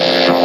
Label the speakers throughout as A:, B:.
A: Show.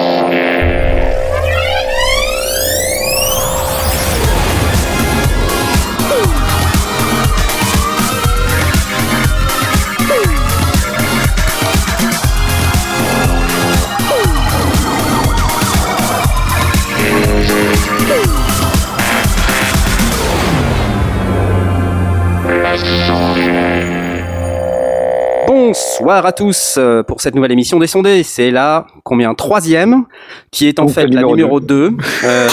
A: Bonsoir à tous euh, pour cette nouvelle émission des sondés. C'est la combien troisième qui est en fait
B: la numéro
A: numéro 2.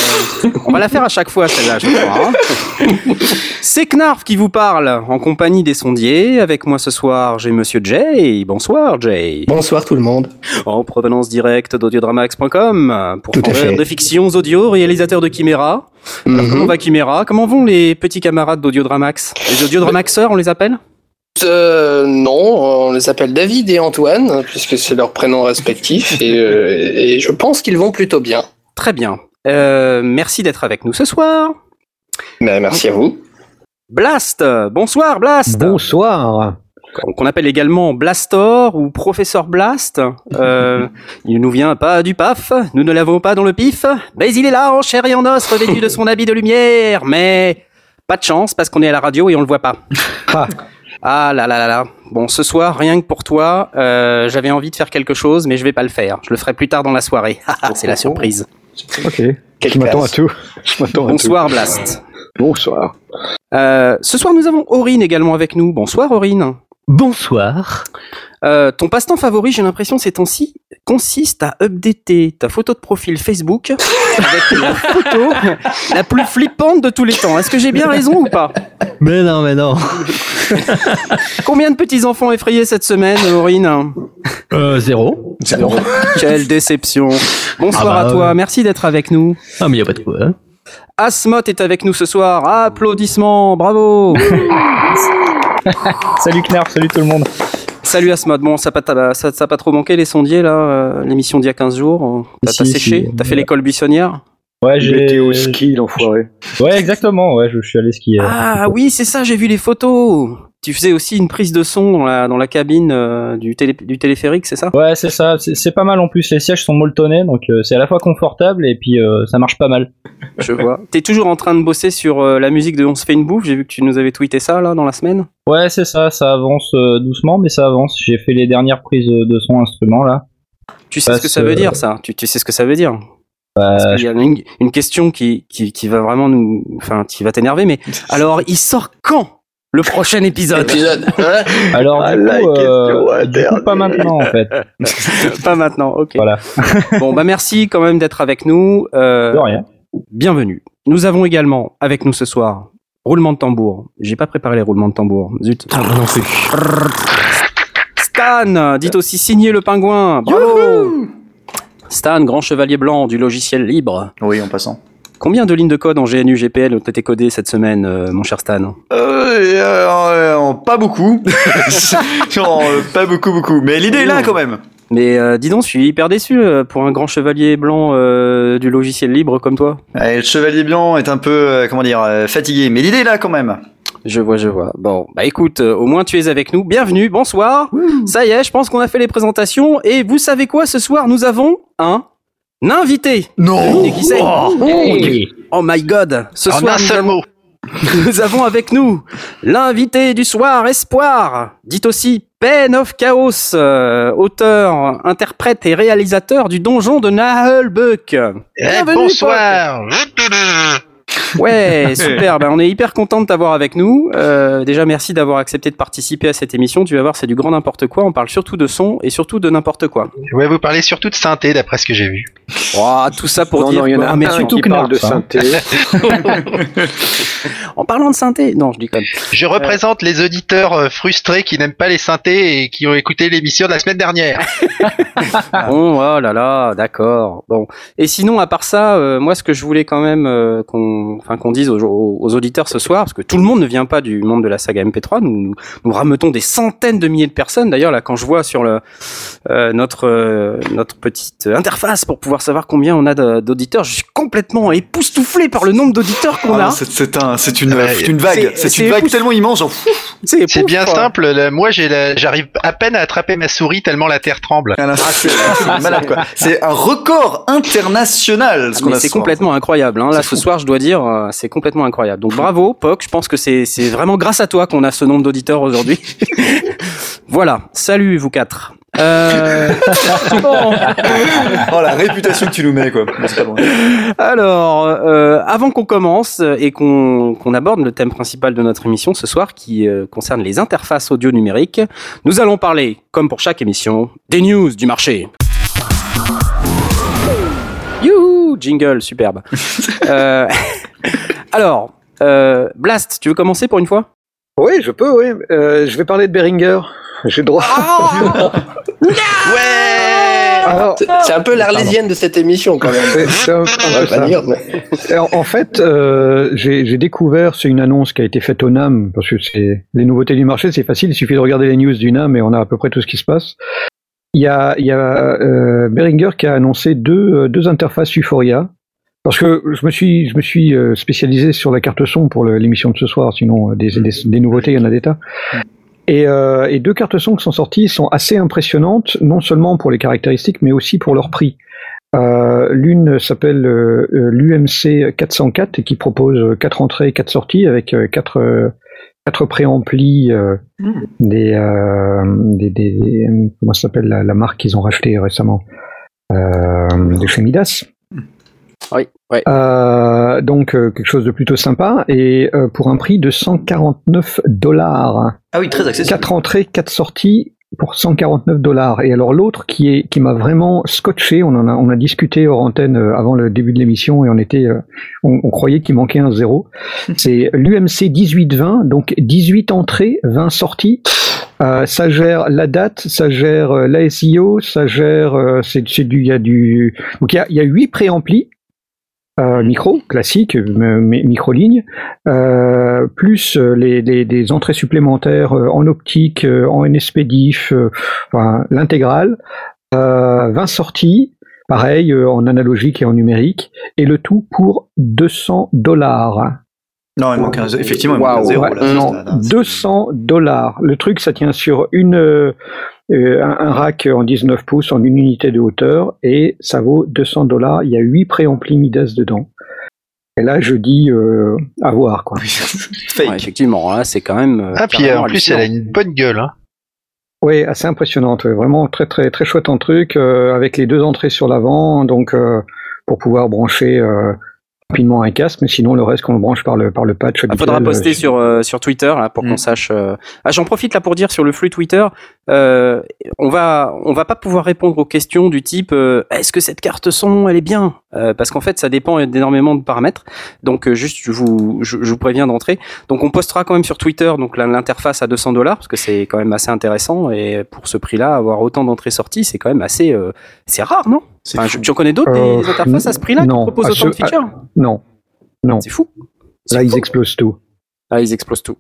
A: on va la faire à chaque fois celle-là, je crois. hein. C'est Knarf qui vous parle en compagnie des sondiers. Avec moi ce soir, j'ai Monsieur Jay. Bonsoir Jay.
C: Bonsoir tout le monde.
A: En provenance directe d'audiodramax.com pour
C: fait.
A: de fictions audio, réalisateur de Chimera. Alors,
C: Mhm.
A: Comment va Chimera? Comment vont les petits camarades d'Audiodramax? Les Audiodramaxeurs, on les appelle?
C: Euh, non, on les appelle David et Antoine, puisque c'est leurs prénoms respectifs, et, euh, et je pense qu'ils vont plutôt bien.
A: Très bien. Euh, merci d'être avec nous ce soir.
C: Mais merci à vous.
A: Blast Bonsoir Blast
B: Bonsoir.
A: Qu'on appelle également Blastor ou Professeur Blast. Euh, il nous vient pas du paf, nous ne l'avons pas dans le pif, mais il est là en chair et en os, revêtu de son habit de lumière. Mais pas de chance parce qu'on est à la radio et on le voit pas.
B: Ah.
A: Ah là là là là. Bon, ce soir, rien que pour toi, euh, j'avais envie de faire quelque chose, mais je vais pas le faire. Je le ferai plus tard dans la soirée. Haha, C'est la surprise.
B: Ok.
C: Quelle
B: Je m'attends à tout. Je m'attends à tout.
A: Bonsoir Blast.
B: Bonsoir.
A: Euh, ce soir, nous avons Aurine également avec nous. Bonsoir Aurine.
D: Bonsoir.
A: Euh, ton passe-temps favori, j'ai l'impression ces temps-ci, consiste à updater ta photo de profil Facebook avec la photo la plus flippante de tous les temps. Est-ce que j'ai bien raison ou pas?
D: Mais non, mais non.
A: Combien de petits-enfants effrayés cette semaine, Aurine?
D: Euh, zéro.
A: Quelle déception. Bonsoir
D: Ah bah,
A: à toi,
D: ouais.
A: merci d'être avec nous.
D: Ah, mais y a pas de quoi. hein.
A: Asmot est avec nous ce soir. Applaudissements, bravo.
E: Salut Knarf, salut tout le monde.
A: Salut Asmod. Bon, ça n'a pas, ça, pas trop manqué les sondiers là, euh, l'émission d'il y a 15 jours. T'as
E: Si,
A: séché
E: si.
A: T'as fait l'école buissonnière?
E: Ouais, j'ai
B: au ski, l'enfoiré.
E: Ouais, exactement. Ouais, je suis allé skier.
A: Ah oui, c'est ça, j'ai vu les photos. Tu faisais aussi une prise de son dans la, dans la cabine euh, du, télé, du téléphérique, c'est ça?
E: Ouais, c'est ça. C'est pas mal en plus. Les sièges sont molletonnés, donc euh, c'est à la fois confortable et puis euh, ça marche pas mal.
A: Je vois. T'es toujours en train de bosser sur la musique de On se fait une bouffe? J'ai vu que tu nous avais tweeté ça là dans la semaine.
E: Ouais, c'est ça. Ça avance doucement, mais ça avance. J'ai fait les dernières prises de son instrument là.
A: Tu sais ce que ça veut dire ça? Tu, tu sais ce que ça veut dire?
E: Bah,
A: Parce qu'il y a une, une question qui, qui, qui va vraiment nous, enfin, qui va t'énerver. Mais alors, il sort quand? Le prochain épisode
E: alors
B: Ah,
E: du
B: la
E: coup, euh,
B: question
E: du coup, pas maintenant en fait.
A: Pas maintenant. Ok.
E: Voilà.
A: Bon bah merci quand même d'être avec nous. Euh,
E: De rien.
A: bienvenue. Nous avons également avec nous ce soir roulement de tambour. J'ai pas préparé les roulements de tambour. Zut.
D: Ah.
A: Stan, dites aussi signer le pingouin. Bravo. Stan, grand chevalier blanc du logiciel libre.
F: Oui, en passant.
A: Combien de lignes de code en GNU GPL ont été codées cette semaine, euh, mon cher Stan
F: Euh, euh, pas beaucoup. Genre, euh, pas beaucoup, beaucoup. Mais l'idée est là quand même.
A: Mais euh, dis donc, je suis hyper déçu euh, pour un grand chevalier blanc euh, du logiciel libre comme toi.
F: Ouais, le chevalier blanc est un peu, comment dire, fatigué. Mais l'idée est là quand même.
A: Je vois, je vois. Bon, bah écoute, au moins tu es avec nous. Bienvenue, bonsoir. Ça y est, je pense qu'on a fait les présentations. Et vous savez quoi, ce soir, nous avons un invité.
F: Non
A: Et qui c'est
D: Hey.
A: Oh my god, ce
F: En
A: soir,
F: un
A: nous
F: seul
A: avons,
F: mot.
A: nous avons avec nous l'invité du soir, Espoir, dit aussi Pen of Chaos, euh, auteur, interprète et réalisateur du donjon de Nahelbuck. Bienvenue,
G: bonsoir.
A: Paul. Ouais, super. Ben, on est hyper content de t'avoir avec nous. Euh, déjà, merci d'avoir accepté de participer à cette émission. Tu vas voir, c'est du grand n'importe quoi. On parle surtout de son et surtout de n'importe quoi.
G: Je vais vous parler surtout de synthé, d'après ce que j'ai vu.
A: Oh, tout ça pour
B: non,
A: dire.
B: non, il y en a
A: Ah, mais
B: un
A: surtout
B: qui
A: que
B: parle de synthé.
A: En parlant de synthé, non, je déconne.
G: Je représente les auditeurs euh, frustrés qui n'aiment pas les synthés et qui ont écouté l'émission de la semaine dernière.
A: Bon, oh là là, d'accord. Bon. Et sinon, à part ça, euh, moi, ce que je voulais quand même euh, qu'on, enfin, qu'on dise aux, auditeurs ce soir, parce que tout le monde ne vient pas du monde de la saga MP3, nous, nous, nous rameutons des centaines de milliers de personnes. D'ailleurs, là, quand je vois sur le, euh, notre, euh, notre petite interface pour pouvoir savoir combien on a d'auditeurs. Je suis complètement époustouflé par le nombre d'auditeurs qu'on
F: Ah,
A: a.
F: c'est- c'est un, c'est une,
G: Ouais,
F: c'est une vague.
A: c'est-
F: une vague tellement immense.
A: C'est
G: bien
A: quoi.
G: simple. là, moi, j'arrive à peine à attraper ma souris tellement la terre tremble.
F: ah, c'est c'est un record international ce
A: Ah, c'est complètement incroyable. Hein. Là, ce
F: fou.
A: soir, je dois dire, euh, c'est complètement incroyable. Donc bravo, Poc. Je pense que c'est vraiment grâce à toi qu'on a ce nombre d'auditeurs aujourd'hui. voilà. Salut, vous quatre. Euh.
F: Oh la réputation que tu nous mets quoi.
A: Alors, euh, avant qu'on commence et qu'on aborde le thème principal de notre émission ce soir, qui euh, concerne les interfaces audio numériques, nous allons parler, comme pour chaque émission, des news du marché. Youhou, jingle, superbe. Alors, euh, Blast, tu veux commencer pour une fois?
B: Oui, je peux, oui. Euh, je vais parler de Behringer. J'ai le droit.
G: Ouais
B: Alors,
C: C'est un peu l'arlésienne de cette émission quand même.
B: c'est- c'est un- un
C: On
B: peu
C: va pas
B: ça.
C: dire, mais-
B: Alors, en fait, euh, j'ai découvert, c'est une annonce qui a été faite au NAM, parce que c'est les nouveautés du marché, c'est facile, il suffit de regarder les news du NAM et on a à peu près tout ce qui se passe. Il y a, il y a euh, Behringer qui a annoncé deux, deux interfaces Euphoria. Parce que je me suis, je me suis euh, spécialisé sur la carte son pour l'émission de ce soir, sinon euh, des, des, des nouveautés, il y en a des tas. Et, euh, et deux cartes son qui sont sorties sont assez impressionnantes, non seulement pour les caractéristiques, mais aussi pour leur prix. Euh, L'une s'appelle euh, l'UMC 404 et qui propose quatre entrées et quatre sorties avec quatre, quatre préamplis euh, des, des, des- comment s'appelle la, la marque qu'ils ont racheté récemment de chez Midas.
A: Oui, oui.
B: Euh, donc euh, quelque chose de plutôt sympa et euh, pour un prix de 149 dollars.
F: Ah oui, très accessible.
B: Quatre entrées, quatre sorties pour 149 dollars. Et alors l'autre qui est qui m'a vraiment scotché, on en a on a discuté hors antenne euh, avant le début de l'émission et on était euh, on, on croyait qu'il manquait un zéro. C'est l'UMC 1820, donc 18 entrées, 20 sorties. Euh, ça gère la date, ça gère euh, l'ASIO, ça gère euh, c'est c'est du il y a du donc il y a il y a huit préamplis. Euh, micro classique, euh, mi- micro-ligne, euh, plus euh, les, entrées supplémentaires en optique, en NSP-DIF, euh, enfin, l'intégrale, euh, 20 sorties, pareil euh, en analogique et en numérique, et le tout pour 200 dollars.
F: Non, il manque un, effectivement, il manque un
A: Waouh,
F: zéro.
B: Ouais,
F: là,
B: non,
F: c'est- c'est-
B: 200 dollars. Le truc, ça tient sur une un, un rack en 19 pouces en une unité de hauteur et ça vaut 200 dollars. Il y a 8 préamplis Midas dedans. Et là, je dis euh, à voir quoi.
F: Fake.
A: Ouais, Effectivement, là, c'est quand même. euh,
G: Ah, puis euh, en plus, elle a une bonne gueule. Hein.
B: Oui, assez impressionnante. ouais. Vraiment très très très chouette en truc euh, avec les deux entrées sur l'avant, donc euh, pour pouvoir brancher euh, rapidement un casque, mais sinon le reste qu'on le branche par le par le patch.
A: Il Ah, faudra poster
B: euh,
A: sur, euh, sur Twitter là, pour
F: Mm.
A: qu'on sache. euh, Ah, j'en profite là pour dire sur le flux Twitter, euh, on va on va pas pouvoir répondre aux questions du type euh, est-ce que cette carte son elle est bien Euh, parce qu'en fait ça dépend d'énormément de paramètres. Donc euh, juste je vous je, je vous préviens d'entrer. Donc on postera quand même sur Twitter donc l'interface à 200 dollars parce que c'est quand même assez intéressant et pour ce prix-là avoir autant d'entrées sorties c'est quand même assez euh, c'est rare non? Enfin,
F: fou.
A: tu en connais d'autres
B: Euh,
A: des interfaces à ce prix-là qui
B: non,
A: proposent autant de
B: à-
A: features
B: Non, non.
A: C'est fou.
B: Là, ils explosent tout.
A: Ah, ils explosent tout.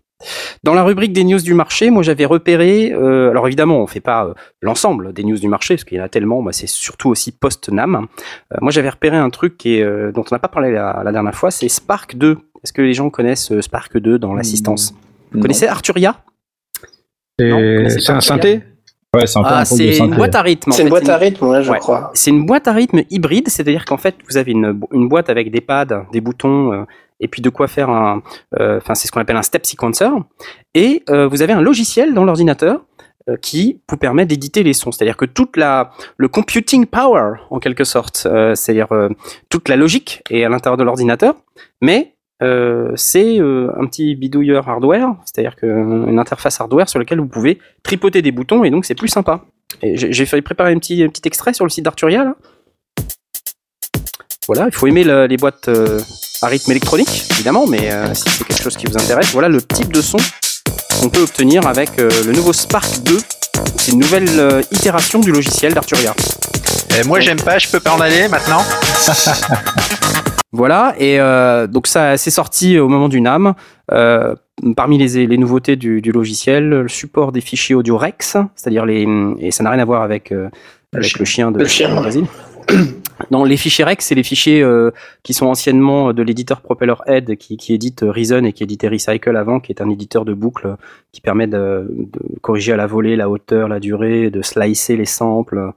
A: Dans la rubrique des news du marché, moi j'avais repéré, euh, alors évidemment on fait pas euh, l'ensemble des news du marché, parce qu'il y en a tellement, bah, c'est surtout aussi post-NAM. Euh, moi j'avais repéré un truc qui est, euh, dont on n'a pas parlé la, la dernière fois, c'est Spark 2. Est-ce que les gens connaissent euh, Spark 2 dans l'assistance? Vous
F: Non.
A: connaissez Arturia?
B: C'est un synthé?
E: Ouais, c'est un peu
A: Ah,
E: un
A: c'est une
E: synthé.
A: boîte à rythme.
C: C'est une
A: fait,
C: boîte à rythme, ouais, je
A: Ouais.
C: crois.
A: C'est une boîte à rythme hybride, c'est-à-dire qu'en fait, vous avez une, une boîte avec des pads, des boutons, euh, et puis de quoi faire un, euh, enfin, c'est ce qu'on appelle un step sequencer. Et euh, vous avez un logiciel dans l'ordinateur euh, qui vous permet d'éditer les sons, c'est-à-dire que toute la, le computing power, en quelque sorte, euh, c'est-à-dire euh, toute la logique est à l'intérieur de l'ordinateur, mais c'est euh, un petit bidouilleur hardware, c'est-à-dire euh, une interface hardware sur laquelle vous pouvez tripoter des boutons et donc c'est plus sympa. J'ai failli préparer un petit, un petit extrait sur le site d'Arturia là. Voilà, il faut aimer le- les boîtes euh, à rythme électronique, évidemment, mais euh, si c'est quelque chose qui vous intéresse, voilà le type de son qu'on peut obtenir avec euh, le nouveau Spark 2. C'est une nouvelle euh, itération du logiciel d'Arturia.
G: Euh, moi, j'aime pas, je peux pas en aller maintenant.
A: Voilà, et euh, donc ça c'est sorti au moment du NAM. Euh, parmi les, les nouveautés du, du logiciel, le support des fichiers audio Rex, c'est-à-dire les et ça n'a rien à voir avec, euh, avec
G: chien.
A: le chien de
C: Le chien.
A: Brésil. Non, les fichiers REC, c'est les fichiers euh, qui sont anciennement de l'éditeur Propellerhead qui, qui édite Reason et qui éditait Recycle avant, qui est un éditeur de boucles qui permet de, de corriger à la volée la hauteur, la durée, de slicer les samples.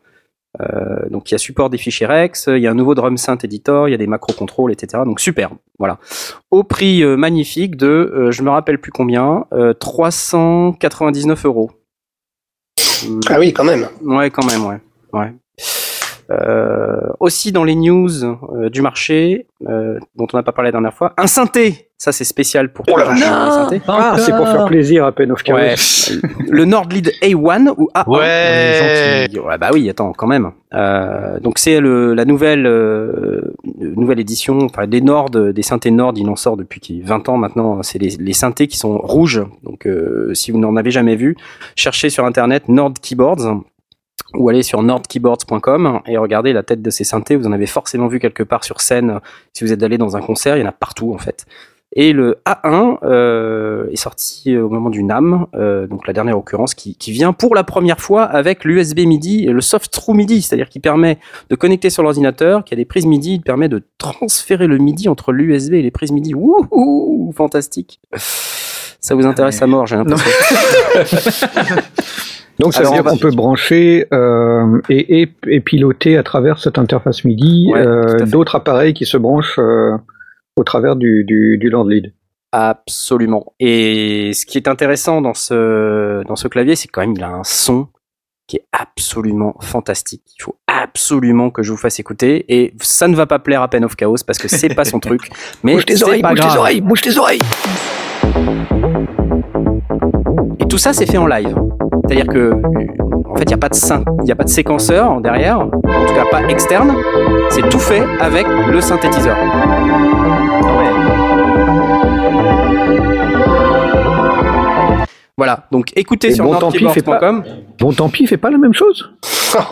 A: Euh, donc il y a support des fichiers Rex, il y a un nouveau drum synth editor, il y a des macro contrôles, etc. Donc super, voilà. Au prix euh, magnifique de, euh, je me rappelle plus combien, euh, 399 euros.
C: Ah oui, quand même.
A: Ouais, quand même, ouais. ouais. Euh, aussi dans les news du marché, euh, dont on n'a pas parlé la dernière fois, un synthé. Ça, c'est spécial pour synthés.
B: Ah, c'est pour faire plaisir à Pen of Chaos.
A: Ouais. le Nordlead A1 ou A1 pour les
G: Ouais.
A: ouais, bah oui, attends, quand même. Euh, donc c'est le, la nouvelle euh, nouvelle édition, enfin des Nord, des synthés Nord, il en sort depuis qui- 20 ans maintenant. C'est les, les synthés qui sont rouges. Donc euh, si vous n'en avez jamais vu, cherchez sur internet Nord Keyboards ou allez sur nordkeyboards.com et regardez la tête de ces synthés. Vous en avez forcément vu quelque part sur scène. Si vous êtes allé dans un concert, il y en a partout en fait. Et le A1 euh, est sorti au moment du NAM, euh, donc la dernière occurrence, qui, qui vient pour la première fois avec l'USB MIDI le soft true MIDI, c'est-à-dire qui permet de connecter sur l'ordinateur, qui a des prises MIDI, il permet de transférer le MIDI entre l'USB et les prises MIDI. Wouhou, fantastique. Ça vous intéresse à mort, j'ai l'impression.
B: Donc ça
A: Alors,
B: veut dire qu'on peut brancher euh, et, et, et piloter à travers cette interface MIDI
A: Ouais,
B: euh, d'autres appareils qui se branchent euh, au travers du, du, du Land Lead.
A: Absolument. Et ce qui est intéressant dans ce, dans ce clavier, c'est quand même il a un son qui est absolument fantastique. Il faut absolument que je vous fasse écouter. Et ça ne va pas plaire à Pen of Chaos parce que c'est pas son truc. Mais
B: bouge tes oreilles,
A: pas
B: bouge tes oreilles, bouge tes oreilles
A: Et tout ça, c'est fait en live. C'est-à-dire que, en fait, il n'y a pas de il n'y a pas de séquenceur derrière, en tout cas pas externe. C'est tout fait avec le synthétiseur. Voilà, donc écoutez
B: Et
A: sur
B: bon, tant pis, pas-. Bon tant pis, il fait pas la même chose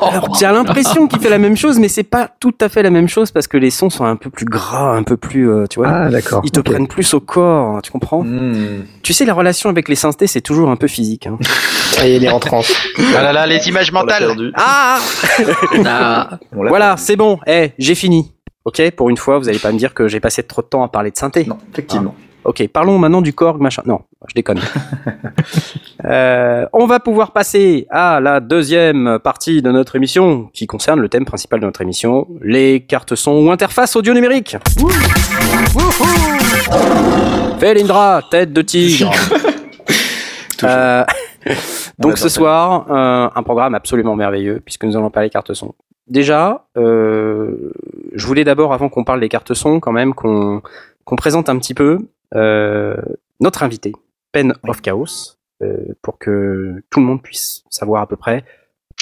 A: Alors, j'ai l'impression qu'il fait la même chose, mais c'est pas tout à fait la même chose parce que les sons sont un peu plus gras, un peu plus, euh, tu vois.
B: Ah d'accord.
A: Ils te prennent plus au corps, tu comprends?
F: Hmm.
A: Tu sais, la relation avec les synthés, c'est toujours un peu physique. hein.
C: Ça y est, il est en transe.
G: Ah là là, les images mentales.
A: Ah
D: Ah,
F: l'a
A: Voilà, c'est bon. Eh, j'ai fini. Ok, pour une fois, vous allez pas me dire que j'ai passé trop de temps à parler de synthé.
F: Non, effectivement.
A: Ok, parlons maintenant du Korg, machin. Non, je déconne. Euh, on va pouvoir passer à la deuxième partie de notre émission, qui concerne le thème principal de notre émission, les cartes son ou interface audio numérique. Felindra, tête de tigre. Euh, donc ce soir, euh, un programme absolument merveilleux, puisque nous allons parler cartes son. Déjà, euh, je voulais d'abord, avant qu'on parle des cartes son, quand même, qu'on qu'on présente un petit peu notre invité, Pen of Chaos, euh, pour que tout le monde puisse savoir à peu près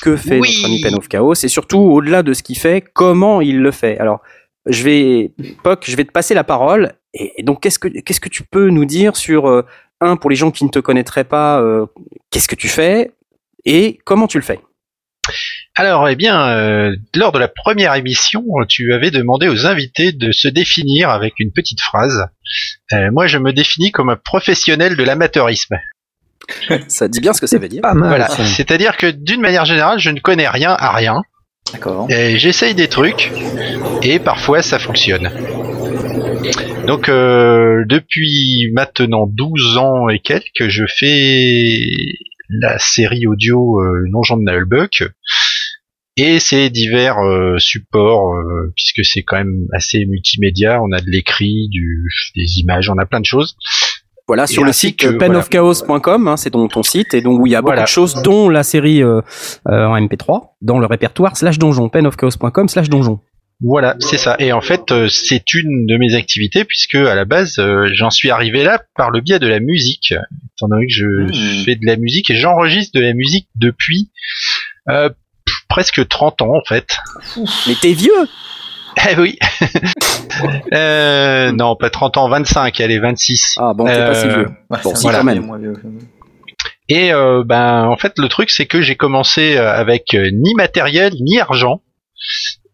A: que fait
G: Oui.
A: notre ami Pen of Chaos, et surtout, au-delà de ce qu'il fait, comment il le fait. Alors, je vais, Poc, je vais te passer la parole, et, et donc, qu'est-ce que, qu'est-ce que tu peux nous dire sur, euh, un, pour les gens qui ne te connaîtraient pas, euh, qu'est-ce que tu fais, et comment tu le fais?
G: Alors, eh bien, euh, lors de la première émission, tu avais demandé aux invités de se définir avec une petite phrase. Euh, moi, je me définis comme un professionnel de l'amateurisme.
A: Ça dit bien ce que ça veut dire.
B: Pas mal.
G: Voilà. C'est-à-dire que d'une manière générale, je ne connais rien à rien.
F: D'accord.
G: Et J'essaye des trucs et parfois ça fonctionne. Donc euh, depuis maintenant 12 ans et quelques, je fais la série audio euh, Non-Jean de Nullbuck et ses divers euh, supports euh, puisque c'est quand même assez multimédia. On a de l'écrit, du, des images, on a plein de choses.
A: Voilà, sur
G: Et
A: le site penofchaos.com, hein, c'est ton, ton site, et donc où il y a beaucoup
G: Voilà.
A: de choses, dont la série euh, euh, en MP3, dans le répertoire slash donjon, penofchaos.com slash donjon.
G: Voilà, c'est ça. Et en fait, euh, c'est une de mes activités puisque à la base, euh, j'en suis arrivé là par le biais de la musique. Étant donné que je
F: Mmh.
G: fais de la musique et j'enregistre de la musique depuis euh, presque 30 ans en fait.
A: Mais t'es vieux
G: Eh oui. euh, non, pas 30 ans, 25, allez, 26.
A: Ah bon, t'es pas si
G: Euh,
A: vieux.
F: Ouais,
A: Bon,
F: c'est
A: si,
F: moi,
A: quand même.
F: moi, vieux.
G: Et euh, ben en fait le truc c'est que j'ai commencé euh, avec euh, ni matériel ni argent.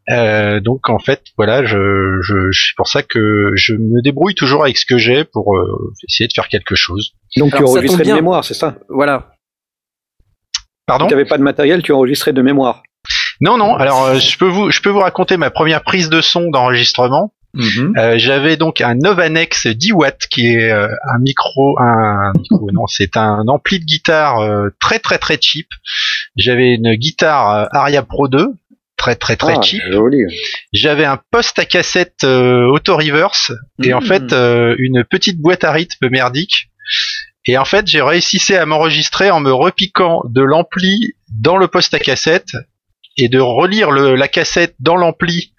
G: Euh, donc en fait voilà je, je c'est pour ça que je me débrouille toujours avec ce que j'ai pour euh, essayer de faire quelque chose.
B: Donc tu
A: Alors,
B: enregistrais de mémoire, c'est ça?
A: Voilà.
G: Pardon?
B: Tu n'avais pas de matériel, tu enregistrais de mémoire.
G: Non, non. Alors, euh, je peux vous, je peux vous raconter ma première prise de son d'enregistrement.
F: Mhm.
G: Euh, J'avais donc un Novanex 10 watts qui est euh, un micro, un micro, non, c'est un ampli de guitare euh, très très très cheap. J'avais une guitare Aria Pro 2 très très très
B: Ah,
G: cheap. J'avais un poste à cassette euh, auto reverse et en
F: Mhm.
G: fait une petite boîte à rythme merdique. Et en fait, j'ai réussi à m'enregistrer en me repiquant de l'ampli dans le poste à cassette et de relire le- la cassette dans l'ampli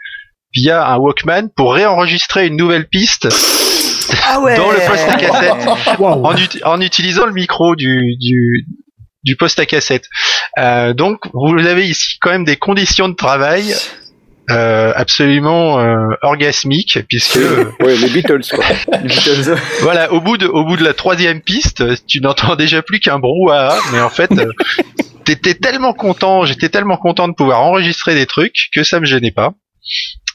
G: via un Walkman pour réenregistrer une nouvelle piste
F: Ah ouais.
G: dans le poste à cassette en, uti- en utilisant le micro du, du, du poste à cassette. Euh, donc, vous avez ici quand même des conditions de travail euh, absolument euh, orgasmiques, puisque euh,
B: Ouais, les Beatles, quoi.
G: voilà, au bout de au bout de la troisième piste, tu n'entends déjà plus qu'un brouhaha, mais en fait, euh, t'étais tellement content, j'étais tellement content de pouvoir enregistrer des trucs que ça me gênait pas.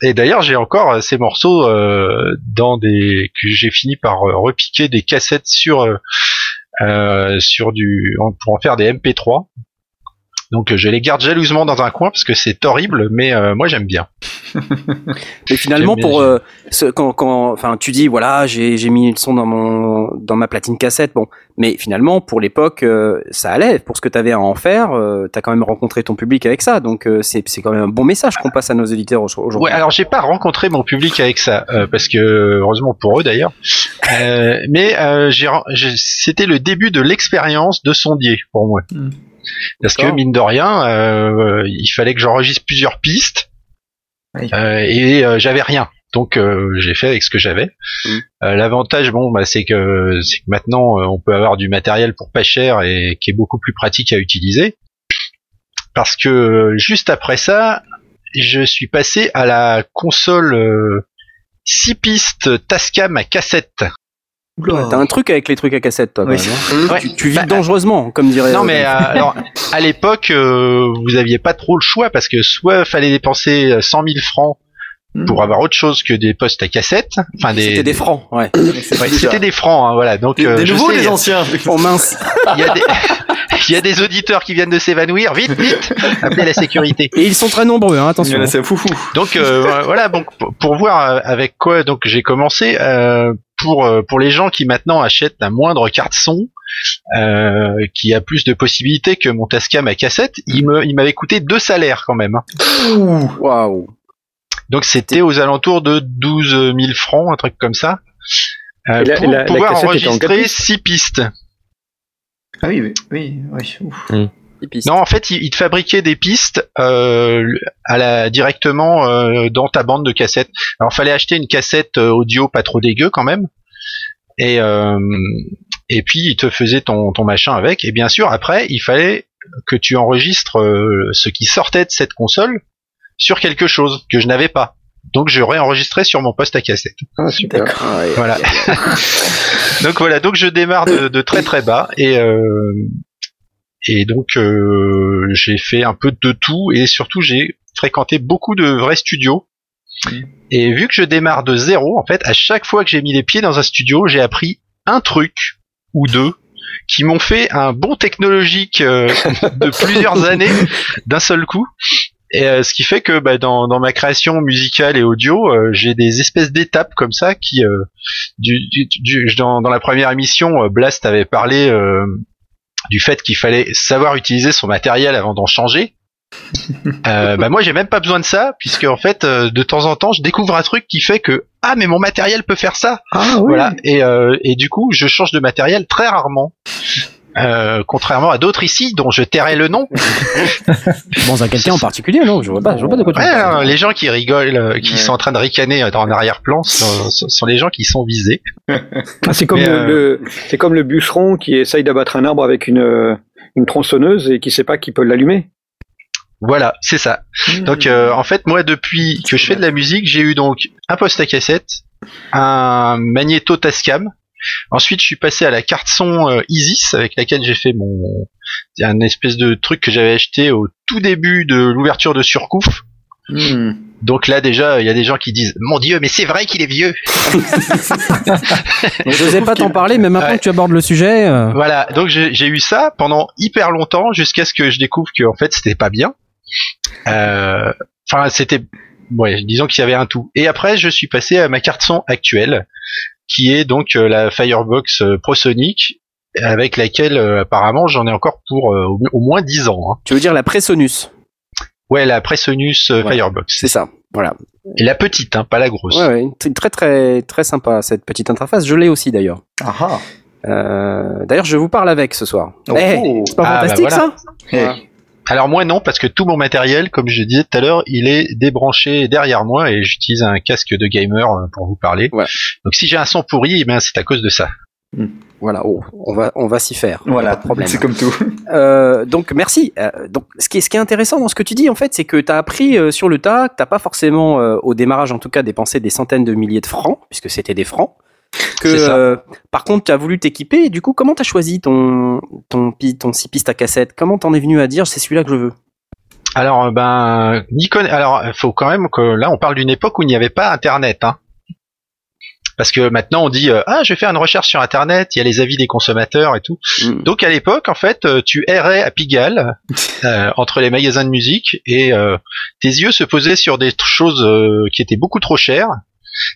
G: Et d'ailleurs, j'ai encore euh, ces morceaux euh, dans des que j'ai fini par euh, repiquer des cassettes sur sur du pour en faire des MP3. Donc euh, je les garde jalousement dans un coin parce que c'est horrible, mais euh, moi j'aime bien.
A: Mais finalement, pour euh, ce, quand, quand, enfin, tu dis voilà, j'ai j'ai mis le son dans mon dans ma platine cassette, bon, mais finalement, pour l'époque, euh, ça allait. Pour ce que t'avais à en faire, euh, t'as quand même rencontré ton public avec ça, donc euh, c'est c'est quand même un bon message qu'on passe à nos auditeurs au- aujourd'hui.
G: Ouais, alors j'ai pas rencontré mon public avec ça, euh, parce que heureusement pour eux d'ailleurs. Euh, mais euh, c'était le début de l'expérience de sondier pour moi.
F: Hmm.
G: Parce que mine de rien, euh, il fallait que j'enregistre plusieurs pistes
F: Oui.
G: euh, et euh, j'avais rien. Donc euh, j'ai fait avec ce que j'avais.
A: Mm.
G: Euh, L'avantage, bon, bah, c'est que c'est que maintenant euh, on peut avoir du matériel pour pas cher et qui est beaucoup plus pratique à utiliser. Parce que juste après ça, je suis passé à la console euh, 6 pistes Tascam à cassette.
A: T'as un truc avec les trucs à cassette, toi.
F: Oui,
A: quand même, hein.
G: Ouais.
A: Tu, tu vis
G: Bah,
A: dangereusement, comme dirait.
G: Non
A: euh,
G: mais euh, alors à l'époque euh, vous aviez pas trop le choix parce que soit fallait dépenser 100 000 francs pour avoir autre chose que des postes à cassette, enfin des,
A: c'était des francs, ouais.
G: ouais, c'était des francs, hein, voilà. Donc
F: Des,
G: euh,
F: des nouveaux,
G: sais,
F: des anciens.
A: Oh mince.
G: il y a des il y a des auditeurs qui viennent de s'évanouir, vite vite, appelez la sécurité.
A: Et ils sont très nombreux, hein,
F: Il y
A: attention.
F: en a, c'est foufou.
G: Donc euh, voilà, donc pour- voir avec quoi donc j'ai commencé euh, pour euh, pour les gens qui maintenant achètent un moindre carte son euh, qui a plus de possibilités que mon Tascam à cassette, il me il m'avait coûté deux salaires quand même. hein.
A: Waouh.
G: Donc c'était aux alentours de 12 000 francs, un truc comme ça. Euh,
B: Et la-
G: pour
B: la- la
G: pouvoir
B: en
G: enregistrer
B: pistes
G: six pistes.
F: Ah oui, oui, oui, oui. ouf.
G: Non, en fait, il, il te fabriquait des pistes euh, à la, directement euh, dans ta bande de cassettes. Alors, fallait acheter une cassette euh, audio pas trop dégueu quand même. Et euh, et puis il te faisait ton ton machin avec. Et bien sûr, après, il fallait que tu enregistres euh, ce qui sortait de cette console sur quelque chose que je n'avais pas. Donc je réenregistrais sur mon poste à cassette.
B: Ah, super.
A: Ah.
G: Voilà. donc voilà, donc je démarre de, de très très bas et euh, et donc euh, j'ai fait un peu de tout et surtout j'ai fréquenté beaucoup de vrais studios. Et vu que je démarre de zéro, en fait, à chaque fois que j'ai mis les pieds dans un studio, j'ai appris un truc ou deux qui m'ont fait un bond technologique euh, de plusieurs années d'un seul coup. Et euh, ce qui fait que bah, dans, dans ma création musicale et audio, euh, j'ai des espèces d'étapes comme ça qui, euh, du, du- du- dans, dans la première émission, euh, Blast avait parlé euh, du fait qu'il fallait savoir utiliser son matériel avant d'en changer. Euh, bah moi j'ai même pas besoin de ça puisque en fait euh, de temps en temps je découvre un truc qui fait que ah mais mon matériel peut faire ça
B: Ah oui.
G: voilà et, euh, et du coup je change de matériel très rarement Euh, contrairement à d'autres ici dont je tairai le nom
A: Bon, à quelqu'un en particulier, non Je vois pas, je vois pas de quoi tu
G: Ouais, les gens qui rigolent euh, qui
F: Ouais.
G: sont en train de ricaner euh, en arrière-plan sont, sont- sont les gens qui sont visés
B: Ah, c'est comme le,
G: euh,
B: le- c'est comme le bûcheron qui essaye d'abattre un arbre avec une, une tronçonneuse et qui sait pas qu'il peut l'allumer.
G: voilà c'est ça Donc euh, en fait moi depuis que je fais de la musique j'ai eu donc un poste à cassette, un magnéto Tascam. Ensuite je suis passé à la carte son euh, Isis avec laquelle j'ai fait mon c'est un espèce de truc que j'avais acheté au tout début de l'ouverture de Surcouf.
F: Hmm.
G: Donc là déjà il y a des gens qui disent mon dieu mais c'est vrai qu'il est vieux.
A: Je n'osais pas t'en parler, mais maintenant
G: Ouais.
A: que tu abordes le sujet, euh,
G: Voilà donc j'ai j'ai eu ça pendant hyper longtemps jusqu'à ce que je découvre que en fait c'était pas bien. Euh, Enfin, c'était, ouais, disons qu'il y avait un tout. Et après, je suis passé à ma carte son actuelle, qui est donc euh, la Firebox euh, ProSonic, avec laquelle euh, apparemment j'en ai encore pour euh, au, moins 10 ans. hein.
A: Tu veux dire la Presonus?
G: Ouais, la Presonus euh,
A: Ouais.
G: Firebox.
A: C'est ça. Voilà.
G: Et la petite, hein, pas la grosse.
A: Ouais, ouais. C'est très très très sympa cette petite interface. Je l'ai aussi d'ailleurs.
F: Ah ah.
A: Euh, d'ailleurs, je vous parle avec ce soir.
F: Oh.
A: Eh, c'est pas
G: Ah, bah
A: fantastique
G: voilà.
A: ça?
F: Eh,
G: Alors moi non, parce que tout mon matériel, comme je disais tout à l'heure, il est débranché derrière moi et j'utilise un casque de gamer euh, pour vous parler.
A: Ouais.
G: Donc si j'ai un son pourri, eh ben c'est à cause de ça.
A: Voilà. Oh, on va on va s'y faire.
F: Voilà,
A: Pas de problème.
F: c'est comme tout.
A: Euh, donc merci. Euh, donc ce qui est ce qui est intéressant dans ce que tu dis en fait, c'est que tu as appris euh, sur le tas, que t'as pas forcément euh, au démarrage en tout cas dépensé des centaines de milliers de francs puisque c'était des francs. Que euh, par contre tu as voulu t'équiper. et Du coup, comment t'as choisi ton ton ton six pistes à cassette? Comment t'en es venu à dire c'est celui-là que je veux?
G: Alors euh, ben Nikon. Alors il faut quand même que là on parle d'une époque où il n'y avait pas Internet. Hein. Parce que maintenant on dit euh, ah je vais faire une recherche sur Internet, il y a les avis des consommateurs et tout.
A: Mm.
G: Donc à l'époque en fait euh, tu errais à Pigalle euh, entre les magasins de musique et euh, tes yeux se posaient sur des choses euh, qui étaient beaucoup trop chères.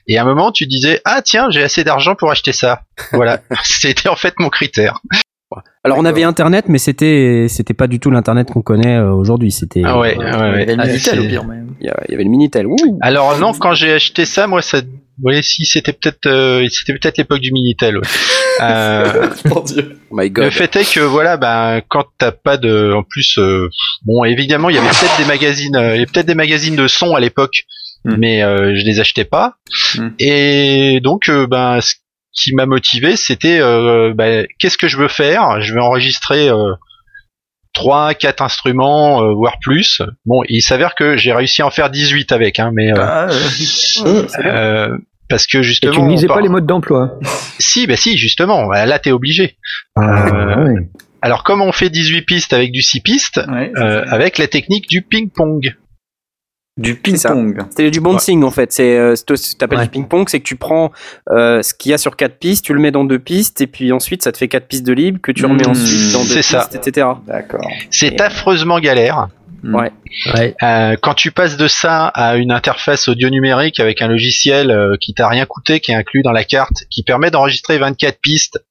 G: Et à un moment tu disais ah tiens j'ai assez d'argent pour acheter ça. Voilà c'était en fait mon critère.
A: Alors on avait internet mais c'était c'était pas du tout l'internet qu'on connaît euh, aujourd'hui, c'était
G: Ah ouais,
A: euh,
G: ouais, ouais.
H: Il y avait le
D: Ah,
H: Minitel
D: c'est-
H: au pire même.
A: il y, avait le Minitel. Ouh.
G: Alors non, quand j'ai acheté ça, moi, ça, oui, si c'était peut-être, euh, c'était peut-être l'époque du minitel. ouais. Euh,
H: Mon dieu.
A: Oh my
G: le
A: god.
G: fait est que voilà, ben, quand t'as pas de, en plus, euh, bon, évidemment, il y avait peut-être des magazines, euh, il y avait peut-être des magazines de son à l'époque,
F: Hmm.
G: mais euh, je les achetais pas.
F: Hmm.
G: Et donc, euh, ben, ce qui m'a motivé, c'était, euh, ben, qu'est-ce que je veux faire? Je vais enregistrer. Euh, trois, quatre instruments, euh, voire plus. Bon, il s'avère que j'ai réussi à en faire 18 avec, hein, mais euh,
F: Ah, euh,
G: euh, parce que
B: Et
G: justement,
B: tu ne lisais pas les modes d'emploi.
G: Si, bah si, justement. Bah, Là, t'es obligé.
B: Ah, ouais.
G: Alors, comment on fait 18 pistes avec du 6 pistes
F: ouais,
G: euh, Avec la technique du ping-pong.
F: Du ping-pong.
A: C'était du bouncing en fait. C'est euh, ce que t'appelles
D: Ouais.
A: du ping-pong, c'est que tu prends euh, ce qu'il y a sur quatre pistes, tu le mets dans deux pistes, et puis ensuite ça te fait quatre pistes de libre que tu remets
F: Mmh,
A: ensuite dans deux
G: c'est ça.
A: pistes, etc.
F: D'accord.
G: C'est
A: Et-
G: affreusement galère.
A: Ouais.
D: Ouais.
G: Euh, quand tu passes de ça à une interface audio numérique avec un logiciel euh, qui t'a rien coûté, qui est inclus dans la carte, qui permet d'enregistrer 24 pistes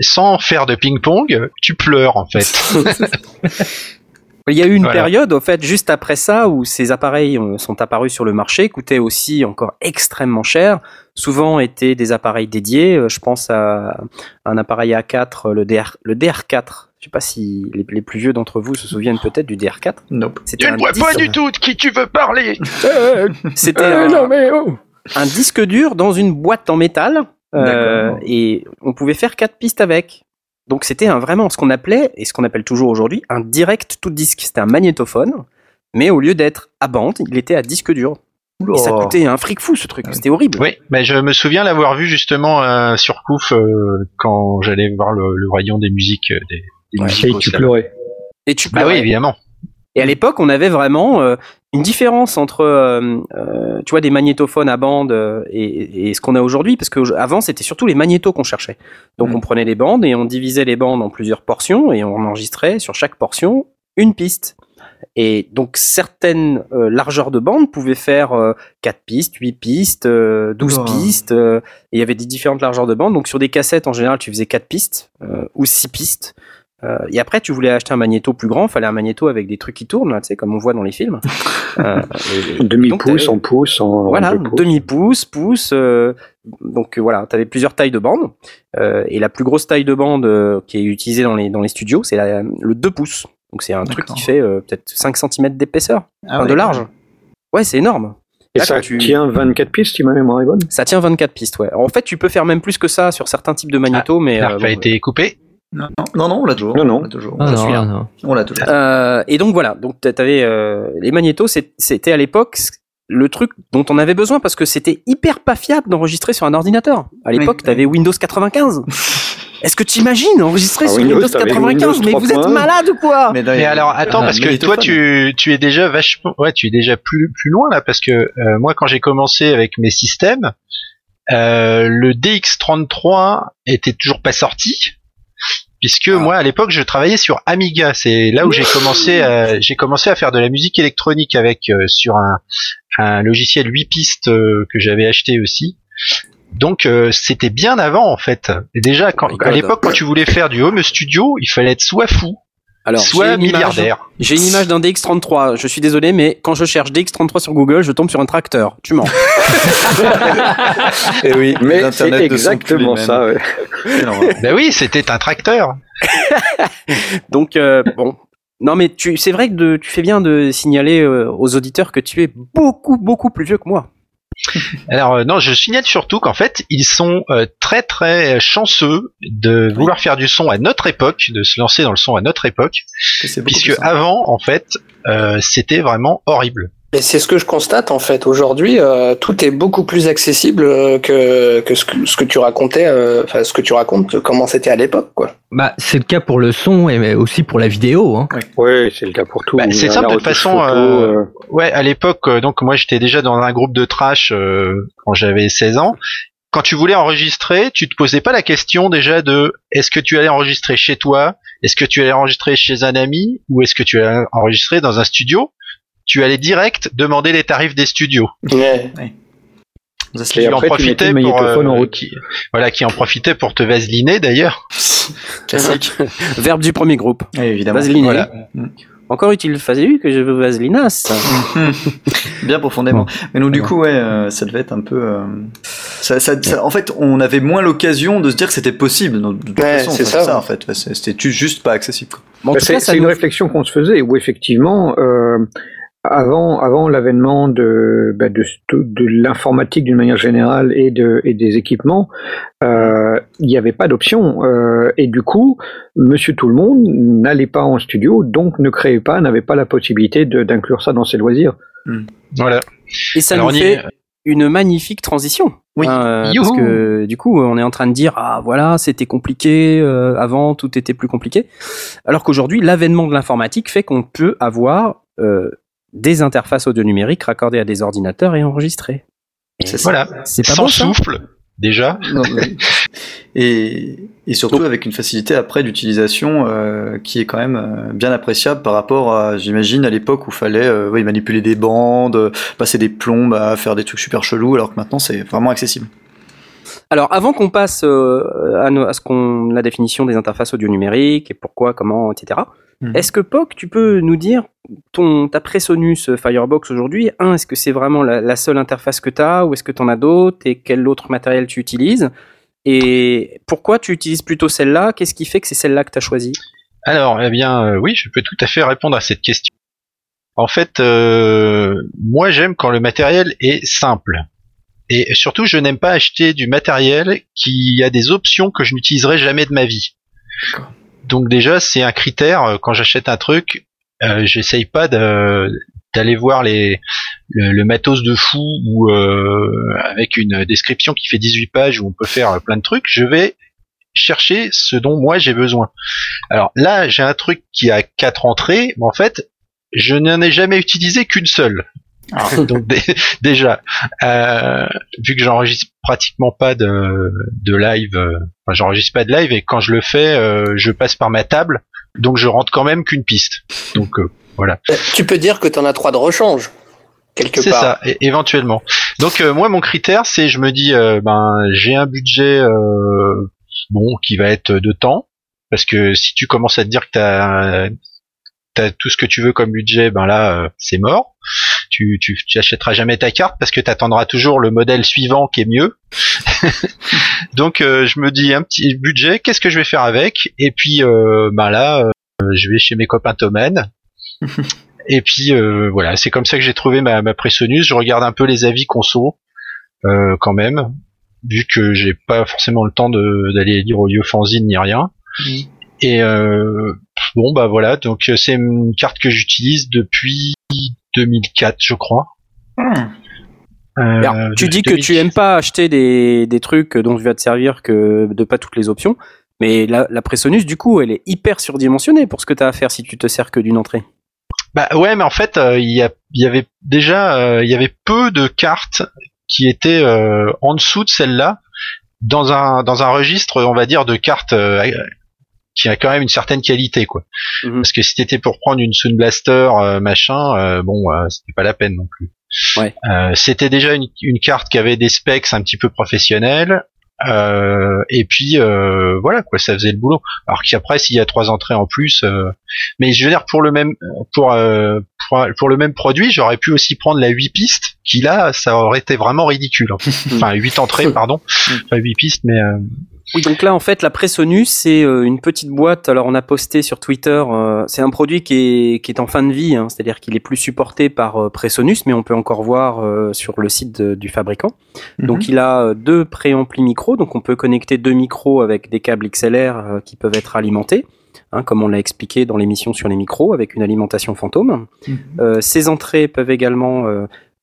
G: sans faire de ping-pong, tu pleures en fait.
A: Il y a eu une
G: Voilà.
A: période, au fait, juste après ça, où ces appareils euh, sont apparus sur le marché, coûtaient aussi encore extrêmement cher. Souvent étaient des appareils dédiés. Euh, Je pense à un appareil A4, le, DR, le DR4. Je sais pas si les, les plus vieux d'entre vous se souviennent peut-être du DR4.
F: Nope.
A: C'était
G: tu
A: un
G: ne vois pas du tout de qui tu veux parler.
A: C'était
B: Euh,
A: un,
B: non, mais oh.
A: un disque dur dans une boîte en métal euh, et on pouvait faire quatre pistes avec. Donc c'était un, vraiment ce qu'on appelait et ce qu'on appelle toujours aujourd'hui un direct tout disque. C'était un magnétophone, mais au lieu d'être à bande, il était à disque dur. Et ça coûtait un fric fou ce truc. C'était horrible.
G: Oui, mais je me souviens l'avoir vu justement euh, sur Pouf euh, quand j'allais voir le, le rayon des musiques. euh, Des, des
A: Ouais,
G: musicaux,
B: Et tu pleurais.
A: Et tu
G: Bah oui,
A: pleurais.
G: évidemment.
A: Et à l'époque, on avait vraiment euh, une différence entre, euh, euh, tu vois, des magnétophones à bande euh, et, et ce qu'on a aujourd'hui, parce qu'avant, c'était surtout les magnétos qu'on cherchait. Donc, on prenait les bandes et on divisait les bandes en plusieurs portions et on enregistrait sur chaque portion une piste. Et donc, certaines largeurs de bande pouvaient faire euh, 4 pistes, 8 pistes, euh, 12
F: Oula.
A: pistes. et il y avait des différentes largeurs de bande. Donc, sur des cassettes, en général, tu faisais 4 pistes ou 6 pistes. Euh, et après, tu voulais acheter un magnéto plus grand, fallait un magnéto avec des trucs qui tournent, tu sais, comme on voit dans les films. Euh,
B: Demi-pouce, en pouce, en.
A: Voilà, demi-pouce, pouce. euh, donc euh, voilà, tu avais plusieurs tailles de bande. Euh, et la plus grosse taille de bande euh, qui est utilisée dans les, dans les studios, c'est le 2 pouces. Donc c'est un truc qui fait euh, peut-être 5 cm d'épaisseur,
F: Ah
A: enfin,
F: ouais.
A: de large. Ouais, c'est énorme.
B: Et
A: Là,
B: ça
A: tu-
B: tient 24 pistes, si ma mémoire est bonne?
A: Ça tient 24 pistes, ouais. En fait, tu peux faire même plus que ça sur certains types de magnétos, mais.
G: L'arc
A: euh,
G: a
A: bon,
G: été coupé.
F: Non, non, non, non, on l'a toujours.
B: Non, non.
F: On l'a toujours.
D: Ah
A: Je
D: non,
A: suis là.
D: ah non.
F: On l'a toujours.
A: Euh, et donc voilà, donc t'a- t'avais euh, les magnétos, c'était à l'époque le truc dont on avait besoin parce que c'était hyper pas fiable d'enregistrer sur un ordinateur. À l'époque,
F: Oui.
A: t'avais Windows 95. Est-ce que t'imagines enregistrer
B: Ah,
A: sur
B: Windows,
A: Windows
B: t'avais
A: 95
B: Windows
A: Mais vous êtes
B: 3.1.
A: malade ou quoi?
F: Mais,
G: Mais alors attends
H: Ah,
G: parce que toi tu tu es déjà vachement ouais tu es déjà plus plus loin là parce que euh, moi quand j'ai commencé avec mes systèmes euh, le DX33 était toujours pas sorti puisque
A: Ah.
G: moi à l'époque je travaillais sur Amiga. C'est là où j'ai commencé, à, j'ai commencé à faire de la musique électronique avec euh, sur un, un logiciel 8 pistes euh, que j'avais acheté aussi. Donc euh, c'était bien avant en fait. Et déjà quand,
A: My
G: à l'époque quand tu voulais faire du home studio, il fallait être soit fou,
A: Alors, j'ai
G: soit
A: une image-
G: milliardaire.
A: J'ai une image d'un DX33. Je suis désolé, mais quand je cherche DX33 sur Google, je tombe sur un tracteur. Tu mens.
F: Et oui,
B: Mais c'est exactement ça. ouais.
G: Ben oui, c'était un tracteur.
A: Donc, euh, bon. Non, mais tu, c'est vrai que de- tu fais bien de signaler euh, aux auditeurs que tu es beaucoup, beaucoup plus vieux que moi.
G: Alors euh, non, je signale surtout qu'en fait, ils sont euh, très très chanceux de vouloir faire du son à notre époque, de se lancer dans le son à notre époque, puisque avant, en fait, euh, c'était vraiment horrible.
C: Et c'est ce que je constate en fait. Aujourd'hui, euh, tout est beaucoup plus accessible euh, que, que, ce, que ce que tu racontais, euh, enfin ce que tu racontes, comment c'était à l'époque, quoi.
D: Bah, c'est le cas pour le son et mais aussi pour la vidéo. Hein.
B: Ouais, c'est le cas pour tout.
G: Bah, c'est simple, de toute façon,
B: photo,
G: euh,
B: euh,
G: Ouais, à l'époque, euh, donc moi j'étais déjà dans un groupe de trash euh, quand j'avais 16 ans. Quand tu voulais enregistrer, tu te posais pas la question déjà de est-ce que tu allais enregistrer chez toi, est-ce que tu allais enregistrer chez un ami? Ou est-ce que tu allais enregistrer dans un studio? Tu allais direct demander les tarifs des studios.
C: Ouais.
G: Qui en profitait pour
B: en
G: euh, qui, voilà qui en profitait pour te vaseliner d'ailleurs
F: classique.
A: Verbe du premier groupe.
F: Oui, évidemment.
A: Vaseliner.
G: Voilà.
A: Encore utile fallu que je veux vaselinas.
F: Bien profondément. Mais donc du coup, ouais, euh, ça devait être un peu. euh, ça, ça- ça- en fait, on avait moins l'occasion de se dire que c'était possible. Donc, de toute
C: Ouais,
F: façon,
C: c'est ça.
F: en fait. C'était ju- juste pas accessible.
A: Bon,
B: Bah, c'est une
A: nous-
B: réflexion qu'on se faisait où effectivement, euh, avant, avant l'avènement de, bah, de, de l'informatique d'une manière générale et, de, et des équipements, euh, il n'y avait pas d'option. Euh, et du coup, Monsieur Tout le Monde n'allait pas en studio, donc ne créait pas, n'avait pas la possibilité d'inclure ça dans ses loisirs.
G: Voilà.
A: Et ça
G: Alors,
A: nous fait une magnifique transition.
F: Oui.
A: Hein, euh, parce que du coup, on est en train de dire ah voilà, c'était compliqué euh, avant, tout était plus compliqué. Alors qu'aujourd'hui, l'avènement de l'informatique fait qu'on peut avoir euh, des interfaces audio numériques raccordées à des ordinateurs et enregistrées.
F: C'est ça.
G: Voilà.
A: C'est pas
G: Sans
A: bon ça
G: souffle déjà.
F: Non, mais- et, et surtout avec une facilité après d'utilisation euh, qui est quand même euh, bien appréciable par rapport à, j'imagine, à l'époque où fallait euh, oui, manipuler des bandes, passer des plombes, à faire des trucs super chelous, alors que maintenant c'est vraiment accessible.
A: Alors, avant qu'on passe euh, à, nos- à ce qu'on la définition des interfaces audio numériques et pourquoi, comment, etc.
F: Mhm.
A: Est-ce que Poc, tu peux nous dire ton ta Presonus Firebox aujourd'hui Un, est-ce que c'est vraiment la, la seule interface que tu as ou est-ce que tu en as d'autres et quel autre matériel tu utilises? Et pourquoi tu utilises plutôt celle-là? Qu'est-ce qui fait que c'est celle-là que tu as choisie?
G: Alors, eh bien, euh, oui, je peux tout à fait répondre à cette question. En fait, euh, moi, j'aime quand le matériel est simple. Et surtout, je n'aime pas acheter du matériel qui a des options que je n'utiliserai jamais de ma vie. Donc déjà, c'est un critère. euh, Quand j'achète un truc, euh, j'essaye pas d'aller voir les, le, matos de fou ou euh, avec une description qui fait 18 pages où on peut faire plein de trucs. Je vais chercher ce dont moi j'ai besoin. Alors là, j'ai un truc qui a quatre entrées, mais en fait, je n'en ai jamais utilisé qu'une seule. Donc dé- déjà, euh, vu que j'enregistre pratiquement pas de, de live, euh, enfin, j'enregistre pas de live et quand je le fais, euh, je passe par ma table, donc je rentre quand même qu'une piste. Donc euh, voilà.
C: Euh, Tu peux dire que tu en as trois de rechange, quelque
G: C'est
C: part.
G: ça, é- éventuellement. Donc euh, moi mon critère c'est je me dis ben j'ai un budget euh, bon qui va être de temps parce que si tu commences à te dire que t'as as tout ce que tu veux comme budget ben là euh, c'est mort. Tu, tu tu achèteras jamais ta carte parce que tu attendras toujours le modèle suivant qui est mieux. Donc euh, je me dis un petit budget, qu'est-ce que je vais faire avec? Et puis euh, ben là euh, je vais chez mes copains Thomann et puis euh, voilà, c'est comme ça que j'ai trouvé ma, ma Presonus. Je regarde un peu les avis conso euh, quand même, vu que j'ai pas forcément le temps de- d'aller lire audio fanzine ni rien. Et euh, bon bah voilà, donc c'est une carte que j'utilise depuis 2004, je crois. Euh,
A: Alors, tu dis que tu aimes pas acheter des, des trucs dont tu vas te servir que de pas toutes les options, mais la, la Presonus, du coup, elle est hyper surdimensionnée pour ce que tu as à faire si tu te sers que d'une entrée.
G: Bah ouais, mais en fait, euh, il y, avait déjà, euh, il y avait peu de cartes qui étaient euh, en dessous de celle-là, dans un dans un registre, on va dire, de cartes euh, qui a quand même une certaine qualité, quoi.
A: Mhm.
G: Parce que si t'étais pour prendre une Sound Blaster euh, machin, euh, bon, euh, c'était pas la peine non plus.
A: Ouais.
G: Euh, c'était déjà une, une carte qui avait des specs un petit peu professionnels. Euh, et puis euh, voilà quoi, ça faisait le boulot. Alors qu'après, s'il y a trois entrées en plus, euh, mais je veux dire pour le même pour euh, pour, pour le même produit, j'aurais pu aussi prendre la 8 pistes, qui là, ça aurait été vraiment ridicule. hein. enfin, 8 entrées, pardon, pas 8 pistes, mais euh,
A: Oui, donc là, en fait, la Presonus, c'est euh, une petite boîte. Alors, on a posté sur Twitter, euh, c'est un produit qui est, qui est en fin de vie, hein, c'est-à-dire qu'il est plus supporté par euh, Presonus, mais on peut encore voir euh, sur le site de- du fabricant. Donc, il a deux préamplis micros, donc on peut connecter deux micros avec des câbles XLR qui peuvent être alimentés. hein, comme on l'a expliqué dans l'émission sur les micros, avec une alimentation fantôme. Euh, ces entrées peuvent également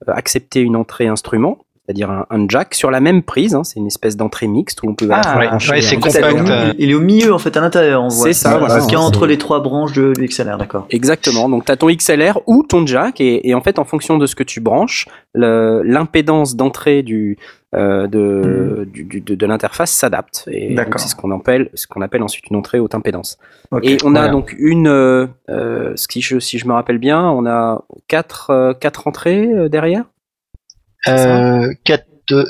A: accepter une entrée instrument, c'est-à-dire un, un jack sur la même prise. hein, c'est une espèce d'entrée mixte où on peut
F: Ah,
G: ouais, c'est compact.
A: XLR.
G: euh,
H: Il est au milieu en fait, à l'intérieur, on voit.
A: C'est ça, voilà.
H: Ce qu'il y a
A: C'est-
H: entre les trois branches de, du XLR, d'accord.
A: Exactement. Donc, tu as ton XLR ou ton jack, et, et en fait, en fonction de ce que tu branches, le- l'impédance d'entrée du, euh, de, du- du- de, de l'interface s'adapte. Et c'est ce qu'on appelle, ce qu'on appelle ensuite une entrée haute impédance. Et on a
F: voilà.
A: donc une, euh, euh, si, je, si je me rappelle bien, on a quatre, euh, quatre entrées euh, derrière?
G: Euh, quatre,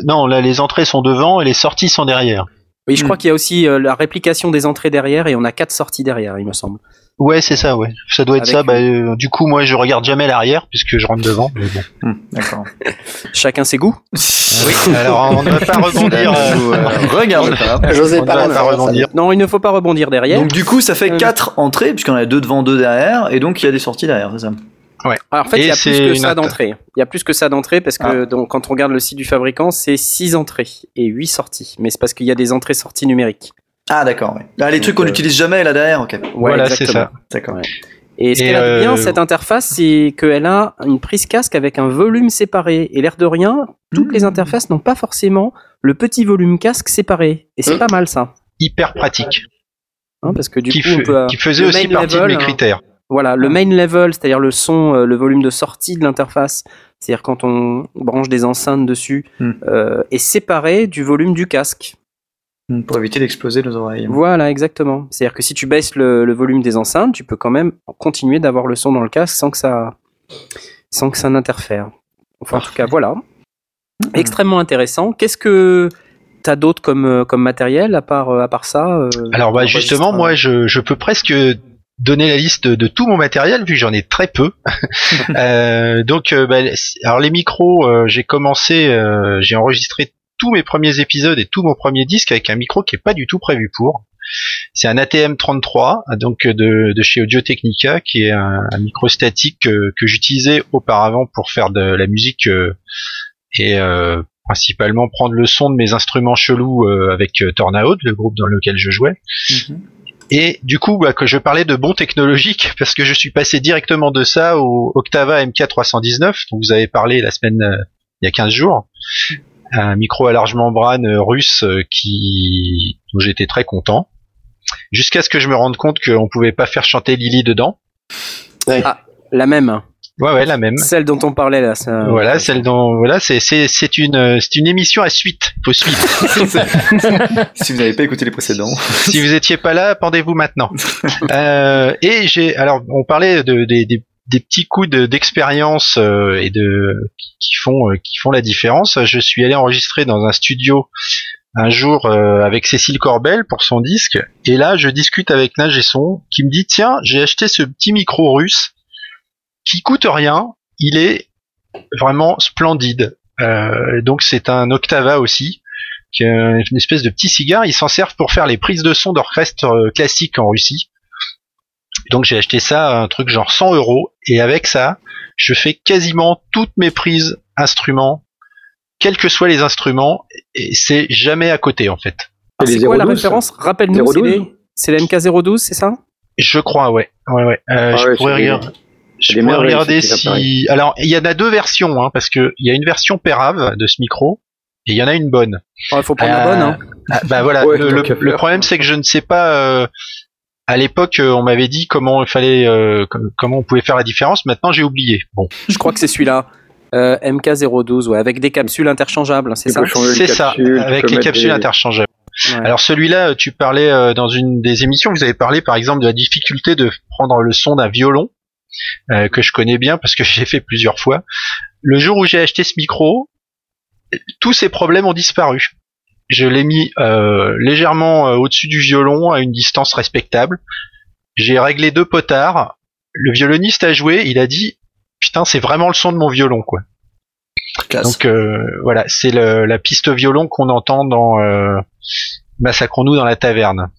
G: non, là les entrées sont devant et les sorties sont derrière.
A: Oui, je
F: Hmm.
A: crois qu'il y a aussi euh, la réplication des entrées derrière, et on a quatre sorties derrière, il me semble.
G: Ouais, c'est ça, ouais. Ça doit être
A: Avec
G: ça.
A: une-
G: Bah, euh, du coup, moi, je regarde jamais l'arrière puisque je rentre devant. mais bon.
F: Hmm, D'accord.
A: Chacun ses goûts.
G: Oui. Alors, on ne va pas rebondir. euh,
F: regardez pas.
G: On
C: pas
G: ne va
C: la
G: pas rebondir.
A: Non, il ne faut pas rebondir derrière.
F: Donc du coup, ça fait
A: Euh,
F: 4 entrées, puisqu'on a deux devant, deux derrière, et donc il y a des sorties derrière, c'est ça?
A: Alors, en fait, il y a plus que ça d'entrée. Il y a plus que ça d'entrée parce que donc, quand on regarde le site du fabricant, c'est 6 entrées et 8 sorties. Mais c'est parce qu'il y a des entrées-sorties numériques.
F: Ah d'accord, ouais. Ah, les
A: Donc,
F: trucs qu'on
A: euh,
F: n'utilise jamais là derrière, ok.
A: Ouais,
G: Voilà, c'est ça.
F: D'accord.
A: Ouais. Et ce qu'elle a de bien,
G: euh,
A: cette interface, c'est qu'elle a une prise casque avec un volume séparé. Et l'air de rien, toutes
F: Mmh.
A: les interfaces n'ont pas forcément le petit volume casque séparé. Et c'est
C: Mmh.
A: pas mal ça.
G: Hyper pratique.
A: hein, parce que du
G: qui,
A: coup, on peut,
G: qui faisait
A: le
G: aussi partie de
A: level,
G: mes
A: hein. Voilà, le main level, c'est-à-dire le son, euh, le volume de sortie de l'interface, c'est-à-dire quand on branche des enceintes dessus,
F: Hmm.
A: euh, est séparé du volume du casque.
F: Hmm, Pour éviter d'exploser nos oreilles.
A: Voilà, exactement. C'est-à-dire que si tu baisses le, le volume des enceintes, tu peux quand même continuer d'avoir le son dans le casque sans que ça, sans que ça n'interfère. Enfin, en tout cas, voilà. Extrêmement intéressant. Qu'est-ce que t'as d'autre comme, euh, comme matériel à part, à part ça euh,
G: Alors, bah, justement, moi, je, je peux presque donner la liste de tout mon matériel vu j'en ai très peu. Euh, donc, euh, bah, alors les micros, euh, j'ai commencé, euh, j'ai enregistré tous mes premiers épisodes et tout mon premier disque avec un micro qui est pas du tout prévu pour. C'est un ATM 33, donc euh, de, de chez Audio Technica, qui est un, micro statique que, j'utilisais auparavant pour faire de la musique euh, et principalement prendre le son de mes instruments chelous avec Tornaud, le groupe dans lequel je jouais. Et du coup, bah, que je parlais de bon technologique, parce que je suis passé directement de ça au Octava MK319, dont vous avez parlé la semaine, euh, il y a 15 jours. Un micro à large membrane euh, russe euh, qui, dont j'étais très content. Jusqu'à ce que je me rende compte qu'on pouvait pas faire chanter Lily dedans.
A: La même.
G: Ouais, ouais, la même.
A: Celle dont on parlait là. ça-
G: Voilà, celle dont, voilà, c'est, c'est, c'est une, euh, c'est une émission à suite. Faut suivre.
F: si vous n'avez pas écouté les précédents.
G: si vous étiez pas là, pendez-vous maintenant. Euh, et j'ai, alors, on parlait de, des, des, des petits coups de- d'expérience euh, et de qui font, euh, qui font la différence. Je suis allé enregistrer dans un studio un jour euh, avec Cécile Corbel pour son disque, et là, je discute avec Nage et Son, qui me dit tiens, j'ai acheté ce petit micro russe qui coûte rien. Il est vraiment splendide. Euh, donc c'est un Octava aussi qui est une espèce de petit cigare. Ils s'en servent pour faire les prises de son d'orchestre euh, classique en Russie. Donc j'ai acheté ça, un truc genre 100 euros, et avec ça, je fais quasiment toutes mes prises instruments, quels que soient les instruments, et c'est jamais à côté en fait.
A: C'est quoi la
B: 012,
A: référence? Rappelle-nous, c'est
B: 012?
A: les- c'est la MK012, c'est ça?
G: Je crois, ouais. ouais, ouais. Euh,
B: Ah
G: je
B: ouais,
G: pourrais regarder. Je
B: merveilles,
G: regarder si. Alors, il y en a deux versions, hein, parce que il y a une version Perave de ce micro et il y en a une bonne.
A: Il faut prendre la
G: Euh,
A: bonne. Hein.
G: Ah, bah voilà.
B: Ouais,
G: le, problème, c'est que je ne sais pas. euh, à l'époque, euh, on m'avait dit comment il fallait, euh, com- comment on pouvait faire la différence. Maintenant, j'ai oublié. Bon,
A: Je crois que c'est celui-là. Euh, MK012, ouais, avec des capsules interchangeables, hein, c'est ça
G: c'est ça, avec les capsules
B: des-
G: interchangeables.
A: Ouais.
G: Alors celui-là, euh, tu parlais euh, dans une des émissions, vous avez parlé par exemple de la difficulté de prendre le son d'un violon, euh, que je connais bien parce que j'ai fait plusieurs fois. Le jour où j'ai acheté ce micro, tous ces problèmes ont disparu. Je l'ai mis euh, légèrement euh, au-dessus du violon à une distance respectable. J'ai réglé deux potards. Le violoniste a joué, il a dit putain c'est vraiment le son de mon violon quoi.
F: Classe.
G: Donc euh, voilà, c'est la piste violon qu'on entend dans euh, Massacrons-nous dans la taverne.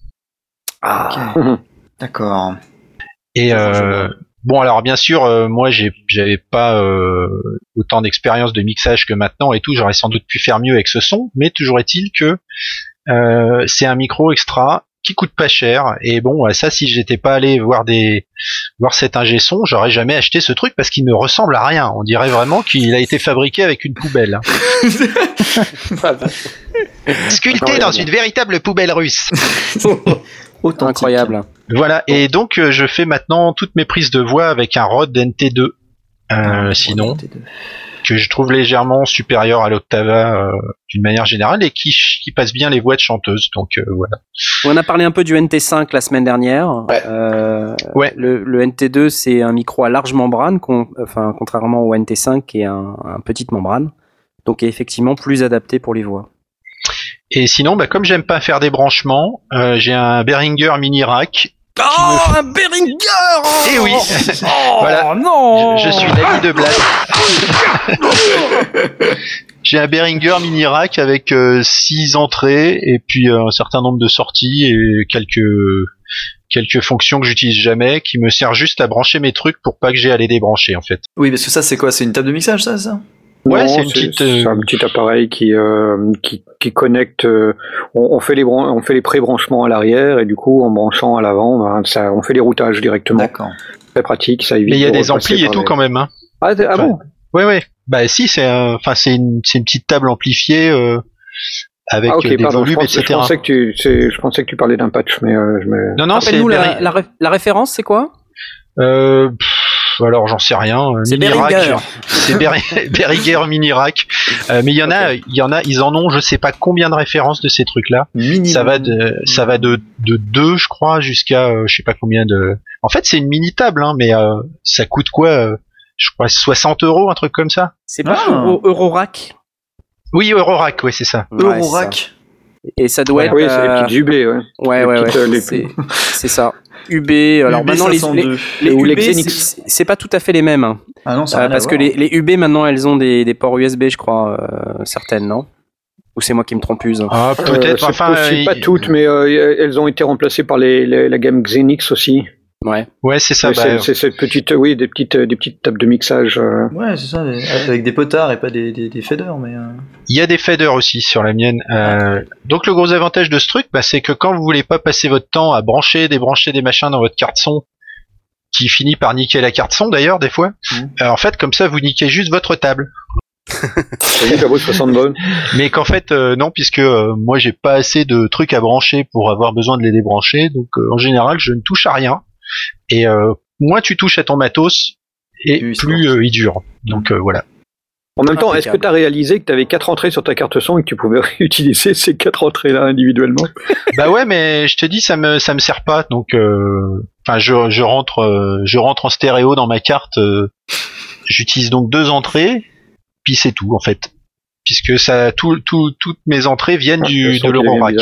B: Mhm.
F: D'accord.
G: Et euh. Bon alors bien sûr, euh, moi j'ai j'avais pas euh, autant d'expérience de mixage que maintenant et tout, j'aurais sans doute pu faire mieux avec ce son, mais toujours est-il que euh, c'est un micro extra qui coûte pas cher. Et bon ça si j'étais pas allé voir des voir cet ingé son j'aurais jamais acheté ce truc parce qu'il ne ressemble à rien. On dirait vraiment qu'il a été fabriqué avec une poubelle. Sculpté dans une véritable poubelle russe
F: Authentique.
A: Incroyable.
G: Voilà, et donc euh, je fais maintenant toutes mes prises de voix avec un Rode NT2. Euh, sinon, que je trouve légèrement supérieur à l'Octava euh, d'une manière générale et qui, passe bien les voix de chanteuse. Donc euh, voilà.
A: On a parlé un peu du NT5 la semaine dernière.
C: Ouais.
A: Euh,
G: Ouais.
A: Le, le NT2, c'est un micro à large membrane, con- enfin, contrairement au NT5 qui est un, un petite membrane. Donc, est effectivement plus adapté pour les voix.
G: Et sinon, bah, comme j'aime pas faire des branchements, euh, j'ai un Behringer Mini Rack.
A: Oh, un Behringer
G: Eh oui Voilà.
A: non
G: Je, je suis l'ami de Blast. J'ai un Behringer mini rack avec 6 entrées et puis euh, un certain nombre de sorties et quelques quelques fonctions que j'utilise jamais qui me servent juste à brancher mes trucs pour pas que j'ai à les débrancher en fait.
F: Oui, parce que ça, c'est quoi? C'est une table de mixage, ça, ça?
G: Ouais, c'est une petite, euh,
B: un petit appareil qui euh, qui, qui connecte. euh, on, on fait les on fait les pré-branchements à l'arrière et du coup en branchant à l'avant, ben, ça, on fait les routages directement.
F: D'accord.
B: Très pratique, ça évite.
G: Mais il y a
B: de
G: des amplis et tout
B: les-
G: quand même. Hein.
B: Ah, ah
G: Enfin,
B: bon?
G: Ouais ouais. Bah si c'est enfin c'est une c'est une petite table amplifiée euh, avec
B: Ah ok,
G: euh, des
B: pardon. Je
G: etc.
B: pensais que tu, c'est- je pensais que tu parlais d'un patch, mais euh, je me.
G: Non non c'est
A: Rappelle-nous la, la, ré- la référence, c'est quoi?
G: Euh, pff, alors j'en sais rien. euh,
A: C'est
G: mini rack,
A: Behringer.
G: C'est Behri- Behringer mini rack. Euh, mais il y en a, il y en a, ils en ont, je sais pas combien de références de ces trucs-là.
F: Mini.
G: Ça va de, ça va de de deux, je crois, jusqu'à euh, je sais pas combien de. En fait, c'est une mini table, hein, mais euh, ça coûte quoi euh, Je crois 60 euros, un truc comme ça.
A: C'est pas
F: Ah.
A: Euro- Eurorack?
G: Oui, Eurorack, ouais, c'est ça.
A: Ouais, c'est ça.
F: Eurorack.
A: Et ça doit être.
B: oui, c'est les petites ouais.
A: Ouais,
B: les
A: ouais, ouais.
B: euh,
A: c'est ça. UB. Alors
F: UB
A: maintenant, les, les,
F: 502.
A: les
B: Ou les
A: UB,
B: Xenix.
A: c'est- pas tout à fait les mêmes. hein.
F: Ah non, ça
A: Euh, parce que les, les UB maintenant, elles ont des, des ports USB, je crois, euh, certaines, non? Ou c'est moi qui me trompuse
G: Ah,
B: Euh,
G: peut-être.
B: c'est
G: enfin,
B: pas toutes, mais euh, elles ont été remplacées par les, les- la gamme Xenix aussi.
A: Ouais.
G: Ouais, c'est ça.
B: Ouais,
G: bah,
B: c'est c'est cette petite, oui, des petites, euh, des petites tables de mixage. euh.
F: Ouais, c'est ça, avec des potards et pas des, des, des faders, mais. euh,
G: Il y a des faders aussi sur la mienne. Euh, donc le gros avantage de ce truc, bah, c'est que quand vous voulez pas passer votre temps à brancher, débrancher des machins dans votre carte son, qui finit par niquer la carte son d'ailleurs des fois,
F: Mhm.
G: euh, en fait comme ça vous niquez juste votre table.
B: C'est une cabot de 60 bonnes.
G: Mais qu'en fait euh, non, puisque euh, moi j'ai pas assez de trucs à brancher pour avoir besoin de les débrancher, donc euh, en général je ne touche à rien. Et euh, moins tu touches à ton matos, et
F: Plus il
G: plus euh, il dure. Donc euh, voilà.
B: En même temps, est-ce que tu as réalisé que tu avais quatre entrées sur ta carte son et que tu pouvais utiliser ces quatre entrées-là individuellement?
G: Bah ouais, mais je te dis, ça me ça me sert pas. Donc, euh, enfin, je, je rentre euh, je rentre en stéréo dans ma carte. euh, J'utilise donc deux entrées, puis c'est tout en fait, puisque ça tout, tout toutes mes entrées viennent du de l'Eurorack.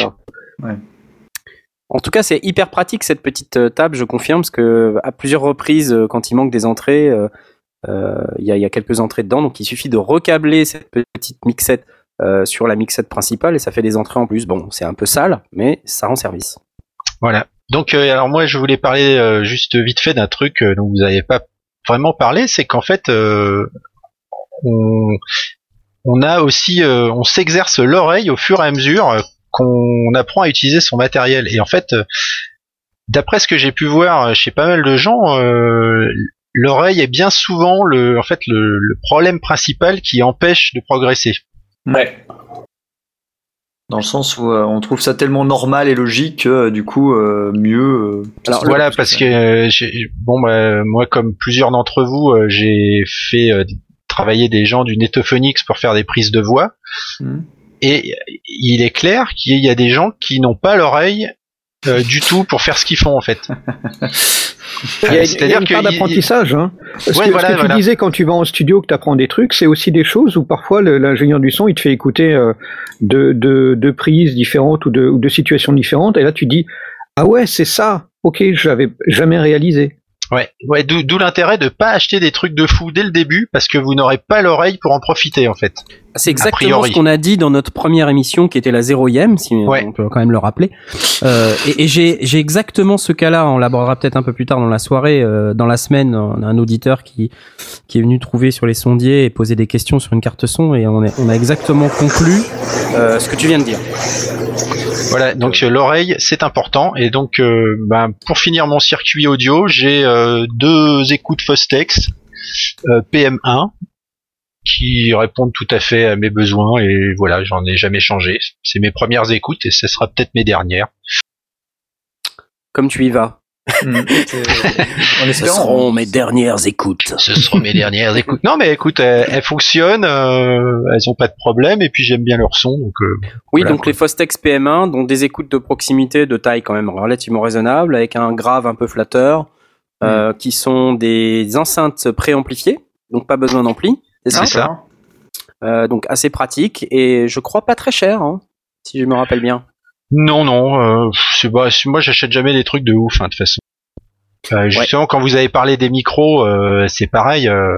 A: En tout cas, c'est hyper pratique cette petite euh, table, je confirme, parce que à plusieurs reprises, euh, quand il manque des entrées, euh, il y, a, quelques entrées dedans, donc il suffit de recabler cette petite mixette sur la mixette principale et ça fait des entrées en plus. Bon, c'est un peu sale, mais ça rend service.
G: Voilà. Donc alors moi je voulais parler juste vite fait d'un truc dont vous n'avez pas vraiment parlé, c'est qu'en fait on, a aussi on s'exerce l'oreille au fur et à mesure qu'on apprend à utiliser son matériel. Et en fait, euh, d'après ce que j'ai pu voir chez pas mal de gens, euh, l'oreille est bien souvent le en fait le, le problème principal qui empêche de progresser.
C: Ouais.
F: Dans le sens où euh, on trouve ça tellement normal et logique que euh, du coup, mieux.
A: Alors,
G: Voilà, parce que bon, bah, moi, comme plusieurs d'entre vous, j'ai fait travailler des gens du Netophonics pour faire des prises de voix.
F: Mhm.
G: Et il est clair qu'il y a des gens qui n'ont pas l'oreille euh, du tout pour faire ce qu'ils font en fait.
B: Il y a,
G: C'est-à-dire que
B: d'apprentissage. Hein. Ce
G: Ouais,
B: que,
G: voilà,
B: ce que tu disais quand tu vas en studio, que tu apprends des trucs, c'est aussi des choses où parfois l'ingénieur du son, il te fait écouter euh, deux de, de prises différentes ou de, ou de situations différentes, et là tu dis, ah ouais, c'est ça, ok, je l'avais jamais réalisé.
G: Ouais, ouais, d'où d'où l'intérêt de pas acheter des trucs de fou dès le début parce que vous n'aurez pas l'oreille pour en profiter en fait.
A: C'est exactement ce qu'on a dit dans notre première émission qui était la zéroième, si
G: Ouais.
A: on peut quand même le rappeler. Euh, et et j'ai j'ai exactement ce cas-là, on l'abordera peut-être un peu plus tard dans la soirée. euh, dans la semaine, on a un auditeur qui, qui est venu trouver sur les sondiers et poser des questions sur une carte son et on, est, on a exactement conclu euh, ce que tu viens de dire.
G: Voilà, donc euh, l'oreille c'est important et donc euh, ben, pour finir mon circuit audio, j'ai euh, deux écoutes Fostex euh, PM1 qui répondent tout à fait à mes besoins et voilà, j'en ai jamais changé. C'est mes premières écoutes et ce sera peut-être mes dernières.
A: Comme tu y vas.
F: Mm.
A: Ce seront mes dernières écoutes.
G: Ce seront mes dernières écoutes. Non mais écoute, elles, elles fonctionnent, euh, elles ont pas de problème et puis j'aime bien leur son donc euh,
A: Oui,
G: Voilà,
A: donc
G: quoi.
A: les Fostex PM1, donc des écoutes de proximité de taille quand même relativement raisonnable, avec un grave un peu flatteur, euh, qui sont des enceintes préamplifiées, donc pas besoin d'ampli. C'est ça. Euh, Donc assez pratique et je crois pas très cher, hein, si je me rappelle bien.
G: Non, non, euh, c'est bah, moi j'achète jamais des trucs de ouf, hein, de toute façon. Euh, justement, quand vous avez parlé des micros, euh, c'est pareil. euh,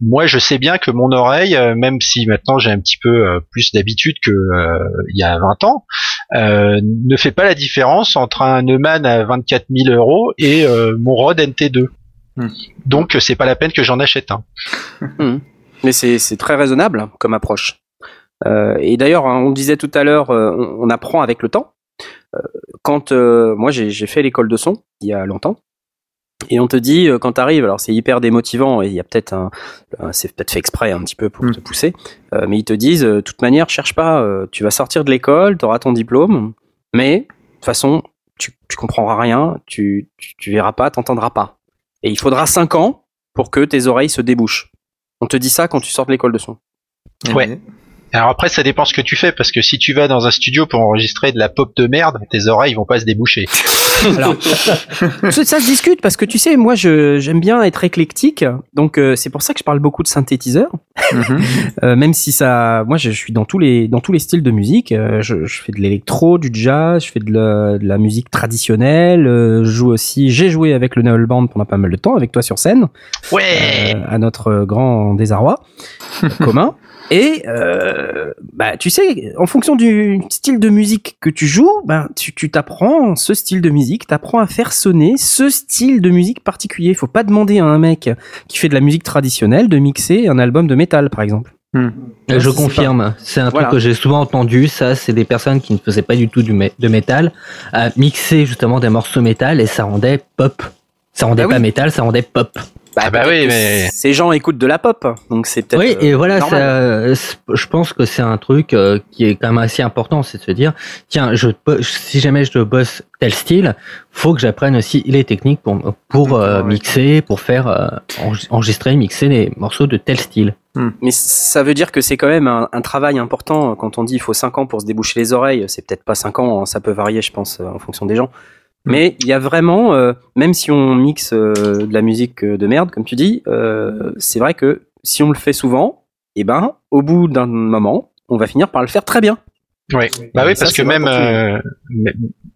G: moi, je sais bien que mon oreille, euh, même si maintenant j'ai un petit peu euh, plus d'habitude que euh, il y a 20 ans, euh, ne fait pas la différence entre un Neumann à 24 000 euros et euh, mon Rode NT2.
F: Hmm.
G: Donc, c'est pas la peine que j'en achète un.
A: Mais c'est c'est très raisonnable hein, comme approche. Euh, et d'ailleurs, hein, on le disait tout à l'heure, euh, on, on apprend avec le temps. Euh, quand euh, moi j'ai fait l'école de son il y a longtemps, et on te dit euh, quand t'arrives, alors c'est hyper démotivant et il y a peut-être un, un- c'est peut-être fait exprès un petit peu pour
F: Mm.
A: te pousser, euh, mais ils te disent, euh, de toute manière, cherche pas, euh, tu vas sortir de l'école, t'auras ton diplôme, mais de toute façon, tu, tu comprendras rien, tu, tu, tu verras pas, t'entendras pas, et il faudra 5 ans pour que tes oreilles se débouchent. On te dit ça quand tu sors de l'école de son.
G: Ouais. Alors après, ça dépend ce que tu fais, parce que si tu vas dans un studio pour enregistrer de la pop de merde, tes oreilles vont pas se déboucher.
A: Alors, ça, se discute parce que tu sais, moi, je j'aime bien être éclectique, donc euh, c'est pour ça que je parle beaucoup de synthétiseurs,
F: Mhm.
A: euh, même si ça, moi, je, je suis dans tous les dans tous les styles de musique. euh, je, je fais de l'électro, du jazz, je fais de la, de la musique traditionnelle. euh, je joue aussi, j'ai joué avec le Nail Band pendant pas mal de temps, avec toi sur scène,
G: Ouais.
A: euh, à notre grand désarroi commun. Et euh, bah, tu sais, en fonction du style de musique que tu joues, ben tu tu t'apprends ce style de musique, t'apprends à faire sonner ce style de musique particulier. Il faut pas demander à un mec qui fait de la musique traditionnelle de mixer un album de métal, par exemple. Ouais,
D: je confirme, c'est un
A: Voilà.
D: truc que j'ai souvent entendu. Ça, c'est des personnes qui ne faisaient pas du tout du de métal, à mixer justement des morceaux métal et ça rendait pop. Ça rendait
A: Ah
D: pas
A: oui.
D: métal, ça rendait pop.
G: Ah bah oui, mais-
A: ces gens écoutent de la pop, donc c'est peut-être.
D: Oui, et voilà,
A: normal.
D: ça, euh, c'est- je pense que c'est un truc euh, qui est quand même assez important, c'est de se dire, tiens, je, si jamais je bosse tel style, faut que j'apprenne aussi les techniques pour, pour euh, mixer, pour faire euh, enre- enregistrer, mixer les morceaux de tel style.
A: Mais ça veut dire que c'est quand même un, un travail important. Quand on dit il faut 5 ans pour se déboucher les oreilles, c'est peut-être pas 5 ans, hein, ça peut varier, je pense, en fonction des gens. Mais il y a vraiment, euh, même si on mixe euh, de la musique euh, de merde, comme tu dis, euh, c'est vrai que si on le fait souvent, eh ben, au bout d'un moment, on va finir par le faire très bien.
G: Ouais. Bah oui,
A: Ça,
G: parce que même, euh,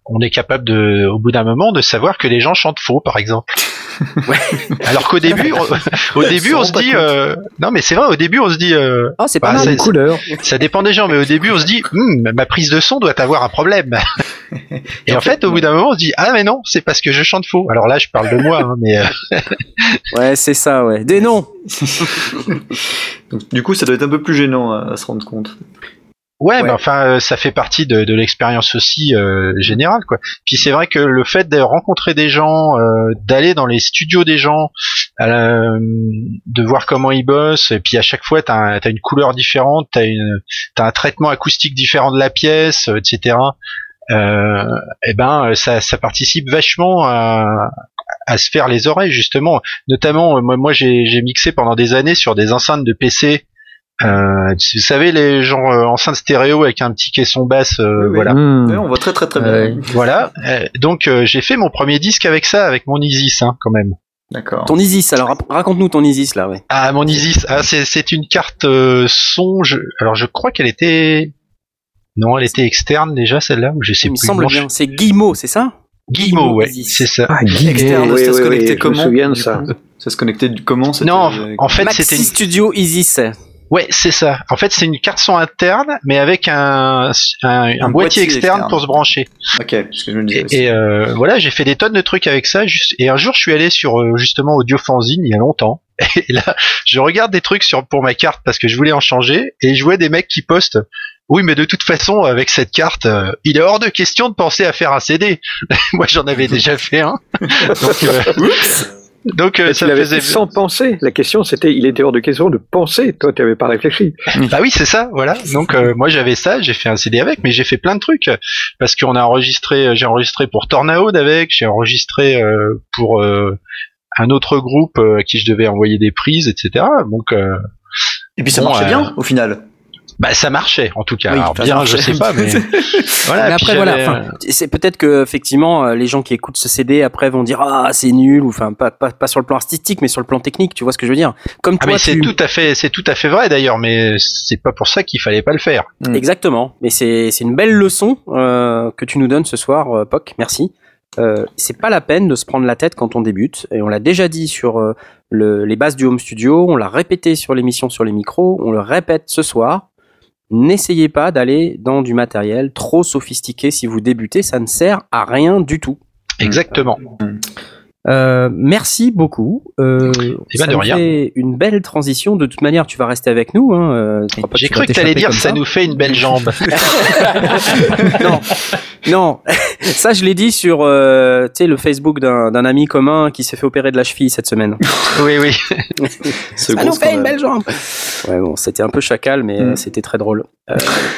G: on est capable de, au bout d'un moment, de savoir que les gens chantent faux, par exemple. Alors qu'au début, on, au début, on se dit, euh, non mais c'est vrai, au début, on se dit, euh,
A: Ah, c'est
G: Bah,
A: pas mal.
G: c'est-
B: Une couleur.
G: ça dépend des gens, mais au début, on se dit, Hmm, ma prise de son doit avoir un problème. Et en fait, au bout d'un moment, on se dit, ah mais non, c'est parce que je chante faux. Alors là, je parle de moi, hein, mais euh,
A: Ouais, c'est ça, ouais. Des noms.
F: Donc, du coup, ça doit être un peu plus gênant à, à se rendre compte.
G: Ouais,
A: Ouais.
G: mais enfin, euh, ça fait partie de, de l'expérience aussi euh, générale, quoi. Puis c'est vrai que le fait de rencontrer des gens, euh, d'aller dans les studios des gens, de voir comment ils bossent, et puis à chaque fois, t'as un- as une couleur différente, t'as une, t'as un traitement acoustique différent de la pièce, etc. Euh, et ben, ça, ça participe vachement à, à se faire les oreilles justement. Notamment, euh, moi, moi j'ai j'ai mixé pendant des années sur des enceintes de PC Euh, vous savez les gens euh, enceintes stéréo avec un petit caisson basse, euh,
F: Oui,
G: voilà.
B: Hmm.
F: On voit très très très bien.
D: Ouais.
G: Voilà. Euh, donc euh, j'ai fait mon premier disque avec ça, avec mon Isis, hein, quand même.
F: D'accord.
A: Ton Isis, alors raconte-nous ton Isis là, ouais.
G: Ah mon Isis, ah, c'est c'est une carte euh, son. je- Alors je crois qu'elle était. Non, elle était externe déjà celle-là, ou je sais
A: Il me
G: plus.
A: semble
G: Non, je-
A: bien. C'est Guillemot, c'est ça?
G: Guillemot, ouais, c'est ça.
B: Ah, Guy,
F: Externe,
B: oui,
F: ça se connectait
B: oui, je
F: comment
B: me souviens de
F: du
B: ça.
F: se connectait du comment
G: Non, en fait c'était une...
A: Studio Isis.
G: ouais c'est ça. En fait c'est une carte son interne, mais avec un un, un boîtier,
F: boîtier
G: externe,
F: externe.
G: pour se brancher.
F: Ok, parce que je me disais.
G: Et, et, euh, voilà, j'ai fait des tonnes de trucs avec ça. juste- Et un jour, je suis allé sur euh, justement Audiofanzine il y a longtemps. Et là, je regarde des trucs sur pour ma carte parce que je voulais en changer. Et je vois des mecs qui postent. Oui, mais de toute façon, avec cette carte, euh, il est hors de question de penser à faire un CD. Moi, j'en avais déjà fait un. Donc, euh, donc euh, ça faisait.
B: sans penser. La question, c'était, il était hors de question de penser. Toi, tu n'avais pas réfléchi.
G: Bah oui, c'est ça, voilà. Donc euh, moi j'avais ça, j'ai fait un CD avec, mais j'ai fait plein de trucs parce qu'on a enregistré, j'ai enregistré pour Tornado avec, j'ai enregistré euh, pour euh, un autre groupe euh, à qui je devais envoyer des prises, etc. Donc euh,
F: Et puis ça
G: Bon,
F: marchait
G: euh,
F: bien au final.
G: Bah ça marchait en tout cas.
F: Oui,
G: Alors bien, je sais pas, mais voilà.
A: mais après voilà, enfin, c'est peut-être que effectivement euh, les gens qui écoutent ce CD après vont dire ah c'est nul ou enfin pas, pas pas sur le plan artistique mais sur le plan technique, tu vois ce que je veux dire. Comme
G: Ah
A: toi
G: mais c'est
A: tu
G: tout à fait, c'est tout à fait vrai d'ailleurs, mais c'est pas pour ça qu'il fallait pas le faire.
A: Exactement, mais c'est c'est une belle leçon euh, que tu nous donnes ce soir, euh, Poc. Merci. Euh, c'est pas la peine de se prendre la tête quand on débute, et on l'a déjà dit sur euh, le- les bases du home studio, on l'a répété sur l'émission sur les micros, on le répète ce soir. N'essayez pas d'aller dans du matériel trop sophistiqué si vous débutez, ça ne sert à rien du tout.
G: Exactement.
A: Euh, merci beaucoup. Euh,
G: Eh ben,
A: ça
G: de
A: nous
G: rien.
A: fait une belle transition. De toute manière, tu vas rester avec nous. Hein. euh,
G: J'ai cru que t'allais dire
A: comme
G: ça nous fait une belle jambe.
A: non, non, ça je l'ai dit sur euh, tu sais, le Facebook d'un ami commun qui s'est fait opérer de la cheville cette semaine.
G: oui, oui.
F: Ce
A: ça nous fait une belle jambe. Ouais, bon, c'était un peu chacal, mais
F: Mm.
A: euh, c'était très drôle. Euh,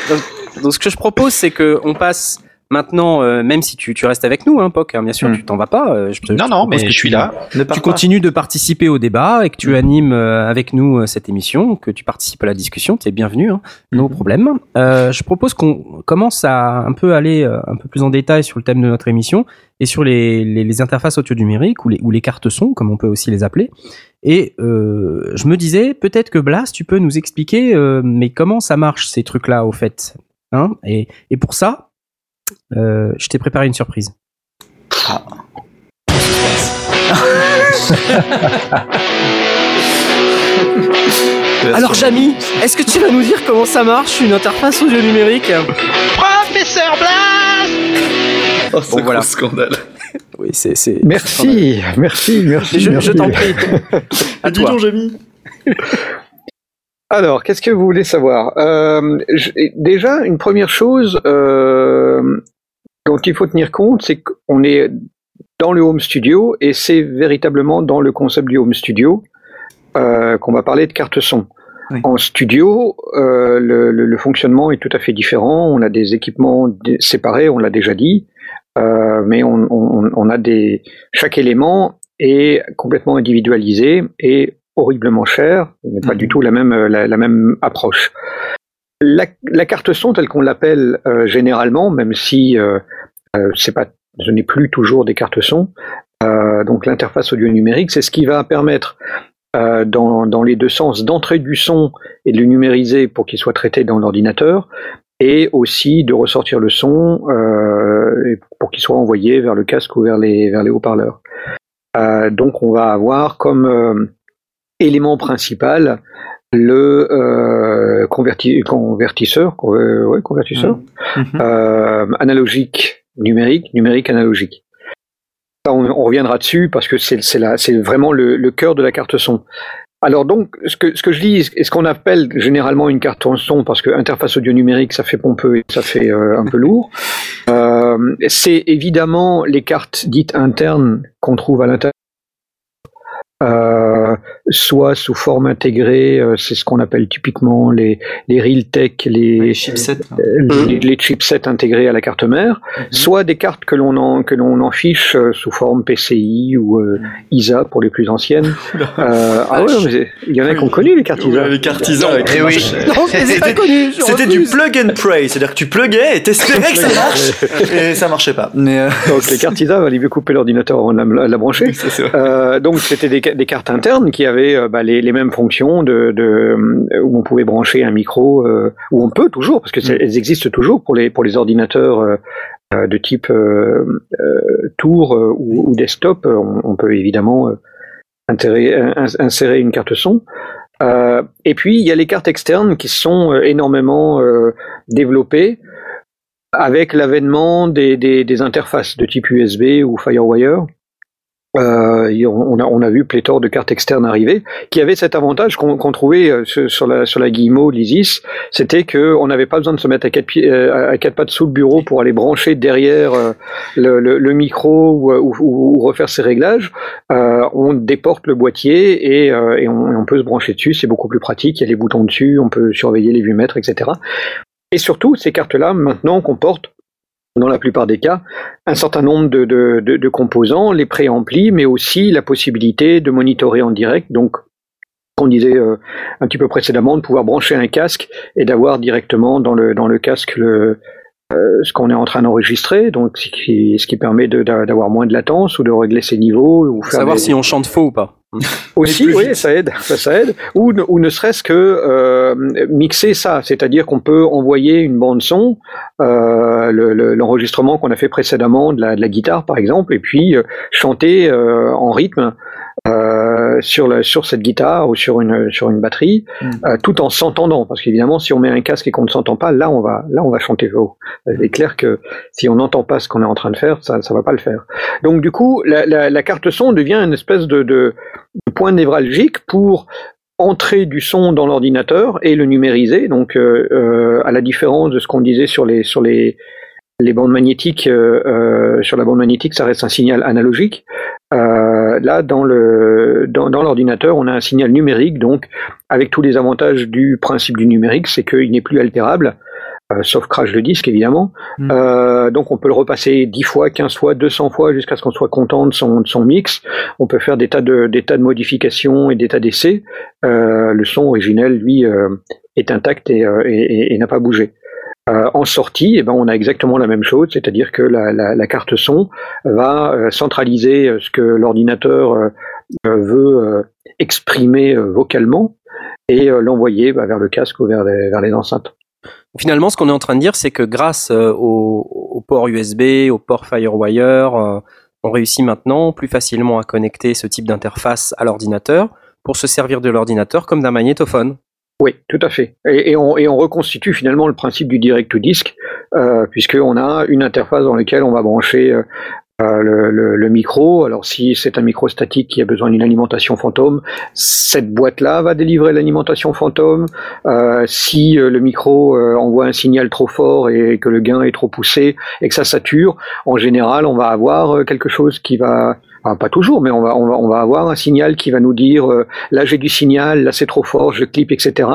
A: donc, donc, ce que je propose, c'est que on passe maintenant, euh, même si tu, tu restes avec nous, hein, Poc, hein, bien sûr,
F: Mm.
A: tu t'en vas pas. euh, je te- je
G: Non, non, mais
A: que
G: je suis
A: tu-
G: là.
F: Ne
A: tu continues de participer au débat et que tu animes euh, avec nous cette émission, que tu participes à la discussion, tu es bienvenu, hein, no
F: Mhm.
A: problème. Je propose qu'on commence à un peu aller un peu plus en détail sur le thème de notre émission et sur les, les, les interfaces audio numériques ou les, ou les cartes son, comme on peut aussi les appeler. Et je me disais, peut-être que Blas, tu peux nous expliquer, mais comment ça marche ces trucs-là au fait hein et, et pour ça, euh, je t'ai préparé une surprise. Alors Jamy, est-ce que tu vas nous dire comment ça marche une interface audio numérique
G: Professeur Blast
F: Oh, ce
A: Bon, voilà.
F: scandale.
A: Oui, c'est c'est.
B: Merci, merci, merci.
A: Je,
B: merci.
A: je t'en prie. À
F: Dis
A: toi.
F: donc, Jamie.
B: Alors, qu'est-ce que vous voulez savoir? Euh, Déjà, une première chose euh, dont il faut tenir compte, c'est qu'on est dans le home studio et c'est véritablement dans le concept du home studio euh, qu'on va parler de carte son.
F: Oui.
B: En studio, le, le- le fonctionnement est tout à fait différent. On a des équipements séparés, on l'a déjà dit, mais on, on- on a des chaque élément est complètement individualisé et horriblement cher. N'est pas
F: Mhm.
B: du tout la même euh, la, la même approche. La, la carte son telle qu'on l'appelle euh, généralement, même si euh, euh, c'est pas, ce n'est plus toujours des cartes son. donc l'interface audio numérique, c'est ce qui va permettre dans, dans les deux sens d'entrer du son et de le numériser pour qu'il soit traité dans l'ordinateur, et aussi de ressortir le son pour qu'il soit envoyé vers le casque ou vers les, vers les haut-parleurs. Donc on va avoir comme élément principal le euh, converti- convertisseur, euh, ouais, convertisseur
F: Mhm.
B: euh, analogique numérique, numérique analogique. Ça, on, on reviendra dessus parce que c'est vraiment le, le cœur de la carte son. Alors donc, ce que, ce que je dis, et ce qu'on appelle généralement une carte son, parce que interface audio numérique, ça fait pompeux et ça fait euh, un peu lourd, c'est évidemment les cartes dites internes qu'on trouve à l'intérieur euh, soit sous forme intégrée, euh, c'est ce qu'on appelle typiquement les, les Realtek, les,
F: Les chipsets. hein.
B: euh, les, les chipsets intégrés à la carte mère,
F: Mhm.
B: soit des cartes que l'on en, que l'on en fiche euh, sous forme PCI ou euh, ISA pour les plus anciennes. Euh, ah ouais, mais il y en a qui ont connu les cartes ISA.
F: Les cartes ISA. avec
G: Eh
F: les
G: oui.
F: marches.
A: Non, je les ai pas
F: C'était- du plug and pray, c'est-à-dire que tu pluguais et t'espérais que ça marche, et ça marchait pas. Mais euh,
B: Donc les cartes ISA, il couper l'ordinateur avant de la, la brancher. Euh, donc c'était des, des cartes internes qui avaient euh, bah, les, les mêmes fonctions de, de euh, où on pouvait brancher un micro, euh, où on peut toujours parce que c'est- elles existent toujours pour les pour les ordinateurs de type tour ou, ou desktop. On, on peut évidemment insérer une carte son. Euh, et puis il y a les cartes externes qui sont énormément euh, développées avec l'avènement des, des, des interfaces de type USB ou FireWire. Euh, on, a, on a vu pléthore de cartes externes arriver qui avaient cet avantage qu'on qu'on trouvait euh, sur la, sur la Guillemot, l'ISIS, c'était que on n'avait pas besoin de se mettre à quatre, pieds, euh, à quatre pattes sous le bureau pour aller brancher derrière euh, le, le, le micro ou, ou, ou refaire ses réglages. Euh, on déporte le boîtier et, et on, peut se brancher dessus, c'est beaucoup plus pratique, il y a les boutons dessus, on peut surveiller les vues-mètres, etc. Et surtout, ces cartes-là, maintenant, comportent dans la plupart des cas, un certain nombre de, de, de, de composants, les préamplis, mais aussi la possibilité de monitorer en direct. Donc, qu'on disait euh, un petit peu précédemment, de pouvoir brancher un casque et d'avoir directement dans le, dans le casque le, euh, ce qu'on est en train d'enregistrer, donc ce qui, ce qui permet d'avoir moins de latence ou de régler ses niveaux ou faire
A: Savoir
B: des-
A: si on chante faux ou pas.
B: Aussi, oui, ça aide, ça, ça aide. Ou, ne- ou ne serait-ce que euh, mixer ça, c'est-à-dire qu'on peut envoyer une bande son, euh, le- le- l'enregistrement qu'on a fait précédemment de la, de la guitare par exemple, et puis euh, chanter en rythme euh, sur, la, sur cette guitare ou sur une, sur une batterie,
F: Mm.
B: euh, tout en s'entendant. Parce qu'évidemment, si on met un casque et qu'on ne s'entend pas, là on va, là on va chanter faux. Il est clair que si on n'entend pas ce qu'on est en train de faire, ça, ça va pas le faire. Donc du coup, la, la, la carte son devient une espèce de, de, de point névralgique pour entrer du son dans l'ordinateur et le numériser. Donc, euh, euh, à la différence de ce qu'on disait sur les sur les les bandes magnétiques, euh, euh, sur la bande magnétique, ça reste un signal analogique. Euh, là, dans le dans, dans l'ordinateur, on a un signal numérique, donc avec tous les avantages du principe du numérique, c'est qu'il n'est plus altérable, euh, sauf crash de disque évidemment.
F: Mm.
B: Euh, donc on peut le repasser 10 fois, 15 fois, 200 fois jusqu'à ce qu'on soit content de son, de son mix. On peut faire des tas de, des tas de modifications et des tas d'essais. Euh, le son originel, lui, euh, est intact et, euh, et- et- et n'a pas bougé. Euh, en sortie, eh ben, on a exactement la même chose, c'est-à-dire que la, carte son va euh, centraliser euh, ce que l'ordinateur veut exprimer vocalement et l'envoyer bah, vers le casque ou vers les, enceintes.
A: Finalement, ce qu'on est en train de dire, c'est que grâce au, au port USB, au port FireWire, on réussit maintenant plus facilement à connecter ce type d'interface à l'ordinateur pour se servir de l'ordinateur comme d'un magnétophone.
B: Oui, tout à fait. Et, on, reconstitue finalement le principe du direct to disc, euh, puisqu'on a une interface dans laquelle on va brancher euh, euh, le, micro. Alors si c'est un micro statique qui a besoin d'une alimentation fantôme, cette boîte-là va délivrer l'alimentation fantôme. Euh, si euh, le micro euh, envoie un signal trop fort et que le gain est trop poussé et que ça sature, en général, on va avoir quelque chose qui va Pas toujours, mais on va, on va, on va avoir un signal qui va nous dire euh, là j'ai du signal, là c'est trop fort, je clip, etc.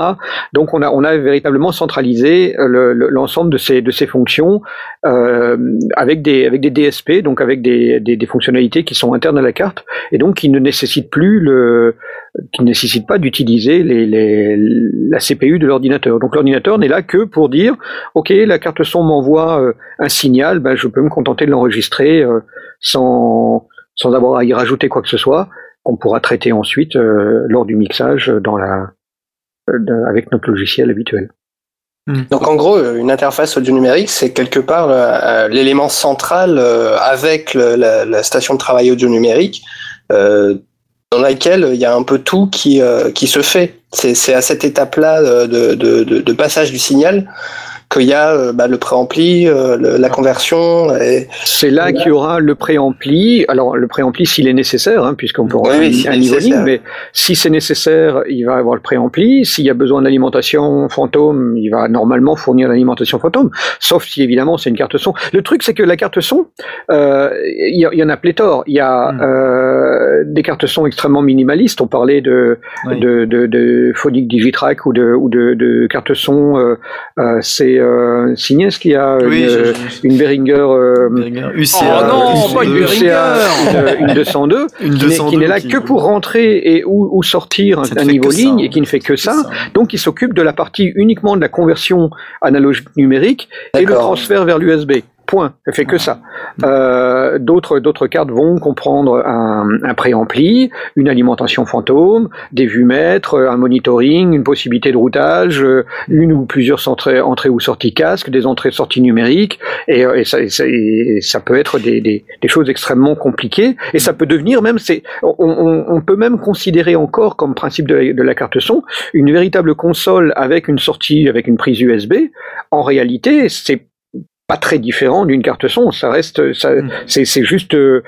B: Donc on a, on a véritablement centralisé euh, le- le- l'ensemble de ces, de ces fonctions euh, avec des, avec des DSP, donc avec des, des, des fonctionnalités qui sont internes à la carte et donc qui ne nécessitent plus le, qui ne nécessitent pas d'utiliser les, les, la CPU de l'ordinateur. Donc l'ordinateur n'est là que pour dire ok la carte son m'envoie euh, un signal, ben je peux me contenter de l'enregistrer euh, sans sans avoir à y rajouter quoi que ce soit, qu'on pourra traiter ensuite euh, lors du mixage dans la, euh, avec notre logiciel habituel.
C: Donc en gros, euh, une interface audio numérique, c'est quelque part euh, l'élément central avec le- la, la station de travail audio numérique, dans laquelle il y a un peu tout qui, qui se fait. C'est à cette étape-là de, de, de, de passage du signal qu'il y a euh, bah, le préampli, euh, le- la conversion. Et...
B: C'est là qu'il y aura le préampli. Alors le préampli s'il est nécessaire, hein, puisqu'on peut avoir
C: Oui,
B: un, un niveau ligne, mais si c'est nécessaire, il va avoir le préampli. S'il y a besoin d'alimentation fantôme, il va normalement fournir l'alimentation fantôme. Sauf si évidemment c'est une carte son. Le truc c'est que la carte son, euh, il y, en a pléthore. Il y a
F: Hmm.
B: euh, des cartes son extrêmement minimalistes. On parlait de
F: Oui.
B: de, de, de Phonic Digitrack ou de ou de, de cartes son. euh, euh, c'est euh, Signès qui a
F: Oui,
B: une,
F: je- je-
B: une Behringer. euh,
F: Behringer. UCA,
A: Oh non,
F: UCA,
A: pas une
B: une
A: Behringer.
B: CA, une, une 202,
F: Une
B: qui n'est-
F: 202
B: qui n'est là
F: qui-
B: que pour rentrer et ou, ou sortir un, niveau
F: ça,
B: ligne et qui ne fait que ça.
F: ça.
B: Donc, il s'occupe de la partie uniquement de la conversion analogique numérique et le transfert vers l'USB. Point. Elle fait que ça. Euh, d'autres, d'autres cartes vont comprendre un, un préampli, une alimentation fantôme, des vues-mètres, un monitoring, une possibilité de routage, euh, une ou plusieurs entrées, entrées ou sorties casque, des entrées-sorties numériques, et, euh, et ça, et ça- et ça peut être des, des, des choses extrêmement compliquées, et ça peut devenir même, c'est, on, on, on peut même considérer encore comme principe de la, de la carte son une véritable console avec une sortie, avec une prise USB. En réalité, c'est pas très différent d'une carte son. Ça reste, ça,
F: Mm.
B: c'est, juste euh,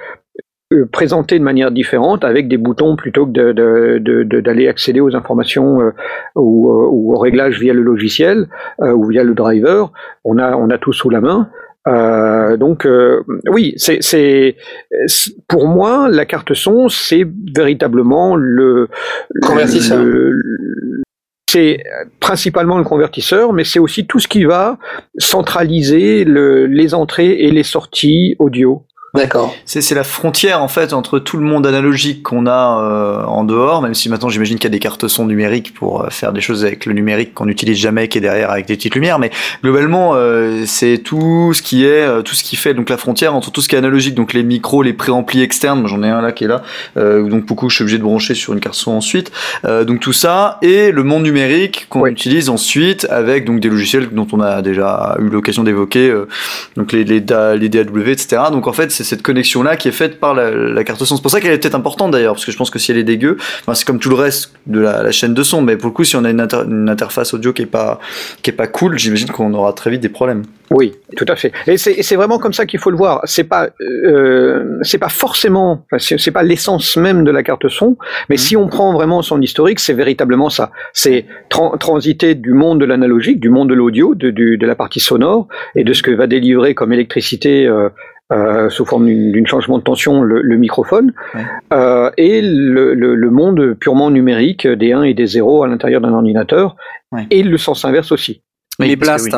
B: euh, présenté de manière différente avec des boutons plutôt que de, de, de- de- d'aller accéder aux informations euh, ou, euh, ou aux réglages via le logiciel ou via le driver. On a, on a tout sous la main. Donc oui, c'est, pour moi la carte son, c'est véritablement le
C: Convertisseur.
B: le- le- c'est principalement le convertisseur, mais c'est aussi tout ce qui va centraliser le- les entrées et les sorties audio.
C: D'accord.
F: C'est c'est la frontière en fait entre tout le monde analogique qu'on a euh, en dehors, même si maintenant j'imagine qu'il y a des cartes son numériques pour euh, faire des choses avec le numérique qu'on n'utilise jamais, qui est derrière avec des petites lumières, mais globalement euh, c'est tout ce qui est euh, tout ce qui fait donc la frontière entre tout ce qui est analogique, donc les micros, les préamplis externes, j'en ai un là qui est là, euh, donc beaucoup je suis obligé de brancher sur une carte son ensuite, euh, donc tout ça et le monde numérique qu'on
B: Oui.
F: utilise ensuite avec donc des logiciels dont on a déjà eu l'occasion d'évoquer, euh, donc les, les DAW, etc. Donc en fait, c'est cette connexion-là qui est faite par la, la carte son. C'est pour ça qu'elle est peut-être importante d'ailleurs, parce que je pense que si elle est dégueu, enfin, c'est comme tout le reste de la, la chaîne de son, mais pour le coup, si on a une, inter- une interface audio qui est pas, qui est pas cool, j'imagine qu'on aura très vite des problèmes.
B: Oui, tout à fait. Et c'est vraiment comme ça qu'il faut le voir. C'est pas euh, c'est pas forcément, c'est pas l'essence même de la carte son, mais
F: Mhm.
B: si on prend vraiment son historique, c'est véritablement ça. C'est tran- transiter du monde de l'analogique, du monde de l'audio, de, de la partie sonore et de ce que va délivrer comme électricité. euh, euh, sous forme d'une d'une changement de tension le, le microphone
F: Ouais.
B: euh, et le, le, le monde purement numérique des 1 et des 0 à l'intérieur d'un ordinateur
F: Ouais.
B: et le sens inverse aussi.
A: Mais
F: Oui,
A: Blast,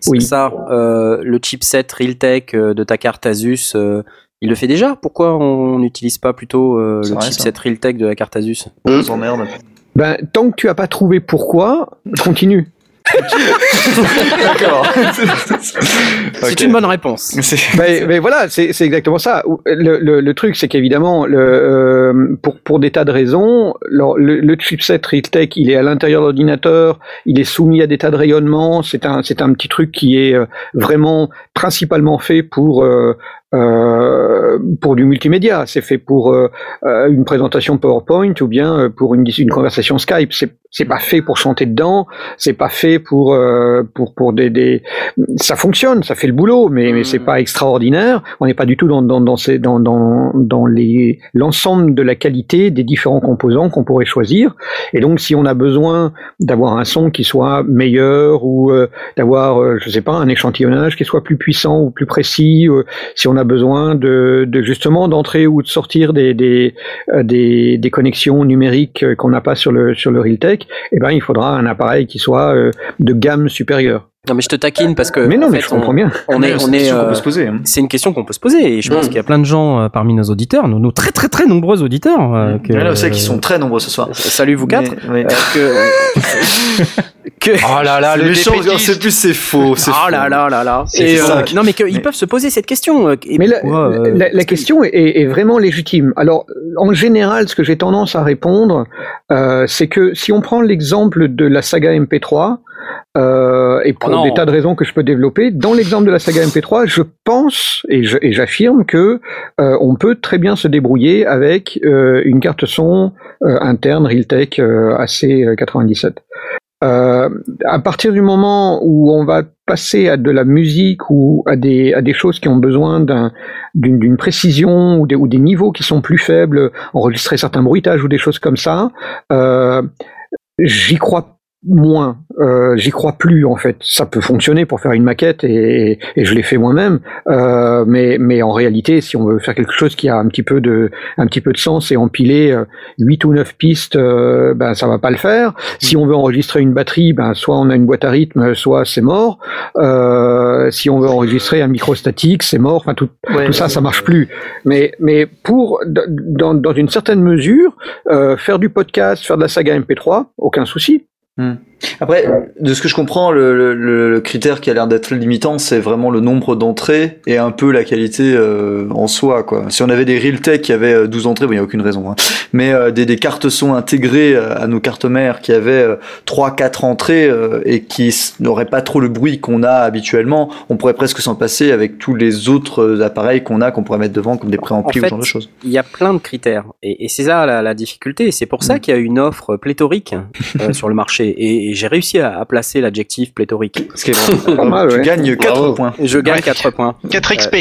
A: c'est
B: Oui.
A: ça, euh, le chipset Realtek de ta carte Asus, euh, il le fait déjà Pourquoi on n'utilise pas plutôt euh, le
F: vrai,
A: chipset Realtek de la carte Asus?
F: On s'emmerde.
B: Ben, tant que tu as pas trouvé pourquoi, continue.
F: D'accord.
A: C'est une bonne réponse.
B: Mais, mais voilà, c'est exactement ça. Le, le, le truc, c'est qu'évidemment, euh, pour, pour des tas de raisons, le, le, chipset Realtek, il est à l'intérieur de l'ordinateur, il est soumis à des tas de rayonnements. C'est un, c'est un petit truc qui est euh, vraiment principalement fait pour euh, euh, pour du multimédia. C'est fait pour euh, euh, une présentation PowerPoint ou bien pour une, une conversation Skype. C'est c'est pas fait pour chanter dedans. C'est pas fait pour euh, pour pour des, des ça fonctionne, ça fait le boulot, mais, mais c'est pas extraordinaire. On n'est pas du tout dans dans dans ces, dans dans dans les l'ensemble de la qualité des différents composants qu'on pourrait choisir. Et donc, si on a besoin d'avoir un son qui soit meilleur ou euh, d'avoir, euh, je sais pas, un échantillonnage qui soit plus puissant ou plus précis, si on a besoin de, justement d'entrer ou de sortir euh, des, connexions numériques qu'on n'a pas sur le sur le Realtek, eh ben il faudra un appareil qui soit euh, de gamme supérieure.
A: Non mais je te taquine parce que
B: Mais non,
A: en
B: mais
A: fait,
B: je comprends
A: on,
B: bien.
A: on est,
F: c'est
A: on
F: une
A: est,
F: question qu'on
A: euh,
F: peut se poser. hein.
A: c'est une question qu'on peut se poser et je pense
C: Mm.
A: qu'il y a plein de gens euh, parmi nos auditeurs, nos, nos très très très nombreux auditeurs. euh, que,
F: Ouais, là, c'est qu'ils sont très nombreux ce soir.
A: Salut vous quatre.
F: Mais- ouais.
A: euh, que, que
G: Oh là là, le
F: méchant, c'est plus c'est faux. c'est
A: oh
F: faux.
A: là là là là.
F: C'est
A: Et,
F: ça.
A: euh, non mais qu'ils
F: Mais-
A: peuvent se poser cette question. euh, et
B: Mais la,
A: euh, que-
B: question est, est vraiment légitime. Alors, en général, ce que j'ai tendance à répondre, euh, c'est que si on prend l'exemple de la saga MP3, euh, et pour
A: Oh
B: des tas de raisons que je peux développer, dans l'exemple de la saga MP3, je pense et j'affirme que euh, on peut très bien se débrouiller avec euh, une carte son interne Realtek euh, AC97. Euh, à partir du moment où on va passer à de la musique ou à des, à des choses qui ont besoin d'un, d'une, précision ou des, ou des niveaux qui sont plus faibles, enregistrer certains bruitages ou des choses comme ça, j'y crois moins, euh, j'y crois plus en fait. Ça peut fonctionner pour faire une maquette et, et je l'ai fait moi-même, euh, mais, mais en réalité, si on veut faire quelque chose qui a un petit peu de, un petit peu de sens et empiler euh, 8 ou 9 pistes, euh, ben ça va pas le faire. Si on veut enregistrer une batterie, ben soit on a une boîte à rythme, soit c'est mort. Euh, si on veut enregistrer un micro statique, c'est mort. Enfin tout,
H: Ouais,
B: tout ça, ça marche plus. Mais, mais pour, dans, dans une certaine mesure, euh, faire du podcast, faire de la saga MP3, aucun souci. Mm.
F: Après, de ce que je comprends, le, le- le- le critère qui a l'air d'être limitant, c'est vraiment le nombre d'entrées et un peu la qualité euh, en soi. Quoi. Si on avait des Realtek qui avaient euh, 12 entrées, il n'y a aucune raison, hein. mais euh, des, des cartes son intégrées euh, à nos cartes mères qui avaient euh, 3-4 entrées euh, et qui n'auraient pas trop le bruit qu'on a habituellement, on pourrait presque s'en passer avec tous les autres euh, appareils qu'on a, qu'on pourrait mettre devant, comme des préamplis
A: En
F: ou ce genre de choses.
A: Il y a plein de critères. Et, et c'est ça la, la difficulté. C'est pour ça
F: Mm.
A: qu'il y a une offre pléthorique euh, sur le marché. Et, et j'ai réussi à, à placer l'adjectif pléthorique.
F: Ce qui est vraiment-
B: Pas mal,
F: tu
B: ouais.
F: gagnes 4
C: Bravo.
F: points.
A: Je gagne
G: Ouais.
A: 4 points.
G: 4 XP.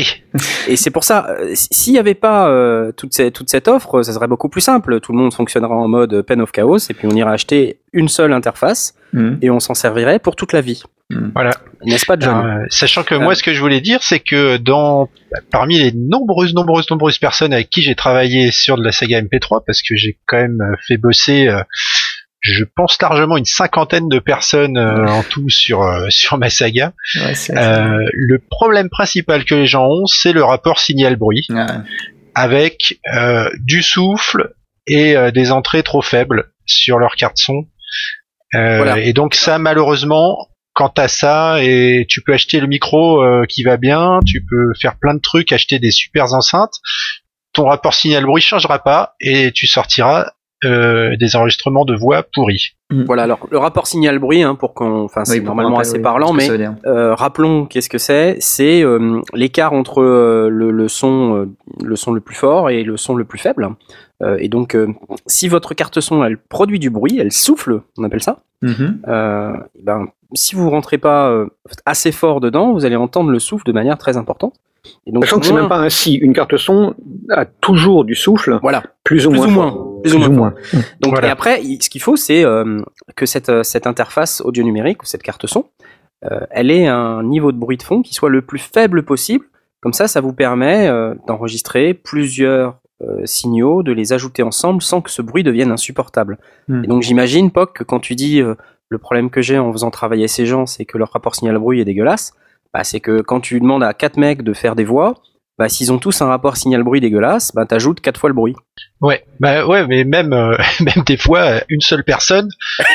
A: Et c'est pour ça, euh, s'il n'y avait pas euh, toute, cette, toute cette offre, ça serait beaucoup plus simple. Tout le monde fonctionnerait en mode Pen of Chaos et puis on irait acheter une seule interface
F: Mhm.
A: et on s'en servirait pour toute la vie.
G: Voilà.
A: N'est-ce pas, John
G: Euh, sachant que
A: Euh.
G: moi, ce que je voulais dire, c'est que dans parmi les nombreuses, nombreuses, nombreuses personnes avec qui j'ai travaillé sur de la saga MP3, parce que j'ai quand même euh, fait bosser, euh, je pense largement une cinquantaine de personnes euh, en tout sur euh, sur ma saga.
F: Ouais,
G: Euh, le problème principal que les gens ont, c'est le rapport signal-bruit,
F: Ouais.
G: avec euh, du souffle et euh, des entrées trop faibles sur leur carte son. Euh,
A: Voilà.
G: Et donc ça, malheureusement, quant à ça, et tu peux acheter le micro euh, qui va bien, tu peux faire plein de trucs, acheter des super enceintes. Ton rapport signal-bruit changera pas et tu sortiras euh, des enregistrements de voix pourris.
A: Voilà, alors le rapport signal-bruit, hein, pour qu'on, enfin, c'est
F: Oui,
A: normalement assez
F: oui,
A: parlant, mais. Euh, rappelons qu'est-ce que c'est. C'est euh, l'écart entre euh, le, le son, euh, le son le plus fort et le son le plus faible. Euh, et donc, euh, si votre carte son elle produit du bruit, elle souffle, on appelle ça.
F: Mhm.
A: euh, ben, si vous rentrez pas euh, assez fort dedans, vous allez entendre le souffle de manière très importante. Et donc,
B: Sachant que c'est même pas ainsi. Une carte son a toujours du souffle,
A: Voilà,
B: plus ou
A: plus
B: moins.
A: ou moins, plus ou moins. fort. Donc,
G: Voilà.
A: et après, ce qu'il faut, c'est euh, que cette, euh, cette interface audio numérique ou cette carte son, euh, elle ait un niveau de bruit de fond qui soit le plus faible possible. Comme ça, ça vous permet euh, d'enregistrer plusieurs signaux, de les ajouter ensemble sans que ce bruit devienne insupportable.
F: Hmm.
A: Et donc, j'imagine, Poc, que quand tu dis le problème que j'ai en faisant travailler ces gens, c'est que leur rapport signal-bruit est dégueulasse, bah, c'est que quand tu demandes à quatre mecs de faire des voix, bah, s'ils ont tous un rapport signal-bruit dégueulasse, bah, t'ajoutes quatre fois le bruit.
G: Ouais, bah ouais, mais même euh, même des fois euh, une seule personne.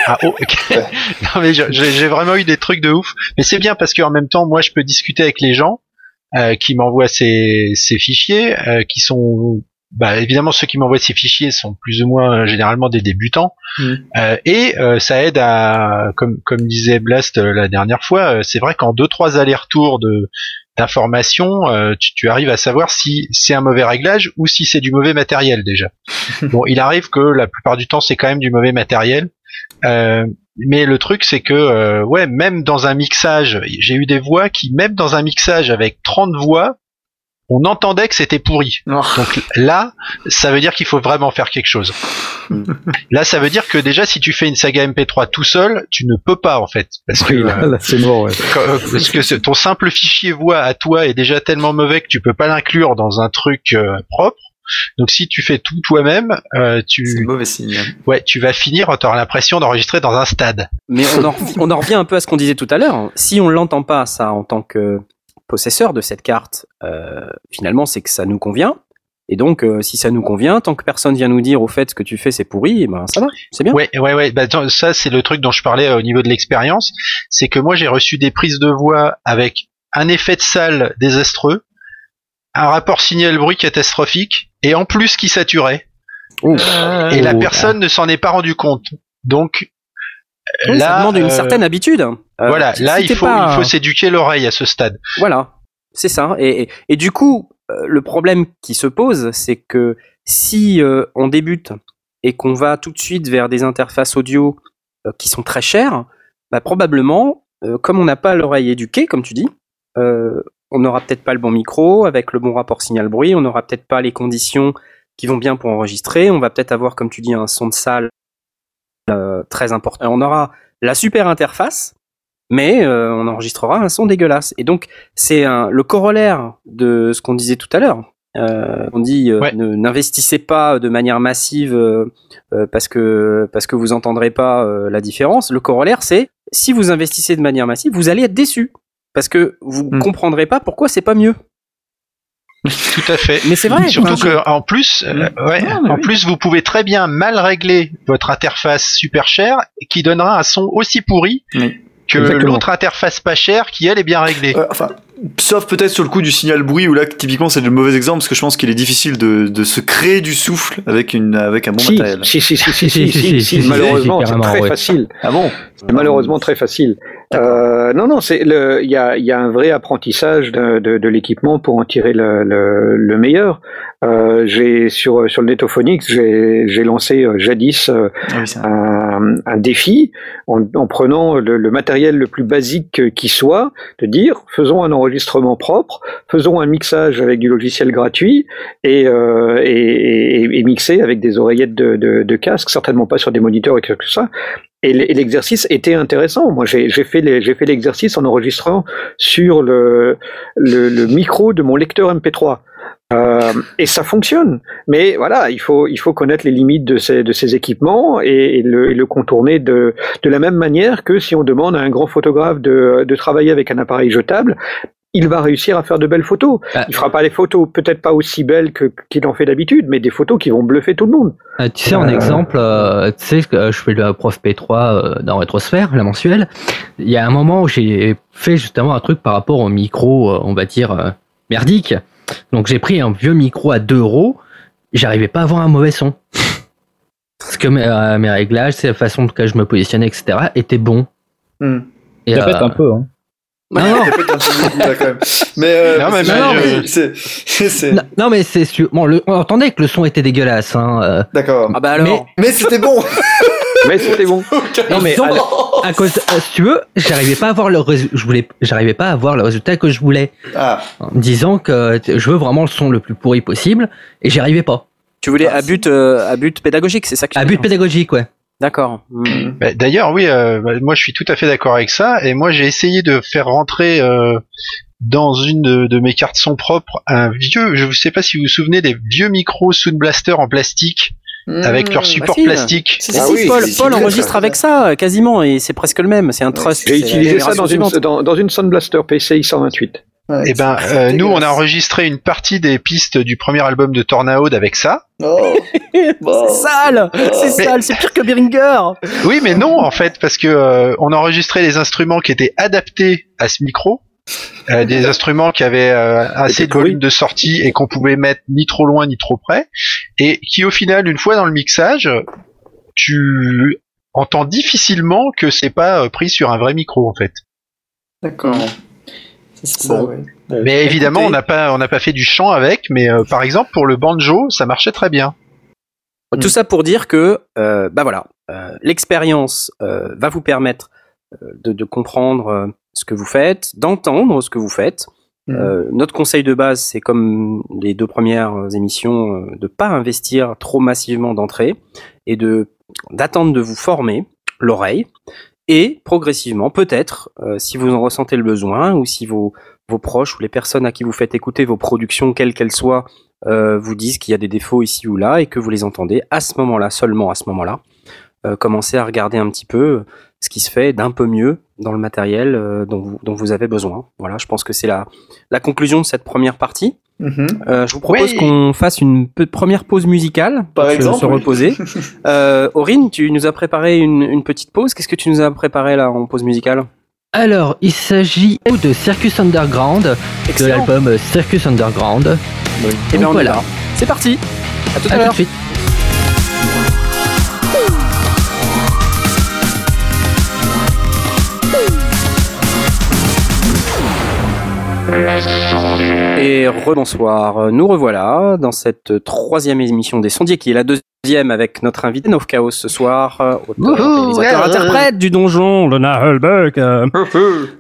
G: a- oh, non mais j'ai vraiment eu des trucs de ouf. Mais c'est bien parce qu'en même temps, moi, je peux discuter avec les gens euh, qui m'envoient ces fichiers, qui sont bah, évidemment ceux qui m'envoient ces fichiers sont plus ou moins euh, généralement des débutants.
F: Mhm.
G: Euh, et euh, ça aide à, comme comme disait Blast euh, la dernière fois, euh, c'est vrai qu'en deux trois allers-retours de d'informations, euh, tu, tu arrives à savoir si c'est un mauvais réglage ou si c'est du mauvais matériel déjà. bon, il arrive que la plupart du temps c'est quand même du mauvais matériel, Euh, mais le truc c'est que euh, ouais, même dans un mixage, j'ai eu des voix qui même dans un mixage avec 30 voix, on entendait que c'était pourri.
F: Oh.
G: Donc là, ça veut dire qu'il faut vraiment faire quelque chose. Là, ça veut dire que déjà, si tu fais une saga MP3 tout seul, tu ne peux pas en fait, parce que
B: Oui, là, là, c'est mort. ouais.
G: quand- parce que ce- ton simple fichier voix à toi est déjà tellement mauvais que tu peux pas l'inclure dans un truc euh, propre. Donc si tu fais tout toi-même, euh,
F: C'est
G: tu
F: mauvais signe.
G: ouais, tu vas finir, tu auras l'impression d'enregistrer dans un stade.
A: Mais on en, on en revient un peu à ce qu'on disait tout à l'heure. Si on l'entend pas, ça, en tant que possesseur de cette carte, euh, finalement, c'est que ça nous convient. Et donc, euh, si ça nous convient, tant que personne vient nous dire au fait ce que tu fais c'est pourri, eh ben ça va, c'est bien.
G: Ouais, ouais, ouais. Bah, ça, c'est le truc dont je parlais euh, au niveau de l'expérience. C'est que moi, j'ai reçu des prises de voix avec un effet de salle désastreux, un rapport signal-bruit catastrophique, et en plus qui saturait. Et la personne ne s'en est pas rendu compte. Donc,
A: Oui,
G: là,
A: ça demande une
G: euh,
A: certaine habitude. Euh,
G: voilà, là,
A: si
G: il faut,
A: pas-
G: il faut s'éduquer l'oreille à ce stade.
A: Voilà, c'est ça. Et, et, et du coup, euh, le problème qui se pose, c'est que si on débute et qu'on va tout de suite vers des interfaces audio qui sont très chers, bah, probablement, euh, comme on n'a pas l'oreille éduquée, comme tu dis, euh, on n'aura peut-être pas le bon micro avec le bon rapport signal-bruit, on n'aura peut-être pas les conditions qui vont bien pour enregistrer, on va peut-être avoir, comme tu dis, un son de salle euh, très important. On aura la super interface, mais euh, on enregistrera un son dégueulasse. Et donc, c'est le corollaire de ce qu'on disait tout à l'heure. Euh, on dit euh,
G: Ouais.
A: ne- n'investissez pas de manière massive euh, parce que parce que vous entendrez pas la différence. Le corollaire, c'est si vous investissez de manière massive, vous allez être déçu parce que vous
F: Hmm.
A: comprendrez pas pourquoi c'est pas mieux.
G: Tout à fait.
A: Mais c'est vrai.
G: Surtout
A: enfin,
G: que en plus, euh, ouais,
B: Ah, mais
G: en
B: oui.
G: plus vous pouvez très bien mal régler votre interface super chère qui donnera un son aussi pourri
F: Oui.
G: que l'autre interface pas chère qui elle est bien réglée.
F: Euh, enfin, sauf peut-être sur le coup du signal bruit où là typiquement c'est le mauvais exemple parce que je pense qu'il est difficile de, de se créer du souffle avec une avec un bon
B: si,
F: matériel.
B: si, si, si, si,
D: Si,
B: si,
D: si,
B: si,
D: si,
B: si,
D: si,
B: malheureusement,
D: si,
B: c'est très
D: ouais.
B: facile.
F: Ah bon
B: C'est malheureusement très facile. Euh, non, non, c'est le, il y a, il y a un vrai apprentissage de, de, de l'équipement pour en tirer le, le, le meilleur. Euh, j'ai sur sur le Netophonics, j'ai j'ai lancé euh, jadis euh,
F: Ah oui, un-
B: un, un défi en, en prenant le, le matériel le plus basique qui soit, de dire faisons un enregistrement propre, faisons un mixage avec du logiciel gratuit et, euh, et, et, mixer avec des oreillettes de, casque, certainement pas sur des moniteurs et tout ça. Et l'exercice était intéressant. Moi, j'ai fait l'exercice en enregistrant sur le, le, micro de mon lecteur MP3. Euh, et ça fonctionne. Mais voilà, il faut, il faut connaître les limites de ces, de ces équipements et, et le, et le contourner de, de la même manière que si on demande à un grand photographe de, de travailler avec un appareil jetable, il va réussir à faire de belles photos.
D: Ah.
B: Il fera pas des photos peut-être pas aussi belles que qu'il en fait d'habitude, mais des photos qui vont bluffer tout le monde.
D: Euh, tu sais, en
B: Euh,
D: exemple, euh, tu sais que euh, je fais le prof P3 euh, dans Rétrosphère, la mensuelle. Il y a un moment où j'ai fait justement un truc par rapport au micro, euh, on va dire, euh, merdique. Donc j'ai pris un vieux micro à 2 euros. J'arrivais pas à avoir un mauvais son. Parce que mes, euh, mes réglages, c'est la façon dont je me positionnais, etc., étaient bons.
F: Hmm.
D: Et,
E: Répète
D: euh,
E: un peu. Hein.
D: Non, non.
F: Mais, euh,
G: Non, mais
F: c'est-
D: non, non, mais c'est sûr. Bon, le- on entendait que le son était dégueulasse. Hein, euh,
F: D'accord.
A: Ah bah alors.
F: Mais c'était bon.
B: Mais c'était bon. Non, mais alors-
D: à cause, euh, si tu veux, j'arrivais pas à avoir le résu- je voulais, j'arrivais pas à avoir le résultat que je voulais.
F: Ah,
D: en me disant que t- je veux vraiment le son le plus pourri possible et j'y arrivais pas.
A: Tu voulais
F: Ah,
A: à but euh, à but pédagogique, c'est ça que tu
D: À but pédagogique, ouais.
A: D'accord. Hmm.
G: Bah, D'ailleurs, oui, euh, bah, moi je suis tout à fait d'accord avec ça. Et moi j'ai essayé de faire rentrer euh, dans une de, de mes cartes son propres un vieux, je ne sais pas si vous vous souvenez des vieux micros Sound Blaster en plastique avec leur support
A: facile.
G: plastique.
A: Si,
B: Ah
A: si,
B: oui,
A: Paul, enregistre avec ça euh, quasiment et c'est presque le même. C'est un trust.
B: J'ai utilisé ça dans une, dans, dans une Sound Blaster PCI 128.
F: Ouais,
G: Et ben, euh, nous, on a enregistré une partie des pistes du premier album de Tornado avec ça.
F: Oh. Bon.
A: C'est sale, c'est
G: Mais-
A: sale, c'est pire que Beringer.
G: Oui, mais non, en fait, parce que euh, on a enregistré les instruments qui étaient adaptés à ce micro, euh, des instruments qui avaient euh, assez de volume de sortie et qu'on pouvait mettre ni trop loin ni trop près, et qui au final, une fois dans le mixage, tu entends difficilement que c'est pas euh, pris sur un vrai micro en fait.
F: D'accord. C'est ça,
A: Bon.
F: ouais.
G: Mais évidemment,
F: écoutez-
G: on n'a pas on n'a pas fait du chant avec, mais euh, par exemple pour le banjo, ça marchait très bien.
A: Tout ça pour dire que, euh, bah voilà, euh, l'expérience euh, va vous permettre de, de comprendre ce que vous faites, d'entendre ce que vous faites. Euh, notre conseil de base, c'est comme les deux premières émissions, de pas investir trop massivement d'entrée et de d'attendre de vous former l'oreille et progressivement, peut-être, euh, si vous en ressentez le besoin ou si vos proches ou les personnes à qui vous faites écouter vos productions, quelles qu'elles soient, euh, vous disent qu'il y a des défauts ici ou là et que vous les entendez à ce moment-là, seulement à ce moment-là, euh, commencez à regarder un petit peu ce qui se fait d'un peu mieux dans le matériel euh, dont, vous, dont vous avez besoin. Voilà, je pense que c'est la, la conclusion de cette première partie.
F: Mhm.
A: Euh, je vous propose
G: Oui.
A: qu'on fasse une première pause musicale
F: Par
A: pour se-
F: exemple,
A: se
F: oui.
A: reposer. euh, Aurine, tu nous as préparé une, une petite pause. Qu'est-ce que tu nous as préparé là en pause musicale?
D: Alors, il s'agit de Circus Underground, de
A: Excellent.
D: l'album euh, Circus Underground.
A: Eh
D: Donc
A: bien, on
D: voilà.
A: C'est parti. À tout à
D: À tout
A: l'heure. Et rebonsoir, nous revoilà dans cette troisième émission des sondiers qui est la deuxième avec notre invité Nov Chaos ce soir, euh, auteur,
G: Wouhou,
A: réalisateur,
G: ouais, ouais,
A: interprète du donjon, le Nahelbeck, euh,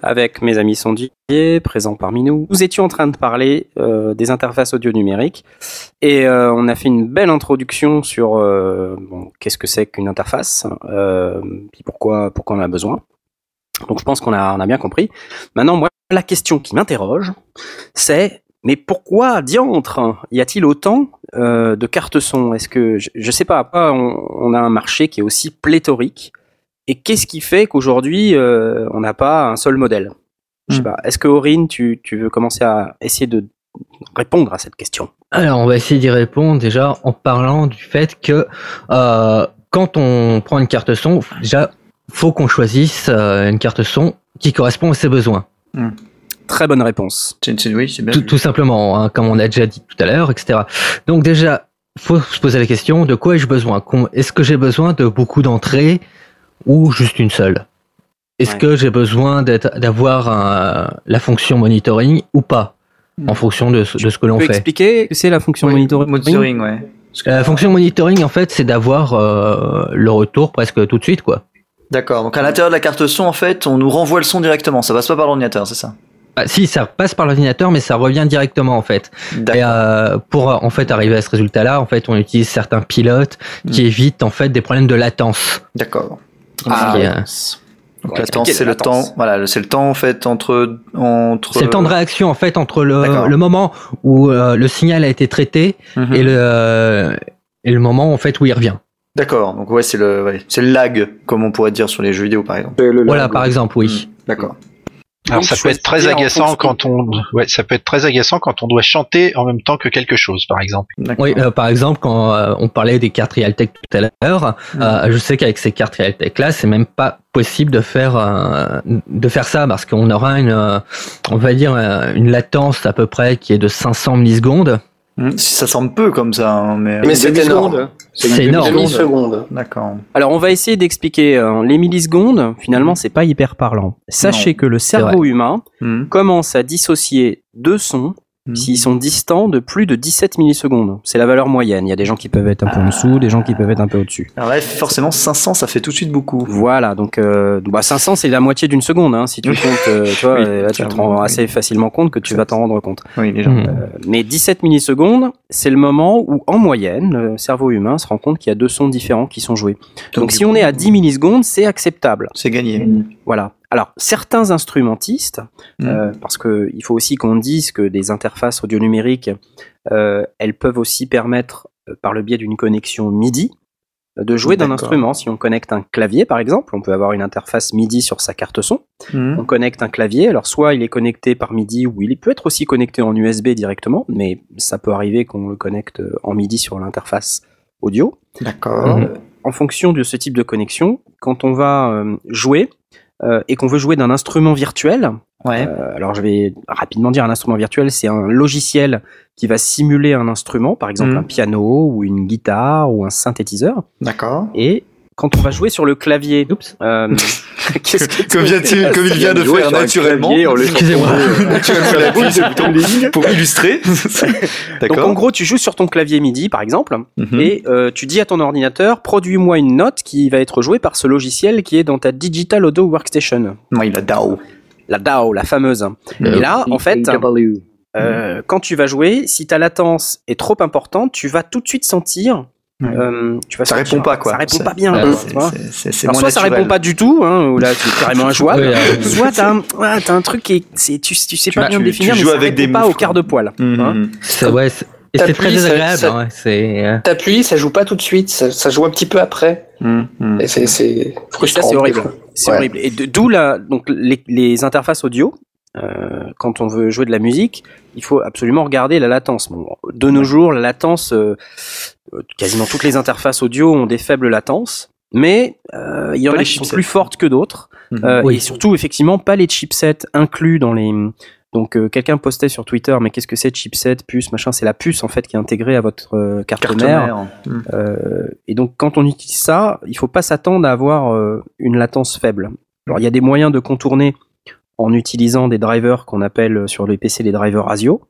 A: avec mes amis sondiers présents parmi nous. Nous étions en train de parler euh, des interfaces audio numériques et euh, on a fait une belle introduction sur euh, bon, qu'est-ce que c'est qu'une interface, euh, puis pourquoi, pourquoi on en a besoin. Donc je pense qu'on a, on a bien compris. Maintenant, moi, la question qui m'interroge, c'est mais pourquoi diantre y a-t-il autant euh, de cartes son? Est-ce que je, je sais pas, on, on a un marché qui est aussi pléthorique et qu'est-ce qui fait qu'aujourd'hui euh, on n'a pas un seul modèle? Je sais
F: Hmm.
A: pas. Est-ce que Aurine, tu, tu veux commencer à essayer de répondre à cette question?
D: Alors, on va essayer d'y répondre déjà en parlant du fait que euh, quand on prend une carte son, déjà, faut qu'on choisisse une carte son qui correspond à ses besoins.
A: Très bonne réponse.
F: C'est- c'est- oui, c'est bien.
D: Tout, simplement, hein, comme on a déjà dit tout à l'heure, etc. Donc déjà, faut se poser la question de quoi ai-je besoin? Est-ce que j'ai besoin de beaucoup d'entrées ou juste une seule? Est-ce
A: Ouais.
D: que j'ai besoin d'avoir la fonction monitoring ou pas en fonction de, ce- de ce que l'on fait?
A: expliquer que c'est la fonction
F: Oui,
A: monitoring?
F: monitoring, ouais.
D: La fonction monitoring, en fait, c'est d'avoir euh, le retour presque tout de suite, quoi.
F: D'accord. Donc à l'intérieur de la carte son, en fait, on nous renvoie le son directement. Ça passe pas par l'ordinateur, c'est ça?
D: Ah, si, ça passe par l'ordinateur, mais ça revient directement, en fait.
F: D'accord.
D: Et euh, pour euh, en fait arriver à ce résultat-là, en fait, on utilise certains pilotes qui
F: Hmm.
D: évitent en fait des problèmes de latence.
F: D'accord.
A: Ah,
D: euh,
F: Donc latence, c'est le temps. Voilà, c'est le temps en fait entre entre.
D: C'est le temps de réaction en fait entre le, moment où euh, le signal a été traité
F: Mhm.
D: et le euh, et le moment en fait où il revient.
F: D'accord. Donc ouais, c'est le ouais, c'est le lag, comme on pourrait dire sur les jeux vidéo par exemple.
D: Voilà, par exemple, oui.
F: D'accord.
G: Alors ça peut être très agaçant quand on, ouais, ça peut être très agaçant quand on doit chanter en même temps que quelque chose, par exemple.
D: Oui, euh, par exemple, quand euh, on parlait des cartes Realtek tout à l'heure, euh, je sais qu'avec ces cartes Realtek là, c'est même pas possible de faire euh, de faire ça parce qu'on aura une, euh, on va dire une latence à peu près qui est de 500 millisecondes.
F: Hmm, Si ça semble peu comme ça, hein, mais.
C: Mais c'est énorme.
D: C'est énorme.
F: D'accord.
A: Alors, on va essayer d'expliquer. euh, les millisecondes, finalement, c'est pas hyper parlant. Sachez
F: Non,
A: que le cerveau humain
F: Hmm.
A: commence à dissocier deux sons
F: Hmm.
A: s'ils sont distants de plus de 17 millisecondes. C'est la valeur moyenne. Il y a des gens qui peuvent être un peu en dessous, des gens qui peuvent être un peu au-dessus.
F: Alors là, forcément, 500, ça fait tout de suite beaucoup.
A: Voilà, donc euh, bah 500 c'est la moitié d'une seconde, hein, si tu comptes, euh, tu vois,
F: Oui,
A: euh, là, tu te rends
F: oui.
A: assez facilement compte que tu vas t'en rendre compte.
F: Oui, déjà.
D: Mhm.
A: Mais 17 millisecondes, c'est le moment où, en moyenne, le cerveau humain se rend compte qu'il y a deux sons différents qui sont joués. Donc, si on est à 10 millisecondes, c'est acceptable.
F: C'est gagné.
A: Voilà. Alors, certains instrumentistes,
F: Mm.
A: euh, parce que il faut aussi qu'on dise que des interfaces audio numériques, euh, elles peuvent aussi permettre, euh, par le biais d'une connexion MIDI, de jouer d'un instrument. Si on connecte un clavier, par exemple, on peut avoir une interface MIDI sur sa carte son.
F: Hmm.
A: On connecte un clavier. Alors, soit il est connecté par MIDI, ou il peut être aussi connecté en USB directement, mais ça peut arriver qu'on le connecte en MIDI sur l'interface audio.
F: D'accord.
A: En fonction de ce type de connexion, quand on va jouer euh, et qu'on veut jouer d'un instrument virtuel,
F: Ouais.
A: euh, alors je vais rapidement dire un instrument virtuel, c'est un logiciel qui va simuler un instrument, par exemple
F: Mhm.
A: un piano ou une guitare ou un synthétiseur,
F: D'accord.
A: et quand on va jouer sur le clavier,
D: Oups.
A: euh, qu'est-ce que
F: Comme, vient-il- comme il vient de
B: Jouer
F: faire naturellement.
B: clavier
D: Excusez-moi.
F: Pour illustrer.
A: Donc en gros, tu joues sur ton clavier MIDI, par exemple,
F: Mhm.
A: et euh, tu dis à ton ordinateur, produis-moi une note qui va être jouée par ce logiciel qui est dans ta Digital Audio Workstation.
F: Ouais, il a DAO.
A: La DAO, la fameuse. Et là, en fait, euh, quand tu vas jouer, si ta latence est trop importante, tu vas tout de suite sentir.
F: Ouais.
A: euh, tu vas
F: Ça
A: sentir-
F: répond pas, quoi.
A: Ça répond
F: C'est-
A: pas bien.
D: Ouais,
F: C'est-
A: vois.
F: c'est- C'est c'est
A: Alors soit ça répond pas du tout, hein, ou là tu es carrément injouable.
D: Oui, euh,
A: soit t'as un, ouais, un truc qui est, c'est, tu, tu sais
F: Tu-
A: pas bien
F: tu-
A: le définir,
F: tu
A: mais
F: joues
A: ça
F: avec
A: répond
F: des
A: pas au quart de poil.
F: Mhm.
A: hein.
D: C'est ouais, c'est- et c'est très
C: ça-
D: désagréable.
C: ça-
D: hein, c'est euh,
C: T'appuies, ça joue pas tout de suite, ça, ça joue un petit peu après. Et c'est, c'est frustrant.
A: ça c'est horrible. C'est
C: Ouais.
A: horrible. Et d'où la, donc les, les interfaces audio. Euh, quand on veut jouer de la musique, il faut absolument regarder la latence. Bon, de nos jours, la latence, euh, euh, quasiment toutes les interfaces audio ont des faibles latences, mais euh, il y en
F: Pas
A: a qui sont plus fortes que d'autres.
D: Oui.
A: Et surtout, effectivement, pas les chipsets inclus dans les. Donc, euh, quelqu'un postait sur Twitter, mais qu'est-ce que c'est chipset, puce, machin C'est la puce en fait qui est intégrée à votre euh, carte,
F: Carte
A: mère.
F: mère. Mhm.
A: Euh, et donc, quand on utilise ça, il faut pas s'attendre à avoir euh, une latence faible. Alors, il y a des moyens de contourner en utilisant des drivers qu'on appelle sur les PC les drivers ASIO.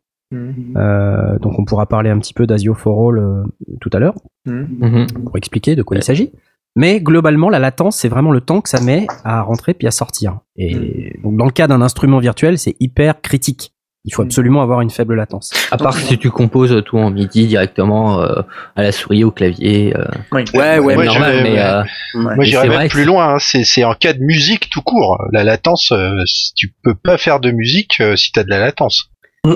A: Euh, donc on pourra parler un petit peu d'Asio for All euh, tout à l'heure
D: Mhm.
A: pour expliquer de quoi il s'agit. Mais globalement, la latence, c'est vraiment le temps que ça met à rentrer puis à sortir. Et donc dans le cas d'un instrument virtuel, c'est hyper critique. Il faut absolument avoir une faible latence.
D: À part si tu composes tout en MIDI directement euh, à la souris, au clavier. euh,
C: Oui.
A: Ouais, ouais,
G: Moi,
A: mais
D: normal,
G: je-
D: mais
G: ouais.
D: euh,
G: Moi,
D: Mais
G: j'irais même plus loin. hein. C'est c'est en cas de musique tout court. La latence, euh, si tu peux pas faire de musique euh, si t'as de la latence.
A: Bah,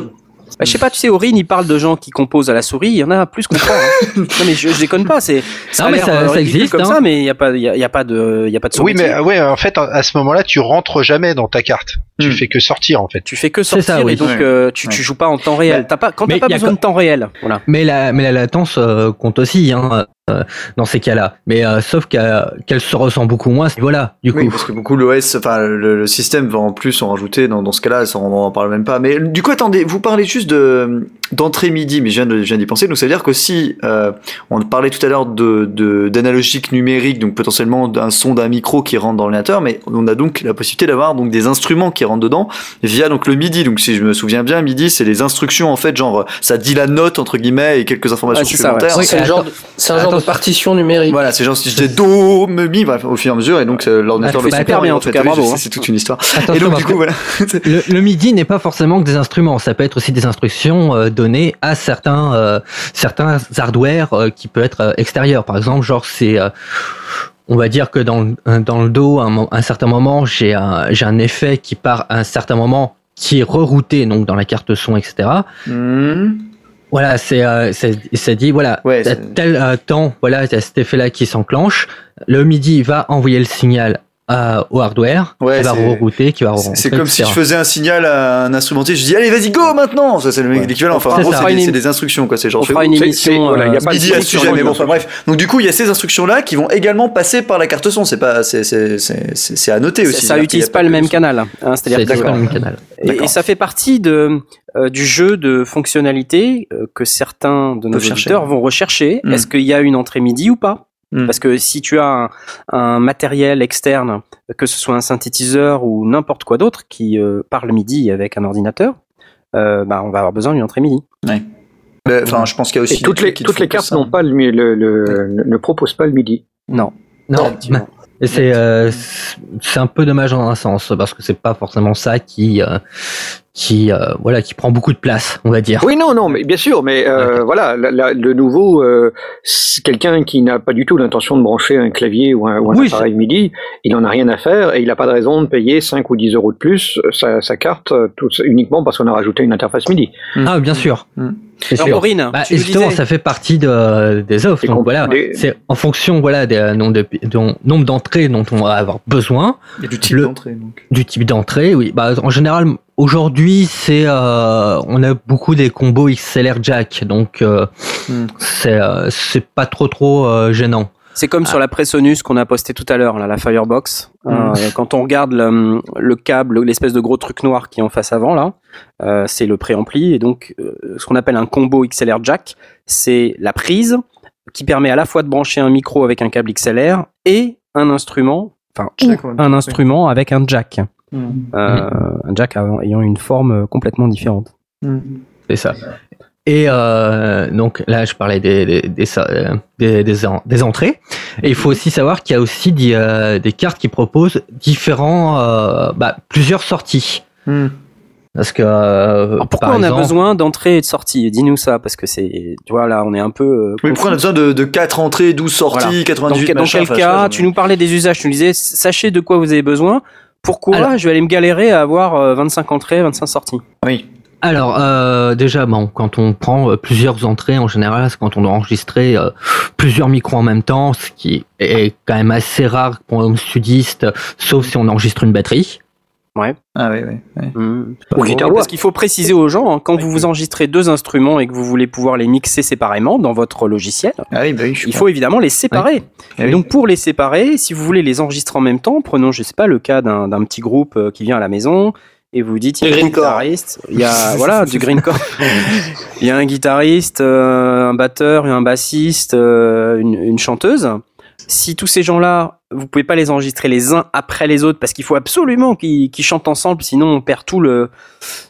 A: je sais pas, tu sais, Aurine, il parle de gens qui composent à la souris. Il y en a plus qu'on croit. hein. non mais je, je déconne pas. C'est ça,
D: Non, mais ça- existe,
A: comme
D: hein.
A: ça, mais il y a pas, il y a, y a pas de, il y a pas de
G: Oui,
A: sommetier.
G: mais ouais, en fait, à ce moment-là, tu rentres jamais dans ta carte. Tu
F: Hmm.
G: fais que sortir, en fait.
A: Tu fais que
D: C'est
A: sortir
D: ça, oui.
A: et donc
F: Ouais.
A: euh, tu, tu joues pas en temps réel.
F: Bah,
A: T'as pas, quand t'as
D: mais
A: pas besoin de temps réel. Voilà.
D: Mais la, mais la latence euh, compte aussi hein, euh, dans ces cas-là. Mais euh, sauf qu'elle qu'elle se ressent beaucoup moins. Voilà, du coup.
F: Oui, parce que beaucoup l'OS, enfin le, le système va en plus en rajouter dans, dans ce cas-là, ça, on en parle même pas. Mais du coup, attendez, vous parlez juste de d'entrée MIDI, mais je viens de- je viens d'y penser. Donc ça veut dire qu'aussi, euh, on parlait tout à l'heure de de- d'analogique numérique, donc potentiellement d'un son d'un micro qui rentre dans l'ordinateur, mais on a donc la possibilité d'avoir donc des instruments qui rentrent dedans via donc le MIDI. Donc si je me souviens bien, MIDI c'est les instructions en fait, genre ça dit la note entre guillemets et quelques informations
A: Ouais, c'est ça, ouais.
F: supplémentaires.
C: C'est un genre de, c'est un genre de
D: Attends.
C: partition numérique.
F: Voilà, c'est genre si je dis do, me, mi, bref, au fur et à mesure, et donc euh, l'ordinateur
A: Ah,
F: le
A: super bien, en
F: en
A: tout
F: fait,
A: cas,
F: oui, je
A: bravo,
F: sais,
A: hein.
F: C'est toute une histoire.
D: Attention,
F: Et donc du coup,
D: que
F: voilà.
D: le, le MIDI n'est pas forcément que des instruments. Ça peut être aussi des instructions euh, données à certains euh, certains hardware euh, qui peut être euh, extérieurs. Par exemple, genre c'est on va dire que dans, le- dans le dos, à un, certain moment, j'ai un, j'ai un effet qui part à un certain moment qui est rerouté donc dans la carte son, etc.
F: Hmm.
D: Voilà, c'est euh, c'est c'est dit voilà,
F: Ouais, c'est-
D: tel euh, temps, voilà, il y a cet effet-là qui s'enclenche. Le MIDI va envoyer le signal à- au hardware,
F: Ouais,
D: qui va
F: c'est-
D: rerouter, qui va
F: C'est- comme si je faisais un signal à un instrumentiste, je dis allez vas-y go maintenant Ça c'est le
A: Ouais.
F: l'équivalent, enfin en gros c'est des, instructions quoi, c'est genre
A: On fera une émission.
B: voilà, il y a
A: euh,
B: pas de
F: sujet, mais bon, enfin bref. Donc du coup, il y a ces instructions-là qui vont également passer par la carte son. C'est pas, c'est, c'est, c'est, à noter aussi.
A: Ça
F: C'est-à-dire
A: utilise
F: qu'il y a
A: pas le même canal. hein. C'est-à-dire
D: pas le même canal.
A: Et,
F: D'accord.
A: et ça fait partie de, euh, du jeu de fonctionnalités euh, que certains de nos auditeurs vont rechercher.
F: Mm.
A: Est-ce qu'il y a une entrée MIDI ou pas?
F: Mm.
A: Parce que si tu as un, un matériel externe, que ce soit un synthétiseur ou n'importe quoi d'autre qui euh, parle MIDI avec un ordinateur, euh, bah, on va avoir besoin d'une entrée MIDI.
F: Mais, Enfin, je pense qu'il y a aussi
B: Et toutes les, toutes cartes n'ont pas le, le, le- ne proposent pas le MIDI.
A: Non.
D: Non,
A: effectivement.
D: Et c'est euh, c'est un peu dommage dans un sens parce que c'est pas forcément ça qui euh, qui euh, voilà qui prend beaucoup de place, on va dire.
B: Oui, non, non, mais bien sûr, mais euh, voilà, la- la- le nouveau, euh, quelqu'un qui n'a pas du tout l'intention de brancher un clavier ou un, ou un
D: Oui,
B: appareil MIDI, il en a rien à faire et il n'a pas de raison de payer 5 ou 10 euros de plus euh, sa, sa carte euh, tout, uniquement parce qu'on a rajouté une interface MIDI.
D: Ah bien sûr.
F: Mm.
D: C'est
A: Alors,
D: sûr.
A: Aurine,
D: Bah, justement,
A: disais-
D: ça fait partie de, des offres. Donc voilà,
B: des-
D: c'est en fonction voilà des euh, nombres de, de- nombre d'entrées dont on va avoir besoin,
F: du type
D: Le-
F: d'entrée. Donc.
D: du type d'entrée. Oui, bah en général aujourd'hui c'est euh, on a beaucoup des combos XLR jack, donc euh,
F: Hmm.
D: c'est euh, c'est pas trop trop euh, gênant.
A: C'est comme sur la Presonus qu'on a posté tout à l'heure, là, la Firebox. Euh, quand on regarde le, le câble, l'espèce de gros truc noir qui est en face avant, là, euh, c'est le préampli. Et donc, euh, ce qu'on appelle un combo XLR jack, c'est la prise qui permet à la fois de brancher un micro avec un câble XLR et un instrument, enfin, un instrument avec un jack.
F: Hmm.
A: Euh, Un jack ayant ayant une forme complètement différente.
D: C'est ça. Et euh, donc là, je parlais des, des, des, des, des en- des entrées. Et il faut aussi savoir qu'il y a aussi des, euh, des cartes qui proposent différents, euh, bah, plusieurs sorties.
F: Hmm.
D: Parce que euh,
A: Alors, pourquoi
D: par
A: on a besoin d'entrée et de sortie Dis-nous ça, parce que c'est, tu vois, là, on est un peu. euh,
F: Oui, pourquoi on a besoin de, de 4 entrées, 12 sorties,
A: Voilà.
F: 98
A: dans, dans
F: machin,
A: quel
F: enfin,
A: cas Tu nous parlais des usages, tu nous disais, sachez de quoi vous avez besoin. Pourquoi
D: Alors-
A: je vais aller me galérer à avoir euh, 25 entrées, 25 sorties?
F: Oui.
D: Alors euh, déjà, bon, quand on prend euh, plusieurs entrées, en général, c'est quand on doit enregistrer euh, plusieurs micros en même temps, ce qui est quand même assez rare pour un studiste, sauf si on enregistre une batterie.
F: Ah oui, oui. oui.
B: Ou guitare
A: Parce qu'il faut préciser aux gens, hein, quand vous vous enregistrez deux instruments et que vous voulez pouvoir les mixer séparément dans votre logiciel,
F: Ah oui, bah oui,
A: il faut évidemment les séparer.
F: Ah
A: Et
F: oui.
A: donc pour les séparer, si vous voulez les enregistrer en même temps, prenons, je sais pas, le cas d'un d'un petit groupe euh, qui vient à la maison et vous dites, il y a
C: Du
A: un guitariste, il y a voilà du greencore, il y a un guitariste, euh, un batteur, un bassiste, euh, une, une chanteuse. Si tous ces gens-là vous pouvez pas les enregistrer les uns après les autres parce qu'il faut absolument qu'ils chantent ensemble, sinon on perd tout le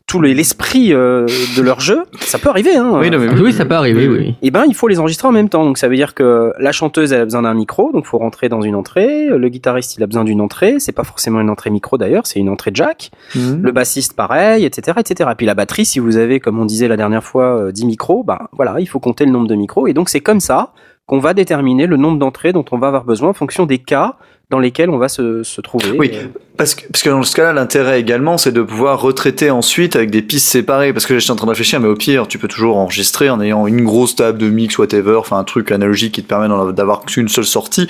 A: tout le- l'esprit euh, de leur jeu. Ça peut arriver, hein.
F: Oui, non, mais
D: Oui, ça peut arriver, oui.
A: Et ben, il faut les enregistrer en même temps. Donc ça veut dire que la chanteuse elle a besoin d'un micro, donc faut rentrer dans une entrée. Le guitariste il a besoin d'une entrée. C'est pas forcément une entrée micro d'ailleurs, c'est une entrée jack.
F: Mhm.
A: Le bassiste pareil, etc., etc. Et puis la batterie, si vous avez, comme on disait la dernière fois, euh, 10 micros, bah voilà, il faut compter le nombre de micros. Et donc c'est comme ça qu'on va déterminer le nombre d'entrées dont on va avoir besoin en fonction des cas dans lesquels on va se, se trouver.
F: Oui.
A: Euh,
F: Parce que, parce que dans ce cas-là, l'intérêt également, c'est de pouvoir retraiter ensuite avec des pistes séparées. Parce que j'étais en train de réfléchir, mais au pire, tu peux toujours enregistrer en ayant une grosse table de mix, whatever, enfin un truc analogique qui te permet d'avoir qu'une seule sortie.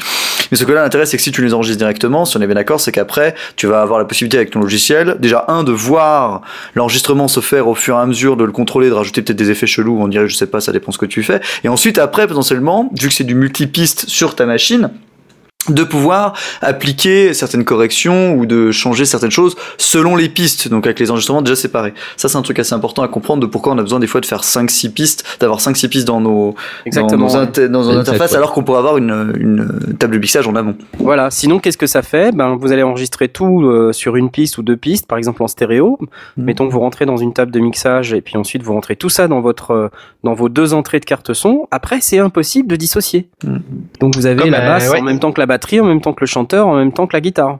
F: Mais ce que là, l'intérêt, c'est que si tu les enregistres directement, si on est bien d'accord, c'est qu'après, tu vas avoir la possibilité avec ton logiciel, déjà, un, de voir l'enregistrement se faire au fur et à mesure, de le contrôler, de rajouter peut-être des effets chelous, on dirait, je sais pas, ça dépend ce que tu fais. Et ensuite, après, potentiellement, vu que c'est du multipiste sur ta machine, de pouvoir appliquer certaines corrections ou de changer certaines choses selon les pistes, donc avec les enregistrements déjà séparés. Ça, c'est un truc assez important à comprendre de pourquoi on a besoin des fois de faire 5-6 pistes, d'avoir 5-6 pistes dans nos,
A: Exactement.
F: dans nos, inter- dans nos interfaces,
D: ouais.
F: alors qu'on pourrait avoir une, une table de mixage en amont.
A: Voilà. Sinon, qu'est-ce que ça fait? Ben, vous allez enregistrer tout euh, sur une piste ou deux pistes, par exemple en stéréo. Mettons que vous rentrez dans une table de mixage et puis ensuite vous rentrez tout ça dans votre euh, dans vos deux entrées de carte son. Après, c'est impossible de dissocier.
F: Mhm.
A: Donc vous avez
G: Comme,
A: la
G: euh,
A: basse
G: ouais.
A: en même temps que la batterie, en même temps que le chanteur, en même temps que la guitare.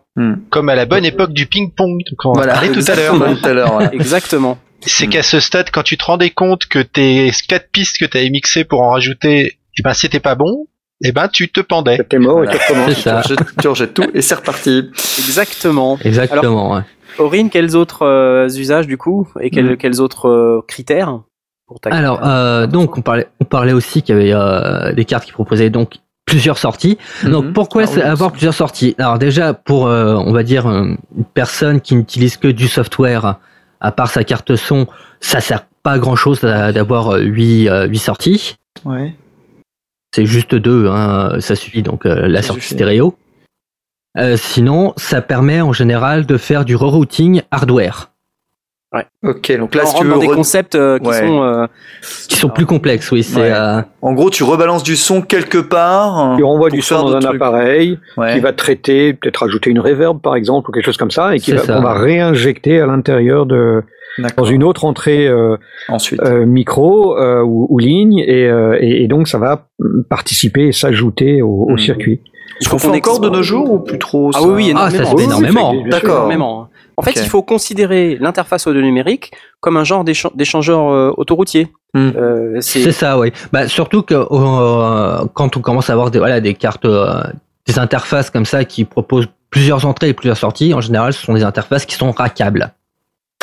G: Comme à la bonne époque du ping-pong, donc on en
F: Voilà,
G: parlait tout à l'heure.
F: exactement, tout à l'heure. voilà.
A: Exactement.
G: C'est qu'à ce stade, quand tu te rendais compte que tes quatre pistes que tu avais mixées pour en rajouter, eh ben c'était pas bon, eh ben tu te pendais.
B: T'es mort et
F: Voilà.
B: tu recommences.
D: C'est ça.
F: Tu rejettes- tu rejettes tout et c'est reparti.
A: Exactement.
D: Exactement. ouais.
A: Aurine, quels autres euh, usages du coup et quels, quels autres euh, critères pour ta
D: Alors, euh, donc, on parlait, on parlait aussi qu'il y avait euh, des cartes qui proposaient donc plusieurs sorties. Donc,
F: Mhm.
D: pourquoi
F: Ah oui,
D: avoir plusieurs sorties? Alors, déjà, pour, euh, on va dire, euh, une personne qui n'utilise que du software, à part sa carte son, ça sert pas à grand chose d'avoir euh, huit, euh, huit sorties.
F: Ouais.
D: C'est juste deux, hein, ça suffit, donc euh, la sortie stéréo. Euh, sinon, ça permet en général de faire du rerouting hardware,
F: Ok, donc là,
A: on
F: si tu veux,
A: dans des
F: re-
A: concepts euh, qui
F: Ouais.
A: sont euh,
D: qui sont plus complexes, oui. C'est
F: Ouais.
D: euh,
F: en gros, tu rebalances du son quelque part.
B: Tu renvoies du son dans un
F: trucs.
B: appareil
F: Ouais.
B: qui va traiter, peut-être rajouter une reverb par exemple ou quelque chose comme ça, et qui va,
D: ça.
B: qu'on va réinjecter à l'intérieur de dans une autre entrée euh,
F: Ensuite.
B: euh, micro euh, ou, ou ligne, et, euh, et, et donc ça va participer et s'ajouter au, au
F: Mhm.
B: circuit.
F: Ce qu'on fait encore de nos jours ou plus trop
A: Ah
F: ça
A: oui, oui,
D: Ah, ça
A: énormément.
D: se fait énormément.
F: D'accord.
A: En fait, il faut considérer l'interface audio numérique comme un genre d'écha- d'échangeur euh, autoroutier.
F: Hmm.
A: Euh,
D: C'est ça, oui. Bah, surtout que euh, quand on commence à avoir des, voilà, des cartes, euh, des interfaces comme ça qui proposent plusieurs entrées et plusieurs sorties, en général, ce sont des interfaces qui sont rackables.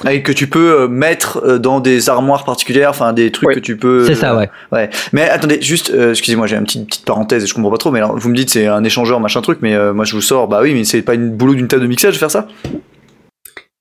F: Et que tu peux mettre dans des armoires particulières, enfin des trucs que tu peux.
D: C'est ça, ouais.
F: Ouais. Mais attendez, juste, euh, excusez-moi, j'ai une petite, petite parenthèse et je comprends pas trop, mais alors, vous me dites c'est un échangeur, machin truc, mais euh, moi je vous sors, bah oui, mais c'est pas une boulot d'une table de mixage de faire ça?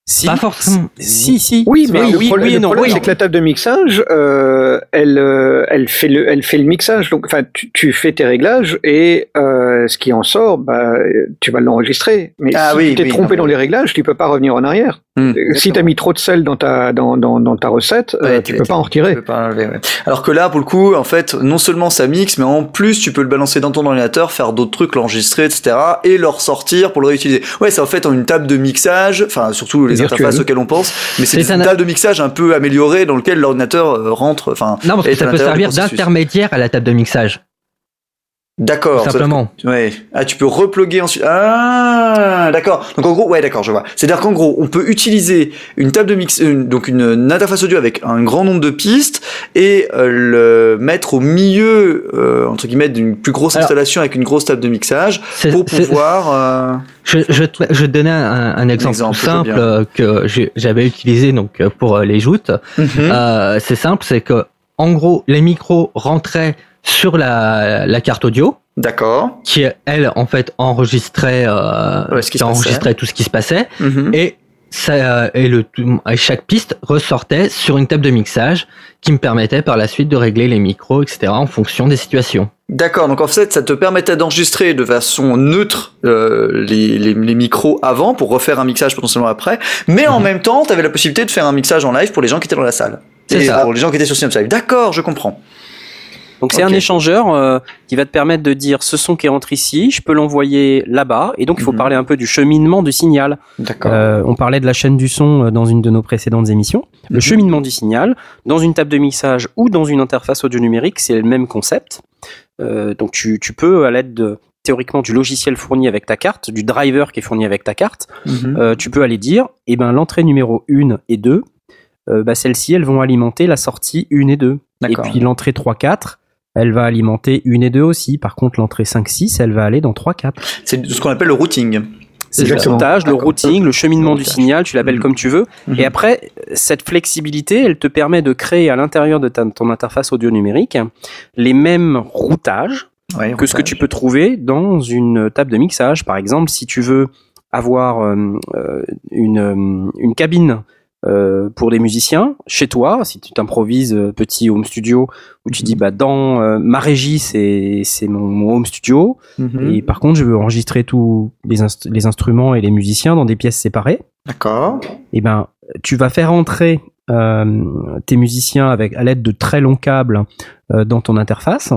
A: Si,
D: Pas forcément.
A: Si, si.
B: Oui, mais le
A: oui,
B: problème,
A: oui et
B: le
A: non.
B: problème,
A: Oui.
B: c'est que la table de mixage, euh, elle, euh, elle fait le, elle fait le mixage. Donc, enfin, tu, tu fais tes réglages et euh, ce qui en sort, bah, tu vas l'enregistrer. Mais
F: Ah
B: si
F: oui,
B: tu t'es
F: oui,
B: trompé
F: non,
B: dans les réglages, tu peux pas revenir en arrière. Euh, Si tu as mis trop de sel dans ta, dans, dans, dans ta recette, euh,
F: Ouais,
B: tu
F: t'es-
B: peux pas en
F: Tu
B: retirer.
F: peux pas enlever, ouais. Alors que là, pour le coup, en fait, non seulement ça mixe, mais en plus, tu peux le balancer dans ton ordinateur, faire d'autres trucs, l'enregistrer, etc., et le ressortir pour le réutiliser. Ouais, c'est en fait une table de mixage, enfin, surtout les
B: Virtuel.
F: interfaces auxquelles on pense, mais c'est
D: un-
F: table de mixage un peu améliorée dans lequel l'ordinateur euh, rentre, enfin,
D: Non, parce que ça peut servir d'intermédiaire à la table de mixage.
F: D'accord. Ça-
D: simplement.
F: Ouais. Ah, tu peux reploguer ensuite. Ah, d'accord. Donc en gros, ouais, d'accord, je vois. C'est-à-dire qu'en gros, on peut utiliser une table de mix, une- donc une, une interface audio avec un grand nombre de pistes et euh, le mettre au milieu euh, entre guillemets d'une plus grosse
D: Alors-
F: installation avec une grosse table de mixage pour pouvoir. euh,
D: Je, je, te, je te donner un, un exemple, simple que j'avais utilisé donc euh, pour euh, les joutes.
F: Mhm.
D: Euh, c'est simple, c'est que en gros les micros rentraient sur la, la carte audio
F: D'accord.
D: qui elle en fait enregistrait, euh,
F: Ouais, qui
D: enregistrait tout ce qui se passait
F: Mhm.
D: et ça euh, et le et chaque piste ressortait sur une table de mixage qui me permettait par la suite de régler les micros etc en fonction des situations.
F: D'accord, donc en fait, ça te permettait d'enregistrer de façon neutre euh, les, les, les micros avant pour refaire un mixage potentiellement après, mais en
D: Mhm.
F: même temps, tu avais la possibilité de faire un mixage en live pour les gens qui étaient dans la salle.
D: C'est ça.
F: pour les gens qui étaient sur Synops Live. D'accord, je comprends.
A: Donc c'est un échangeur euh, qui va te permettre de dire ce son qui rentre ici, je peux l'envoyer là-bas. Et donc il faut
F: Mhm.
A: parler un peu du cheminement du signal.
F: D'accord.
A: Euh, on parlait de la chaîne du son euh, dans une de nos précédentes émissions. Le
F: Mhm.
A: cheminement du signal, dans une table de mixage ou dans une interface audio numérique, c'est le même concept. Euh, donc tu, tu peux, à l'aide de théoriquement du logiciel fourni avec ta carte, du driver qui est fourni avec ta carte,
F: Mhm.
A: euh, tu peux aller dire, eh ben l'entrée numéro 1 et 2, euh, bah, celles-ci, elles vont alimenter la sortie 1 et 2. Et puis l'entrée 3, 4, elle va alimenter 1 et 2 aussi. Par contre, l'entrée 5, 6, elle va aller dans 3, 4.
F: C'est ce qu'on appelle le routing.
A: C'est le routage, le routing, le cheminement
F: Le
A: du signal, tu l'appelles
F: Mhm.
A: comme tu veux.
F: Mhm.
A: Et après, cette flexibilité, elle te permet de créer à l'intérieur de ta- ton interface audio numérique les mêmes routages
F: Ouais,
A: que ce que tu peux trouver dans une table de mixage. Par exemple, si tu veux avoir euh, euh, une, euh, une cabine euh, pour des musiciens chez toi, si tu t'improvises euh, petit home studio où tu dis bah dans euh, ma régie c'est c'est mon, mon home studio
F: Mhm.
A: et par contre je veux enregistrer tous les, inst- les instruments et les musiciens dans des pièces séparées
F: D'accord.
A: eh ben, tu vas faire entrer tes musiciens avec à l'aide de très longs câbles dans ton interface.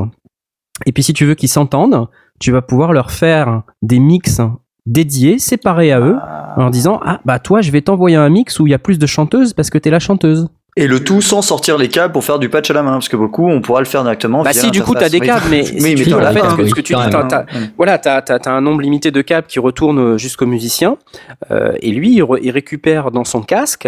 A: Et puis si tu veux qu'ils s'entendent, tu vas pouvoir leur faire des mix dédiés, séparés à eux, en leur disant ah bah toi je vais t'envoyer un mix où il y a plus de chanteuses parce que t'es la chanteuse.
F: Et le tout sans sortir les câbles pour faire du patch à la main, parce que beaucoup on pourra le faire directement.
A: Bah
F: via
A: si du coup t'as des câbles, mais
F: oui,
A: si
F: mais
A: tu en fait, ce que, tu dis, t'as- t'as- voilà, t'as as, un nombre limité de câbles qui retournent jusqu'au musicien, euh, et lui, il, re- il récupère dans son casque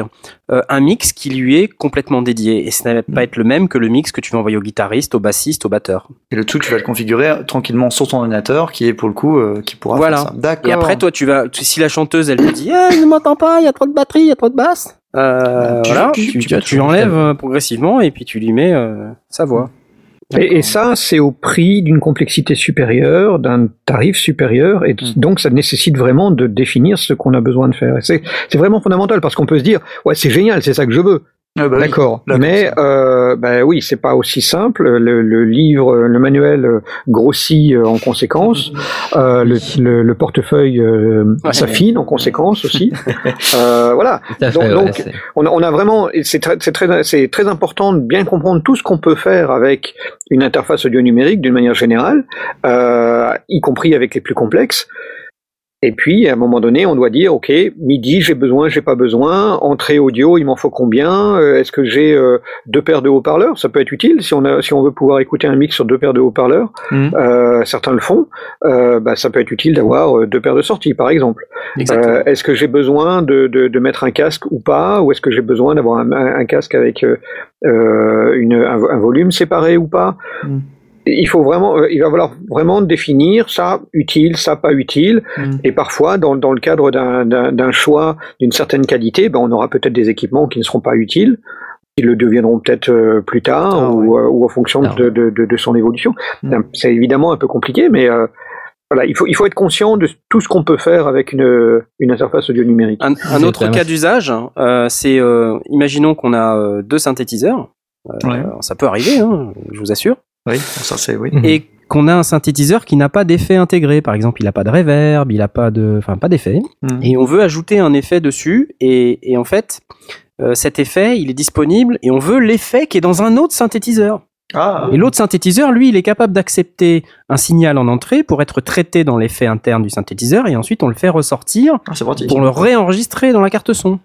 A: euh, un mix qui lui est complètement dédié, et ça ne va pas être le même que le mix que tu vas envoyer au guitariste, au bassiste, au batteur.
F: Et le tout, tu vas le configurer tranquillement sur ton ordinateur, qui est pour le coup, euh, qui pourra
A: Voilà.
F: faire ça. D'accord.
A: Et après, toi, tu vas, si la chanteuse, elle te dit, ah, il ne m'entend pas, il y a trop de batterie, il y a trop de basse, euh,
F: Tu-
A: voilà,
F: tu-
A: tu,
F: tu
A: tu,
F: peux
A: tu
F: tout
A: enlèves euh, progressivement, et puis tu lui mets euh, sa voix.
B: Et, et ça, c'est au prix d'une complexité supérieure, d'un tarif supérieur, et
F: Mm.
B: donc ça nécessite vraiment de définir ce qu'on a besoin de faire. Et C'est c'est vraiment fondamental parce qu'on peut se dire, ouais, c'est génial, c'est ça que je veux.
F: Ah bah.
B: D'accord. Mais euh, ben oui, c'est pas aussi simple. Le, le livre, le manuel euh, grossit euh, en conséquence. Euh, le, le- le portefeuille euh,
A: Ouais.
B: s'affine en conséquence aussi. euh, voilà. Donc-
D: fait,
B: donc,
D: ouais, c'est-
B: On a, on a vraiment, c'est très, c'est très, c'est très important de bien comprendre tout ce qu'on peut faire avec une interface audio numérique d'une manière générale, euh, y compris avec les plus complexes. Et puis, à un moment donné, on doit dire, OK, midi, j'ai besoin, j'ai pas besoin. Entrée audio, il m'en faut combien? Euh, Est-ce que j'ai euh, deux paires de haut-parleurs? Ça peut être utile si on, a, si on veut pouvoir écouter un mix sur deux paires de haut-parleurs.
F: Mhm.
B: Euh, certains le font. Euh, bah, ça peut être utile d'avoir deux paires de sorties, par exemple. Est-ce que j'ai besoin de, de, de mettre un casque ou pas? Ou est-ce que j'ai besoin d'avoir un, un- un casque avec une, un, un volume séparé ou pas?
F: Mm.
B: Il faut vraiment, euh, il va falloir vraiment définir ça utile, ça pas utile.
F: Mm.
B: Et parfois, dans, dans le cadre d'un- choix d'une certaine qualité, ben, on aura peut-être des équipements qui ne seront pas utiles. Ils le deviendront peut-être euh, plus tard
F: Ah,
B: ou, euh, ou en fonction
D: Ah,
B: de, de, de, de son évolution.
F: Mm.
B: C'est évidemment un peu compliqué, mais euh, voilà, il faut, il faut être conscient de tout ce qu'on peut faire avec une, une interface audio numérique.
A: Un, autre cas d'usage, euh, c'est, euh, imaginons qu'on a euh, deux synthétiseurs. Euh,
F: Ouais.
A: Ça peut arriver, hein, je vous assure.
F: Oui, ça c'est oui.
A: et qu'on a un synthétiseur qui n'a pas d'effet intégré. Par exemple, il n'a pas de reverb, il n'a pas de, enfin pas d'effet.
F: Mhm.
A: Et on veut ajouter un effet dessus. Et, et en fait, euh, cet effet, il est disponible et on veut l'effet qui est dans un autre synthétiseur.
F: Ah,
A: Et l'autre synthétiseur, lui, il est capable d'accepter un signal en entrée pour être traité dans l'effet interne du synthétiseur et ensuite on le fait ressortir
F: ah,
A: pour le réenregistrer dans la carte son.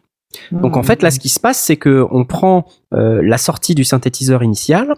A: Donc en fait, là, ce qui se passe, c'est que on prend euh, la sortie du synthétiseur initial,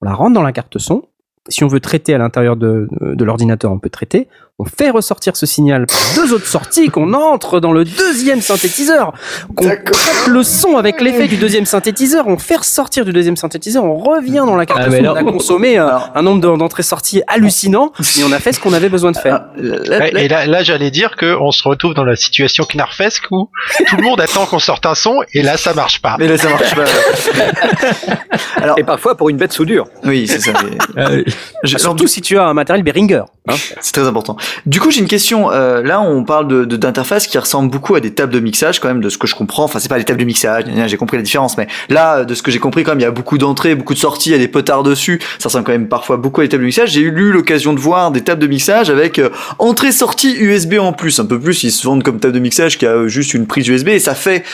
A: on la rentre dans la carte son. Si on veut traiter à l'intérieur de, l'ordinateur, on peut traiter. On fait ressortir ce signal par deux autres sorties, qu'on entre dans le deuxième synthétiseur, qu'on traite le son avec l'effet du deuxième synthétiseur, on fait ressortir du deuxième synthétiseur, on revient dans la carte
D: Ah,
A: son. On a consommé euh, un nombre de- d'entrées-sorties hallucinant, mais on a fait ce qu'on avait besoin de faire.
F: Ah,
G: Et là, là j'allais dire qu'on se retrouve dans la situation Knarfesque où tout le monde attend qu'on sorte un son et là ça marche pas.
F: Mais là ça marche pas. Alors,
B: Et parfois pour une bête soudure.
F: oui, c'est ça. mais-
D: Ah
A: Surtout si tu as un matériel Behringer. hein.
F: c'est très important. Du coup, j'ai une question. Euh, là, on parle de de- d'interfaces qui ressemblent beaucoup à des tables de mixage, quand même, de ce que je comprends. Enfin, c'est pas des tables de mixage, j'ai compris la différence, mais là, de ce que j'ai compris, quand même, il y a beaucoup d'entrées, beaucoup de sorties, il y a des potards dessus. Ça ressemble quand même parfois beaucoup à des tables de mixage. J'ai eu l'occasion de voir des tables de mixage avec euh, entrée-sortie USB en plus. Un peu plus, ils se vendent comme table de mixage qui a euh, juste une prise USB et ça fait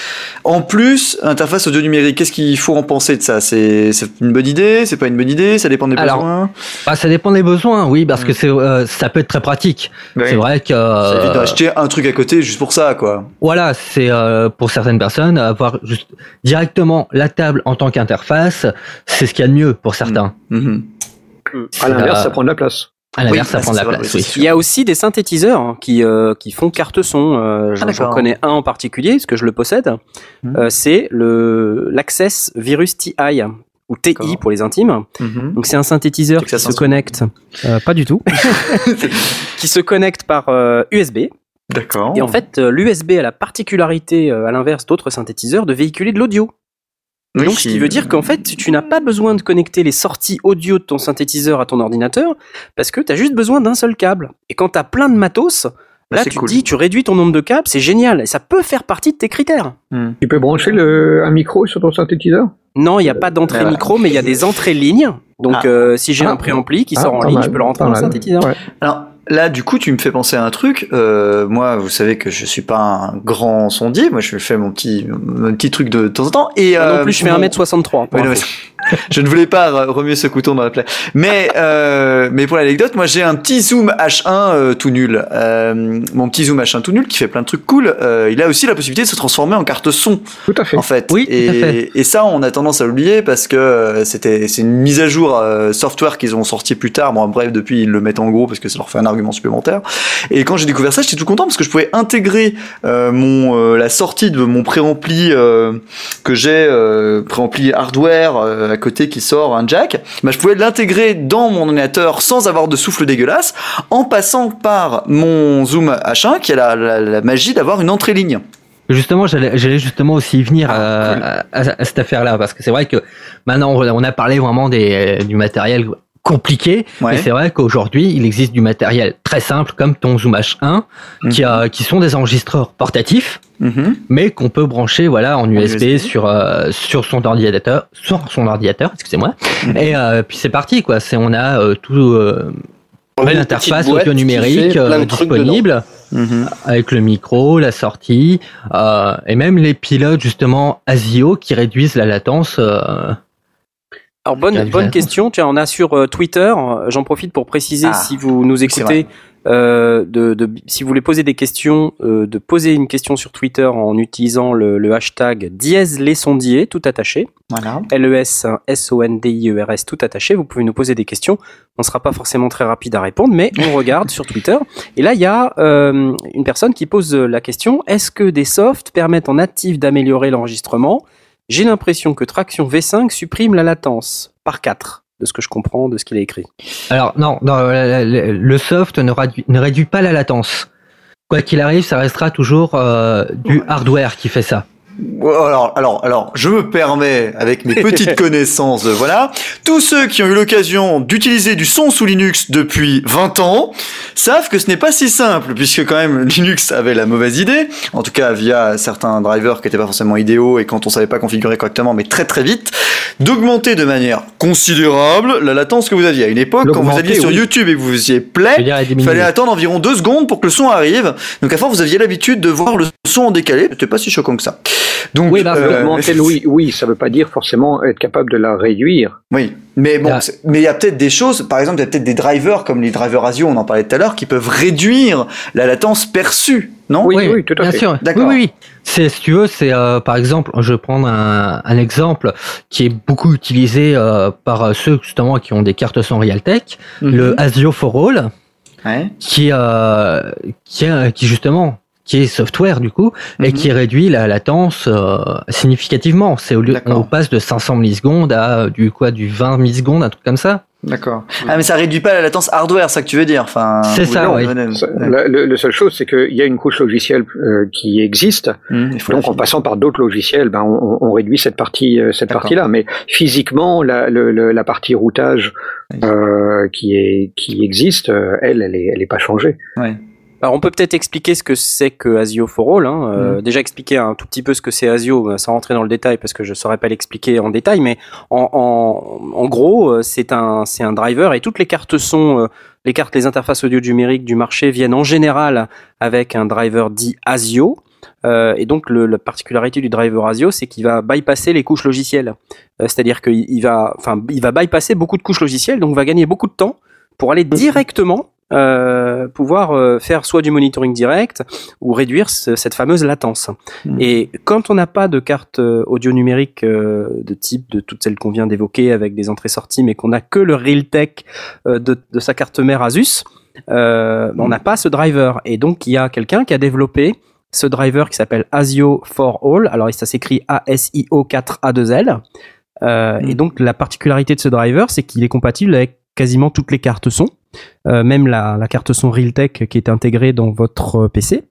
F: en plus interface audio numérique. Qu'est-ce qu'il faut en penser de ça? C'est c'est une bonne idée? C'est pas une bonne idée? Ça dépend des
D: Alors,
F: besoins?
D: Bah, ça dépend des besoins, oui, parce que c'est, euh, ça peut être très pratique. C'est vrai que
F: Ça
D: euh,
F: évite d'acheter un truc à côté juste pour ça, quoi.
D: voilà, c'est euh, pour certaines personnes avoir juste directement la table en tant qu'interface, c'est ce qu'il y a de mieux pour certains.
F: Mhm.
B: À l'inverse,
D: Euh,
B: ça prend de la place.
D: À l'inverse,
F: Oui,
D: ça prend de la
F: c'est vrai,
D: place.
F: oui, c'est.
A: Il y a aussi des synthétiseurs qui, euh, qui font carte son. Euh, j'en-
F: Ah,
A: J'en connais un en particulier, parce que je le possède.
F: Mhm.
A: Euh, c'est le l'Access Virus TI, ou TI pour les intimes.
F: Mhm.
A: Donc c'est un synthétiseur qui se connecte, euh, pas du tout, qui se connecte par euh, USB.
F: D'accord.
A: Et en fait, euh, l'USB a la particularité, euh, à l'inverse d'autres synthétiseurs, de véhiculer de l'audio.
F: Oui,
A: Donc, ce qui veut dire qu'en fait, tu n'as pas besoin de connecter les sorties audio de ton synthétiseur à ton ordinateur, parce que tu as juste besoin d'un seul câble. Et quand tu as plein de matos, là,
F: c'est
A: tu
F: cool.
A: te dis, tu réduis ton nombre de câbles, c'est génial. Et ça peut faire partie de tes critères.
F: Hmm.
B: Tu peux brancher le, un micro sur ton synthétiseur?
A: Non, il n'y a pas d'entrée
F: Voilà.
A: micro, mais il y a des entrées lignes. Donc,
F: Ah.
A: euh, si j'ai
B: Ah.
A: un préampli qui
B: Ah,
A: sort en ligne,
B: mal,
A: je peux le rentrer dans le synthétiseur.
B: Ouais.
F: Alors là, du coup, tu me fais penser à un truc. Euh, moi, vous savez que je suis pas un grand sondier. Moi, je fais mon petit, mon petit truc de temps en temps. Et
A: Moi
F: euh,
A: non plus, je fais
F: mon-
A: 1m63. pour
F: Oui, non,
A: info.
F: mais- je ne voulais pas re- remuer ce couteau dans la plaie. Mais, euh, mais pour l'anecdote, moi j'ai un petit zoom H1 euh, tout nul. Euh, mon petit zoom H1 tout nul qui fait plein de trucs cool. Euh, il a aussi la possibilité de se transformer en carte son
B: Tout à fait.
F: en fait.
D: Oui, tout
F: et,
D: à fait.
F: et ça, on a tendance à l'oublier parce que c'était c'est une mise à jour euh, software qu'ils ont sorti plus tard. Bon, bref, depuis ils le mettent en gros parce que ça leur fait un argument supplémentaire. Et quand j'ai découvert ça, j'étais tout content parce que je pouvais intégrer euh, mon euh, la sortie de mon préampli euh, que j'ai euh, préampli hardware euh, à côté qui sort un jack. Bah, je pouvais l'intégrer dans mon ordinateur sans avoir de souffle dégueulasse en passant par mon zoom H1 qui a la, la- la magie d'avoir une entrée ligne.
D: Justement, j'allais justement aussi venir
F: cool.
D: à, à- à cette affaire-là, parce que c'est vrai que maintenant on on a parlé vraiment des, du matériel compliqué,
F: Ouais.
D: mais c'est vrai qu'aujourd'hui il existe du matériel très simple comme ton Zoom H1, qui, a, qui sont des enregistreurs portatifs,
F: Mhm.
D: mais qu'on peut brancher voilà en USB,
F: USB.
D: sur euh, sur son ordinateur, sur son ordinateur, excusez-moi.
F: Mhm.
D: Et euh, puis c'est parti quoi. C'est on a euh, tout euh, l'interface audio numérique euh, disponible
F: Mhm.
D: avec le micro, la sortie, euh, et même les pilotes justement ASIO qui réduisent la latence.
A: Alors bonne, bonne question. Tiens, on a sur euh, Twitter. euh, J'en profite pour préciser
F: Ah,
A: si vous nous écoutez, euh, de, de- si vous voulez poser des questions, euh, de poser une question sur Twitter en utilisant le, le hashtag dièse les sondiers, tout attaché.
F: Voilà.
A: LES S O N D I E R S tout attaché. Vous pouvez nous poser des questions. On sera pas forcément très rapide à répondre, mais on regarde sur Twitter. Et là, il y a euh, une personne qui pose la question est-ce que des softs permettent en natif d'améliorer l'enregistrement? J'ai l'impression que Traction V5 supprime la latence par 4 de ce que je comprends de ce qu'il a écrit.
D: Alors non, non, le, le- le soft ne réduit, ne réduit pas la latence. Quoi qu'il arrive, ça restera toujours euh, du hardware qui fait ça.
F: Alors, alors, alors, je me permets, avec mes petites connaissances, de voilà, tous ceux qui ont eu l'occasion d'utiliser du son sous Linux depuis 20 ans savent que ce n'est pas si simple, puisque quand même Linux avait la mauvaise idée, en tout cas via certains drivers qui n'étaient pas forcément idéaux et quand on savait pas configurer correctement, mais très très vite, d'augmenter de manière considérable la latence que vous aviez. À une époque, quand vous alliez sur
B: oui.
F: YouTube et que vous faisiez play, il fallait attendre environ deux secondes pour que le son arrive. Donc à force, vous aviez l'habitude de voir le son en décalé. C'était pas si choquant que ça. Donc,
B: Oui, que
F: euh,
B: oui, oui, ça veut pas dire forcément être capable de la réduire.
F: Oui, mais bon,
D: Ah.
F: mais il y a peut-être des choses, par exemple, il y a peut-être des drivers comme les drivers ASIO, on en parlait tout à l'heure, qui peuvent réduire la latence perçue, non?
B: Oui, oui, tout à
D: bien
B: fait.
D: sûr.
F: D'accord.
D: Oui, oui, oui. C'est, si tu veux, c'est euh, par exemple, je vais prendre un, un exemple qui est beaucoup utilisé euh, par euh, ceux justement qui ont des cartes son Realtek,
F: Mhm.
D: le ASIO for All,
F: Ouais.
D: qui, euh, qui justement qui est software du coup et
F: Mhm.
D: qui réduit la latence euh, significativement. C'est au lieu on passe de 500 millisecondes à euh, du quoi du 20 millisecondes, un truc comme ça.
F: D'accord. Ah, mais ça réduit pas la latence hardware, ça que tu veux dire. Enfin,
D: C'est ça,
F: non,
D: oui.
F: ouais, ouais.
B: Ça, La, le, le seule chose, c'est qu'il y a une couche logicielle euh, qui existe.
F: Hum, il faut
B: Donc, en passant par d'autres logiciels, ben, on, on réduit cette partie, euh, cette
F: D'accord.
B: partie-là. Mais physiquement, la, le- le- la partie routage euh, qui est qui existe, elle, elle est, elle est pas changée.
F: Ouais.
A: Alors on peut peut-être expliquer ce que c'est que Asio for All. Hein. Euh,
F: Mhm.
A: Déjà expliquer un tout petit peu ce que c'est Asio, euh, sans rentrer dans le détail parce que je saurais pas l'expliquer en détail, mais en, en, en gros euh, c'est un c'est un driver et toutes les cartes sont les cartes, les interfaces audio numériques du marché viennent en général avec un driver dit Asio. Euh, et donc le, la particularité du driver Asio, c'est qu'il va bypasser les couches logicielles. Euh, C'est-à-dire qu'il il va, enfin, il va bypasser beaucoup de couches logicielles, donc va gagner beaucoup de temps pour aller directement euh, pouvoir euh, faire soit du monitoring direct ou réduire ce- cette fameuse latence.
F: Mhm.
A: Et quand on n'a pas de carte euh, audio numérique euh, de type de toutes celles qu'on vient d'évoquer avec des entrées-sorties, mais qu'on n'a que le Realtek euh, de, de sa carte mère Asus, euh, on n'a pas ce driver. Et donc il y a quelqu'un qui a développé ce driver qui s'appelle ASIO for All. Alors ça s'écrit A-S-I-O 4A2L. Euh, Et donc la particularité de ce driver, c'est qu'il est compatible avec quasiment toutes les cartes son, euh, même la, carte son Realtek qui est intégrée dans votre euh, PC.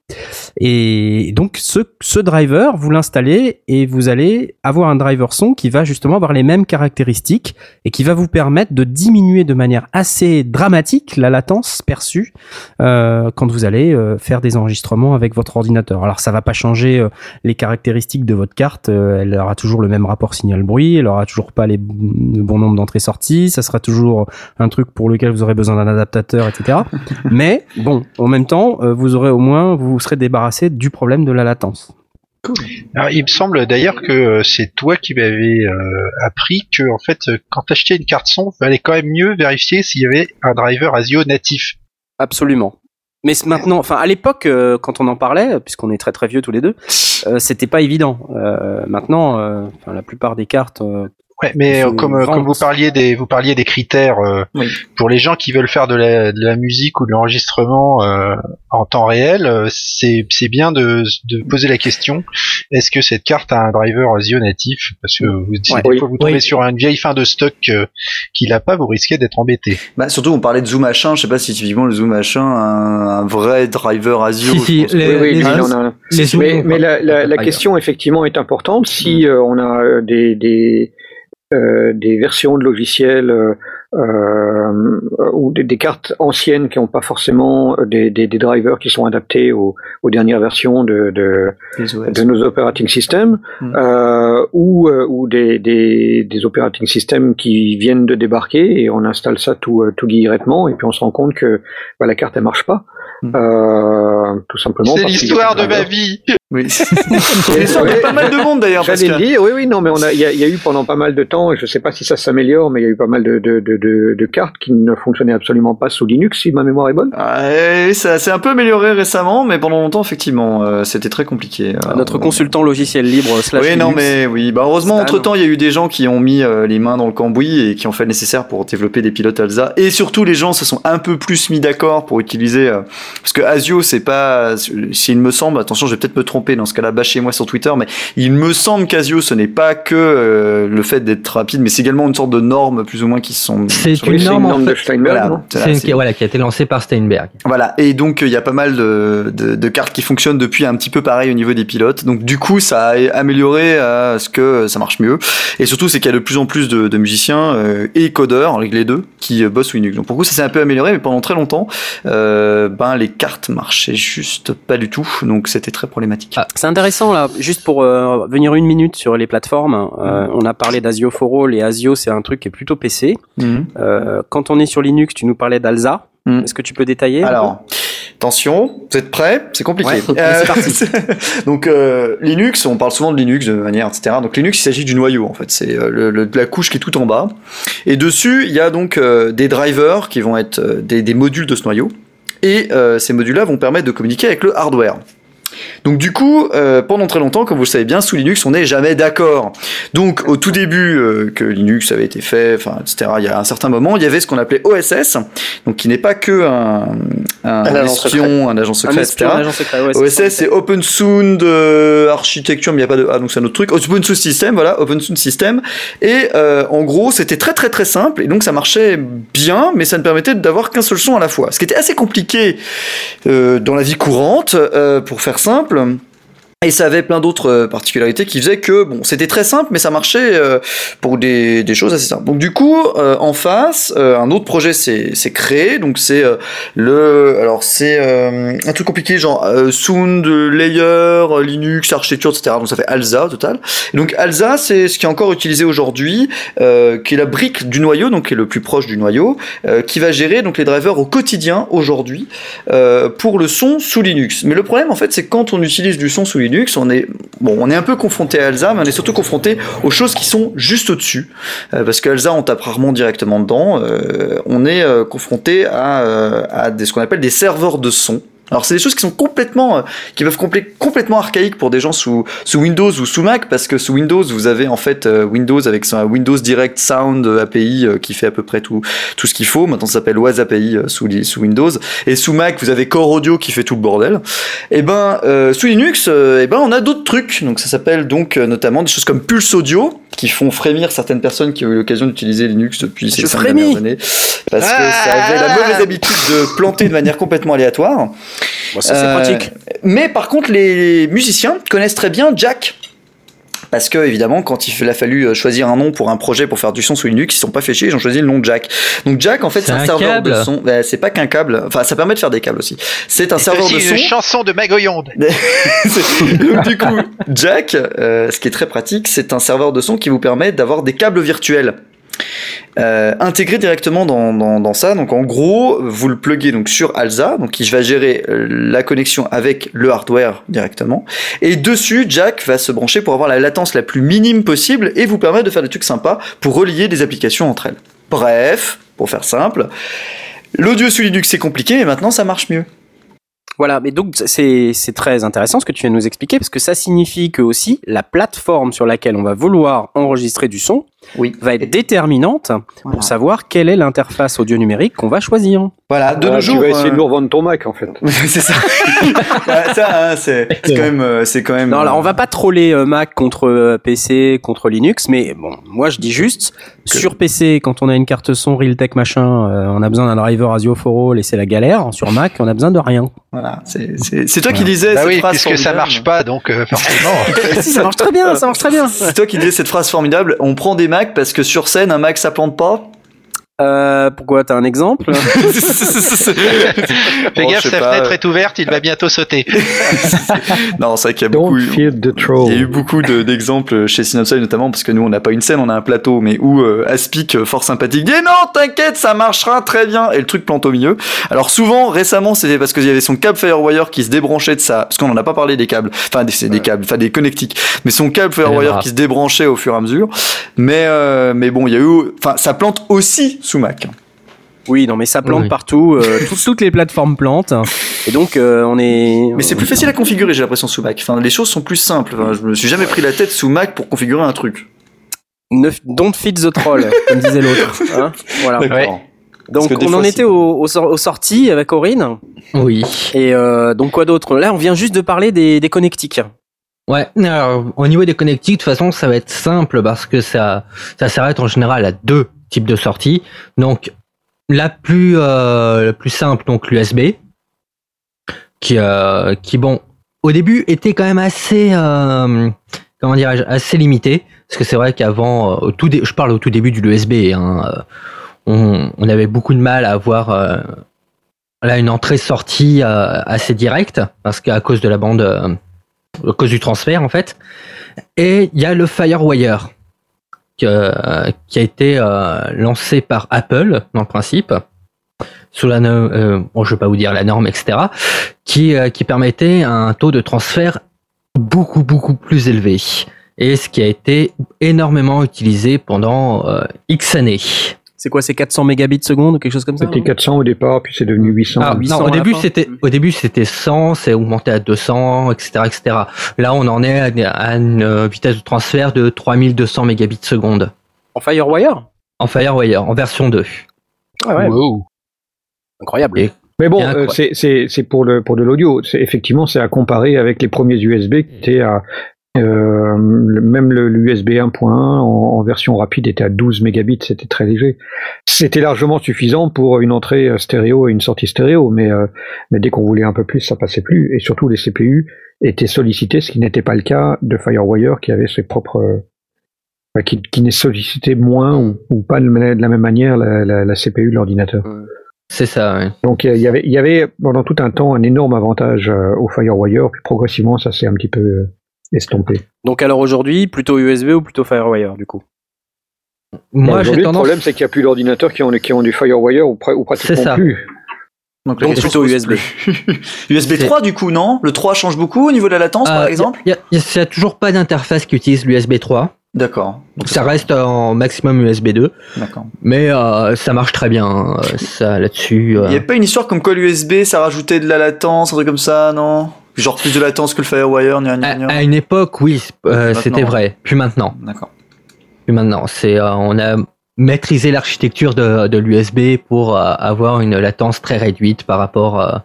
A: Et donc ce, driver, vous l'installez et vous allez avoir un driver son qui va justement avoir les mêmes caractéristiques et qui va vous permettre de diminuer de manière assez dramatique la latence perçue euh, quand vous allez faire des enregistrements avec votre ordinateur. Alors ça va pas changer les caractéristiques de votre carte, elle aura toujours le même rapport signal-bruit, elle aura toujours pas les, le bon nombre d'entrées-sorties, ça sera toujours un truc pour lequel vous aurez besoin d'un adaptateur, etc. Mais bon, en même temps, euh, vous aurez au moins, vous vous serez débarrassé du problème de la latence.
G: Alors, il me semble d'ailleurs que euh, c'est toi qui m'avais euh, appris que en fait, quand t'achetais une carte son, fallait quand même mieux vérifier s'il y avait un driver ASIO natif.
A: Absolument. Mais maintenant, enfin à l'époque, euh, quand on en parlait, puisqu'on est très très vieux tous les deux, euh, c'était pas évident. Euh, maintenant, euh, enfin, la plupart des cartes, euh,
G: Ouais, mais euh, comme, euh, comme vous parliez des vous parliez des critères euh,
F: Oui.
G: pour les gens qui veulent faire de la, de la musique ou de l'enregistrement euh, en temps réel, euh, c'est c'est bien de, de poser la question est-ce que cette carte a un driver ASIO natif? Parce que vous, si
A: Ouais.
G: des
B: Oui.
G: fois vous tombez
D: Oui.
G: sur une vieille fin de stock euh, qu'il a pas, vous risquez d'être embêté.
F: Bah, surtout, on parlait de Zoom H1. Je sais pas si typiquement le Zoom H1 a un, un vrai driver ASIO.
D: Si, si, les-
B: oui, oui, lui,
D: les-
B: il en a un.
D: les zooms
B: Mais, mais la, la, la
D: pas
B: question effectivement est importante. Si euh, on a des, des, euh, des versions de logiciels euh, euh, ou des, des cartes anciennes qui n'ont pas forcément des, des, des drivers qui sont adaptés aux, aux dernières versions de, nos operating systems
F: Mm.
B: euh, ou, ou des, operating systems qui viennent de débarquer et on installe ça tout, tout et puis on se rend compte que bah, la carte elle marche pas. Euh, tout simplement
G: C'est l'histoire de ma vie.
F: Oui. Il y a pas mal de monde d'ailleurs.
B: J'allais le
F: que...
B: dire, oui, oui, non, mais on a, il y, a- il y a eu pendant pas mal de temps, et je sais pas si ça s'améliore, mais il y a eu pas mal de, de, de, de, de cartes qui ne fonctionnaient absolument pas sous Linux, si ma mémoire est bonne.
F: Ouais, ça s'est un peu amélioré récemment, mais pendant longtemps, effectivement, euh, c'était très compliqué. Euh,
A: notre
F: on-
A: consultant logiciel libre slash
F: Oui, non, mais oui. Bah, heureusement, entre temps, il y a eu des gens qui ont mis euh, les mains dans le cambouis et qui ont fait le nécessaire pour développer des pilotes ALSA. Et surtout, les gens se sont un peu plus mis d'accord pour utiliser, euh, parce que Asio, c'est pas, s'il me semble, attention, je vais peut-être me tromper dans ce cas-là, bâchez-moi sur Twitter, mais il me semble qu'Asio, ce n'est pas que euh, le fait d'être rapide, mais c'est également une sorte de norme, plus ou moins, qui sont.
D: C'est une norme,
B: une
D: en
B: norme de
D: fait.
B: Steinberg,
F: Voilà.
D: C'est une qui, voilà, qui a été lancée par Steinberg.
F: Voilà, et donc euh, il y a pas mal de, de, de cartes qui fonctionnent depuis un petit peu pareil au niveau des pilotes. Donc du coup, ça a amélioré à ce que ça marche mieux. Et surtout, c'est qu'il y a de plus en plus de, de musiciens euh, et codeurs, avec les deux, qui euh, bossent Linux. Donc pour coup, ça s'est un peu amélioré, mais pendant très longtemps, euh, ben les cartes marchaient juste pas du tout. Donc c'était très problématique.
D: Ah.
A: C'est intéressant là, juste pour euh, venir une minute sur les plateformes. euh, on a parlé d'Asio for All et Asio c'est un truc qui est plutôt PC.
F: Mhm.
A: Euh, quand on est sur Linux, tu nous parlais d'Alza.
F: Mhm.
A: Est-ce que tu peux détailler
F: Alors, attention, vous êtes prêts? C'est compliqué.
A: Ouais, c'est parti.
F: donc euh, Linux, on parle souvent de Linux de manière, etc. Donc Linux, il s'agit du noyau en fait. C'est euh, le, le- la couche qui est tout en bas. Et dessus, il y a donc euh, des drivers qui vont être euh, des, des modules de ce noyau. Et euh, ces modules-là vont permettre de communiquer avec le hardware. Donc du coup, euh, pendant très longtemps, comme vous le savez bien, sous Linux, on n'est jamais d'accord. Donc au tout début euh, que Linux avait été fait, enfin, etc., il y a un certain moment, il y avait ce qu'on appelait OSS, donc qui n'est pas que un, un,
C: Un agent
F: espion, un agent secret,
A: Un
F: etc.
A: espion, un agent secret, ouais, c'est
F: OSS, c'est Open Sound euh, Architecture, mais il n'y a pas de ah donc c'est un autre truc. Open Sound System, voilà, Open Sound System. Et en gros, c'était très très très simple et donc ça marchait bien, mais ça ne permettait d'avoir qu'un seul son à la fois. Ce qui était assez compliqué dans la vie courante, pour faire simple. Et ça avait plein d'autres euh, particularités qui faisaient que bon, c'était très simple, mais ça marchait euh, pour des, des choses assez simples. Donc du coup, euh, en face, euh, un autre projet s'est créé. Donc c'est euh, le, alors c'est euh, un truc compliqué genre Sound Layer, Linux, architecture, etc. Donc ça fait ALSA au total. Donc ALSA, c'est ce qui est encore utilisé aujourd'hui, qui est la brique du noyau, donc qui est le plus proche du noyau, qui va gérer donc les drivers au quotidien aujourd'hui pour le son sous Linux. Mais le problème en fait, c'est quand on utilise du son sous Linux, on est un peu confronté à ALSA, mais on est surtout confronté aux choses qui sont juste au-dessus, Euh, parce que ALSA on tape rarement directement dedans. Euh, on est euh, confronté à, à des, ce qu'on appelle des serveurs de son. Alors c'est des choses qui sont complètement, euh, qui peuvent complé- complètement archaïques pour des gens sous, sous Windows ou sous Mac, parce que sous Windows vous avez en fait euh, Windows avec son Windows Direct Sound API euh, qui fait à peu près tout, tout ce qu'il faut. Maintenant ça s'appelle WAS API euh, sous, sous Windows. Et sous Mac vous avez Core Audio qui fait tout le bordel. Et ben euh, sous Linux, euh, eh ben on a d'autres trucs. Donc ça s'appelle donc euh, notamment des choses comme Pulse Audio qui font frémir certaines personnes qui ont eu l'occasion d'utiliser Linux depuis ces
A: Je
F: cinq
A: frémis.
F: dernières années, parce que ça avait la mauvaise habitude de planter de manière complètement aléatoire.
A: Bon, ça, c'est
F: Euh,
A: pratique.
F: Mais par contre, les musiciens connaissent très bien Jack. Parce que évidemment, quand il a fallu euh, choisir un nom pour un projet pour faire du son sous Linux, ils sont pas fait chier, ils ont choisi le nom Jack. Donc Jack, en fait,
D: C'est
F: un,
D: un
F: serveur
D: câble.
F: de son. Bah, c'est pas qu'un câble. Enfin, ça permet de faire des câbles aussi. C'est un serveur de son.
G: une chanson de Magoyonde.
F: C'est- Donc du coup, Jack, euh, ce qui est très pratique, c'est un serveur de son qui vous permet d'avoir des câbles virtuels. Euh, intégrés directement dans, ça. Donc en gros, vous le pluguez donc sur ALSA, donc qui va gérer euh, la connexion avec le hardware directement. Et dessus, Jack va se brancher pour avoir la latence la plus minime possible et vous permettre de faire des trucs sympas pour relier des applications entre elles. Bref, pour faire simple, l'audio sous Linux c'est compliqué, mais maintenant ça marche mieux.
A: Voilà, mais donc c'est très intéressant ce que tu viens de nous expliquer parce que ça signifie que aussi la plateforme sur laquelle on va vouloir enregistrer du son
F: Oui.
A: va être déterminante
H: Voilà.
A: pour savoir quelle est l'interface audio numérique qu'on va choisir.
F: Voilà, de
B: Voilà,
F: nos
B: tu
F: jours.
B: vas essayer
F: euh,
B: de nous revendre ton Mac en fait.
F: c'est ça. Ouais, ça, hein, c'est quand même, euh, c'est quand même.
A: Non, alors on va pas troller euh, Mac contre euh, PC, contre Linux, mais bon, moi je dis juste sur PC quand on a une carte son Realtek machin, euh, on a besoin d'un driver Asio for All et c'est la galère. Sur Mac, on a besoin de rien.
F: Voilà, c'est toi qui disais
G: Bah
F: cette
G: oui,
F: phrase
G: puisque ça
F: formidable.
G: marche pas, donc euh, forcément.
A: si ça marche très bien, ça marche très bien.
F: C'est toi qui disais cette phrase formidable. On prend des Macs parce que sur scène, un Mac ça plante pas?
A: Euh, pourquoi t'as un exemple
G: Fais
F: Oh,
G: gaffe, sa
F: pas.
G: fenêtre est ouverte, il va bientôt sauter.
F: non, c'est vrai qu'il y a beaucoup.
B: Don't feed the
F: Il y a eu beaucoup de- d'exemples chez Synopside notamment parce que nous on n'a pas une scène, on a un plateau, mais où euh, Aspic, euh, fort sympathique, dit non, t'inquiète, ça marchera très bien, et le truc plante au milieu. Alors souvent, récemment, c'était parce qu'il y avait son câble Firewire qui se débranchait de ça, parce qu'on en a pas parlé des câbles, enfin des, c'est des câbles, enfin des connectiques, mais son câble Firewire qui se débranchait au fur et à mesure. Mais euh, mais bon, il y a eu, enfin ça plante aussi sous Mac.
A: Oui, non, mais ça plante
D: Oui.
A: partout. euh, tout- toutes les plateformes plantent. Et donc, euh, on est.
F: Mais c'est plus facile à configurer, j'ai l'impression sous Mac. Enfin, les choses sont plus simples. Enfin, je me suis jamais pris la tête sous Mac pour configurer un truc.
A: Ne, don't feed the troll, comme disait l'autre. hein. voilà.
F: D'accord.
A: Donc, on
F: fois,
A: en était aux, sor- aux sorties avec Aurine.
D: Oui.
A: Et euh, donc, quoi d'autre? Là, on vient juste de parler des, des connectiques.
D: Ouais, alors, au niveau des connectiques, de toute façon, ça va être simple parce que ça, ça s'arrête en général à deux types de sorties. Donc, la plus, euh, la plus simple, donc l'USB, qui, euh, qui, bon, au début était quand même assez, euh, comment dirais-je, assez limité. Parce que c'est vrai qu'avant, au je parle au tout début du USB, hein, on, avait beaucoup de mal à avoir là une entrée-sortie assez directe parce qu'à cause de la bande. à cause du transfert en fait. Et il y a le FireWire que- qui a été euh, lancé par Apple le principe sous la euh, bon, je vais pas vous dire la norme etc qui euh, qui permettait un taux de transfert beaucoup beaucoup plus élevé et ce qui a été énormément utilisé pendant euh, X années.
A: C'est quoi, c'est 400 mégabits seconde ou quelque chose comme ça
B: C'était
A: non
B: 400 au départ, puis c'est devenu 800.
D: Ah,
A: 800
D: non,
A: à
D: au début c'était au début c'était 100, c'est augmenté à 200, etc., etc. Là, on en est à, à une euh, vitesse de transfert de 3200 mégabits seconde
A: En Firewire?
D: En FireWire en version 2.
A: Ah ouais,
G: Wow.
A: incroyable.
D: Et-
B: Mais bon, euh, c'est- c'est c'est pour le pour de l'audio. C'est effectivement c'est à comparer avec les premiers USB qui étaient à euh, même le, l'USB 1.1 en, en version rapide était à 12 mégabits, c'était très léger. C'était largement suffisant pour une entrée euh, stéréo et une sortie stéréo, mais euh, mais dès qu'on voulait un peu plus, ça passait plus. Et surtout les CPU étaient sollicités, ce qui n'était pas le cas de FireWire qui avait ses propres euh, enfin, qui, qui n'est sollicité moins ou, ou pas de la même manière la, la, la CPU de l'ordinateur.
D: C'est ça. ouais.
B: Donc il y avait, y avait pendant tout un temps un énorme avantage euh, au FireWire, puis progressivement ça s'est un petit peu euh, estompé.
A: Donc alors aujourd'hui, plutôt USB ou plutôt Firewire du coup?
D: Moi, j'ai
B: le
D: tendance.
B: problème c'est qu'il n'y a plus d'ordinateurs qui ont, qui ont du FireWire ou, pra- ou pratiquement
D: C'est ça.
B: plus.
H: Donc,
A: Donc plutôt USB.
H: USB
D: C'est-
H: 3 du coup, non? Le 3 change beaucoup au niveau de la latence par
D: Euh,
H: exemple?
D: Il n'y a, toujours pas d'interface qui utilise l'USB 3.
H: D'accord. Donc,
D: Ça reste en maximum USB 2,
H: D'accord.
D: mais euh, ça marche très bien. euh, Ça là-dessus. euh.
H: Il n'y a pas une histoire comme quoi l'USB ça rajoutait de la latence, un truc comme ça, non? Genre plus de latence que le Firewire, gna, gna,
D: À,
H: gna.
D: à une époque, oui, euh, c'était vrai. Puis maintenant,
H: D'accord.
D: puis maintenant, c'est euh, on a maîtrisé l'architecture de, de l'USB pour euh, avoir une latence très réduite par rapport euh,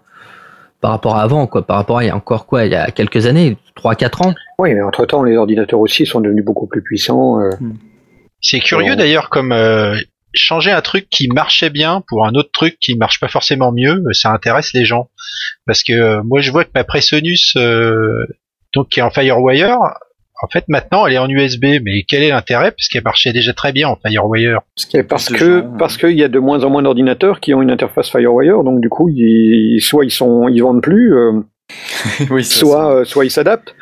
D: par rapport à avant, quoi. Par rapport à il y a encore quoi, il y a quelques années, 3-4 ans.
B: Oui, mais entre temps les ordinateurs aussi sont devenus beaucoup plus puissants. euh.
G: C'est curieux d'ailleurs comme euh, changer un truc qui marchait bien pour un autre truc qui marche pas forcément mieux, ça intéresse les gens. Parce que euh, moi je vois que ma Presonus euh, donc qui est en Firewire, en fait maintenant elle est en USB, mais quel est l'intérêt? Parce qu'elle marchait déjà très bien en Firewire.
B: Parce que
H: gens,
B: parce qu'il y a de moins en moins d'ordinateurs qui ont une interface FireWire, donc du coup ils, soit ils sont ils vendent plus. euh,
H: oui,
B: soit, euh, soit ils s'adaptent.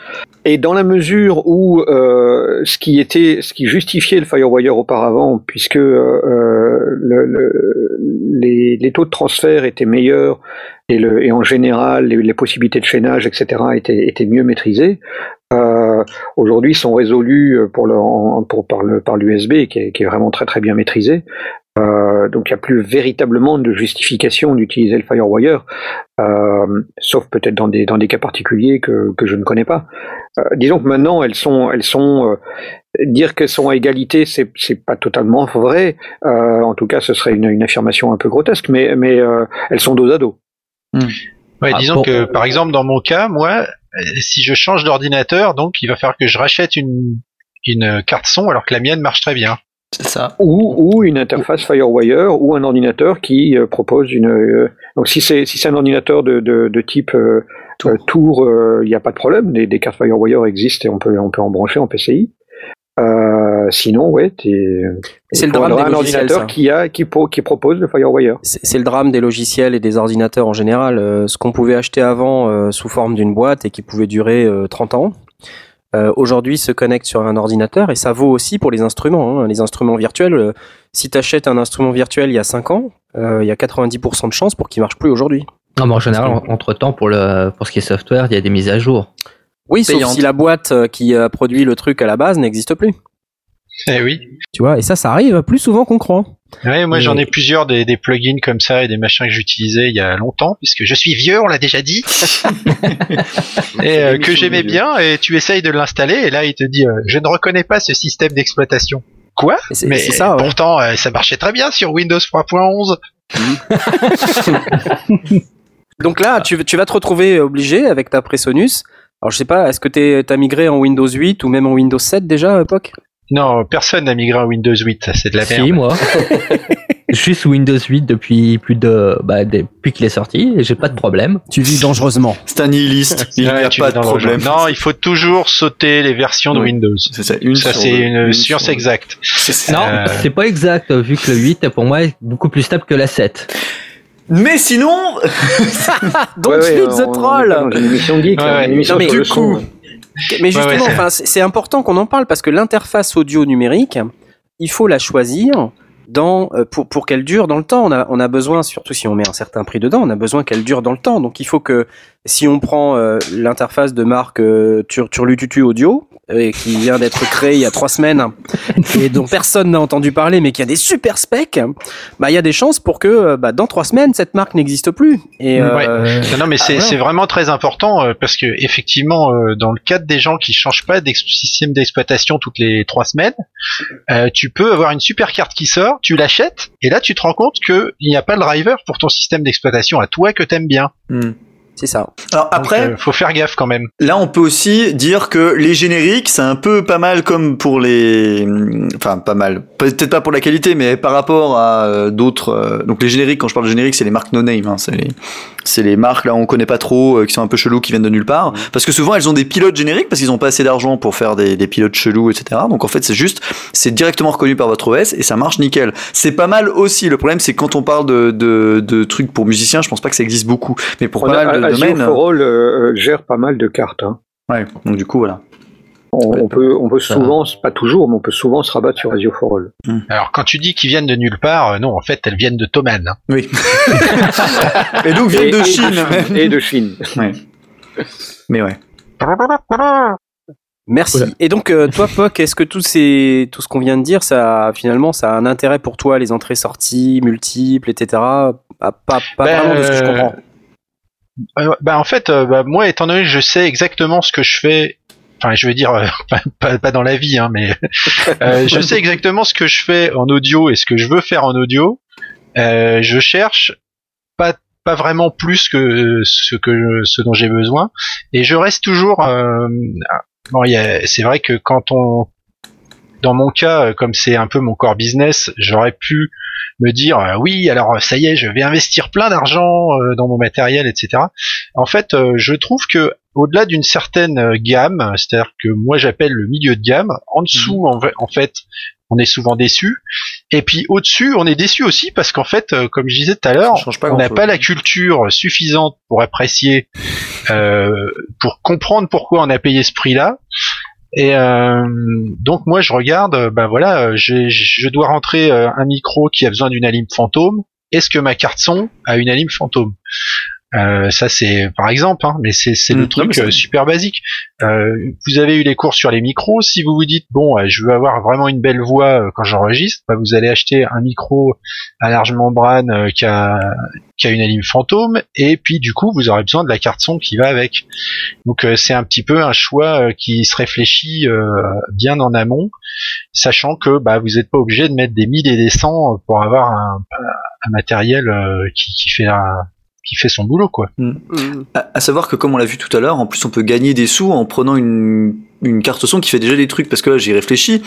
B: Et dans la mesure où euh, ce qui était, ce qui justifiait le FireWire auparavant, puisque euh, le, le- les, les taux de transfert étaient meilleurs et, le, et en général les, les possibilités de chaînage, etc., étaient, étaient mieux maîtrisées, euh, aujourd'hui sont résolus pour par l'USB qui est, qui est vraiment très très bien maîtrisé. Euh, donc il n'y a plus véritablement de justification d'utiliser le FireWire, euh, sauf peut-être dans des, dans des cas particuliers que, que je ne connais pas. Euh, disons que maintenant elles sont, elles sont euh, dire qu'elles sont à égalité, c'est c'est pas totalement vrai. Euh, en tout cas, ce serait une, une affirmation un peu grotesque, mais mais euh, elles sont dos à dos.
G: Ouais,
D: Ah,
G: disons que par exemple dans mon cas, moi, si je change d'ordinateur, donc il va falloir que je rachète une une carte son alors que la mienne marche très bien.
H: C'est ça.
B: Ou, ou une interface FireWire ou un ordinateur qui euh, propose une. euh, donc si c'est si c'est un ordinateur de, de, de type euh, Tour, il n'y a pas de problème. Des, des cartes FireWire existent et on peut on peut en brancher en PCI. Sinon, ouais.
A: C'est le drame des
B: un ordinateur
A: ça.
B: qui a qui, pro- qui propose le FireWire.
A: C'est le drame des logiciels et des ordinateurs en général. Ce qu'on pouvait acheter avant sous forme d'une boîte et qui pouvait durer euh, 30 ans, euh, aujourd'hui se connecte sur un ordinateur et ça vaut aussi pour les instruments. hein. Les instruments virtuels, euh, si tu achètes un instrument virtuel il y a 5 ans, euh, il y a 90% de chances pour qu'il marche plus aujourd'hui.
D: Non, mais en général, entre temps, pour le pour ce qui est software, il y a des mises à jour.
A: Oui, sauf
H: Payante.
A: si la boîte euh, qui a produit le truc à la base n'existe plus.
G: Eh oui.
A: Tu vois, et ça, ça arrive plus souvent qu'on croit.
G: Ouais, moi
A: Mais-
G: j'en ai plusieurs des, des plugins comme ça et des machins que j'utilisais il y a longtemps, puisque je suis vieux, on l'a déjà dit, et euh, que j'aimais bien, et tu essayes de l'installer, et là il te dit euh, je ne reconnais pas ce système d'exploitation. Quoi? Mais
A: ça, ouais.
G: pourtant euh, ça marchait très bien sur Windows 3.11.
A: Donc là, tu, tu vas te retrouver obligé avec ta Presonus. Alors je sais pas, est-ce que t'as migré en Windows 8 ou même en Windows 7 déjà à l'époque
G: Non, personne n'a migré à Windows 8, ça c'est de la merde.
D: Si, moi. Je suis sous Windows 8 depuis plus de bah, depuis qu'il est sorti et j'ai pas de problème.
I: Tu vis dangereusement.
H: C'est un nihiliste. Il n'y a pas de problème.
G: Non, il faut toujours sauter les versions de
H: Oui.
G: Windows.
H: C'est ça. Une
G: Ça
H: sur
G: c'est
H: deux.
G: une science
H: sur
G: exacte.
H: C'est ça.
D: Non,
G: Euh.
D: c'est pas exact vu que le 8 pour moi est beaucoup plus stable que la 7.
H: Mais sinon,
A: Don't
B: Ouais, ouais,
A: feed
B: on-
A: the
B: on est
A: troll
B: pas dans une émission geek,
G: Ouais,
B: là,
G: ouais.
B: une émission
A: Non, mais du
B: son.
A: Mais justement,
G: ouais, c'est
A: important qu'on en parle parce que l'interface audio numérique, il faut la choisir dans euh, pour pour qu'elle dure dans le temps. On a on a besoin, surtout si on met un certain prix dedans, on a besoin qu'elle dure dans le temps. Donc il faut que si on prend euh, l'interface de marque euh, Tur- Turlututu Audio euh, qui vient d'être créée il y a trois semaines et dont personne n'a entendu parler, mais qui a des super specs, bah il y a des chances pour que euh, bah, dans trois semaines cette marque n'existe plus. Et euh,
G: Ouais. Non, non, mais c'est vraiment très important euh, parce que effectivement, euh, dans le cadre des gens qui changent pas d'ex- système d'exploitation toutes les trois semaines, euh, tu peux avoir une super carte qui sort, tu l'achètes et là tu te rends compte que il n'y a pas le driver pour ton système d'exploitation à toi que t'aimes bien.
F: Hmm.
A: C'est ça.
F: Alors après,
G: Donc, euh, faut faire gaffe quand même.
F: Là, on peut aussi dire que les génériques, c'est un peu pas mal comme pour les, enfin pas mal, peut-être pas pour la qualité, mais par rapport à euh, d'autres. euh, Donc les génériques, quand je parle de génériques, c'est les marques no name, hein, c'est les, c'est les marques là on connaît pas trop, euh, qui sont un peu chelous, qui viennent de nulle part, parce que souvent elles ont des pilotes génériques parce qu'ils ont pas assez d'argent pour faire des, des pilotes chelous, etc. Donc en fait c'est juste, c'est directement reconnu par votre OS et ça marche nickel. C'est pas mal aussi. Le problème c'est quand on parle de, de, de trucs pour musiciens, je pense pas que ça existe beaucoup, mais pour
B: On
F: pas
B: a-
F: mal de
B: Azure
F: domaines.
B: for All, euh, gère pas mal de cartes. hein.
F: Ouais. Donc du coup voilà.
B: On, on peut, on peut souvent, pas toujours, mais on peut souvent se rabattre sur Azure for All.
G: Alors quand tu dis qu'ils viennent de nulle part, euh, non, en fait elles viennent de Thomann. hein.
F: Oui. et donc viennent
B: Et-
F: de
B: et
F: Chine.
B: Et de Chine.
F: Ouais. Mais ouais.
A: Merci. Et donc, euh, toi, Poc, est-ce que tout, ces, tout ce qu'on vient de dire, ça, finalement, ça a un intérêt pour toi, les entrées-sorties multiples, etc. Ah, Pas, pas
G: Ben,
A: vraiment de ce que je
G: euh,
A: comprends.
G: Euh, bah en fait, euh, bah, moi étant donné que je sais exactement ce que je fais, enfin je veux dire euh, pas, dans la vie, hein, mais euh, je sais exactement ce que je fais en audio et ce que je veux faire en audio. Euh, je cherche pas pas vraiment plus que ce que ce dont j'ai besoin et je reste toujours. bon, c'est vrai que quand on dans mon cas, comme c'est un peu mon core business, j'aurais pu me dire euh, oui, alors ça y est, je vais investir plein d'argent euh, dans mon matériel, etc. En fait, euh, je trouve que au-delà d'une certaine euh, gamme, c'est-à-dire que moi j'appelle le milieu de gamme, en dessous, en, ve- en fait, on est souvent déçu, et puis au-dessus, on est déçu aussi parce qu'en fait, euh, comme je disais tout à l'heure, on n'a pas la culture suffisante pour apprécier, euh, pour comprendre pourquoi on a payé ce prix-là. Et euh, donc moi je regarde, ben voilà, euh, j'ai- je dois rentrer un micro qui a besoin d'une alim fantôme. Est-ce que ma carte son a une alim fantôme? Euh, Ça c'est par exemple, hein, mais c'est c'est
F: Mm,
G: le
F: non,
G: truc euh, super basique. Euh, vous avez eu les cours sur les micros. Si vous vous dites bon, je veux avoir vraiment une belle voix euh, quand j'enregistre, bah, vous allez acheter un micro à large membrane euh, qui a qui a une alim fantôme, et puis du coup vous aurez besoin de la carte son qui va avec. Donc euh, c'est un petit peu un choix euh, qui se réfléchit euh, bien en amont, sachant que bah, vous n'êtes pas obligé de mettre des 1000 et des 100 pour avoir un, un matériel euh, qui, qui fait la, qui fait son boulot quoi.
A: Mm.
F: À, à savoir que comme on l'a vu tout à l'heure, en plus on peut gagner des sous en prenant une, une carte son qui fait déjà des trucs. Parce que là j'ai réfléchi.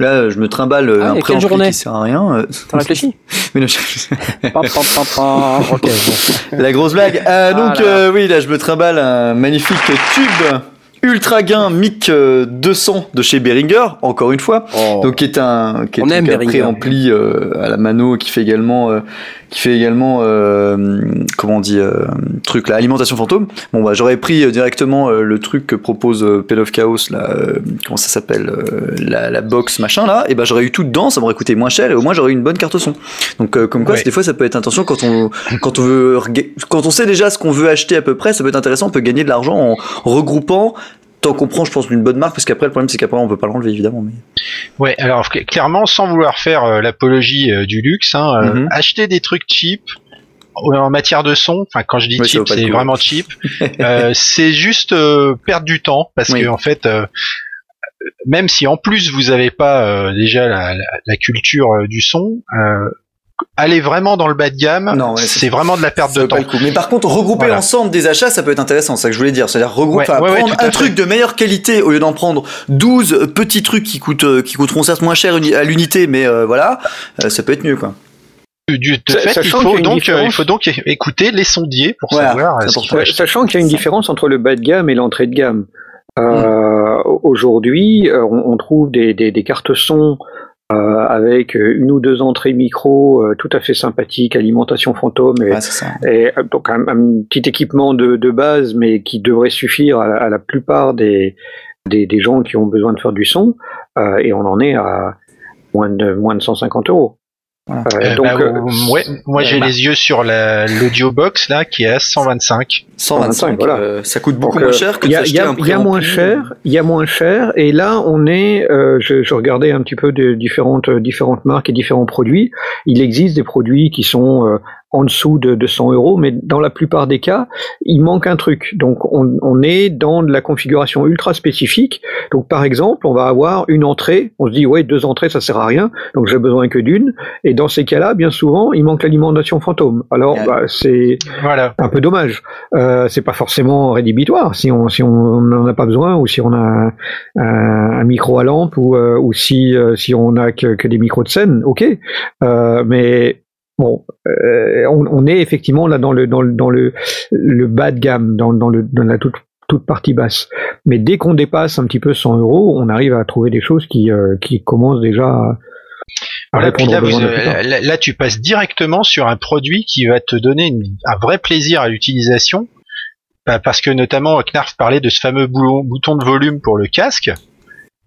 F: Là je me trimballe euh,
A: Ah,
F: un
A: et quelle
F: préampli
A: journée
F: qui sert à rien. euh,
A: T'as réfléchi
F: mais non, je-
A: Pam, pam, pam, pam. Ok, bon.
F: La grosse blague. Euh, donc
A: Ah là là.
F: euh, oui, là je me trimballe un magnifique tube ultra gain mic euh, 200 de chez Behringer, encore une fois.
A: Oh.
F: Donc qui est un qui est
A: On
F: donc
A: aime
F: un préampli euh, à la mano qui fait également euh, qui fait également euh, comment on dit euh, truc là alimentation fantôme. Bon bah j'aurais pris euh, directement euh, le truc que propose euh, Pale of Chaos là euh, comment ça s'appelle euh, la, la box machin là et bah j'aurais eu tout dedans, ça m'aurait coûté moins cher et au moins j'aurais eu une bonne carte son. Donc euh, comme quoi
G: Ouais.
F: des fois ça peut être intention quand on quand on veut quand on sait déjà ce qu'on veut acheter à peu près, ça peut être intéressant, on peut gagner de l'argent en regroupant tant qu'on prend je pense une bonne marque parce qu'après le problème c'est qu'après on peut pas l'enlever évidemment mais
G: Ouais, alors cl- clairement, sans vouloir faire euh, l'apologie euh, du luxe, hein, euh,
F: Mhm.
G: acheter des trucs cheap en matière de son, enfin quand je dis
F: Oui,
G: cheap, c'est
F: coup.
G: vraiment cheap, c'est juste perdre du temps parce
F: Oui.
G: que en fait, même si en plus vous avez pas déjà la, la- la culture du son, aller vraiment dans le bas de gamme,
F: Non, ouais, c'est-
G: vraiment de la perte de
F: pas
G: temps.
F: le coup. Mais par contre, regrouper
G: Voilà.
F: ensemble des achats, ça peut être intéressant, c'est ça que je voulais dire. C'est-à-dire regrouper,
G: Ouais, ouais,
F: prendre un truc de meilleure qualité au lieu d'en prendre 12 petits trucs qui coûtent, euh, qui coûteront certes moins cher à l'unité, mais euh, voilà, euh, ça peut être mieux, quoi.
G: Du, du- de fait, il
B: sachant qu'il y
G: faut
B: a une
G: donc, euh, il
B: différence.
G: faut donc écouter les sondiers pour
F: Voilà,
G: savoir.
B: Sachant qu'il y a une différence entre le bas de gamme et l'entrée de gamme. Euh, Aujourd'hui, on, on trouve des, des, des cartes son euh, avec une ou deux entrées micro euh, tout à fait sympathiques, alimentation fantôme et,
F: Ouais,
B: euh, donc un, un petit équipement de, de base, mais qui devrait suffire à, la- à la plupart des, des, des gens qui ont besoin de faire du son. euh, et on en est à moins de moins de 150 euros.
G: Euh,
B: donc,
G: bah,
B: euh,
G: ouais, moi j'ai
D: bah.
G: les yeux sur la- l'audio box là qui est à 125.
H: 125,
B: voilà.
H: euh, ça coûte beaucoup
B: Donc,
H: moins
B: euh,
H: cher que de
B: y a, il y
H: s'acheter
B: a-
H: un
B: il y a moins cher, il y a moins cher, et là on est, euh, je, je regardais un petit peu de différentes euh, différentes marques et différents produits. Il existe des produits qui sont euh, en dessous de, de 100 euros, mais dans la plupart des cas, il manque un truc. Donc on, on est dans de la configuration ultra spécifique. Donc par exemple, on va avoir une entrée, on se dit ouais deux entrées ça sert à rien, donc j'ai besoin que d'une. Et dans ces cas-là, bien souvent, il manque l'alimentation fantôme. Alors
H: Ouais.
B: bah, c'est
G: Voilà.
B: un peu dommage. Euh, c'est pas forcément rédhibitoire si on si on n'en a pas besoin ou si on a un, un- un micro à lampe ou euh, ou si euh, si on a que, que des micros de scène, ok. Euh, mais bon, euh, on, on est effectivement là dans le dans le dans le, le bas de gamme, dans dans le dans la toute toute partie basse. Mais dès qu'on dépasse un petit peu 100 euros, on arrive à trouver des choses qui euh, qui commencent déjà à,
G: Voilà, puis là, vous- euh, tu passes directement sur un produit qui va te donner une- un vrai plaisir à l'utilisation. Bah, Parce que notamment Knarf parlait de ce fameux boulon- bouton de volume pour le casque.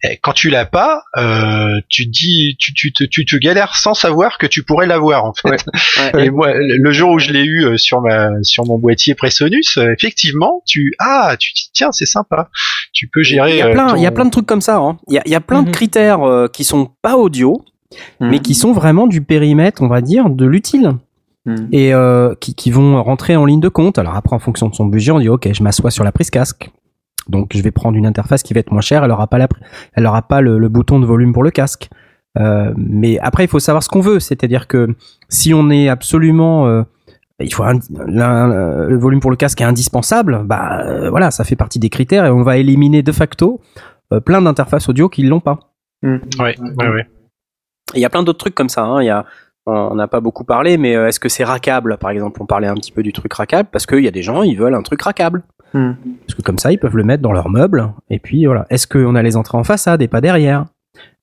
G: Et quand tu l'as pas, euh, tu te dis, tu, tu, te- tu galères sans savoir que tu pourrais l'avoir en fait.
B: Ouais.
G: Et moi, le jour où je l'ai eu euh, sur ma sur mon boîtier Presonus, euh, effectivement, tu ah, tu te dis tiens, c'est sympa. Tu peux gérer.
A: Il y a plein, il y a plein de trucs comme ça. hein. Il y, a, il y a plein de
E: Mhm.
A: critères euh, qui sont pas audio,
H: Mhm.
A: mais qui sont vraiment du périmètre, on va dire, de l'utile.
H: Mhm.
A: Et euh, qui, qui vont rentrer en ligne de compte. Alors après, en fonction de son budget, on dit ok, je m'assois sur la prise casque. Donc je vais prendre une interface qui va être moins chère. Elle aura pas la, elle aura pas le, le bouton de volume pour le casque. Euh, mais après, il faut savoir ce qu'on veut. C'est-à-dire que si on est absolument euh, il faut un- le volume pour le casque est indispensable, bah euh, voilà, ça fait partie des critères et on va éliminer de facto euh, plein d'interfaces audio qui l'ont pas.
G: Ouais, ouais, ouais.
A: Et Il y a plein d'autres trucs comme ça. hein. Il y a, on n'a pas beaucoup parlé, mais est-ce que c'est rackable Par exemple, on parlait un petit peu du truc rackable parce qu'il y a des gens, ils veulent un truc rackable.
H: Hmm.
A: Parce que comme ça, ils peuvent le mettre dans leur meuble. Et puis voilà. Est-ce qu'on a les entrées en façade et pas derrière?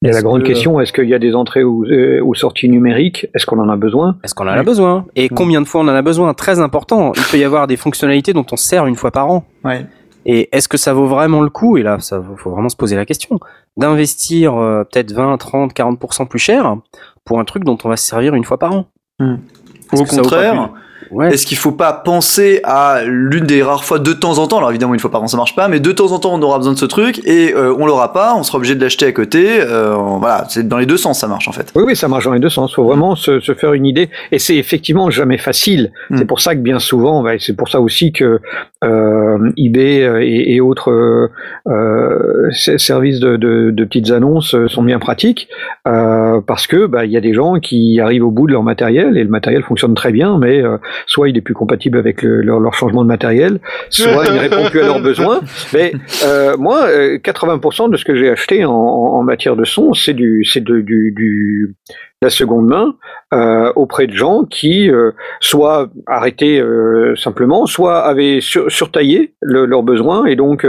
B: Il y a la grande
A: que-
B: question, est-ce qu'il y a des entrées ou, euh, ou sorties numériques? Est-ce qu'on en a besoin?
A: Est-ce qu'on en a besoin? Et combien de fois on en a besoin? Très important. Il peut y avoir des fonctionnalités dont on se sert une fois par an.
H: Ouais.
A: Et est-ce que ça vaut vraiment le coup? Et là, ça faut vraiment se poser la question d'investir euh, peut-être 20, 30, 40% plus cher pour un truc dont on va se servir une fois par an.
H: Hmm. Au
A: que ça vaut pas
H: contraire,
A: plus Ouais.
H: Est-ce qu'il faut pas penser à l'une des rares fois de temps en temps, alors évidemment une fois par an ça marche pas, mais de temps en temps on aura besoin de ce truc et euh, on l'aura pas, on sera obligé de l'acheter à côté. euh, voilà, c'est dans les deux sens ça marche en fait.
B: Oui, oui, ça marche dans les deux sens. Il faut vraiment se, se faire une idée. Et c'est effectivement jamais facile.
H: Mm.
B: C'est pour ça que bien souvent, bah, c'est pour ça aussi que euh, eBay euh, et, et autres services de, de, de petites annonces sont bien pratiques parce que bah, il y a des gens qui arrivent au bout de leur matériel et le matériel fonctionne très bien, mais soit il est plus compatible avec le- leur, changement de matériel, soit il ne répond plus à leurs besoins. Mais euh, moi, euh, 80% de ce que j'ai acheté en, matière de son, c'est du, c'est du, du, la seconde main euh, auprès de gens qui euh, soit arrêtaient euh, simplement, soit avaient sur, surtaillé le- leurs besoins et donc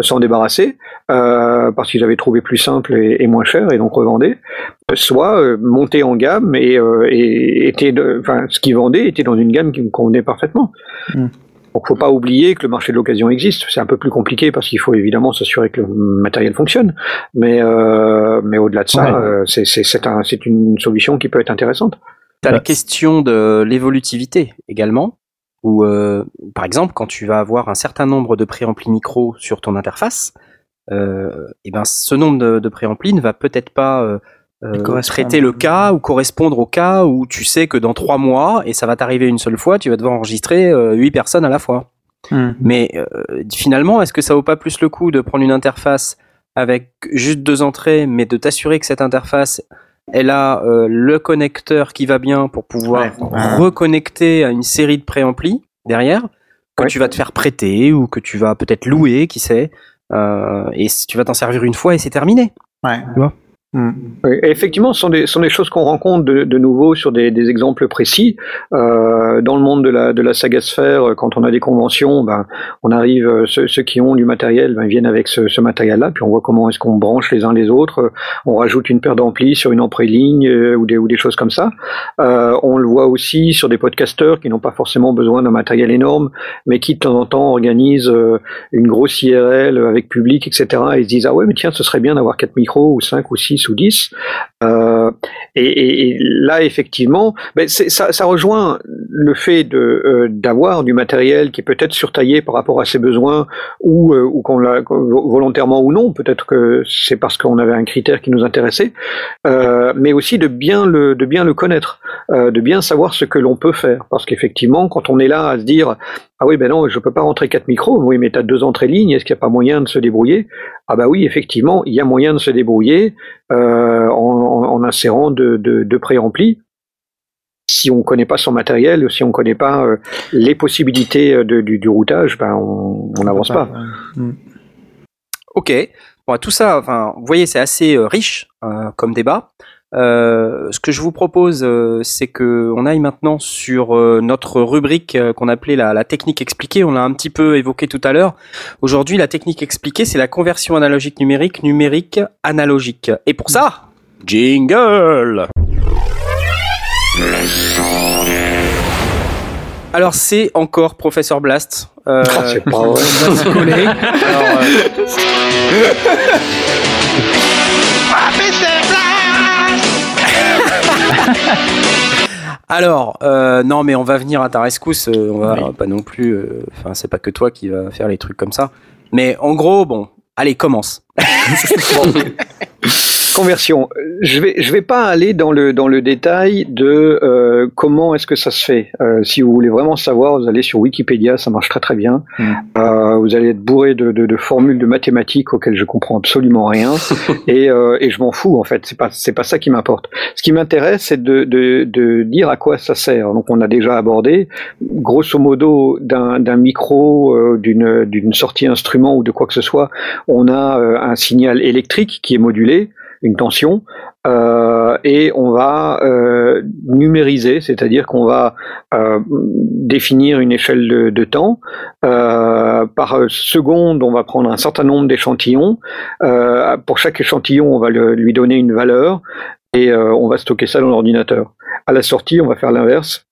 B: s'en débarrasser euh, parce qu'ils avaient trouvé plus simple et, moins cher et donc revendaient, soit montaient en gamme et, étaient, ce qu'ils vendaient était dans une gamme qui me convenait parfaitement.
H: Mm.
B: Donc faut pas oublier que le marché de l'occasion existe. C'est un peu plus compliqué parce qu'il faut évidemment s'assurer que le matériel fonctionne. Mais euh, mais au-delà de ça,
E: Ouais.
B: euh, c'est c'est c'est un, c'est une solution qui peut être intéressante.
A: T'as
E: Bah.
A: la question de l'évolutivité également, où euh, par exemple quand tu vas avoir un certain nombre de préamplis micro sur ton interface, euh, et ben ce nombre de, de préamplis ne va peut-être pas. Traiter le cas ou correspondre au cas où tu sais que dans trois mois et ça va t'arriver une seule fois, tu vas devoir enregistrer euh, huit personnes à la fois.
H: Hmm.
A: Mais euh, finalement, est-ce que ça vaut pas plus le coup de prendre une interface avec juste deux entrées, mais de t'assurer que cette interface, elle a euh, le connecteur qui va bien pour pouvoir
H: Ouais.
A: reconnecter à une série de préamplis derrière, que
B: Ouais.
A: tu vas te faire prêter ou que tu vas peut-être louer, qui sait, euh, et tu vas t'en servir une fois et c'est terminé.
H: Ouais.
A: Tu vois?
B: Et effectivement, ce sont des, sont des choses qu'on rencontre de, nouveau sur des, exemples précis. Euh, dans le monde de la, de la saga sphère, quand on a des conventions, ben, on arrive, euh, ceux, qui ont du matériel, ben, viennent avec ce, matériel-là, puis on voit comment est-ce qu'on branche les uns les autres. On rajoute une paire d'amplis sur une ampli ligne euh, ou, des, ou des choses comme ça. Euh, on le voit aussi sur des podcasteurs qui n'ont pas forcément besoin d'un matériel énorme, mais qui de temps en temps organisent euh, une grosse IRL avec public, etc. Et ils se disent ah ouais mais tiens ce serait bien d'avoir quatre micros ou cinq ou six 6 ou euh, 10. Et, là, effectivement, ben ça, rejoint le fait euh, d'avoir du matériel qui peut-être surtaillé par rapport à ses besoins ou, euh, qu'on l'a volontairement ou non. Peut-être que c'est parce qu'on avait un critère qui nous intéressait, euh, mais aussi de bien le connaître, de bien savoir ce que l'on peut faire. Parce qu'effectivement, quand on est là à se dire ah oui, ben non, je peux pas rentrer quatre micros. Oui, mais tu as deux entrées lignes. Est-ce qu'il n'y a pas moyen de se débrouiller? Ah bah oui, effectivement, il y a moyen de se débrouiller en, en, insérant de, de, de préamplis. Si on ne connaît pas son matériel, si on ne connaît pas euh, les possibilités euh, de, du, du, routage, ben on n'avance pas. pas.
A: Mm. Ok. Bon, tout ça, enfin, vous voyez, c'est assez euh, riche euh, comme débat. Euh, ce que je vous propose, euh, c'est que on aille maintenant sur euh, notre rubrique euh, qu'on appelait la, la, technique expliquée. On l'a un petit peu évoqué tout à l'heure. Aujourd'hui, la technique expliquée, c'est la conversion analogique numérique, numérique analogique. Et pour ça, jingle. Alors c'est encore Professeur Blast.
B: Euh, oh, c'est pas vrai. Alors,
A: Alors, euh, non, mais on va venir à ta rescousse. Euh, on va oui. pas non plus. Enfin, euh, c'est pas que toi qui va faire les trucs comme ça. Mais en gros, bon, allez, commence.
B: Conversion. Je vais je vais pas aller dans le dans le détail de euh, comment est-ce que ça se fait. Euh, si vous voulez vraiment savoir, vous allez sur Wikipédia, ça marche très très bien. Mm. Euh, vous allez être bourré de, de, de, formules de mathématiques auxquelles je comprends absolument rien et, euh, et je m'en fous en fait. C'est pas c'est pas ça qui m'importe. Ce qui m'intéresse, c'est de, de, de dire à quoi ça sert. Donc on a déjà abordé, grosso modo, d'un d'un micro, euh, d'une d'une sortie instrument ou de quoi que ce soit, on a euh, un signal électrique qui est modulé une tension, euh, et on va euh, numériser, c'est-à-dire qu'on va euh, définir une échelle de, temps. Par seconde, on va prendre un certain nombre d'échantillons. Pour chaque échantillon, on va lui donner une valeur et on va stocker ça dans l'ordinateur. À la sortie, on va faire l'inverse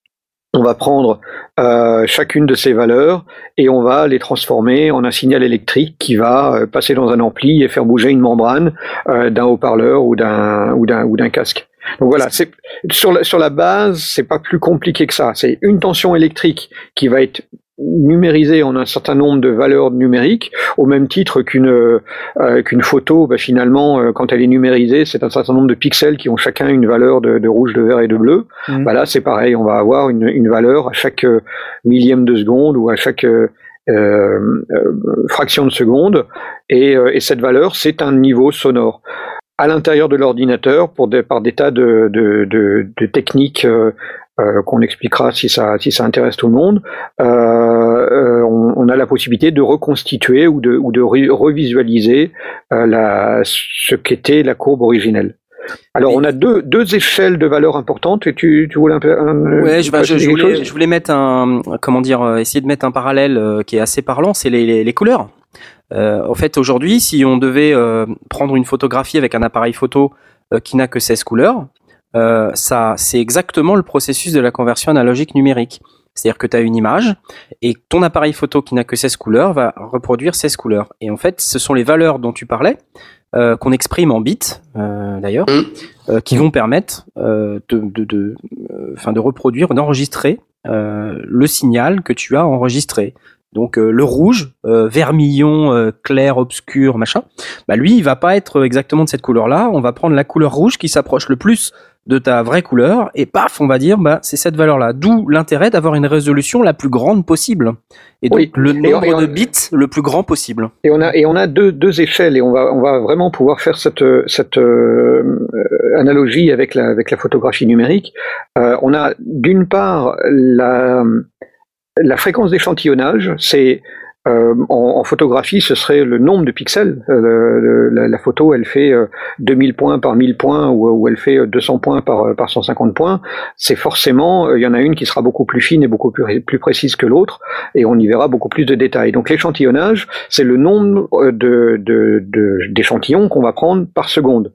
B: on va prendre euh, chacune de ces valeurs et on va les transformer en un signal électrique qui va euh, passer dans un ampli et faire bouger une membrane euh, d'un haut-parleur ou d'un ou d'un ou d'un casque. Donc voilà, c'est sur la, sur la base, c'est pas plus compliqué que ça. C'est une tension électrique qui va être numérisée en un certain nombre de valeurs numériques, au même titre qu'une euh, qu'une photo, bah, finalement, euh, quand elle est numérisée, c'est un certain nombre de pixels qui ont chacun une valeur de, de rouge, de vert et de bleu. Mmh. Bah, là, c'est pareil, on va avoir une, une, valeur à chaque millième de seconde ou à chaque euh, euh fraction de seconde, et, et cette valeur, c'est un niveau sonore à l'intérieur de l'ordinateur pour des, par des tas de, de, de, de techniques euh, euh, qu'on expliquera si ça, si ça intéresse tout le monde. Euh, on, a la possibilité de reconstituer ou de, ou de re revisualiser la, ce qu'était la courbe originelle. Alors, on a deux, deux échelles de valeurs importantes et tu, tu voulais un peu. Un,
A: ouais, je, je, je, voulais, je voulais mettre un. Comment dire Essayer de mettre un parallèle qui est assez parlant, c'est les, les, les couleurs. Euh, en fait, aujourd'hui, si on devait euh, prendre une photographie avec un appareil photo euh, qui n'a que 16 couleurs, euh, ça, c'est exactement le processus de la conversion analogique numérique. C'est-à-dire que tu as une image et ton appareil photo qui n'a que 16 couleurs va reproduire 16 couleurs. Et en fait, ce sont les valeurs dont tu parlais, euh, qu'on exprime en bits euh, d'ailleurs, mmh. qui vont permettre de, de, de, de, reproduire, d'enregistrer le signal que tu as enregistré. Donc euh, le rouge, euh, vermillon, euh, clair, obscur, machin, bah lui il va pas être exactement de cette couleur-là. On va prendre la couleur rouge qui s'approche le plus de ta vraie couleur et paf, on va dire bah c'est cette valeur-là. D'où l'intérêt d'avoir une résolution la plus grande possible et donc oui. le nombre et on, de bits le plus grand possible.
B: Et on a et on a deux, deux échelles et on va on va vraiment pouvoir faire cette cette euh, analogie avec la avec la photographie numérique. Euh, on a d'une part la la fréquence d'échantillonnage, c'est euh, en, en, photographie, ce serait le nombre de pixels. Euh, la, la, photo, elle fait euh, 2000 points par 1000 points ou, ou, elle fait 200 points par, par 150 points. C'est forcément, euh, il y en a une qui sera beaucoup plus fine et beaucoup plus, précise que l'autre, et on y verra beaucoup plus de détails. Donc l'échantillonnage, c'est le nombre de, d'échantillons de, de, qu'on va prendre par seconde.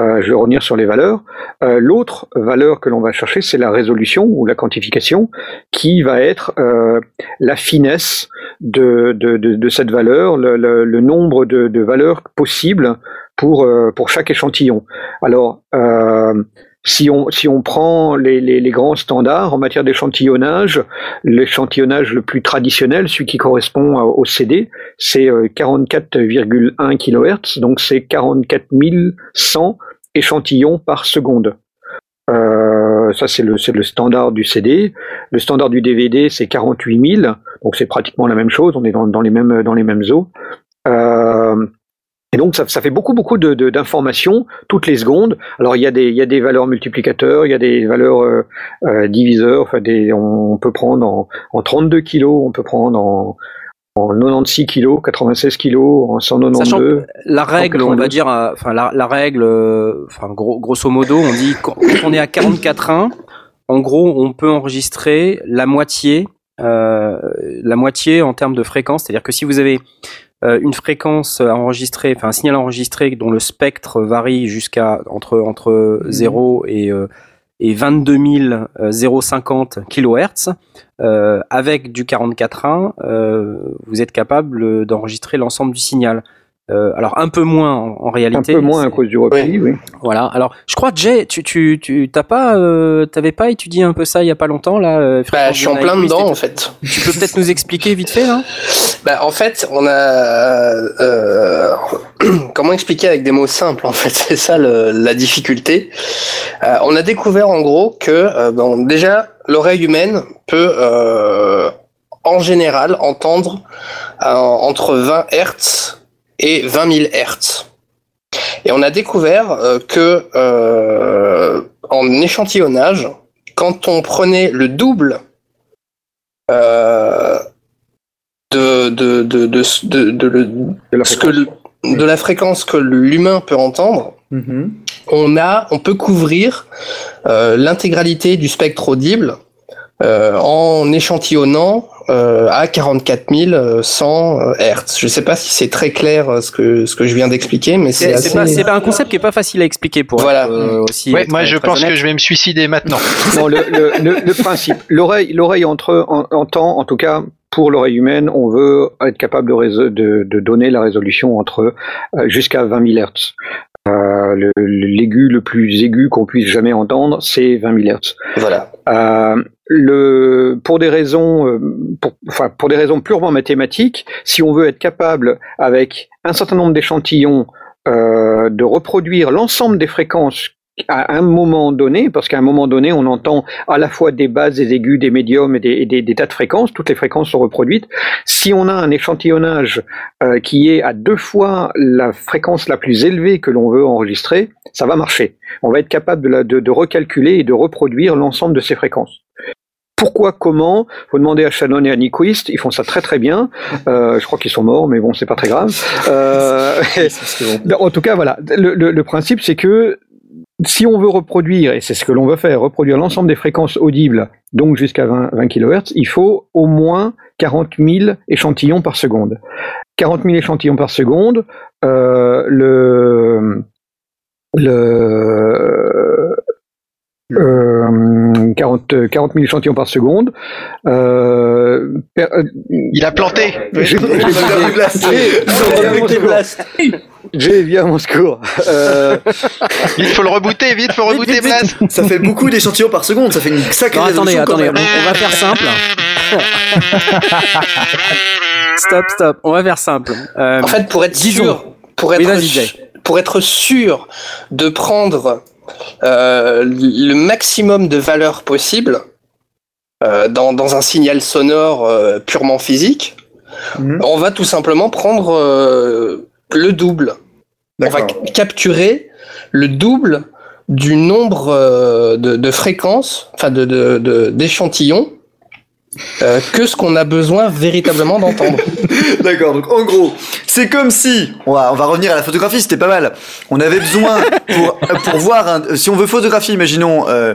B: Euh, je vais revenir sur les valeurs. Euh, L'autre valeur que l'on va chercher, c'est la résolution ou la quantification, qui va être euh, la finesse de, de, de, de cette valeur, le, le, le nombre de, valeurs possibles pour, euh, pour chaque échantillon. Alors, euh, si on, si on prend les, les, les grands standards en matière d'échantillonnage, l'échantillonnage le plus traditionnel, celui qui correspond au CD, c'est euh, 44,1 kHz, donc c'est 44 100 échantillons par seconde. Euh, ça c'est le, le standard du CD. Le standard du DVD c'est 48 000, donc c'est pratiquement la même chose. On est dans, dans les mêmes dans les mêmes eaux. Euh, et donc ça, ça fait beaucoup beaucoup de, de- d'informations toutes les secondes. Alors il y a des il y a des valeurs multiplicateurs, il y a des valeurs euh, euh, diviseurs. Enfin des on peut prendre en, en 32 kilos, on peut prendre en en 96 kilos, 96 kilos, en 192.
A: Sachant la règle, on va
B: 92.
A: dire, euh, enfin la, la règle, enfin gros, grosso modo, on dit quand on est à 44.1, en gros, on peut enregistrer la moitié, euh, la moitié en termes de fréquence. C'est-à-dire que si vous avez une fréquence à enregistrer, enfin un signal enregistré dont le spectre varie jusqu'à entre entre 0 et euh, et 22 050 kHz, euh, avec du 44.1, euh, vous êtes capable d'enregistrer l'ensemble du signal. Euh, alors un peu moins en, en
B: un
A: réalité.
B: peu moins à cause du repli, oui.
A: Voilà. Alors je crois Jay, tu tu tu t'as pas euh, t'avais pas étudié un peu ça il y a pas longtemps là. euh,
C: Bah, je suis en plein dedans en fait.
A: Tu peux peut-être nous expliquer vite fait là
C: Bah, en fait, on a euh, comment expliquer avec des mots simples. En fait, c'est ça le- la difficulté. Euh, on a découvert en gros que euh, bon, déjà l'oreille humaine peut euh, en général entendre euh, entre 20 Hertz et 20 000 Hertz. Et on a découvert euh, que euh, en échantillonnage, quand on prenait le double euh, de, de, de, de, de, de, le-
B: De la
C: ce que le- de la fréquence que l'humain peut entendre,
F: Mhm.
C: on a, on peut couvrir euh, l'intégralité du spectre audible euh, en échantillonnant euh, à 44 100 Hertz. Je sais pas si c'est très clair euh, ce que ce que je viens d'expliquer, mais c'est
A: C'est
C: assez.
A: c'est pas c'est pas un concept qui est pas facile à expliquer pour
C: Voilà.
A: être, euh, aussi.
G: Ouais,
A: être
G: moi je pense
A: honnête.
G: que je vais me suicider maintenant.
B: Non, le, le, le, le principe, l'oreille, l'oreille entre en- entend, en tout cas pour l'oreille humaine, on veut être capable de, de, de donner la résolution entre euh, jusqu'à 20 000 Hertz. Euh, le- L'aigu le plus aigu qu'on puisse jamais entendre, c'est 20 000 Hertz.
C: Voilà.
B: Euh, le, pour des raisons, euh, pour, enfin, pour des raisons purement mathématiques, si on veut être capable, avec un certain nombre d'échantillons, euh, de reproduire l'ensemble des fréquences à un moment donné, parce qu'à un moment donné, on entend à la fois des basses, des aigus, des médiums et des, et des- des tas de fréquences, toutes les fréquences sont reproduites. Si on a un échantillonnage euh, qui est à deux fois la fréquence la plus élevée que l'on veut enregistrer, ça va marcher. On va être capable de, la- de- de recalculer et de reproduire l'ensemble de ces fréquences. Pourquoi, comment? Faut demander à Shannon et à Nyquist. Ils font ça très très bien. Euh, je crois qu'ils sont morts, mais bon, c'est pas très grave. Euh, en tout cas, voilà. Le, le- le principe, c'est que si on veut reproduire, et c'est ce que l'on veut faire, reproduire l'ensemble des fréquences audibles, donc jusqu'à 20, 20 kHz, il faut au moins 40 000 échantillons par seconde. 40 000 échantillons par seconde, euh, le, le, euh, 40, 40 000 échantillons par seconde. Euh, per- euh,
G: Il a planté.
B: j'ai-. J'ai viens à mon secours. Euh,
G: Vite, faut le rebooter, vite, faut rebooter
A: vite, vite.
G: Blast.
H: Ça fait beaucoup d'échantillons par seconde, ça fait une sacrée
A: Non, attendez, attendez, on, on va faire simple. stop, stop, on va faire simple. Euh,
C: En fait, pour être
A: disons.
C: sûr, pour être, su-
A: Jay.
C: pour être sûr de prendre euh, le maximum de valeurs possible euh, dans, dans un signal sonore euh, purement physique,
F: Mhm.
C: on va tout simplement prendre euh, le double. On va capturer le double du nombre euh, de, de fréquences, enfin de- d'échantillons, euh, que ce qu'on a besoin véritablement d'entendre.
H: D'accord, donc en gros,
F: c'est comme si, on va, on va revenir à la photographie, c'était pas mal. On avait besoin pour, pour voir, un- si on veut photographier, imaginons euh,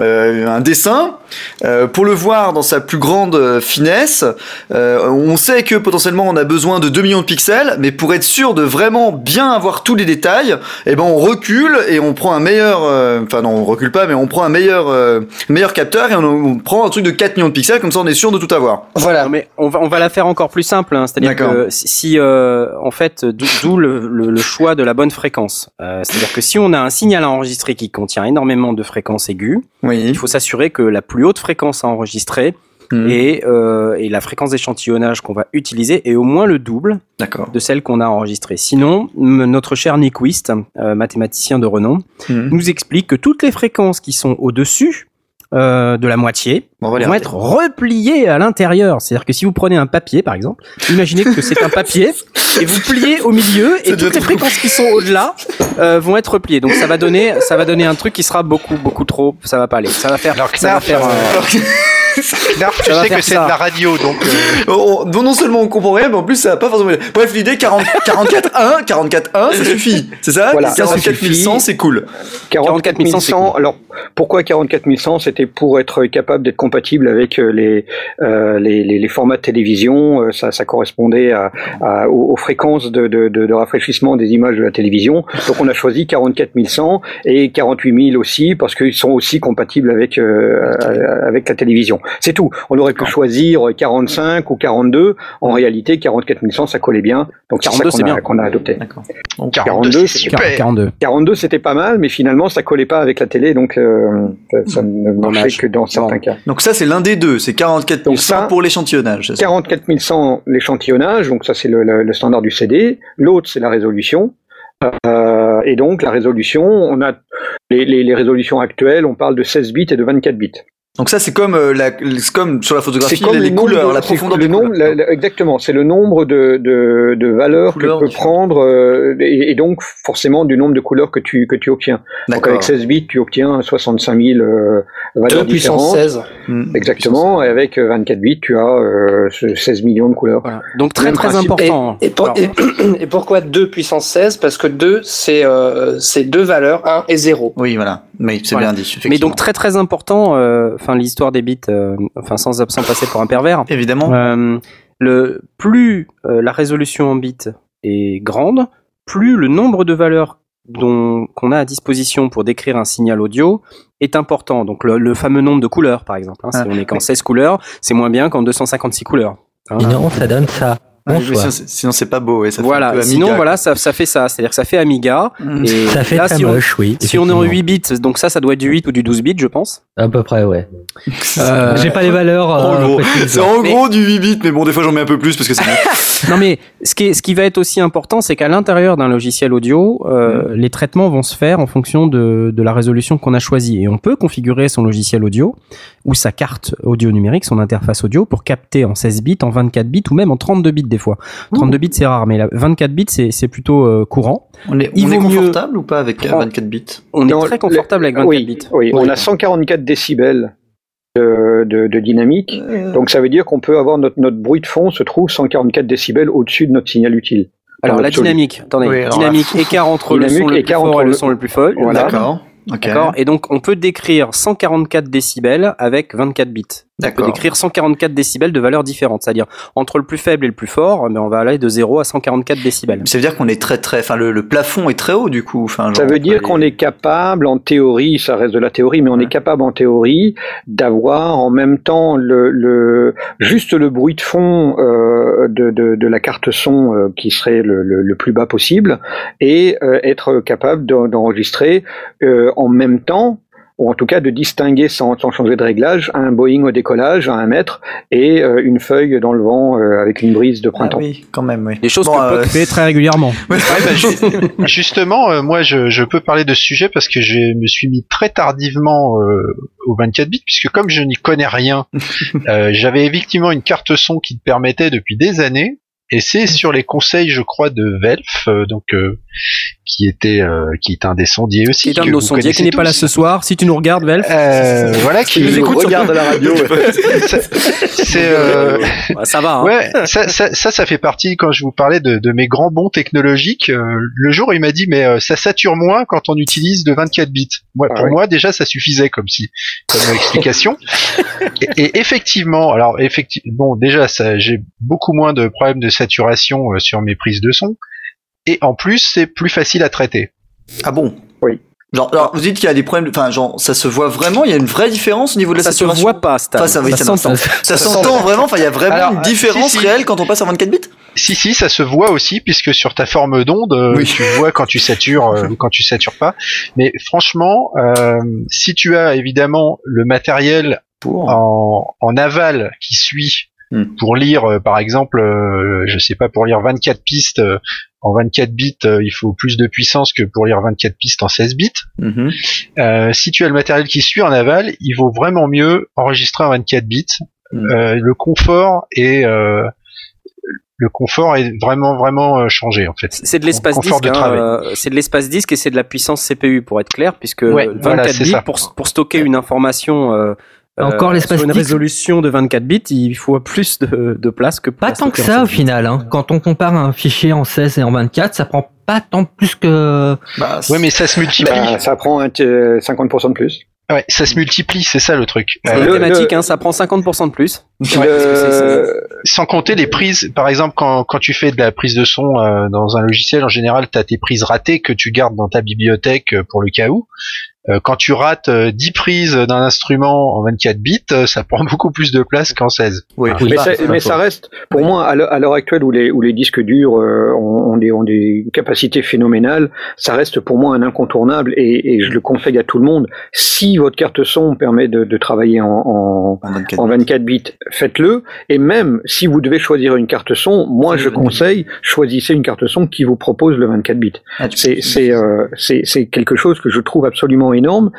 F: euh, un dessin, euh, pour le voir dans sa plus grande euh, finesse, euh, on sait que potentiellement on a besoin de 2 millions de pixels, mais pour être sûr de vraiment bien avoir tous les détails, eh ben on recule et on prend un meilleur, euh, enfin non on recule pas, mais on prend un meilleur, euh, meilleur capteur et on, on prend un truc de 4 millions de pixels, comme ça on est sûr de tout avoir.
C: Voilà.
A: Non, mais on va, on va la faire encore plus simple, hein. c'est-à-dire que si, si, euh, en fait, d'où le, le- le choix de la bonne fréquence. Euh, c'est-à-dire que si on a un signal à enregistrer qui contient énormément de fréquences aiguës,
F: Oui.
A: il faut s'assurer que la plus haute fréquence à enregistrer
F: Mhm.
A: et, euh, et la fréquence d'échantillonnage qu'on va utiliser est au moins le double de celle qu'on a enregistrée. Sinon, notre cher Nyquist, mathématicien de renom,
F: Mhm.
A: nous explique que toutes les fréquences qui sont au-dessus euh, de la moitié
F: Bon, on va les
A: vont être repliées à l'intérieur. C'est-à-dire que si vous prenez un papier, par exemple, imaginez que c'est un papier et vous pliez au milieu et toutes les fréquences qui sont au-delà euh, vont être repliées. Donc ça va donner, ça va donner un truc qui sera beaucoup, beaucoup trop. Ça va pas aller. Ça va faire,
G: Alors,
A: ça va faire. euh,
G: Knarf, tu sais que c'est de la radio, donc euh,
F: On- on- non seulement on comprend rien, mais en plus ça va pas forcément. Bref, l'idée 40, 44 1, 44 1, ça suffit. C'est ça?
B: Voilà, ça
F: 44
B: suffit.
F: 100, c'est cool.
A: 44 100,
B: Alors, pourquoi 44 100 C'était pour être capable d'être compatible avec euh, les, euh, les, les, les formats de télévision. Euh, Ça, ça correspondait à, à- aux, aux fréquences de, de, de, de rafraîchissement des images de la télévision. Donc, on a choisi 44 100 et 48 000 aussi parce qu'ils sont aussi compatibles avec euh, avec la télévision. C'est tout. On aurait pu choisir 45 ou 42. En réalité, 44 100, ça collait bien. Donc, c'est ça
A: 42, c'est
B: qu'on a,
A: bien.
B: qu'on a adopté.
F: D'accord.
G: 42,
B: 42,
G: c'est
B: c'est
G: super.
A: 42.
B: 42 c'était pas mal, mais finalement ça collait pas avec la télé, donc euh, ça, ne marchait
A: Dommage.
B: que dans certains cas.
F: Donc ça c'est l'un des deux, c'est 44
B: Donc
F: 100
B: ça-
F: pour l'échantillonnage. c'est ça?
B: 44 100 l'échantillonnage, donc ça c'est le, le- le standard du CD. L'autre c'est la résolution. Euh, et donc la résolution, on a les, les, les résolutions actuelles, on parle de 16 bits et de 24 bits.
F: Donc ça c'est comme euh, la, c'est comme sur la photographie
B: C'est comme
F: les,
B: le nombre
F: couleurs,
B: de-
F: la
B: c'est
F: profondeur
B: le nombre,
F: couleurs.
B: la- la- exactement, c'est le nombre de, de, de valeurs
F: Couleurs
B: que peut prendre euh, et, et donc forcément du nombre de couleurs que tu que tu obtiens. Donc avec 16 bits, tu obtiens 65 000 euh, valeurs
C: 2 puissance
B: différentes.
C: 16.
F: Hmm.
B: Exactement, et avec euh, 24 bits, tu as euh, ce 16 millions de couleurs.
A: Voilà. Donc très
B: Même
A: très
B: principe.
A: important.
C: Et, et pour-
A: Alors,
C: et- et pourquoi 2 puissance 16 Parce que 2, c'est euh, c'est deux valeurs, 1 et 0.
F: Oui voilà, oui c'est
A: Voilà.
F: bien dit.
A: mais donc très très important. euh, Enfin l'histoire des bits. euh, Enfin sans sans passer pour un pervers.
F: évidemment.
A: Euh, le plus euh, la résolution en bits est grande, plus le nombre de valeurs dont qu'on a à disposition pour décrire un signal audio est important. Donc le, le fameux nombre de couleurs, par exemple. hein. si
F: Ah,
A: on est qu'en
F: oui.
A: 16 couleurs, c'est moins bien qu'en 256 couleurs. hein.
D: Sinon, ça donne ça.
F: Oui,
D: Bonsoir.
F: sinon, c'est- sinon c'est pas beau et ça fait un
A: Voilà.
F: peu
A: Sinon voilà, ça, ça fait ça. C'est-à-dire que ça fait Amiga.
F: Mm.
A: Et
D: Ça fait
A: là,
D: très
A: si on,
D: moche, oui.
A: si on est en
D: effectivement.
A: 8 bits, donc ça, ça doit être du 8 ou du 12 bits, je pense.
D: À peu près, ouais.
A: Euh,
D: J'ai pas les valeurs.
F: En
D: euh,
F: c'est en
A: Mais-
F: gros du 8 bits, mais bon, des fois j'en mets un peu plus parce que c'est.
A: Non mais ce qui, est, ce qui va être aussi important, c'est qu'à l'intérieur d'un logiciel audio, euh, les traitements vont se faire en fonction de, de la résolution qu'on a choisie. Et on peut configurer son logiciel audio ou sa carte audio numérique, son interface audio, pour capter en 16 bits, en 24 bits ou même en 32 bits des fois. 32 bits c'est rare, mais la 24 bits c'est c'est plutôt euh, courant.
F: On est,
A: Il
F: on est
A: vaut mieux
F: confortable ou pas avec euh,
A: prendre-
F: 24 bits?
A: On
B: Non,
A: est très confortable avec 24
B: oui,
A: bits.
B: Oui,
C: Oui.
B: on a 144 décibels de, de, de dynamique. Donc ça veut dire qu'on peut avoir notre, notre bruit de fond se trouve 144 décibels au-dessus de notre signal utile.
A: Alors la dynamique, attendez,
F: Oui,
A: dynamique écart entre le son le plus fort
B: entre
A: et le
B: le-
A: son le plus faible.
B: Voilà.
F: D'accord. Ok.
A: D'accord. Et donc on peut décrire 144 décibels avec 24 bits. On peut
F: D'accord.
A: décrire 144 décibels de valeurs différentes, c'est-à-dire entre le plus faible et le plus fort, mais on va aller de 0 à 144 décibels.
F: Ça veut dire qu'on est très très, enfin le, le plafond est très haut du coup. Enfin,
B: Ça veut dire qu'on est capable, en théorie, ça reste de la théorie, mais on
F: Ouais.
B: est capable en théorie d'avoir en même temps le, le juste le bruit de fond euh, de, de, de la carte son euh, qui serait le, le, le plus bas possible et euh, être capable d'en- d'enregistrer euh, en même temps ou en tout cas de distinguer sans, sans changer de réglage un Boeing au décollage à un mètre et euh, une feuille dans le vent euh, avec une brise de
F: Ah
B: printemps.
F: oui, quand même, oui.
A: Des choses
F: Bon,
A: que
F: euh,
A: fait très régulièrement.
G: Ouais, bah, ju- justement, euh, moi, je, je peux parler de ce sujet parce que je me suis mis très tardivement euh, au 24 bits, puisque comme je n'y connais rien, euh, j'avais effectivement une carte son qui me permettait depuis des années, et c'est sur les conseils, je crois, de Velf, euh, donc euh, qui était euh, qui est un des sondiers aussi.
A: Qui est un de nos sondiers qui n'est pas là ce soir. Si tu nous regardes, Velf.
G: Euh, voilà, qui
B: nous écoute regarde à la radio.
G: C'est euh,
A: Bah, ça va. Hein.
G: ouais, ça, ça, ça, ça fait partie quand je vous parlais de, de mes grands bons technologiques. euh, le jour, il m'a dit mais euh, ça sature moins quand on utilise de 24 bits. Moi,
B: Ah
G: pour
B: ouais.
G: moi, déjà, ça suffisait comme si comme explication. et, et effectivement, alors effectivement, bon, déjà, ça, j'ai beaucoup moins de problèmes de saturation euh, sur mes prises de son. Et en plus, c'est plus facile à traiter.
H: Ah bon?
B: Oui.
H: Genre, alors, vous dites qu'il y a des problèmes, enfin, genre, ça se voit vraiment, il y a une vraie différence au niveau de la
A: Ça se
H: saturation?
A: voit pas, Stan.
H: Enfin, ça, oui, ça,
A: s'entend.
H: s'entend. Ça s'entend vraiment, enfin, il y a vraiment
G: Alors,
H: une différence
G: si, si.
H: réelle quand on passe à 24 bits?
G: Si si, ça se voit aussi puisque sur ta forme d'onde, euh,
H: Oui.
G: tu vois quand tu satures euh, ou quand tu satures pas. Mais franchement, euh, si tu as évidemment le matériel
H: pour.
G: en, en aval qui suit
H: Hmm.
G: pour lire, euh, par exemple, euh, je sais pas, pour lire 24 pistes euh, en 24 bits, euh, il faut plus de puissance que pour lire 24 pistes en 16 bits.
H: Mhm.
G: Euh, si tu as le matériel qui suit en aval, il vaut vraiment mieux enregistrer en 24 bits.
H: Mm.
G: Euh, le confort est euh, le confort est vraiment vraiment euh, changé en fait.
A: C'est de l'espace disque,
G: de
A: hein, euh, c'est de l'espace disque et c'est de la puissance CPU pour être clair, puisque
G: Ouais,
A: 24
G: voilà, c'est
A: bits pour, pour stocker une information.
D: Encore
A: euh,
D: l'espace
A: sur une
D: disque
A: résolution de 24 bits, il faut plus de, de place que
D: Pas tant que ça au
A: 16 bits.
D: final. Hein. Quand on compare un fichier en 16 et en 24, ça prend pas tant plus que.
H: Bah,
G: Ouais, mais ça se multiplie.
B: Bah, ça prend un t- euh, 50% de plus.
G: Ouais, ça se multiplie, c'est ça le truc.
A: C'est
G: Euh,
B: le-
A: hein, ça prend 50% de plus.
B: Le-
G: sans compter les prises, par exemple, quand, quand tu fais de la prise de son euh, dans un logiciel, en général, tu as tes prises ratées que tu gardes dans ta bibliothèque euh, pour le cas où. Euh, quand tu rates euh, 10 prises d'un instrument en 24 bits, euh, ça prend beaucoup plus de place qu'en 16.
H: oui.
B: mais, ça, mais ça reste, pour moi, à l'heure actuelle où les, où les disques durs euh, ont, ont des, ont des capacités phénoménales, ça reste pour moi un incontournable et, et je le conseille à tout le monde. Si votre carte son permet de, de travailler en, en,
H: En 24
B: en 24 bits, faites-le. Et même si vous devez choisir une carte son, moi je
H: le 24
B: conseille, choisissez une carte son qui vous propose le 24 bits.
H: Ah,
B: C'est c'est euh, c'est c'est quelque chose que je trouve absolument énorme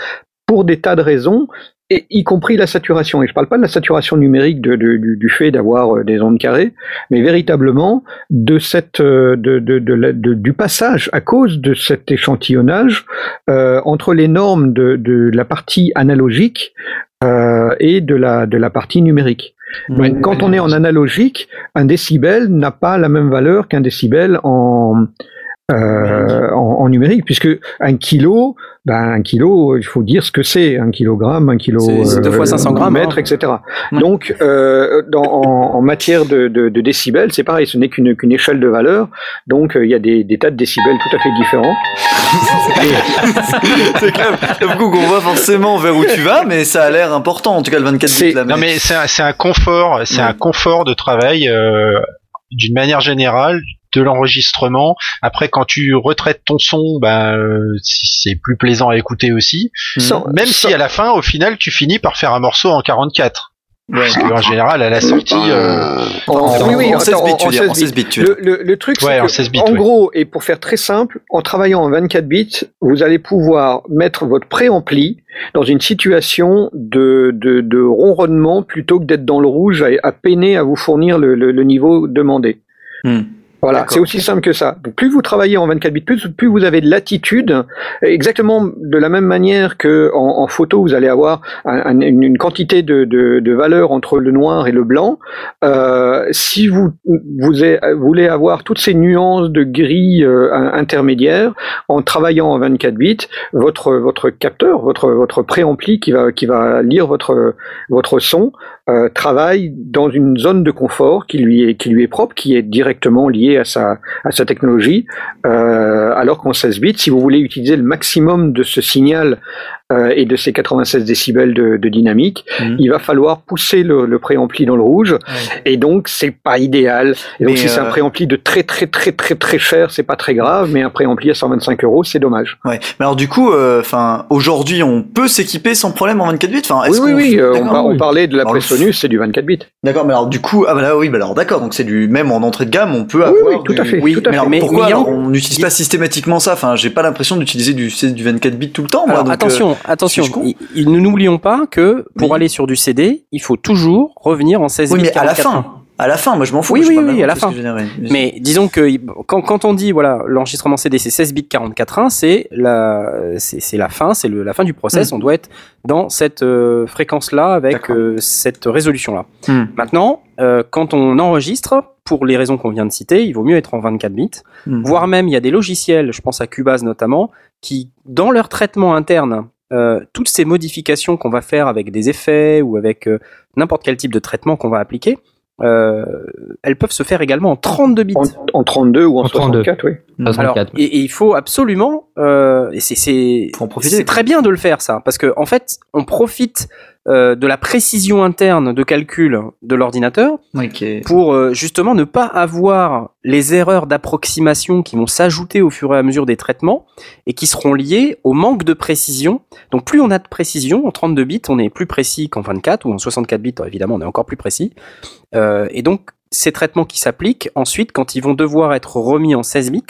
B: pour des tas de raisons. Et y compris la saturation. Et je parle pas de la saturation numérique de, de- du, du fait d'avoir euh, des ondes carrées, mais véritablement de cette euh, de, de, de la- du passage à cause de cet échantillonnage euh, entre les normes de, de la partie analogique euh, et de la de la partie numérique.
H: Ouais.
B: Donc, quand on est en analogique, un décibel n'a pas la même valeur qu'un décibel en, euh, en, en numérique, puisque un kilo, ben, un kilo, il faut dire ce que c'est, un kilogramme, un kilo,
A: C'est- c'est deux fois 500 grammes,
B: mètre,
A: hein.
B: etc.
H: Ouais.
B: Donc, euh, dans, en, en matière de, de, de décibels, c'est pareil, ce n'est qu'une qu'une échelle de valeur, donc euh, il y a des, des tas de décibels tout à fait différents.
H: c'est clair. Du coup, on voit forcément vers où tu vas, mais ça a l'air important, en tout cas, le 24
B: C'est-
H: bits là.
G: Non mais c'est un, c'est un confort, c'est
H: Ouais.
G: un confort de travail euh, d'une manière générale de l'enregistrement. Après, quand tu retraites ton son, ben euh, c'est plus plaisant à écouter aussi.
B: Sans-
G: Même
B: sans-
G: si à la fin, au final, tu finis par faire un morceau en 44.
H: Ouais.
G: Parce qu'en général, à la sortie, euh,
B: en,
H: En,
B: oui, oui,
H: en 16
B: attends,
H: bits,
B: en-
H: tu veux
B: en
H: dire. En
B: 16
H: 16 bits, tu veux dire.
B: Le, le, le truc,
G: Ouais,
B: c'est
G: en
B: que,
G: 16 bits,
B: en
G: ouais.
B: gros, et pour faire très simple, en travaillant en 24 bits, vous allez pouvoir mettre votre préampli dans une situation de, de, de ronronnement plutôt que d'être dans le rouge à, à peiner à vous fournir le, le, le niveau demandé.
H: Hmm.
B: Voilà, c'est aussi simple que ça. Donc, plus vous travaillez en 24 bits, plus, plus vous avez de latitude, exactement de la même manière que en, en photo, vous allez avoir un- un- une, quantité de, de, de valeur entre le noir et le blanc. Euh, si vous, voulez avoir toutes ces nuances de gris euh, in- intermédiaires, en travaillant en 24 bits, votre, votre capteur, votre, votre préampli qui va, qui va lire votre, votre son, euh, travaille dans une zone de confort qui lui est, qui lui est propre, qui est directement liée à sa, à sa technologie. Euh, alors qu'en 16 bits, si vous voulez utiliser le maximum de ce signal euh, et de ces 96 décibels de, de dynamique,
H: Mhm.
B: il va falloir pousser le, le préampli dans le rouge. Et donc, c'est pas idéal. Et donc,
H: Mais,
B: si c'est un
H: euh,
B: préampli de très, très, très, très, très cher, c'est pas très grave, mais un préampli à 125 euros, c'est dommage.
H: Ouais. Mais alors du coup, euh, enfin, aujourd'hui, on peut s'équiper sans problème en 24 bits? Enfin,
B: Oui, oui, oui, euh, on, par- on parlait de la
H: Alors,
B: Presonus, c'est du 24 bits.
H: D'accord, mais alors du coup, ah bah là, oui, bah alors d'accord, donc c'est du même en entrée de gamme, on peut avoir.
B: oui, tout
H: du-
B: à fait.
A: Oui,
B: tout à
H: Mais
B: fait.
H: alors
A: Mais-
H: pourquoi
A: mais
H: alors, on n'utilise pas systématiquement ça? Enfin, j'ai pas l'impression d'utiliser du, du 24 bits tout le temps. Moi,
A: Alors
H: donc,
A: attention, attention, il- il- ne n'oublions pas que pour
H: Oui.
A: aller sur du CD, il faut toujours revenir en 16
H: Oui,
A: bits
H: mais à la
A: 44.
H: fin. À la fin, moi je m'en fous.
A: Oui, oui, oui, à la fin. Mais disons que quand, quand on dit voilà l'enregistrement CD c'est 16 bits 44.1, c'est la c'est la fin, c'est la fin du process. On doit être dans cette fréquence là avec euh, cette résolution là.
H: Hmm.
A: Maintenant, euh, quand on enregistre, pour les raisons qu'on vient de citer, il vaut mieux être en 24 bits.
H: Hmm.
A: Voire même, il y a des logiciels, je pense à Cubase notamment, qui, dans leur traitement interne, euh, toutes ces modifications qu'on va faire avec des effets ou avec euh, n'importe quel type de traitement qu'on va appliquer, euh, elles peuvent se faire également en 32 bits.
B: En, en 32 ou en,
D: En 32.
B: 64, oui.
A: Alors,
D: 64.
A: et, et il faut absolument, euh, et c'est très bien de le faire ça, parce que en fait, on profite euh, de la précision interne de calcul de l'ordinateur pour euh, justement ne pas avoir les erreurs d'approximation qui vont s'ajouter au fur et à mesure des traitements et qui seront liées au manque de précision. Donc plus on a de précision, en 32 bits, on est plus précis qu'en 24 ou en 64 bits, évidemment, on est encore plus précis. Euh, et donc ces traitements qui s'appliquent ensuite, quand ils vont devoir être remis en 16 bits,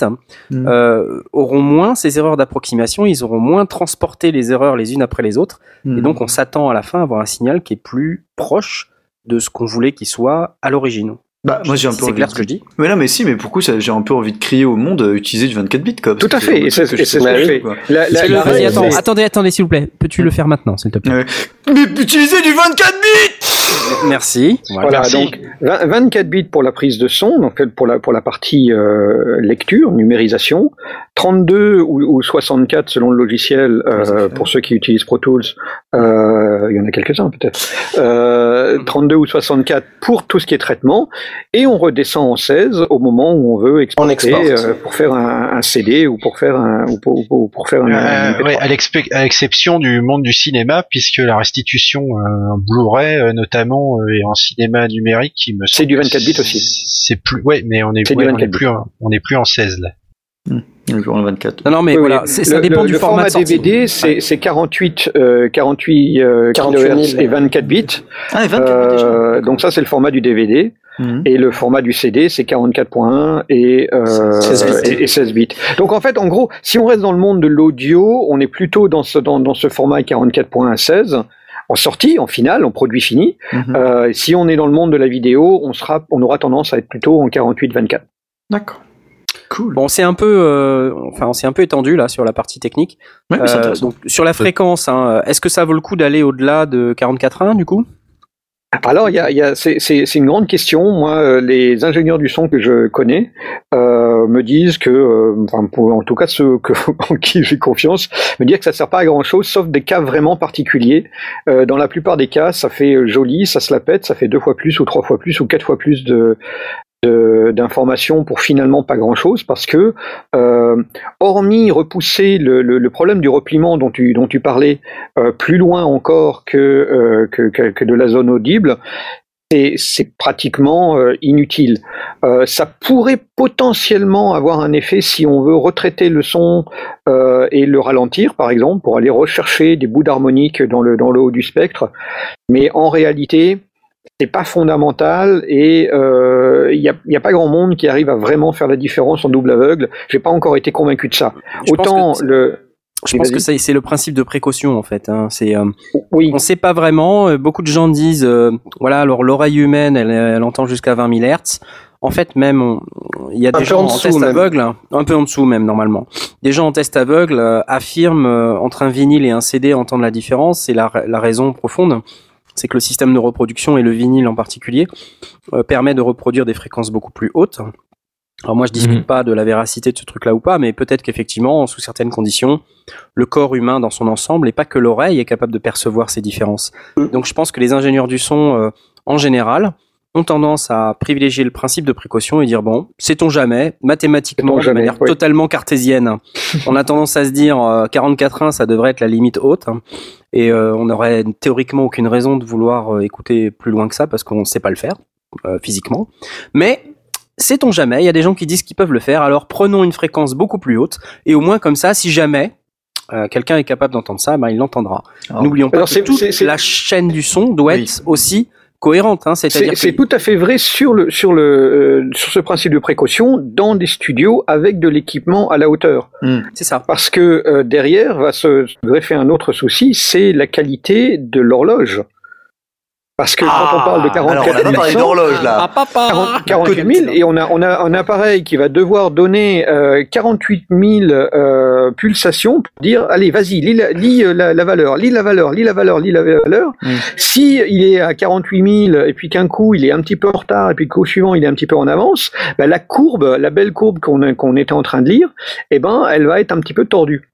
H: Mm.
A: euh, auront moins ces erreurs d'approximation, ils auront moins transporté les erreurs les unes après les autres,
H: Hmm.
A: et donc on s'attend à la fin à avoir un signal qui est plus proche de ce qu'on voulait qu'il soit à l'origine.
H: Bah, moi j'ai un peu
A: c'est
H: envie
A: clair
H: de-
A: ce que je dis.
H: Mais non, mais si, mais pourquoi ça- j'ai un peu envie de crier au monde euh, utiliser du 24 bits quoi
B: Tout à fait, et c'est ce que je fais. La- la- la
A: attends, attendez, attendez, s'il vous plaît. Peux-tu le faire maintenant, s'il te plaît
H: Ouais. Mais utiliser du 24 bits
A: Merci. Voilà.
G: Merci.
B: donc 20 24 bits pour la prise de son, donc pour la, pour la partie euh, lecture, numérisation, 32 ou, ou 64 selon le logiciel euh, pour ceux qui utilisent Pro Tools, euh, il y en a quelques-uns peut-être, euh, 32 ou 64 pour tout ce qui est traitement, et on redescend en 16 au moment où on veut exporter
C: exporte.
B: euh, pour faire un, un CD ou pour faire un, ou pour, ou pour faire un, un
G: Euh,
B: MP3.
G: ouais, à l'expe- à l'exception du monde du cinéma, puisque la restitution euh, en Blu-ray, euh, notamment, euh, et en cinéma numérique, qui me
B: C'est du
G: que
B: 24 bits aussi.
G: C'est plus, ouais, mais on est, ouais, on
B: 24
G: est plus, en, on est plus en 16 là.
H: Le jour 24.
A: Non, non, mais
B: Oui,
A: voilà, ça dépend
B: le-
A: du
B: le
A: format, sortie.
B: DVD, c'est c'est 48, euh, 48, euh,
C: 48
B: kHz
C: 000.
B: et 24 bits.
H: Ah, et 24 bits déjà.
B: Euh, donc ça, c'est le format du DVD.
H: Mhm.
B: Et le format du CD, c'est 44.1 et, euh,
C: 16 bits.
B: et, et 16 bits. Donc en fait, en gros, si on reste dans le monde de l'audio, on est plutôt dans ce, dans, dans ce format 44.1 16 en sortie, en finale, en produit fini.
H: Mhm.
B: Euh, si on est dans le monde de la vidéo, on, sera, on aura tendance à être plutôt en 48-24.
H: D'accord. Cool.
A: Bon, c'est un peu, euh, enfin, on s'est un peu étendu là sur la partie technique.
H: Ouais, mais c'est
A: Euh, donc sur la fréquence, hein, est-ce que ça vaut le coup d'aller au-delà de 44.1 du coup?
B: Alors, il y a, il y a, c'est, une grande question. Moi, euh, les ingénieurs du son que je connais euh, me disent que, euh, enfin, pour- en tout cas ceux que, en qui j'ai confiance, me disent que ça sert pas à grand chose, sauf des cas vraiment particuliers. Euh, dans la plupart des cas, ça fait euh, joli, ça se la pète, ça fait deux fois plus ou trois fois plus ou quatre fois plus de- d'informations pour finalement pas grand chose parce que euh, hormis repousser le, problème du repliement dont tu, dont tu parlais euh, plus loin encore que, euh, que, que, de la zone audible, c'est- pratiquement inutile. Ça pourrait potentiellement avoir un effet si on veut retraiter le son et le ralentir, par exemple, pour aller rechercher des bouts d'harmonique dans le, dans le haut du spectre. Mais en réalité, c'est pas fondamental et euh, il n'y a, pas grand monde qui arrive à vraiment faire la différence en double aveugle. J'ai pas encore été convaincu de ça.
A: Je
B: Autant le
A: Je pense que c'est le principe de précaution en fait. Hein. C'est, euh,
B: oui,
A: on sait pas vraiment. euh, Beaucoup de gens disent, euh, voilà, alors l'oreille humaine, elle, elle entend jusqu'à 20 000 Hertz. En fait, même, il y a
C: Un
A: des gens
C: en
A: test
C: même.
A: aveugle, un peu en dessous même normalement. Des gens en test aveugle euh, affirment euh, entre un vinyle et un CD entendre la différence. C'est la, la raison profonde, c'est que le système de reproduction et le vinyle en particulier euh, permet de reproduire des fréquences beaucoup plus hautes. Alors moi, je discute
D: Mhm.
A: pas de la véracité de ce truc-là ou pas, mais peut-être qu'effectivement, sous certaines conditions, le corps humain dans son ensemble et pas que l'oreille est capable de percevoir ces différences.
C: Mhm.
A: Donc je pense que les ingénieurs du son, euh, en général, ont tendance à privilégier le principe de précaution et dire bon, sait-on jamais, mathématiquement,
B: Sait-on
A: de
B: jamais,
A: manière
B: oui.
A: totalement cartésienne, on a tendance à se dire euh, 44.1, ça devrait être la limite haute, hein, et euh, on aurait théoriquement aucune raison de vouloir euh, écouter plus loin que ça parce qu'on ne sait pas le faire euh, physiquement. Mais sait-on jamais, il y a des gens qui disent qu'ils peuvent le faire, alors prenons une fréquence beaucoup plus haute, et au moins comme ça, si jamais euh, quelqu'un est capable d'entendre ça, ben, il l'entendra.
H: Alors,
A: N'oublions pas que toute la chaîne du son doit
H: Oui.
A: être aussi cohérente, hein, c'est-à-dire
B: C'est
A: que
B: tout à fait vrai sur le sur le euh, sur ce principe de précaution dans des studios avec de l'équipement à la hauteur.
A: c'est ça.
B: Parce que euh, derrière va se se greffer un autre souci, c'est la qualité de l'horloge. Parce que quand on parle de 44
H: Alors, on n'a pas parlé
B: 100,
H: d'horloge là.
A: Ah, papa
B: 40 48 000 et on a, on a un appareil qui va devoir donner euh, 48 000 euh, pulsations pour dire allez vas-y lis, la, lis, euh, la, la valeur lis la valeur lis la valeur lis la valeur
H: Mm.
B: si il est à 48 000 et puis qu'un coup il est un petit peu en retard et puis le coup suivant il est un petit peu en avance bah, la courbe la belle courbe qu'on qu'on était en train de lire eh ben elle va être un petit peu tordue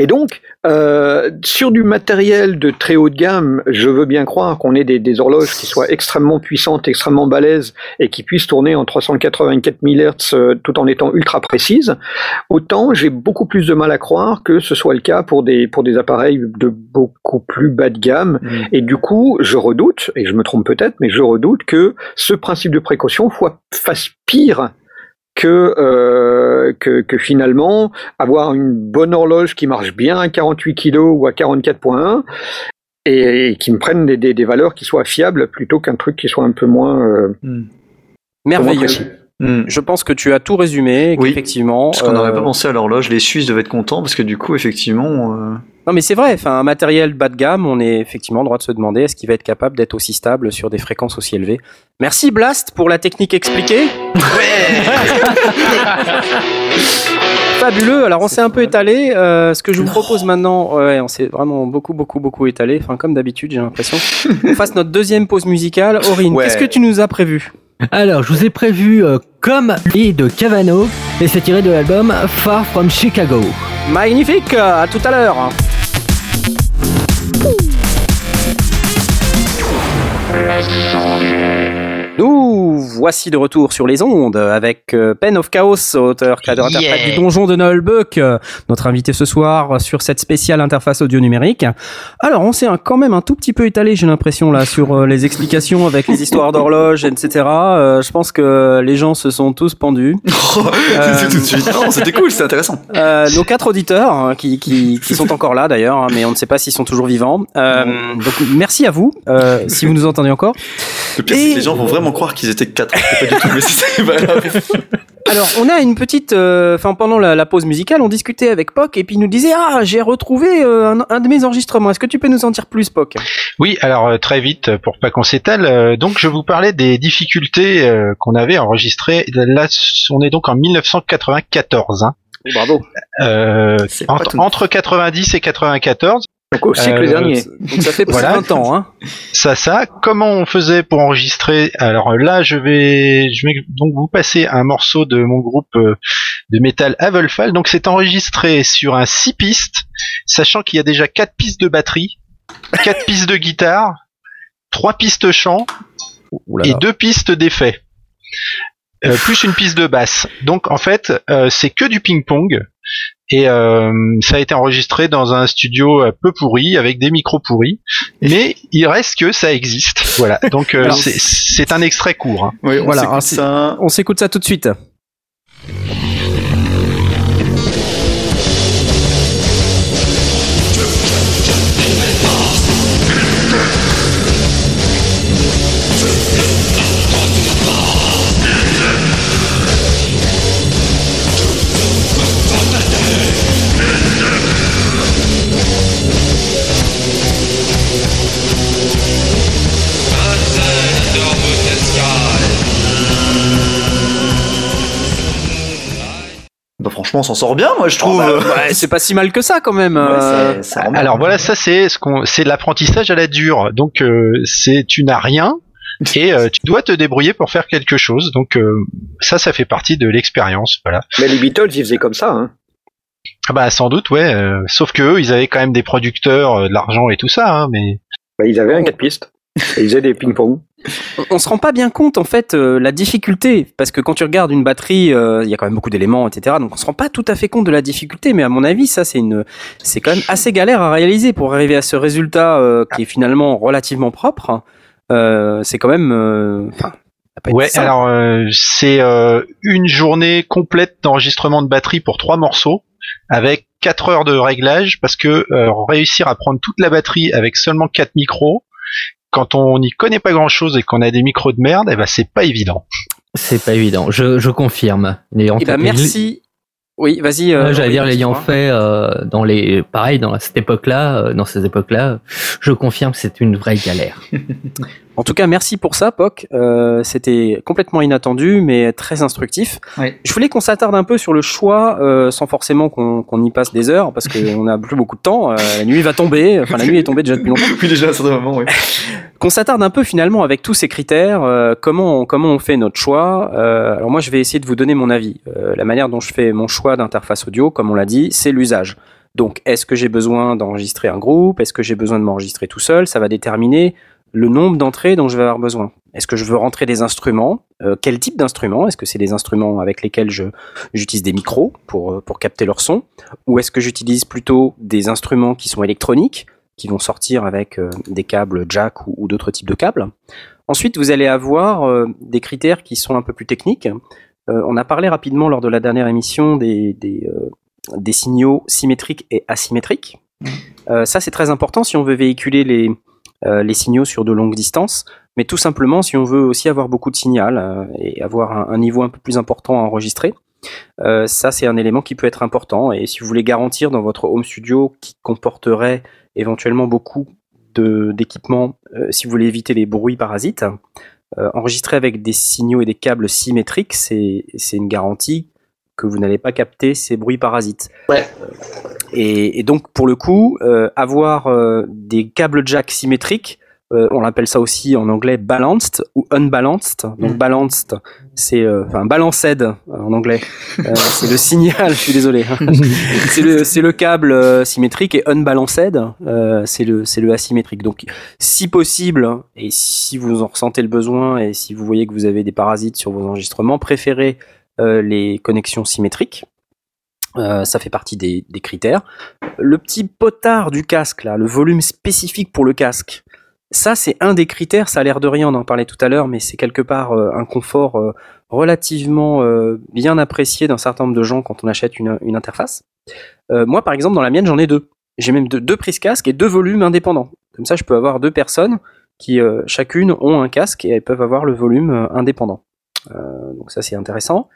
B: et donc, euh, sur du matériel de très haut de gamme, je veux bien croire qu'on ait des, des horloges qui soient extrêmement puissantes, extrêmement balèzes et qui puissent tourner en 384 000 Hz euh, tout en étant ultra précises. Autant j'ai beaucoup plus de mal à croire que ce soit le cas pour des, pour des appareils de beaucoup plus bas de gamme.
H: Mm.
B: Et du coup, je redoute, et je me trompe peut-être, mais je redoute que ce principe de précaution fasse pire que, euh, que, que finalement avoir une bonne horloge qui marche bien à 48 kg ou à 44.1 et, et qui me prenne des, des, des valeurs qui soient fiables plutôt qu'un truc qui soit un peu moins, euh,
H: Hmm.
A: Merveilleux.
H: Hmm.
A: Je pense que tu as tout résumé,
H: Oui,
A: qu'effectivement.
H: Parce qu'on n'aurait
A: euh,
H: pas pensé à l'horloge. Les Suisses devaient être contents parce que du coup, effectivement.
A: Non, mais c'est vrai. Enfin, un matériel bas de gamme, on est effectivement droit de se demander est-ce qu'il va être capable d'être aussi stable sur des fréquences aussi élevées? Merci Blast pour la technique expliquée. Fabuleux. Alors, on s'est un peu étalé. Euh, ce que je vous propose maintenant, ouais, on s'est vraiment beaucoup, beaucoup, beaucoup étalé. Enfin, comme d'habitude, j'ai l'impression. on fasse notre deuxième pause musicale. Aurine,
H: Ouais.
A: qu'est-ce que tu nous as prévu?
D: Alors, je vous ai prévu euh, Comme lui de Cavano, et c'est tiré de l'album Far From Chicago.
A: Magnifique. À tout à l'heure. Rest on you. Nous voici de retour sur les ondes avec euh, Pen of Chaos, auteur, créateur,
G: Yeah.
A: interprète du donjon de Nullbuck, euh, notre invité ce soir sur cette spéciale interface audio numérique. Alors, on s'est quand même un tout petit peu étalé, j'ai l'impression, là, sur euh, les explications avec les histoires d'horloge, etc. Euh, je pense que les gens se sont tous pendus.
H: c'est tout de suite. Non, c'était cool, c'était intéressant.
A: Euh, nos quatre auditeurs hein, qui, qui, qui sont encore là d'ailleurs, hein, mais on ne sait pas s'ils sont toujours vivants. Euh, donc merci à vous, euh, si vous nous entendez encore.
H: Le pire, c'est que les gens vont vraiment croire qu'ils étaient quatre. Pas du tout, mais c'est pas grave.
A: Alors on a une petite, euh, enfin pendant la, la pause musicale, on discutait avec Poc et puis il nous disait ah j'ai retrouvé euh, un, un de mes enregistrements. Est-ce que tu peux nous en dire plus, Poc?
G: Oui, alors euh, très vite pour pas qu'on s'étale. euh, donc je vous parlais des difficultés euh, qu'on avait enregistrées. Là, on est donc en 1994. Hein.
A: Bravo.
G: Euh, entre 90 et 94.
B: Donc au siècle
G: Euh,
B: dernier.
A: Donc ça fait
G: Voilà.
A: 20 ans. Hein.
G: Ça, ça. Comment on faisait pour enregistrer? Alors là, je vais, je vais donc vous passer un morceau de mon groupe euh, de métal Avelfal. Donc c'est enregistré sur un 6 pistes, sachant qu'il y a déjà 4 pistes de batterie, 4 pistes de guitare, 3 pistes chant et 2 pistes d'effet. Euh, plus une piste de basse. Donc en fait, euh, c'est que du ping-pong. Et euh, ça a été enregistré dans un studio euh, peu pourri, avec des micros pourris. Mais il reste que ça existe. Voilà. Donc euh, c'est- c'est un extrait court. hein.
H: Oui, on
A: Voilà,
H: ça.
A: On s'écoute ça tout de suite.
H: Bah, franchement, on s'en sort bien, moi, je trouve.
A: Oh, bah, ouais, c'est pas si mal que ça quand même.
H: Ouais,
A: euh.
H: ça-.
G: Alors voilà, ça c'est ce qu'on, c'est de l'apprentissage à la dure. Donc euh, c'est tu n'as rien et euh, tu dois te débrouiller pour faire quelque chose. Donc euh, ça, ça fait partie de l'expérience. Voilà.
B: Mais les Beatles, ils faisaient comme ça. Hein.
G: Ah bah sans doute, ouais. sauf que eux, ils avaient quand même des producteurs, de l'argent et tout ça. Hein, mais
B: Bah, ils avaient un 4 pistes. Et ils faisaient des ping-pong.
A: On- on se rend pas bien compte en fait euh, la difficulté parce que quand tu regardes une batterie, euh, il y a quand même beaucoup d'éléments, etc. Donc on se rend pas tout à fait compte de la difficulté, mais à mon avis, ça c'est une, c'est quand même assez galère à réaliser pour arriver à ce résultat euh, qui est finalement relativement propre. Euh, c'est quand même,
G: ouais.
A: simple.
G: Alors c'est une journée complète d'enregistrement de batterie pour trois morceaux avec 4 heures de réglage parce que réussir à prendre toute la batterie avec seulement quatre micros. Quand on n'y connaît pas grand chose et qu'on a des micros de merde, eh ben c'est pas évident.
D: C'est pas évident, je, je confirme.
A: Eh ben, merci. Oui, vas-y.
D: Euh, J'allais dire, l'ayant fait euh, dans les, pareil, dans cette époque-là, euh, dans ces époques-là, je confirme que c'est une vraie galère.
A: En tout cas, merci pour ça, Poc. Euh, C'était complètement inattendu, mais très instructif.
F: Oui.
A: Je voulais qu'on s'attarde un peu sur le choix, euh, sans forcément qu'on qu'on y passe des heures, parce qu'on n'a plus beaucoup de temps. Euh, la nuit va tomber. Enfin, la nuit est tombée déjà depuis longtemps.
F: Depuis déjà à un certain moment, oui.
A: Qu'on s'attarde un peu finalement avec tous ces critères. euh, comment on, comment on fait notre choix Euh, Alors moi, je vais essayer de vous donner mon avis. Euh, la manière dont je fais mon choix d'interface audio, comme on l'a dit, c'est l'usage. Donc, est-ce que j'ai besoin d'enregistrer un groupe? Est-ce que j'ai besoin de m'enregistrer tout seul? Ça va déterminer le nombre d'entrées dont je vais avoir besoin. Est-ce que je veux rentrer des instruments? Euh, Quel type d'instruments? Est-ce que c'est des instruments avec lesquels je j'utilise des micros pour euh, pour capter leur son? Ou est-ce que j'utilise plutôt des instruments qui sont électroniques, qui vont sortir avec euh, des câbles jack ou, ou d'autres types de câbles? Ensuite, vous allez avoir euh, des critères qui sont un peu plus techniques. On a parlé rapidement lors de la dernière émission des, des, des signaux symétriques et asymétriques. Euh, ça, c'est très important si on veut véhiculer les, les signaux sur de longues distances, mais tout simplement si on veut aussi avoir beaucoup de signal euh, et avoir un, niveau un peu plus important à enregistrer. Euh, ça, c'est un élément qui peut être important. Et si vous voulez garantir dans votre home studio qui comporterait éventuellement beaucoup d'équipements, euh, si vous voulez éviter les bruits parasites, euh, enregistrer avec des signaux et des câbles symétriques, c'est une garantie que vous n'allez pas capter ces bruits parasites.
C: Ouais.
A: Et, et donc, pour le coup, euh, avoir euh, des câbles jack symétriques, euh, on l'appelle ça aussi en anglais balanced ou unbalanced. Donc, balanced, c'est euh, enfin balanced euh, en anglais. C'est le signal. Je suis désolé. c'est le le câble symétrique et unbalanced, c'est le c'est le asymétrique. Donc, si possible, et si vous en ressentez le besoin et si vous voyez que vous avez des parasites sur vos enregistrements, préférez les connexions symétriques. Euh, ça fait partie des, critères. Le petit potard du casque, là, le volume spécifique pour le casque, ça c'est un des critères, ça a l'air de rien, on en parlait tout à l'heure, mais c'est quelque part euh, un confort euh, relativement euh, bien apprécié d'un certain nombre de gens quand on achète une, interface. Euh, moi par exemple dans la mienne j'en ai deux. J'ai même deux, deux prises casque et deux volumes indépendants. Comme ça je peux avoir deux personnes qui euh, chacune ont un casque et elles peuvent avoir le volume euh, indépendant. Euh, donc ça c'est intéressant.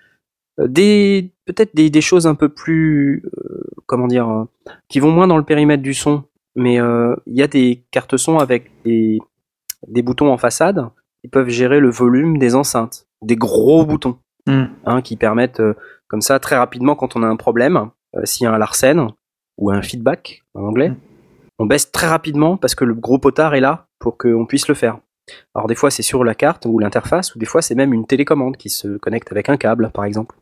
A: Euh, Des peut-être des, des choses un peu plus euh, comment dire euh, qui vont moins dans le périmètre du son, mais euh, il y a des cartes son avec des, des boutons en façade qui peuvent gérer le volume des enceintes, des gros boutons
F: Hmm.
A: hein, qui permettent euh, comme ça très rapidement quand on a un problème, s'il y a un larsen ou un feedback en anglais,
F: Mm.
A: on baisse très rapidement parce que le gros potard est là pour qu'on puisse le faire. Alors des fois c'est sur la carte ou l'interface, ou des fois c'est même une télécommande qui se connecte avec un câble par exemple.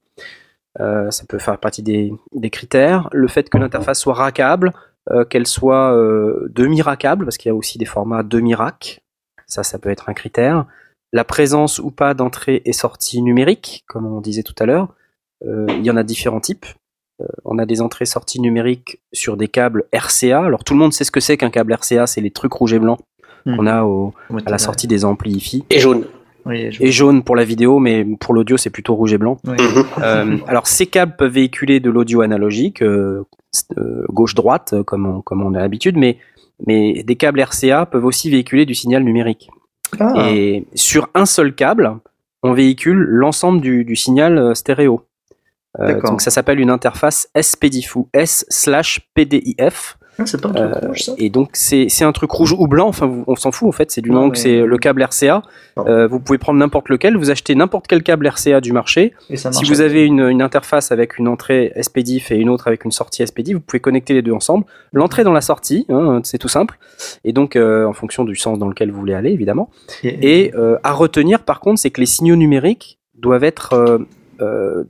A: Euh, ça peut faire partie des, des critères. Le fait que l'interface soit rackable, euh, qu'elle soit euh, demi-rackable, parce qu'il y a aussi des formats demi-rack, ça ça peut être un critère. La présence ou pas d'entrée et sortie numérique, comme on disait tout à l'heure, euh, il y en a différents types. Euh, on a des entrées-sorties numériques sur des câbles RCA. Alors tout le monde sait ce que c'est qu'un câble RCA, c'est les trucs rouges et blancs
F: Hmm.
A: qu'on a au- à la sortie des amplis IFI.
C: Et jaune.
F: Oui,
A: Et jaune pour la vidéo, mais pour l'audio c'est plutôt rouge et blanc.
F: oui.
C: Mhm.
A: Euh, alors ces câbles peuvent véhiculer de l'audio analogique, euh, euh, gauche-droite, comme on, comme on a l'habitude, mais, mais des câbles RCA peuvent aussi véhiculer du signal numérique.
F: Ah.
A: Et sur un seul câble, on véhicule l'ensemble du, du signal stéréo. Euh, donc ça s'appelle une interface SPDIF ou S slash PDIF.
F: Ah, c'est pas un truc
A: Euh,
F: rouge, ça
A: et donc c'est c'est un truc rouge ou blanc, enfin vous- on s'en fout en fait, c'est du moment que c'est le câble RCA. Euh, vous pouvez prendre n'importe lequel, vous achetez n'importe quel câble RCA du marché.
F: Et ça
A: Si vous avez une, une interface avec une entrée SPDIF et une autre avec une sortie SPDIF, vous pouvez connecter les deux ensemble. L'entrée dans la sortie, hein, c'est tout simple. Et donc euh, en fonction du sens dans lequel vous voulez aller évidemment. Et euh, à retenir par contre, c'est que les signaux numériques doivent être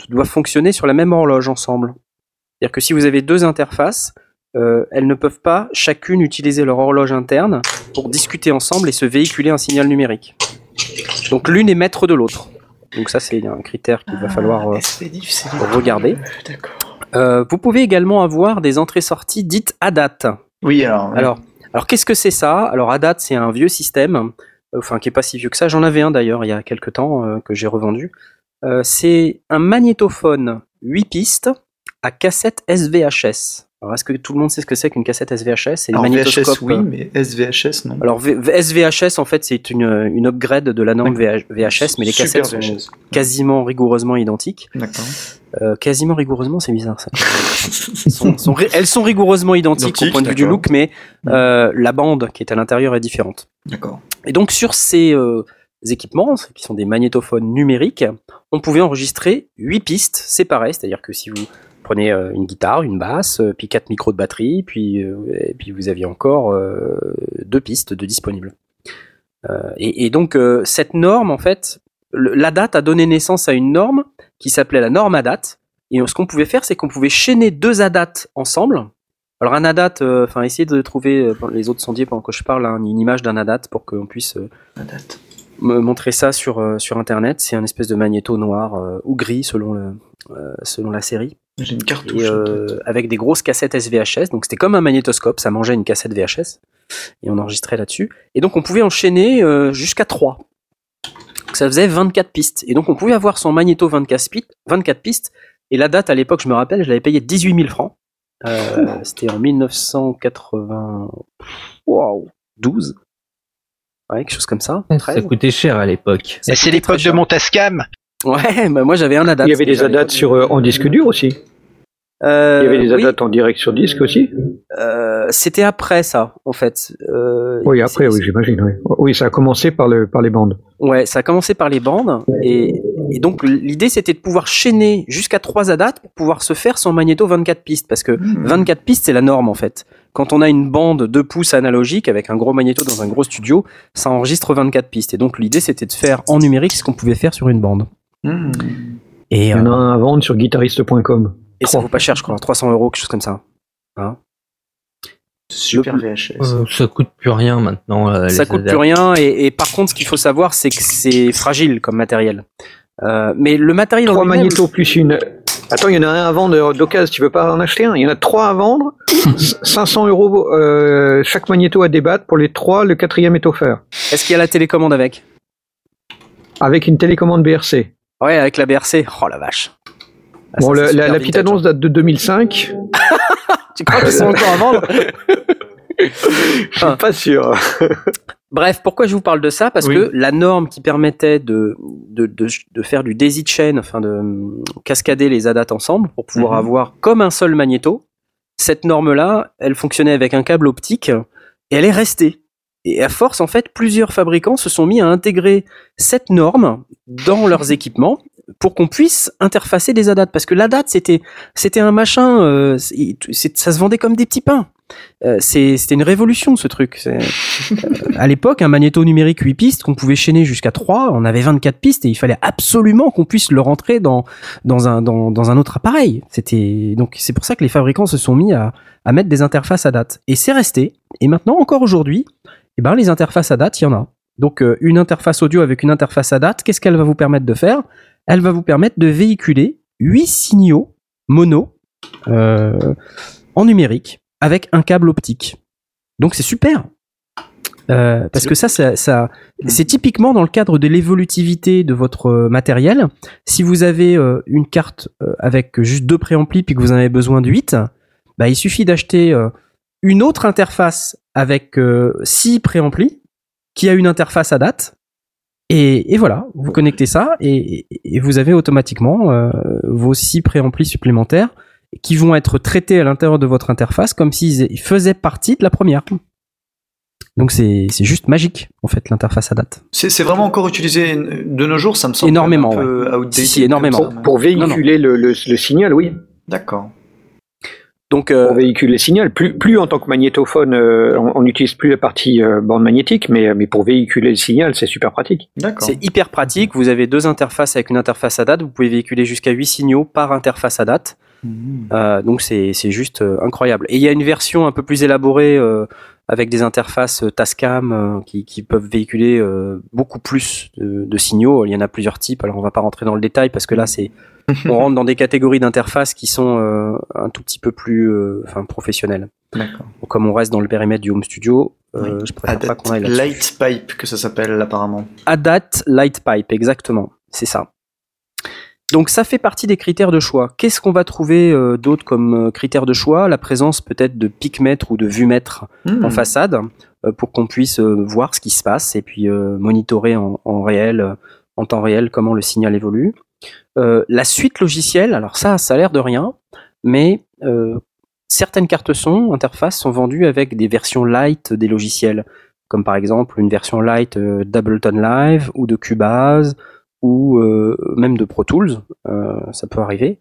A: doivent fonctionner sur la même horloge ensemble. C'est-à-dire que si vous avez deux interfaces, euh, elles ne peuvent pas chacune utiliser leur horloge interne pour discuter ensemble et se véhiculer un signal numérique. Donc l'une est maître de l'autre. Donc ça c'est un critère qu'il va falloir euh, regarder. Euh, vous pouvez également avoir des entrées-sorties dites à date.
F: Oui, alors. oui.
A: Alors, alors qu'est-ce que c'est ça? Alors à date, c'est un vieux système, enfin qui est pas si vieux que ça. J'en avais un d'ailleurs il y a quelques temps euh, que j'ai revendu. Euh, c'est un magnétophone 8 pistes à cassette SVHS. Alors, est-ce que tout le monde sait ce que c'est qu'une cassette SVHS les
F: Alors. VHS, oui,
A: euh,
F: mais SVHS, non.
A: Alors V- SVHS en fait c'est une, une upgrade de la norme VH- VHS, mais les
F: Super
A: cassettes sont
F: VHS.
A: quasiment rigoureusement identiques.
F: D'accord.
A: Euh, quasiment rigoureusement, c'est bizarre ça. Sont- sont ri- elles sont rigoureusement identiques au point de vue du look, mais euh, la bande qui est à l'intérieur est différente.
F: D'accord.
A: Et donc sur ces euh, équipements, qui sont des magnétophones numériques, on pouvait enregistrer 8 pistes séparées, c'est-à-dire que si vous prenez euh, une guitare, une basse, euh, puis quatre micros de batterie, puis, euh, et puis vous aviez encore deux pistes de disponibles. Et, et donc cette norme, en fait, le- la date a donné naissance à une norme qui s'appelait la norme ADAT. Et ce qu'on pouvait faire, c'est qu'on pouvait chaîner deux ADAT ensemble. Alors un ADAT, euh, enfin essayez de trouver euh, les autres sondiers pendant que je parle hein, une image d'un ADAT pour qu'on puisse euh, me montrer ça sur, sur internet. C'est un espèce de magnéto noir ou gris selon, le, selon la série.
F: J'ai une cartouche.
A: Et,
F: en
A: euh,
F: tête.
A: avec des grosses cassettes SVHS. Donc c'était comme un magnétoscope, ça mangeait une cassette VHS. Et on enregistrait là-dessus. Et donc on pouvait enchaîner euh, jusqu'à 3. Donc ça faisait 24 pistes. Et donc on pouvait avoir son magnéto 24 pistes. 24 pistes et la date à l'époque, je me rappelle, je l'avais payé 18 000 francs. Euh, c'était en 1980. Wow, 12. Ouais, quelque chose comme ça.
D: Ça
A: 13.
D: coûtait cher à l'époque.
G: C'est l'époque de. Montascam.
A: Ouais, bah moi j'avais un ADAT.
B: Il y avait des ADAT sur, euh, en disque dur aussi.
A: Euh,
B: Il y avait des
A: oui,
B: ADAT en direct sur disque aussi.
A: euh, C'était après ça, en fait. Euh,
B: Oui, après, oui, j'imagine. Oui. oui, ça a commencé par, le, par les bandes.
A: Ouais, ça a commencé par les bandes. Et, et donc l'idée c'était de pouvoir chaîner jusqu'à 3 ADAT pour pouvoir se faire son magnéto 24 pistes. Parce que
F: Hmm.
A: 24 pistes c'est la norme en fait. Quand on a une bande 2 pouces analogique avec un gros magnéto dans un gros studio, ça enregistre 24 pistes. Et donc l'idée c'était de faire en numérique ce qu'on pouvait faire sur une bande. Et,
B: Il y en a
A: euh,
B: un à vendre sur guitariste.com.
A: et ça vaut pas cher, je crois, 300 euros, quelque chose comme ça.
F: Super
A: Le-
F: VHS.
D: Euh, ça coûte plus rien maintenant. euh,
A: ça
D: les
A: coûte plus rien et, et par contre ce qu'il faut savoir c'est que c'est fragile comme matériel Euh, mais le matériel en
B: Trois magnétos plus une. Attends, il y en a un à vendre d'occasion. Tu veux pas en acheter un? Il y en a trois à vendre. 500 euros euh, chaque magnéto à débattre. Pour les trois, le quatrième est offert.
A: est-ce qu'il y a la télécommande avec?
B: Avec une télécommande BRC.
A: Ouais avec la BRC oh la vache Ah,
B: bon,
A: ça,
B: la, petite
A: vintage,
B: annonce date de 2005.
A: hein. tu crois qu'ils sont encore à vendre?
B: Je suis pas sûr.
A: bref pourquoi je vous parle de ça? Parce
F: Oui.
A: que la norme qui permettait de, de, de, de faire du daisy chain enfin de cascader les ADAT ensemble pour pouvoir
F: Mhm.
A: avoir comme un seul magnéto cette norme là elle fonctionnait avec un câble optique et elle est restée Et à force, en fait, plusieurs fabricants se sont mis à intégrer cette norme dans leurs équipements pour qu'on puisse interfacer des ADAT. Parce que l'ADAT, c'était, c'était un machin, euh, ça se vendait comme des petits pains. Euh, c'est- c'était une révolution, ce truc. Euh, à l'époque, un magnéto numérique 8 pistes qu'on pouvait chaîner jusqu'à 3, on avait 24 pistes et il fallait absolument qu'on puisse le rentrer dans, dans, un, dans, dans un autre appareil. C'était, donc, c'est pour ça que les fabricants se sont mis à, à mettre des interfaces ADAT. Et c'est resté. Et maintenant, encore aujourd'hui, eh ben, les interfaces ADAT, il y en a. Donc, euh, une interface audio avec une interface ADAT, qu'est-ce qu'elle va vous permettre de faire? Elle va vous permettre de véhiculer 8 signaux mono euh, en numérique avec un câble optique. Donc, c'est super. Euh, parce que ça, ça, ça c'est typiquement dans le cadre de l'évolutivité de votre euh, matériel. Si vous avez euh, une carte euh, avec juste deux préamplis puis que vous en avez besoin de 8, bah, il suffit d'acheter euh, une autre interface avec euh, six préamplis qui a une interface à date. Et, et voilà, vous connectez ça et, et vous avez automatiquement euh, vos six préamplis supplémentaires qui vont être traités à l'intérieur de votre interface comme s'ils faisaient partie de la première. Donc c'est c'est juste magique en fait l'interface à date.
F: C'est vraiment encore utilisé de nos jours, ça me semble
A: Énormément,
F: un peu outdated
A: Si, si,
F: comme
A: énormément.
F: ça,
B: Pour,
F: mais-
B: pour véhiculer Le, le- le signal, oui.
F: D'accord.
A: Donc euh,
B: Pour véhiculer le signal. Plus, plus en tant que magnétophone, euh, on n'utilise plus la partie euh, bande magnétique, mais, mais pour véhiculer le signal, c'est super pratique.
F: D'accord.
A: C'est hyper pratique. Vous avez deux interfaces avec une interface à date. Vous pouvez véhiculer jusqu'à 8 signaux par interface à date.
F: Mhm.
A: Euh, donc c'est c'est juste euh, incroyable. Et il y a une version un peu plus élaborée euh, avec des interfaces euh, Tascam euh, qui, qui peuvent véhiculer euh, beaucoup plus de, de signaux. Il y en a plusieurs types. Alors on va pas rentrer dans le détail parce que là c'est on rentre dans des catégories d'interfaces qui sont un tout petit peu plus enfin professionnelles. Donc, comme on reste dans le périmètre du home studio,
F: Oui.
A: je préfère pas qu'on aille là-dessus.
F: Light Pipe que ça s'appelle apparemment.
A: ADAT Light Pipe, exactement. C'est ça. Donc ça fait partie des critères de choix. Qu'est-ce qu'on va trouver euh, d'autre comme euh, critères de choix? La présence peut-être de picmètres ou de vumètres
H: Hmm.
A: en façade euh, pour qu'on puisse euh, voir ce qui se passe et puis monitorer en, en réel, en temps réel comment le signal évolue. La suite logicielle, alors ça, ça a l'air de rien, mais certaines cartes son, interfaces sont vendues avec des versions light des logiciels, comme par exemple une version light d'Ableton Live ou de Cubase ou euh, même de Pro Tools, euh, ça peut arriver.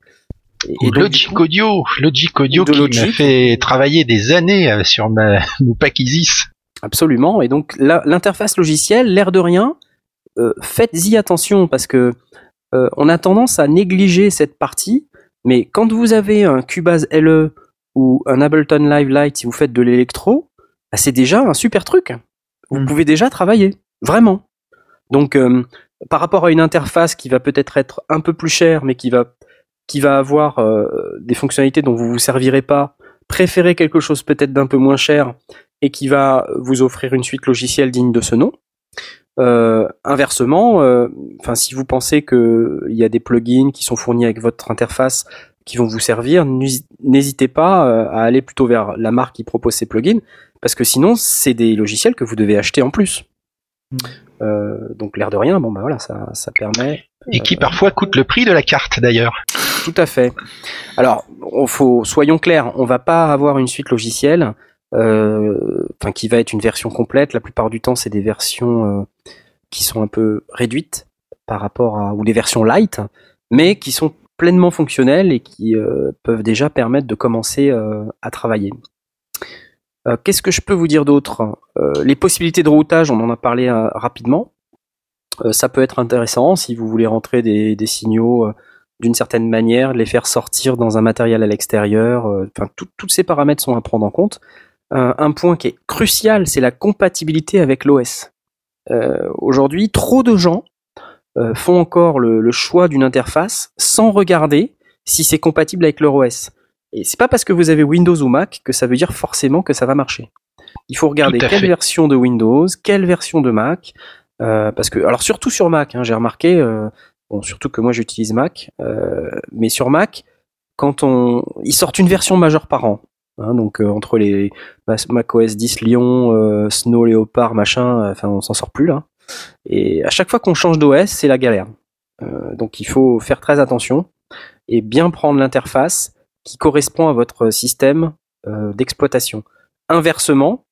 A: Et, donc,
G: Logic Audio, Logic Audio qui m'a fait travailler des années euh, sur ma, mon pack Isis.
A: Absolument. Et donc la- l'interface logicielle, l'air de rien, euh, faites-y attention parce que euh, on a tendance à négliger cette partie. Mais quand vous avez un Cubase LE ou un Ableton Live Lite, si vous faites de l'électro, bah, c'est déjà un super truc. Vous
H: Mm.
A: pouvez déjà travailler, vraiment. Donc euh, par rapport à une interface qui va peut-être être un peu plus chère, mais qui va avoir euh, des fonctionnalités dont vous vous servirez pas, préférez quelque chose peut-être d'un peu moins cher et qui va vous offrir une suite logicielle digne de ce nom. Euh, inversement, euh, si vous pensez que il y a des plugins qui sont fournis avec votre interface qui vont vous servir, n'hés- n'hésitez pas à aller plutôt vers la marque qui propose ces plugins parce que sinon c'est des logiciels que vous devez acheter en plus. Euh, donc l'air de rien, bon bah voilà, ça, ça permet
G: Et qui parfois coûte le prix de la carte d'ailleurs.
A: tout à fait. Alors, on faut, soyons clairs, on va pas avoir une suite logicielle, euh, enfin qui va être une version complète. La plupart du temps, c'est des versions euh, qui sont un peu réduites par rapport à ou des versions light, mais qui sont pleinement fonctionnelles et qui euh, peuvent déjà permettre de commencer euh, à travailler. Euh, Qu'est-ce que je peux vous dire d'autre? Euh, Les possibilités de routage, on en a parlé euh, rapidement. Ça peut être intéressant si vous voulez rentrer des, signaux d'une certaine manière, les faire sortir dans un matériel à l'extérieur. Enfin, tous ces paramètres sont à prendre en compte. Un, point qui est crucial, c'est la compatibilité avec l'OS. Aujourd'hui, trop de gens font encore le, le choix d'une interface sans regarder si c'est compatible avec leur OS. Et c'est pas parce que vous avez Windows ou Mac que ça veut dire forcément que ça va marcher. Il faut regarder quelle
G: fait.
A: version de Windows, quelle version de Mac, euh, parce que alors surtout sur Mac, hein, j'ai remarqué, euh, bon surtout que moi j'utilise Mac, euh, mais sur Mac, quand on, ils sortent une version majeure par an, hein, donc euh, entre les Mac OS 10 Lyon, euh, Snow Leopard, machin, euh, enfin on s'en sort plus là. Et à chaque fois qu'on change d'OS, c'est la galère. Euh, donc il faut faire très attention et bien prendre l'interface qui correspond à votre système euh, d'exploitation. Inversement,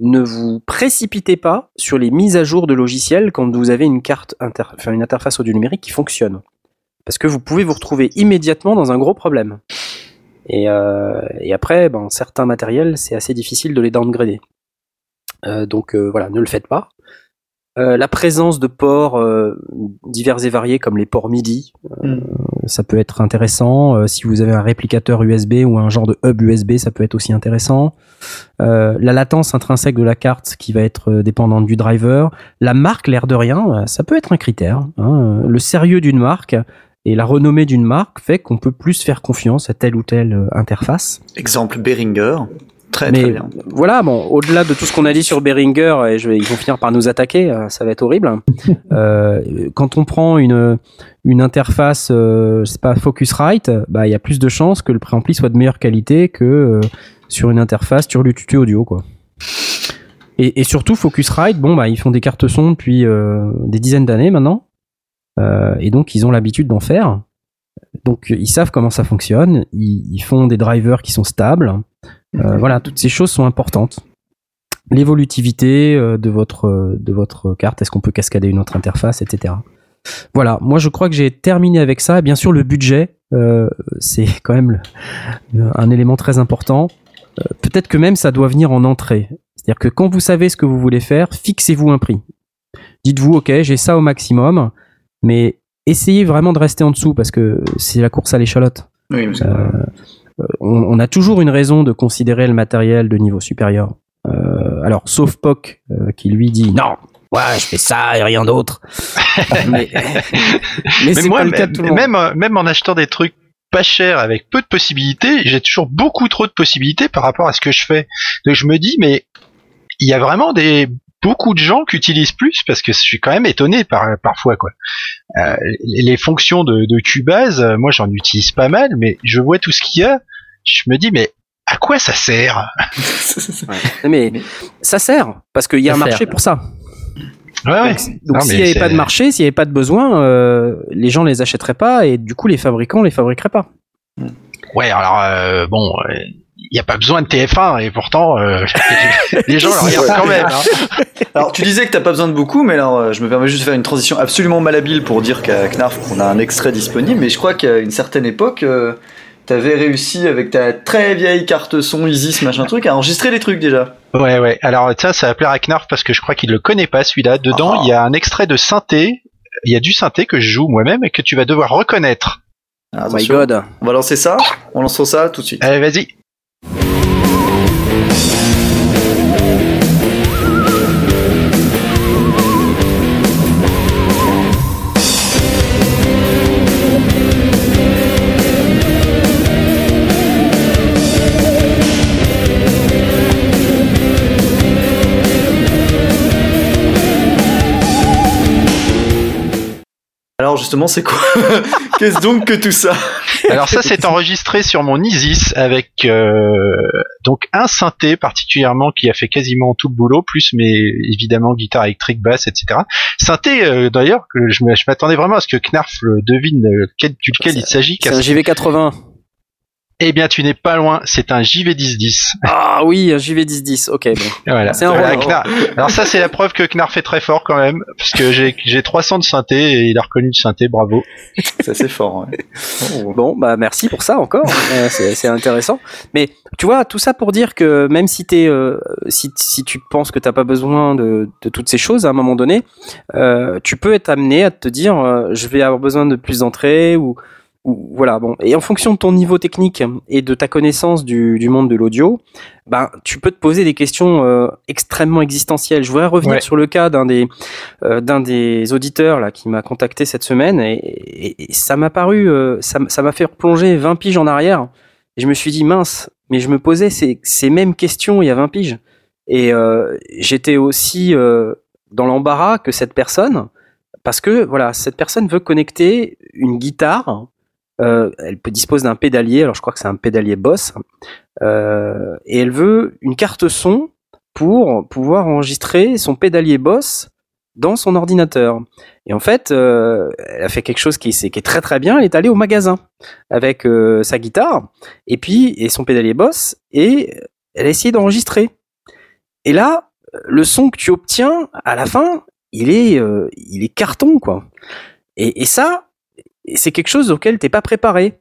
A: ne vous précipitez pas sur les mises à jour de logiciels quand vous avez une carte une interface audio numérique qui fonctionne. Parce que vous pouvez vous retrouver immédiatement dans un gros problème. Et, euh, après, ben, certains matériels, c'est assez difficile de les downgrader. Euh, donc voilà, ne le faites pas. Euh, la présence de ports euh, divers et variés comme les ports MIDI, euh, ça peut être intéressant. Euh, si vous avez un réplicateur USB ou un genre de hub USB, ça peut être aussi intéressant. Euh, la latence intrinsèque de la carte qui va être dépendante du driver. La marque, l'air de rien, ça peut être un critère. hein. Le sérieux d'une marque et la renommée d'une marque fait qu'on peut plus faire confiance à telle ou telle interface.
H: Exemple Behringer. Très
A: Mais
H: très bien.
A: voilà, bon, au-delà de tout ce qu'on a dit sur Behringer, et je vais, ils vont finir par nous attaquer, euh, ça va être horrible. Euh, quand on prend une, une interface, euh, c'est pas Focusrite, bah il y a plus de chances que le préampli soit de meilleure qualité que euh, sur une interface tuto audio, quoi. Et, et surtout Focusrite, bon bah ils font des cartes son depuis euh, des dizaines d'années maintenant, Euh, et donc ils ont l'habitude d'en faire. Donc ils savent comment ça fonctionne, ils, ils font des drivers qui sont stables. Euh, voilà, toutes ces choses sont importantes. L'évolutivité euh, de votre euh, de votre carte, est-ce qu'on peut cascader une autre interface, etc. Voilà, moi je crois que j'ai terminé avec ça. Bien sûr, le budget, euh, c'est quand même le- un élément très important. Euh, Peut-être que même ça doit venir en entrée. C'est-à-dire que quand vous savez ce que vous voulez faire, fixez-vous un prix. Dites-vous, ok, j'ai ça au maximum, mais essayez vraiment de rester en dessous parce que c'est la course à l'échalote.
H: Oui,
A: Euh, on, on a toujours une raison de considérer le matériel de niveau supérieur. Euh, alors, sauf Poc, euh, qui lui dit non, ouais, je fais ça et rien d'autre. mais mais
G: Mais
A: c'est
G: moi,
A: pas le cas de tout le monde.
G: même, euh, même en achetant des trucs pas chers avec peu de possibilités, j'ai toujours beaucoup trop de possibilités par rapport à ce que je fais. Donc je me dis, mais il y a vraiment des beaucoup de gens qui utilisent plus parce que je suis quand même étonné par, parfois quoi. Euh, les, fonctions de, de Cubase, euh, moi j'en utilise pas mal, mais je vois tout ce qu'il y a, je me dis mais à quoi ça sert?
A: Mais ça sert parce qu'il y a
D: Ça
A: un marché
D: sert.
A: pour ça.
G: Ouais, ouais.
A: Donc s'il n'y avait pas de marché, s'il n'y avait pas de besoin, euh, les gens les achèteraient pas et du coup les fabricants les fabriqueraient pas.
G: Ouais, alors euh, bon, il n'y a pas besoin de TF1 et pourtant euh, les gens le regardent quand même. hein.
H: Alors, tu disais que t'as pas besoin de beaucoup, mais alors, je me permets juste de faire une transition absolument malhabile pour dire qu'à Knarf, on a un extrait disponible, mais je crois qu'à une certaine époque, euh, t'avais réussi avec ta très vieille carte son Isis, machin truc, à enregistrer des trucs déjà.
G: Ouais, ouais. Alors ça, ça va plaire à Knarf parce que je crois qu'il le connaît pas celui-là. Dedans,
H: Ah.
G: il y a un extrait de synthé. Il y a du synthé que je joue moi-même et que tu vas devoir reconnaître.
H: Alors,
A: Oh my god.
H: On va lancer ça, on lance ça tout de suite.
G: Allez, vas-y.
H: Alors justement, c'est quoi Qu'est-ce donc que tout ça
G: Alors ça, c'est enregistré sur mon Isis avec euh, donc un synthé particulièrement qui a fait quasiment tout le boulot, plus mais évidemment guitare électrique, basse, etc. Synthé euh, d'ailleurs que je m'attendais vraiment à ce que Knarf le devine euh, quel, duquel il s'agit.
A: C'est un JV80.
G: Eh bien, tu n'es pas loin. C'est un JV1010.
A: Ah oui, un JV1010. Ok, bon.
G: Voilà.
A: C'est un
G: Voilà, Alors ça, c'est la preuve que Knarf est très fort quand même, parce que j'ai j'ai 300 de synthé et il a reconnu le synthé. Bravo.
H: C'est assez fort. ouais. Oh.
A: Bon, bah merci pour ça encore. Euh, c'est c'est intéressant. Mais tu vois, tout ça pour dire que même si t'es, euh, si, si tu penses que t'as pas besoin de, de toutes ces choses à un moment donné, euh, tu peux être amené à te dire, euh, je vais avoir besoin de plus d'entrées ou voilà. Bon, et en fonction de ton niveau technique et de ta connaissance du, du monde de l'audio, ben tu peux te poser des questions euh, extrêmement existentielles. Je voudrais revenir
G: Ouais.
A: sur le cas d'un des euh, d'un des auditeurs là qui m'a contacté cette semaine et, et- et ça m'a paru euh, ça ça m'a fait replonger 20 piges en arrière et je me suis dit mince mais je me posais ces, ces mêmes questions il y a 20 piges et euh, j'étais aussi euh, dans l'embarras que cette personne parce que voilà cette personne veut connecter une guitare euh, elle dispose d'un pédalier alors je crois que c'est un pédalier Boss euh, et elle veut une carte son pour pouvoir enregistrer son pédalier Boss dans son ordinateur. Et en fait, euh, elle a fait quelque chose qui, est- très très bien. Elle est allée au magasin avec sa guitare et puis et son pédalier Boss et elle a essayé d'enregistrer. Et là, le son que tu obtiens à la fin, il est il est carton quoi. Et ça, c'est quelque chose auquel t'es pas préparé.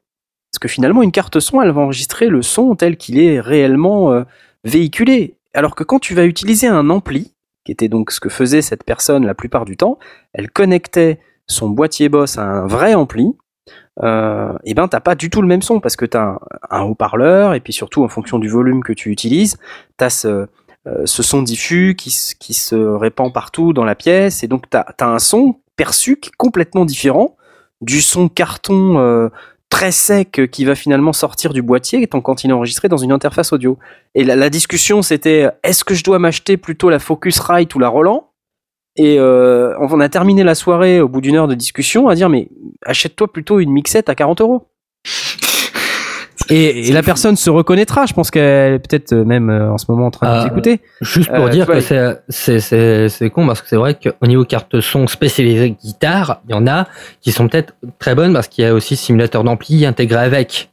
A: Parce que finalement, une carte son, elle va enregistrer le son tel qu'il est réellement euh, véhiculé. Alors que quand tu vas utiliser un ampli, qui était donc ce que faisait cette personne la plupart du temps, elle connectait son boîtier Boss à un vrai ampli, euh, et ben t'as pas du tout le même son parce que t'as un, un haut-parleur et puis surtout en fonction du volume que tu utilises, t'as ce, euh, ce son diffus qui se répand partout dans la pièce et donc t'as as un son perçu qui est complètement différent du son carton euh, très sec qui va finalement sortir du boîtier quand il est enregistré dans une interface audio. Et la, discussion c'était est-ce que je dois m'acheter plutôt la Focusrite ou la Roland? Et euh, on a terminé la soirée au bout d'une heure de discussion à dire mais achète-toi plutôt une mixette à 40 euros. Et, et la personne se reconnaîtra, je pense qu'elle est peut-être même euh, en ce moment en train de
D: Ah,
A: t'écouter.
D: Juste pour
A: Euh,
D: dire que c'est- c'est- c'est c'est con parce que c'est vrai qu'au niveau carte son spécialisée guitare, il y en a qui sont peut-être très bonnes parce qu'il y a aussi simulateur d'ampli intégré avec.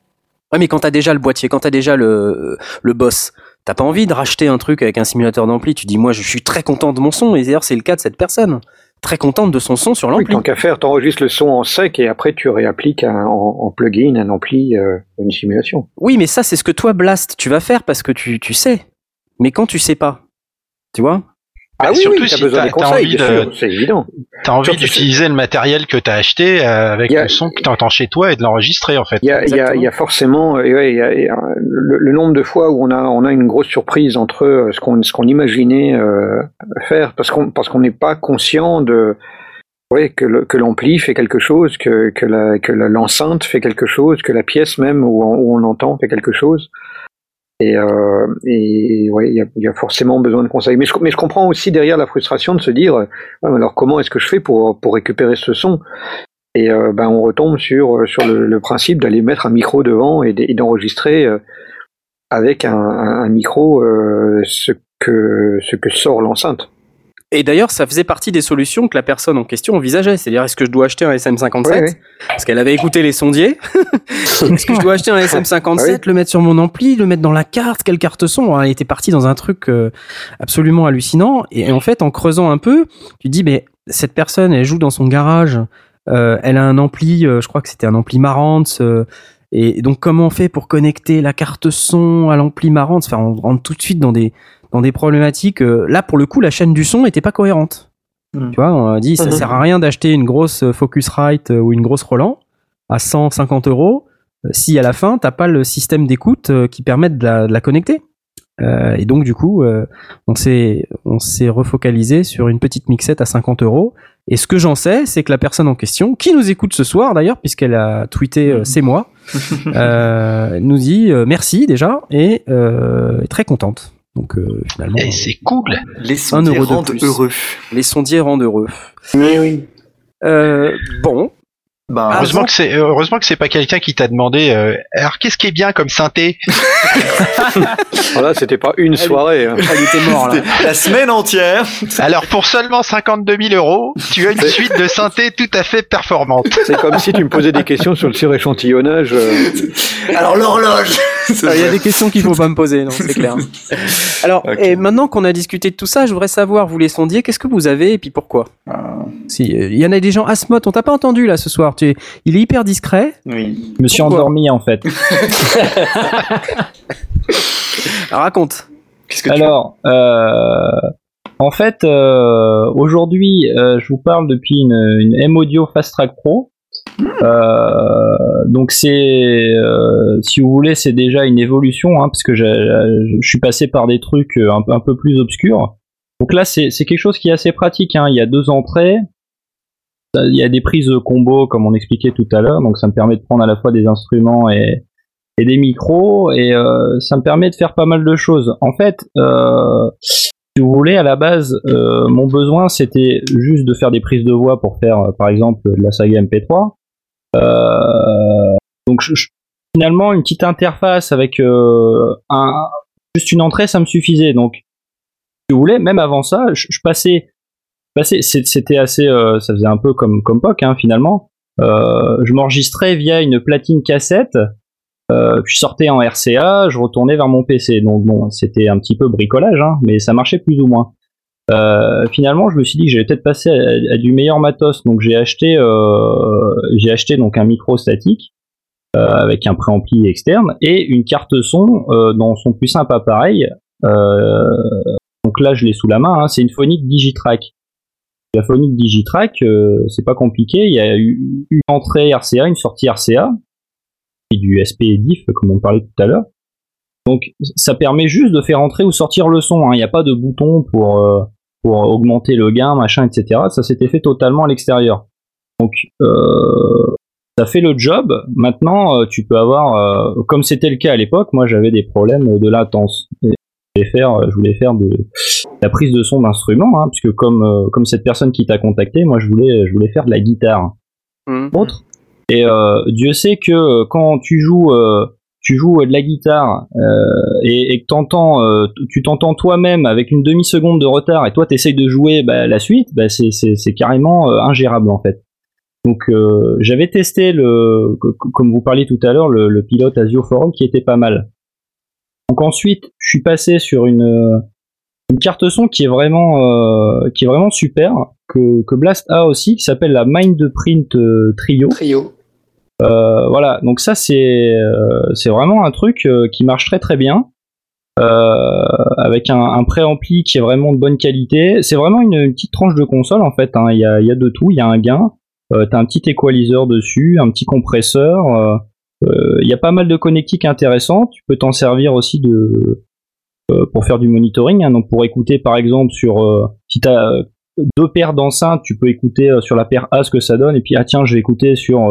A: Ouais, mais quand t'as déjà le boîtier, quand t'as déjà le, le boss, t'as pas envie de racheter un truc avec un simulateur d'ampli. Tu dis, moi, je suis très content de mon son. Et d'ailleurs, c'est le cas de cette personne. Très contente de son son sur
B: Oui,
A: l'ampli.
B: tant qu'à faire, t'enregistres le son en sec et après tu réappliques un- en, en plugin un ampli, euh, une simulation.
A: Oui, mais ça, c'est ce que toi, Blast, tu vas faire parce que tu, tu sais. Mais quand tu sais pas, tu vois
B: Ah oui,
G: surtout
B: oui,
G: si
B: besoin des conseils,
G: envie
B: c'est évident.
G: T'as d'utiliser le matériel que t'as acheté euh, avec
B: a-
G: le son que t'entends chez toi et de l'enregistrer en fait.
B: Il y a, y y forcément euh, ouais, il y a- il y a le, le nombre de fois où on a, on a une grosse surprise entre euh, ce qu'on ce qu'on imaginait euh, faire parce qu'on parce qu'on n'est pas conscient de ouais, que l'ampli fait quelque chose, que, que la- que la- l'enceinte fait quelque chose, que la pièce même où on, où on l'entend fait quelque chose. Et, euh, et ouais, il y a, forcément besoin de conseils. Mais je, comprends aussi derrière la frustration de se dire, ouais, alors comment est-ce que je fais pour, pour récupérer ce son? Et euh, ben on retombe sur, sur le, principe d'aller mettre un micro devant et d'enregistrer euh, avec un micro euh, ce que ce que sort l'enceinte.
A: Et d'ailleurs, ça faisait partie des solutions que la personne en question envisageait. C'est-à-dire, est-ce que je dois acheter un SM57
B: Ouais, ouais.
A: Parce qu'elle avait écouté les sondiers. est-ce que je dois acheter un SM57,
B: Ouais.
A: le mettre sur mon ampli, le mettre dans la carte? Quelle carte son Elle était partie dans un truc euh, absolument hallucinant. Et en fait, en creusant un peu, tu te dis, mais cette personne, elle joue dans son garage. euh, elle a un ampli, euh, je crois que c'était un ampli Marantz. euh, et donc, comment on fait pour connecter la carte son à l'ampli Marantz? Enfin, on rentre tout de suite dans des dans des problématiques. euh, là, pour le coup, la chaîne du son était pas cohérente.
F: Mm.
A: Tu vois, on a dit, ça
C: Mhm.
A: sert à rien d'acheter une grosse euh, Focusrite euh, ou une grosse Roland à 150 euros si à la fin, t'as pas le système d'écoute qui permette de la, de la connecter. Euh, et donc, du coup, euh, on s'est refocalisé sur une petite mixette à 50 euros. Et ce que j'en sais, c'est que la personne en question, qui nous écoute ce soir d'ailleurs, puisqu'elle a tweeté euh, c'est moi, nous dit merci déjà et est très contente. Donc euh, finalement,
G: Et c'est cool.
H: Les
A: Un
H: sondiers
A: euro de
H: rendent
A: plus.
H: heureux.
A: les sondiers rendent heureux.
C: Oui, oui.
A: Euh, bon,
H: Ben,
A: Ah,
G: Heureusement que c'est heureusement que c'est pas quelqu'un qui t'a demandé. euh, alors qu'est-ce qui est bien comme synthé?
B: Voilà, c'était pas une soirée. hein.
A: elle était morte
H: la semaine entière.
G: Alors pour seulement 52 000 euros, tu as une suite de synthé tout à fait performante.
B: C'est comme si tu me posais des questions sur le suréchantillonnage. euh,
H: Alors l'horloge.
A: Ah, Il y a des questions qu'il faut pas me poser, non, c'est clair. Alors, et maintenant qu'on a discuté de tout ça, je voudrais savoir, vous les sondiers, qu'est-ce que vous avez et puis pourquoi
H: Ah,
A: Si, euh, il y en a des gens, Asmod, on t'a pas entendu là ce soir. Tu es, il est hyper discret.
H: oui.
E: Je me suis
A: Pourquoi
E: endormi en fait.
A: Alors, raconte.
H: Qu'est-ce que tu
E: Alors, euh, en fait, euh, aujourd'hui, euh, je vous parle depuis une, une M Audio Fast Track Pro. Euh, donc c'est, euh, si vous voulez, c'est déjà une évolution, hein, parce que je suis passé par des trucs euh, un, peu- plus obscurs. Donc là, c'est quelque chose qui est assez pratique. hein. Il y a deux entrées. Il y a des prises combo, comme on expliquait tout à l'heure. Donc ça me permet de prendre à la fois des instruments et, des micros et ça me permet de faire pas mal de choses. En fait, euh, si vous voulez, à la base, mon besoin c'était juste de faire des prises de voix pour faire, par exemple, de la saga MP3. Euh, donc finalement, une petite interface avec euh, juste une entrée, ça me suffisait. Donc, si vous voulez, même avant ça, je, passais, c'était assez, euh, ça faisait un peu comme comme POC hein, finalement. Je m'enregistrais via une platine cassette euh, je sortais en RCA, je retournais vers mon PC. Donc bon, c'était un petit peu bricolage, hein, mais ça marchait plus ou moins. Euh, finalement, je me suis dit que j'allais peut-être passer à, du meilleur matos, donc j'ai acheté, euh, j'ai acheté donc un micro statique euh, avec un préampli externe et une carte son dans son plus simple appareil. Donc là, je l'ai sous la main. hein, c'est une Phonic Digitrack. La Phonic Digitrack, c'est pas compliqué. Il y a une entrée RCA, une sortie RCA et du SP et diff comme on parlait tout à l'heure. Donc ça permet juste de faire entrer ou sortir le son. hein. Il n'y a pas de bouton pour pour augmenter le gain, machin, etc. Ça s'était fait totalement à l'extérieur. Donc euh, ça fait le job. Maintenant, euh, tu peux avoir, euh, comme c'était le cas à l'époque, moi j'avais des problèmes de latence. Et je voulais faire, je voulais faire de la prise de son d'instrument, hein, puisque comme euh, comme cette personne qui t'a contacté, moi je voulais je voulais faire de la guitare
A: Hum.
E: autre. Et Dieu sait que quand tu joues, tu joues de la guitare euh, et, et que t'entends, euh, tu t'entends toi-même avec une demi seconde de retard et toi t'essayes de jouer bah, la suite, bah, c'est, c'est, c'est carrément euh, ingérable en fait. Donc euh, j'avais testé le, co- co- comme vous parliez tout à l'heure, le, le pilote Asio Forum qui était pas mal. Donc ensuite, je suis passé sur une, euh, une carte son qui est vraiment, euh, qui est vraiment super que, que Blast a aussi, qui s'appelle la Mindprint euh, Trio.
C: Trio.
E: Euh, voilà, donc ça c'est euh, c'est vraiment un truc euh, qui marche très très bien. Euh, avec un, un préampli qui est vraiment de bonne qualité. C'est vraiment une, une petite tranche de console en fait. hein. Il y, a, il y a de tout. Il y a un gain. Euh, T'as un petit equalizer dessus, un petit compresseur. euh, euh, Il y a pas mal de connectiques intéressants. Tu peux t'en servir aussi de pour faire du monitoring. hein. Donc pour écouter par exemple sur si t'as deux paires d'enceintes, tu peux écouter sur la paire A ce que ça donne. Et puis ah tiens, je vais écouter sur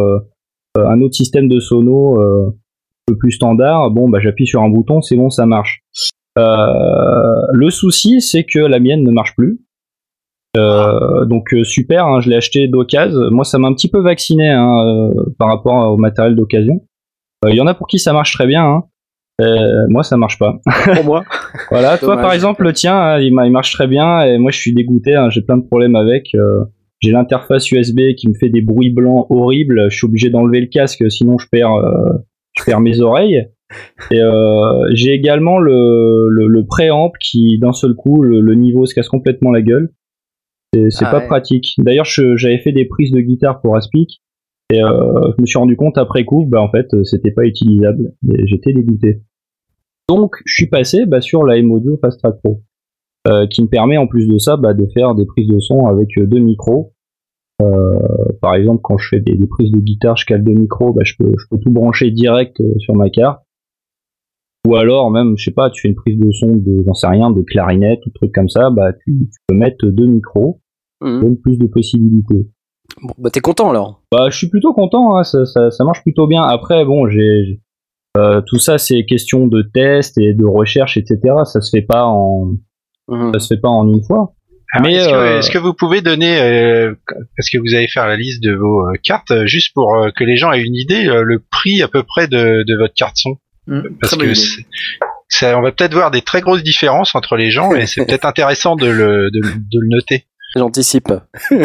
E: un autre système de sono. euh, peu plus standard, bon bah j'appuie sur un bouton, c'est bon, ça marche. Euh, le souci, c'est que la mienne ne marche plus. Euh, donc euh, super, hein, je l'ai acheté d'occasion. Moi, ça m'a un petit peu vacciné hein, euh, par rapport au matériel d'occasion. Il y en a pour qui ça marche très bien. Hein. Euh, moi, ça marche pas.
A: Pour moi.
E: Voilà, toi par exemple, le tien, il, ma- il marche très bien et moi je suis dégoûté, j'ai plein de problèmes avec. J'ai l'interface USB qui me fait des bruits blancs horribles, je suis obligé d'enlever le casque sinon je perds, euh, je perds mes oreilles. Et euh, j'ai également le, le, le préamp qui d'un seul coup le, le niveau se casse complètement la gueule. C'est
A: Ah
E: pas
A: ouais.
E: pratique. D'ailleurs, j'avais fait des prises de guitare pour Aspic et euh, je me suis rendu compte après coup, bah en fait, c'était pas utilisable. J'étais dégoûté. Donc, je suis passé bah, sur la M-Audio Fast Track Pro, qui me permet en plus de ça bah, de faire des prises de son avec euh, deux micros. Euh, par exemple, quand je fais des, des prises de guitare, je cale deux micros, bah, je, peux, je peux tout brancher direct euh, sur ma carte. Ou alors même, je sais pas, tu fais une prise de son de, j'en sais rien, de clarinette ou de trucs comme ça, bah tu, tu peux mettre deux micros,
A: Mhm.
E: donne plus de possibilités.
A: Bon, bah t'es content alors.
E: Bah, je suis plutôt content, hein, ça, ça, ça marche plutôt bien. Après, bon, j'ai j'ai- euh, tout ça, c'est question de test et de recherche, etc. Ça se fait pas en,
A: Mhm.
E: ça se fait pas en une fois.
G: Alors,
E: Mais,
G: est-ce, que,
E: euh,
G: est-ce que vous pouvez donner, euh, parce que vous allez faire la liste de vos euh, cartes, juste pour euh, que les gens aient une idée, euh, le prix à peu près de, de votre carte son?
H: Mmh,
G: Parce que ça, on va peut-être voir des très grosses différences entre les gens et c'est peut-être intéressant de le, de, de le noter.
A: J'anticipe.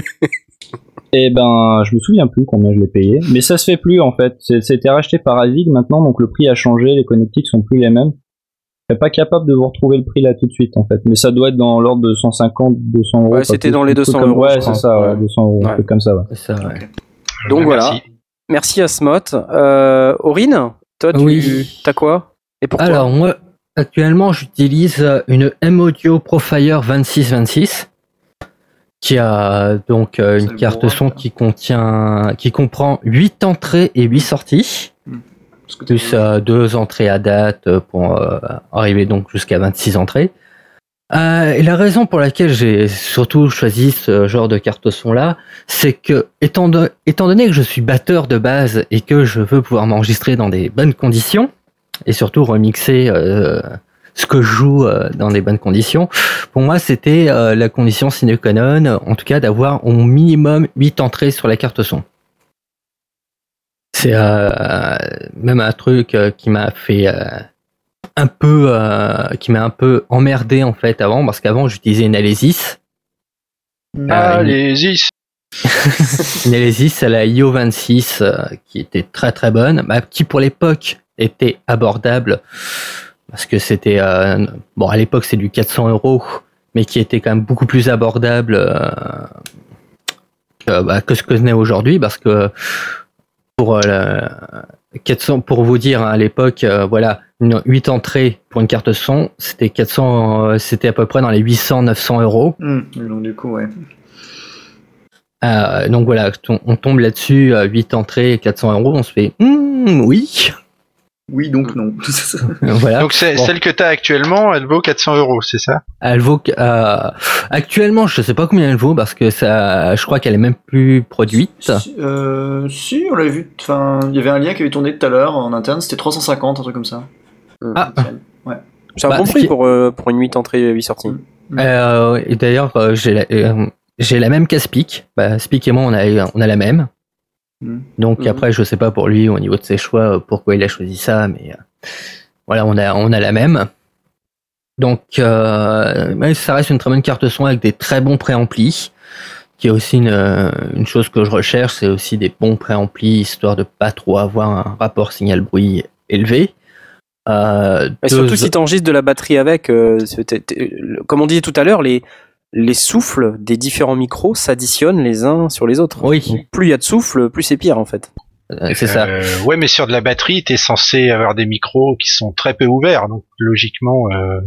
E: Et ben, je me souviens plus combien je l'ai payé, mais ça se fait plus en fait. C'était racheté par Avig maintenant, donc le prix a changé, les connectiques sont plus les mêmes. Je suis pas capable de vous retrouver le prix là tout de suite en fait, mais ça doit être dans l'ordre de 150, 200 euros.
A: Ouais, c'était dans les
E: un truc
A: 200
E: comme-
A: euros,
E: Ouais, c'est ça, ouais,
A: Ouais.
E: 200 euros, un truc comme ça. Ouais.
D: C'est ça, ouais.
A: Donc
G: Euh,
A: voilà.
G: merci.
A: Merci Asmot. Euh, Aurine, toi tu
D: Oui.
A: t'as quoi? Et pourquoi
D: Alors moi, actuellement, j'utilise euh, une M-Audio Profire 2626 qui a donc euh, une carte son
H: là.
D: qui contient, qui comprend 8 entrées et 8 sorties,
H: t'as-
D: plus euh, deux entrées à date euh, pour euh, arriver donc jusqu'à 26 entrées. Euh, et la raison pour laquelle j'ai surtout choisi ce genre de carte son là, c'est que étant, de- étant donné que je suis batteur de base et que je veux pouvoir m'enregistrer dans des bonnes conditions et surtout remixer euh, ce que je joue euh, dans des bonnes conditions, pour moi c'était la condition sine qua non, en tout cas d'avoir au minimum 8 entrées sur la carte son. C'est euh, même un truc euh, qui m'a fait euh, un peu, euh, qui m'a un peu emmerdé en fait avant, parce qu'avant j'utilisais une Alesis.
G: Allez-y.
D: une Alesis à la IO26 euh, qui était très très bonne, bah, qui pour l'époque était abordable parce que c'était bon à l'époque c'est du 400 euros, mais qui était quand même beaucoup plus abordable que, bah, que ce que n'est aujourd'hui parce que pour euh, la- 400 pour vous dire hein, à l'époque euh, voilà une 8 entrées pour une carte son c'était 400 euh, c'était à peu près dans les 800 900 euros
H: Mmh, donc du coup, ouais.
D: donc voilà, on, on tombe là-dessus, euh, 8 entrées, 400 euros, on se fait Hmm, oui.
H: Oui, donc non.
D: voilà.
G: Donc c'est-
D: Bon.
G: celle que tu as actuellement, elle vaut 400 euros, c'est ça?
D: Elle vaut euh, actuellement, je sais pas combien elle vaut parce que ça, je crois qu'elle est même plus produite.
H: Si, euh, si, on l'avait vu. Enfin, il y avait un lien qui avait tourné tout à l'heure en interne, c'était 350, un truc comme ça.
D: Ah.
A: C'est un
D: Bah,
A: bon prix
D: qui-
A: pour, euh, pour une 8 entrées 8 sorties.
D: Euh, et d'ailleurs, euh, j'ai la, euh, j'ai la même qu'Aspic. Bah, Spic et moi, on a, on a la même.
H: Mhm.
D: Donc
A: Mhm.
D: après, je sais pas pour lui au niveau de ses choix euh, pourquoi il a choisi ça, mais euh, voilà, on a, on a la même. Donc, euh, mais ça reste une très bonne carte son avec des très bons préamplis. Qui est aussi une, une chose que je recherche, c'est aussi des bons préamplis histoire de pas trop avoir un rapport signal-bruit élevé. Euh,
A: Et
D: deux-
A: surtout si tu enregistres de la batterie avec, euh, comme on disait tout à l'heure, les, les souffles des différents micros s'additionnent les uns sur les autres.
D: Oui.
A: Donc, plus il y a de souffles, plus c'est pire en fait.
D: euh, c'est ça.
G: Euh, ouais, mais sur de la batterie, t'es censé avoir des micros qui sont très peu ouverts, donc logiquement. euh,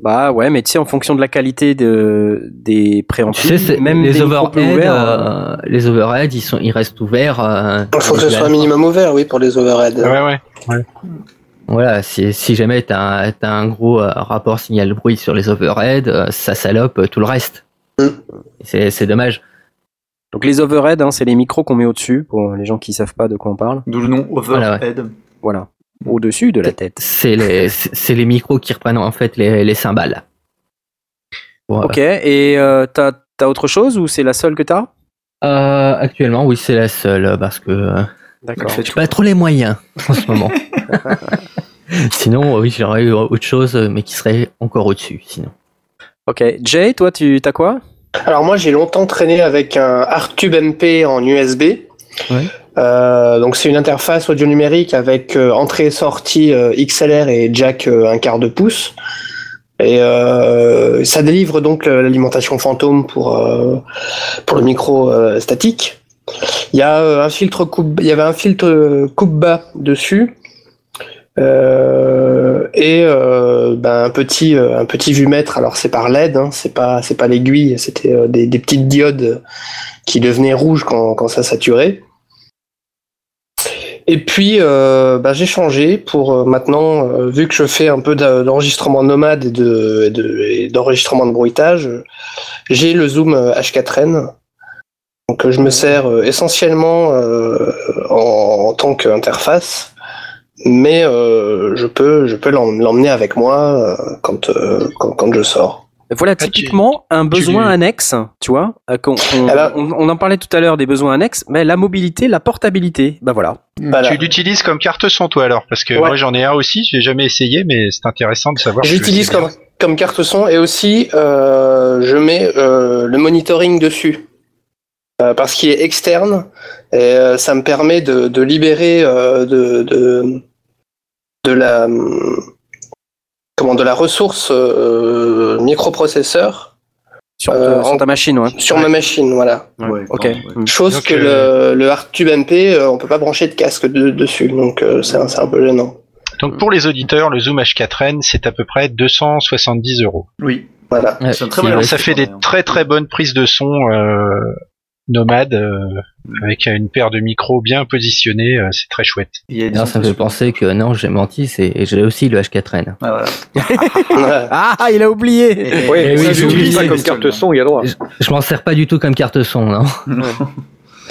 A: Bah ouais, mais tu sais, en fonction de la qualité de, des préamplis,
D: Tu sais, c'est-
A: même
D: les overheads, euh, les overheads, ils sont, ils restent ouverts. euh,
C: Il faut que ce soit un minimum ouvert, oui, pour les overheads.
G: Ouais, ouais.
D: Voilà, si, si jamais t'as un, t'as un gros euh, rapport signal-bruit sur les overheads, euh, ça salope euh, tout le reste.
C: Mm.
D: C'est, c'est dommage.
A: Donc les overheads, hein, c'est les micros qu'on met au-dessus pour les gens qui savent pas de quoi on parle.
H: D'où le nom
D: Voilà,
H: Overhead.
A: Voilà. au-dessus de la tête.
D: C'est les, les micros qui reprennent en fait les, les cymbales.
A: Ok, et euh, t'as as autre chose ou c'est la seule que t'as?
D: Euh, actuellement, oui, c'est la seule parce que
A: D'accord.
D: j'ai pas trop les moyens en ce moment. sinon, oui, j'aurais eu autre chose, mais qui serait encore au-dessus. Sinon.
A: Ok, Jay, toi, tu t'as quoi?
C: Alors moi j'ai longtemps traîné avec un Artube MP en USB.
D: Ouais.
C: Euh, donc c'est une interface audio numérique avec euh, entrée et sortie euh, XLR et jack euh, un quart de pouce. Et euh, ça délivre donc euh, l'alimentation fantôme pour euh, pour le micro euh, statique. Il y a euh, un filtre coupe, il y avait un filtre euh, coupe bas dessus. Euh, et euh, ben, un petit euh, un petit vumètre alors c'est par LED hein, c'est pas c'est pas l'aiguille c'était des, petites diodes qui devenaient rouges quand, quand ça saturait. Et puis ben, j'ai changé pour maintenant vu que je fais un peu d'enregistrement nomade et de et de- d'enregistrement de bruitage j'ai le zoom euh, H4n donc je me sers essentiellement en, en tant qu'interface mais euh, je peux je peux l'em- l'emmener avec moi euh, quand, euh, quand quand je sors.
A: Voilà
G: Ah,
A: typiquement un besoin annexe, tu vois. euh, qu'on- on, on- on en parlait tout à l'heure des besoins annexes, mais la mobilité, la portabilité, bah voilà.
C: Voilà.
G: Tu l'utilises comme carte son toi alors parce que
C: Ouais.
G: moi j'en ai un aussi, j'ai jamais essayé mais c'est intéressant de savoir. que
C: J'utilise comme comme carte son et aussi euh, je mets euh, le monitoring dessus Euh, parce qu'il est externe et euh, ça me permet de, de libérer euh, de, de de la comment de la ressource euh, microprocesseur
A: Sur,
C: Euh,
A: sur
C: en-
A: ta machine, ouais.
C: sur ma machine voilà.
F: Ouais,
A: Ok.
C: Chose
G: Donc,
C: que
G: euh,
C: le, le Artube MP, euh, on peut pas brancher de casque de- dessus, donc euh, c'est un, c'est un peu gênant.
G: Donc pour les auditeurs, le Zoom H4n c'est à peu près 270 euros.
F: Oui.
C: Voilà.
F: Un très
G: ça fait des très très bonnes prises de son nomades euh, avec une paire de micros bien positionnés, euh, c'est très chouette.
F: Il y a des
D: Non, ça me fait penser que non, j'ai menti, c'est et j'ai aussi le H4n.
F: Ah, voilà.
A: Ah, il a oublié.
B: Ouais,
D: Eh oui,
B: ça,
D: oublié,
B: ça comme carte son, il y a droit.
D: Je, je m'en sers pas du tout comme carte son, non.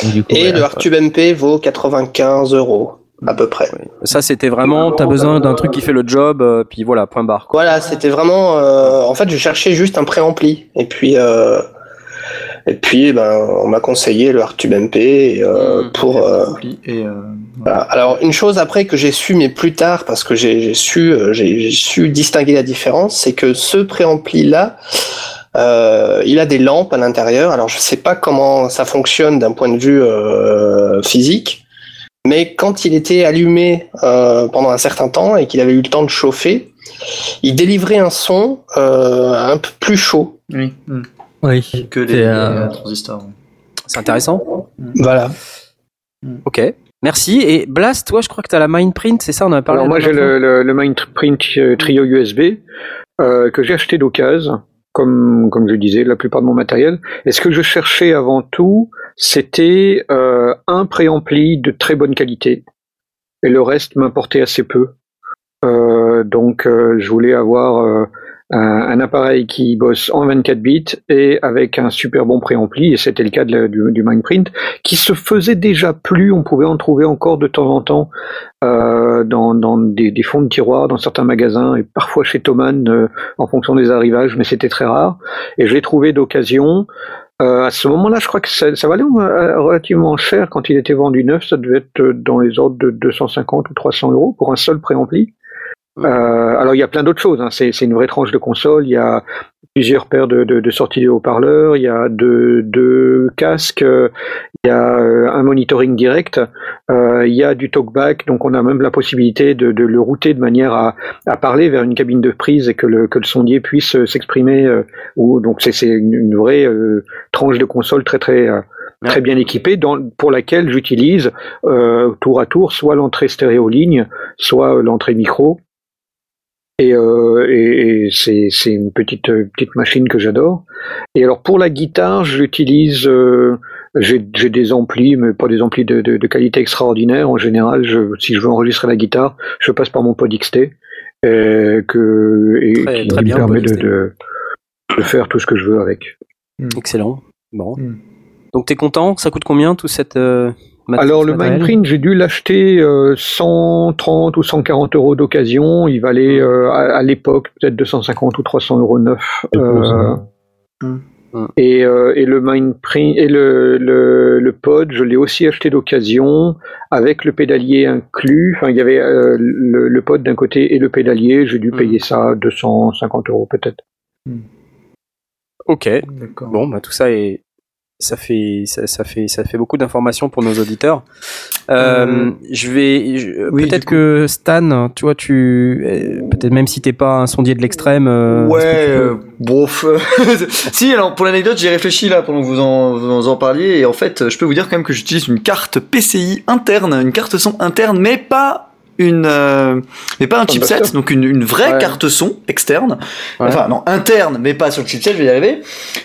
D: Donc, du coup,
C: Et
D: voilà.
C: le Artube MP vaut 95 euros, à peu près.
A: Ça, c'était vraiment, t'as besoin d'un truc qui fait le job, euh, puis voilà, point barre. Quoi.
C: Voilà, c'était vraiment. euh, en fait, je cherchais juste un préampli. Et puis, euh, et puis, ben, on m'a conseillé le Artube MP et, euh,
A: Mm.
C: pour. euh,
F: Et, euh,
C: voilà. Alors, une chose après que j'ai su, mais plus tard, parce que j'ai su, euh, j'ai su distinguer la différence, c'est que ce préampli là. Euh, il a des lampes à l'intérieur. Alors je sais pas comment ça fonctionne d'un point de vue euh, physique, mais quand il était allumé euh, pendant un certain temps et qu'il avait eu le temps de chauffer, il délivrait un son euh, un peu plus chaud.
F: oui. mm.
D: Oui.
F: Que les,
D: euh,
F: les transistors.
A: C'est intéressant.
C: Voilà.
A: Ok. Merci. Et Blast, toi, je crois que t'as la Mindprint, c'est ça On en a parlé.
B: Alors moi j'ai le, le, le Mindprint euh, Trio USB euh, que j'ai acheté d'occasion, comme comme je disais, la plupart de mon matériel. Et ce que je cherchais avant tout, c'était euh, un préampli de très bonne qualité, et le reste m'importait assez peu. Euh, donc euh, je voulais avoir euh, un, appareil qui bosse en 24 bits et avec un super bon préampli, et c'était le cas de la- du, du Mindprint, qui se faisait déjà plus, on pouvait en trouver encore de temps en temps euh, dans, des, fonds de tiroirs, dans certains magasins, et parfois chez Thomann, euh, en fonction des arrivages, mais c'était très rare. Et je l'ai trouvé d'occasion. Euh, à ce moment-là, je crois que ça, ça valait euh, relativement cher quand il était vendu neuf. Ça devait être dans les ordres de 250 ou 300 euros pour un seul préampli. Euh, alors il y a plein d'autres choses. Hein. C'est, c'est une vraie tranche de console. Il y a plusieurs paires de, de, de sorties de haut-parleurs. Il y a deux, deux casques. Il y a euh, un monitoring direct. Euh, il y a du talkback. Donc on a même la possibilité de, de le router de manière à, à parler vers une cabine de prise et que le, que le sondier puisse euh, s'exprimer. euh, ou donc c'est, c'est une, une vraie euh, tranche de console très très très bien équipée dans, pour laquelle j'utilise euh, tour à tour soit l'entrée stéréo ligne, soit l'entrée micro. Et, euh, et, et c'est, c'est une petite euh, petite machine que j'adore. Et alors pour la guitare, j'utilise euh, j'ai, j'ai des amplis, mais pas des amplis de, de, de qualité extraordinaire. En général, je, si je veux enregistrer la guitare, je passe par mon pod XT, euh, que et
A: Très-
B: qui
A: très
B: me
A: bien,
B: permet de,
A: XT.
B: de, de faire tout ce que je veux avec.
A: Excellent. Bon.
F: Mm.
A: Donc t'es content? Ça coûte combien tout cette euh,
B: Alors le
A: matériel
B: Mindprint, j'ai dû l'acheter euh, 130 ou 140 euros d'occasion. Il valait euh, à, à l'époque peut-être 250 ou 300 euros neuf. Euh, et, euh, et le Mindprint et le, le, le pod, je l'ai aussi acheté d'occasion avec le pédalier inclus. Enfin, il y avait euh, le, le pod d'un côté et le pédalier. J'ai dû payer ça 250 euros peut-être.
A: Ok.
J: D'accord.
A: Bon, bah tout ça est, ça fait, ça, ça fait, ça fait beaucoup d'informations pour nos auditeurs. Euh,
J: Euh,
A: je vais, je-
J: oui,
A: peut-être que Stan, tu vois, tu, euh, peut-être même si t'es pas un sondier de l'extrême. euh,
F: Ouais, euh, bof. si, alors pour l'anecdote, j'ai réfléchi là pendant que vous en, vous en parliez, et en fait, je peux vous dire quand même que j'utilise une carte PCI interne, une carte son interne, mais pas une, euh, mais pas un chipset, donc une, une vraie
B: Ouais.
F: carte son externe,
A: Ouais.
F: enfin non interne, mais pas sur le chipset, je vais y arriver,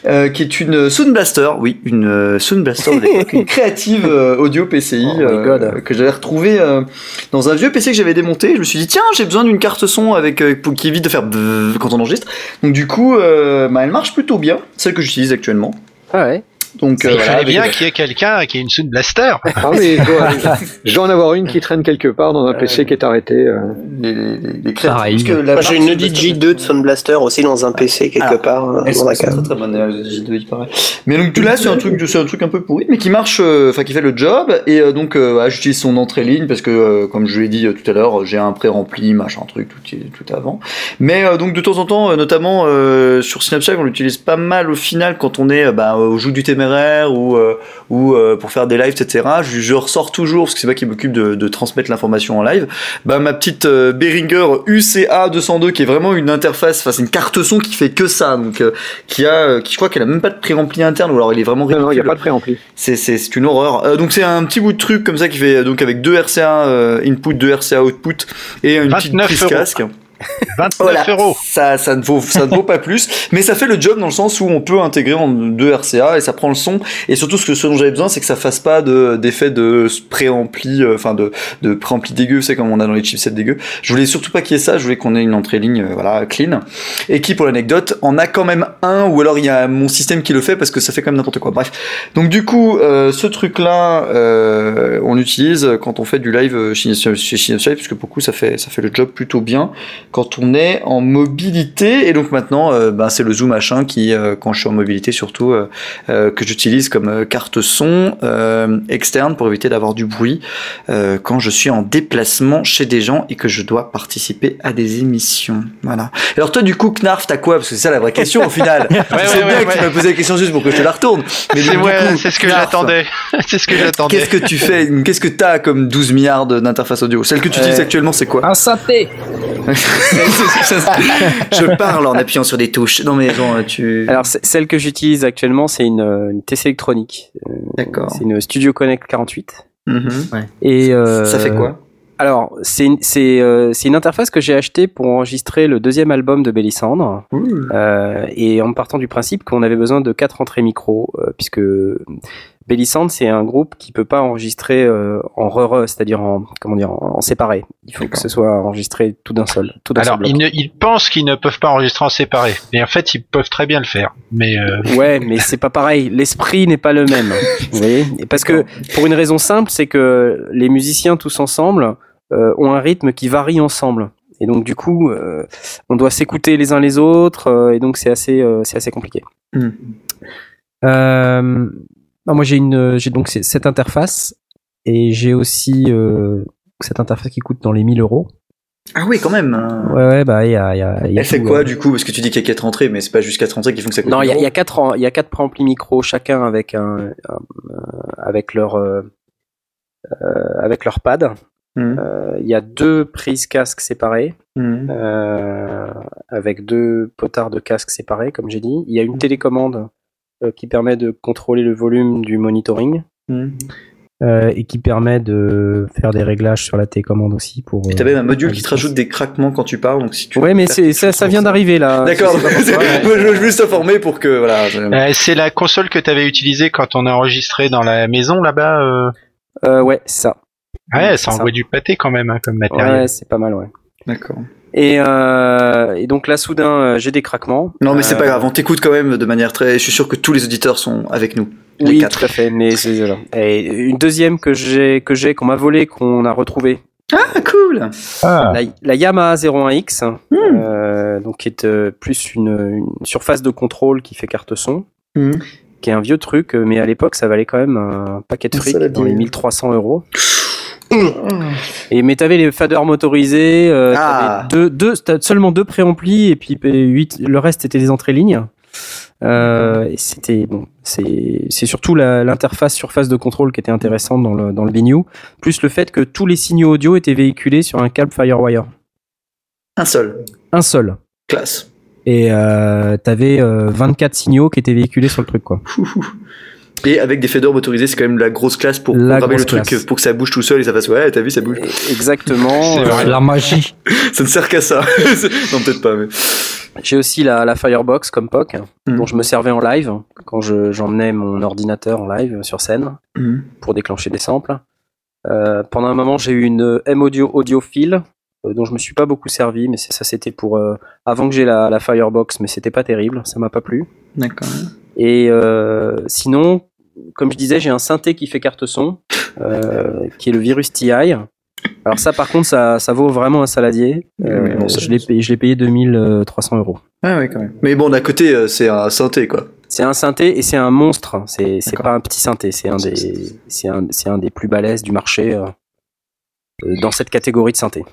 F: euh, qui est une Sound Blaster, oui, une euh, Sound Blaster une créative euh, audio PCI
A: Oh my
F: euh,
A: God.
F: que j'avais retrouvé euh, dans un vieux PC que j'avais démonté. Je me suis dit tiens, j'ai besoin d'une carte son avec euh, pour- qui évite de faire quand on enregistre. Donc du coup, bah, elle marche plutôt bien, celle que j'utilise actuellement.
A: Ah ouais.
F: Donc euh,
G: Il
F: voilà, avec-
G: bien qu'il y ait quelqu'un qui ait une Sound Blaster.
B: Ah mais je dois, je dois en avoir une qui traîne quelque part dans un PC qui est arrêté. euh.
F: les, les, les, les créatifs.
D: Pareil.
F: Parce que la
C: Moi, j'ai une Audi
F: Blaster,
C: G2 de Sound Blaster aussi dans un PC quelque
F: Ah,
C: part euh,
F: Elles
C: dans
F: sont,
C: la
F: elles sont
C: cave.
F: très très bonnes, euh, J2, il paraît. Mais donc là, c'est un truc, c'est un truc un peu pourri, mais qui marche, euh, enfin qui fait le job. Et euh, donc, euh, voilà, j'utilise son entrée ligne parce que, euh, comme je l'ai dit euh, tout à l'heure, j'ai un pré-rempli, machin truc, tout, tout avant. Mais euh, donc de temps en temps, euh, notamment euh, sur Snapchat, on l'utilise pas mal au final quand on est euh, bah, au joug du téméraire ou euh, ou euh, pour faire des lives, etc. Je, je ressors toujours parce que c'est moi qui m'occupe de, de transmettre l'information en live. Bah ma petite euh, Behringer UCA 202 qui est vraiment une interface, enfin c'est une carte son qui fait que ça, donc euh, qui a, qui je crois qu'elle a même pas de pré-rempli interne ou alors il est vraiment
B: Non, non, il n'y a
F: ridicule.
B: pas de préampli.
F: C'est, une horreur. Donc c'est un petit bout de truc comme ça qui fait donc avec deux RCA input, deux RCA output et une petite
G: 29
F: prise
G: euros.
F: Casque.
G: 29
F: Voilà,
G: euros.
F: ça, ça ne vaut, ça ne vaut pas plus, mais ça fait le job dans le sens où on peut intégrer en deux RCA et ça prend le son. Et surtout, ce que ce dont j'avais besoin, c'est que ça fasse pas de d'effet de préampli, euh, enfin de de préampli dégueu, c'est comme on a dans les chipsets dégueux. Je voulais surtout pas qu'il y ait ça. Je voulais qu'on ait une entrée ligne, euh, voilà, clean. Et qui, pour l'anecdote, en a quand même un, ou alors il y a mon système qui le fait parce que ça fait quand même n'importe quoi. Bref. Donc du coup, euh, ce truc-là, euh, on l'utilise quand on fait du live euh, chez chez Synapse, puisque beaucoup ça fait ça fait le job plutôt bien quand on est en mobilité. Et donc maintenant, euh, ben, c'est le Zoom machin qui, euh, quand je suis en mobilité surtout, euh, euh, que j'utilise comme euh, carte son euh, externe pour éviter d'avoir du bruit euh, quand je suis en déplacement chez des gens et que je dois participer à des émissions. Voilà. Alors toi, du coup, Knarf, t'as quoi? Parce que c'est ça la vraie question au final.
G: Ouais,
F: c'est
G: ouais,
F: bien
G: ouais,
F: que tu m'as posé la question juste pour que je te la retourne. Mais
G: C'est
F: donc, du
G: ouais,
F: coup,
G: c'est ce que
F: Knarf,
G: j'attendais. c'est ce que j'attendais.
F: Qu'est-ce que tu fais? Qu'est-ce que t'as comme 12 milliards d'interfaces audio? Celle que tu utilises
C: Euh,
F: actuellement, c'est quoi?
D: Un synthé
F: Je parle en appuyant sur des touches. Non mais genre, tu.
A: Alors celle que j'utilise actuellement, c'est une, euh, une TC électronique.
F: D'accord.
A: C'est une Studio Connect 48.
F: Mhm.
A: Et euh,
F: Ça fait quoi?
A: Alors, c'est euh, c'est une interface que j'ai achetée pour enregistrer le deuxième album de Bélissandre. Euh, et en partant du principe qu'on avait besoin de quatre entrées micro, euh, puisque Bélissandre, c'est un groupe qui peut pas enregistrer euh, en re c'est-à-dire en, comment dire, en, en séparé. Il faut que ce soit enregistré tout d'un seul. Tout d'un
G: Alors,
A: seul
G: ils, ne- ils pensent qu'ils ne peuvent pas enregistrer en séparé. Mais en fait, ils peuvent très bien le faire. Mais euh,
A: Ouais, mais c'est pas pareil. L'esprit n'est pas le même. Vous voyez Et Parce que pour une raison simple, c'est que les musiciens tous ensemble euh, ont un rythme qui varie ensemble. Et donc du coup, euh, on doit s'écouter les uns les autres, euh, et donc c'est assez, euh, c'est assez compliqué.
F: Hmm.
A: Euh, non, moi j'ai une, j'ai donc cette interface, et j'ai aussi euh, cette interface qui coûte dans les 1000 euros.
F: Ah oui, quand même. hein.
A: Ouais, ouais, bah il y a, il y a, il y a
F: Elle fait
A: tout,
F: quoi
A: euh.
F: du coup? Parce que tu dis qu'il y a 4 entrées, mais c'est pas juste 4 entrées qui font que ça coûte.
A: Non, il y a,
F: 1000
A: il y a quatre, il y a quatre préamplis micro, chacun avec un, un- euh, avec leur, euh, euh, avec leur pad. Euh, Il y a deux prises casque séparées,
F: Mhm.
A: euh, avec deux potards de casque séparés, comme j'ai dit. Il y a une télécommande euh, qui permet de contrôler le volume du monitoring
F: Mhm.
A: euh, et qui permet de faire des réglages sur la télécommande aussi pour.
F: Et
A: euh,
F: t'as même un module qui te rajoute des craquements quand tu parles, donc si tu.
A: Ouais, mais c'est ça, ça vient d'arriver là.
F: D'accord.
A: Je
F: veux juste t'informer pour que voilà. je-
G: euh, c'est la console que tu avais utilisée quand on a enregistré dans la maison là-bas. euh.
A: Euh, ouais, c'est ça.
G: Ouais, ça. envoie du pâté quand même hein, comme matériel.
A: Ouais, c'est pas mal, ouais.
F: D'accord.
A: Et, euh, et donc là, soudain, euh, j'ai des craquements.
F: Non, mais c'est
A: Euh,
F: pas grave. On t'écoute quand même de manière très. Je suis sûr que tous les auditeurs sont avec nous.
H: Les
A: Oui,
H: quatre.
A: tout à fait. Mais c'est- voilà. Et une deuxième que j'ai, que j'ai, qu'on m'a volé, qu'on a retrouvé,
H: Ah, cool
E: Ah,
A: la, la Yamaha 01X,
H: Hmm.
A: euh, donc qui est euh, plus une, une surface de contrôle qui fait carte son,
H: Hmm.
A: qui est un vieux truc, euh, mais à l'époque ça valait quand même un paquet de fric dans les 1300 euros. Et mais t'avais les faders motorisés, euh,
H: Ah.
A: deux, deux, t'as seulement deux préamplis et puis euh, huit, le reste était des entrées lignes. Euh, c'était bon, c'est surtout l'interface surface de contrôle qui était intéressante dans le dans le plus le fait que tous les signaux audio étaient véhiculés sur un câble FireWire,
H: Un seul.
A: un seul.
H: Classe.
A: Et euh, t'avais euh, 24 signaux qui étaient véhiculés sur le truc quoi.
H: Et avec des faders motorisés, c'est quand même la grosse classe pour programmer le truc
A: classe.
H: pour que ça bouge tout seul et ça fasse ouais, t'as vu, ça bouge.
A: Exactement. euh,
D: La magie.
H: ça ne sert qu'à ça. non, peut-être pas, mais.
A: J'ai aussi la, la Firebox comme POC,
H: Mhm.
A: dont je me servais en live quand je- j'emmenais mon ordinateur en live sur scène
H: Mhm.
A: pour déclencher des samples. Euh, pendant un moment, j'ai eu une M-Audio audiophile euh, dont je me suis pas beaucoup servi, mais ça c'était pour euh, avant que j'ai la, la Firebox, mais c'était pas terrible, ça m'a pas plu.
H: D'accord.
A: Et euh, sinon, comme je disais, j'ai un synthé qui fait carte son, euh, qui est le Virus TI. Alors ça, par contre, ça, ça vaut vraiment un saladier. Euh,
H: Oui, bon,
A: je l'ai payé, je l'ai payé 2300 euros.
H: Ah ouais, quand même. Mais bon, d'un côté, euh, c'est un synthé, quoi.
A: C'est un synthé et c'est un monstre. C'est pas un petit synthé. C'est un des c'est un, c'est un des plus balèzes du marché euh, dans cette catégorie de synthé.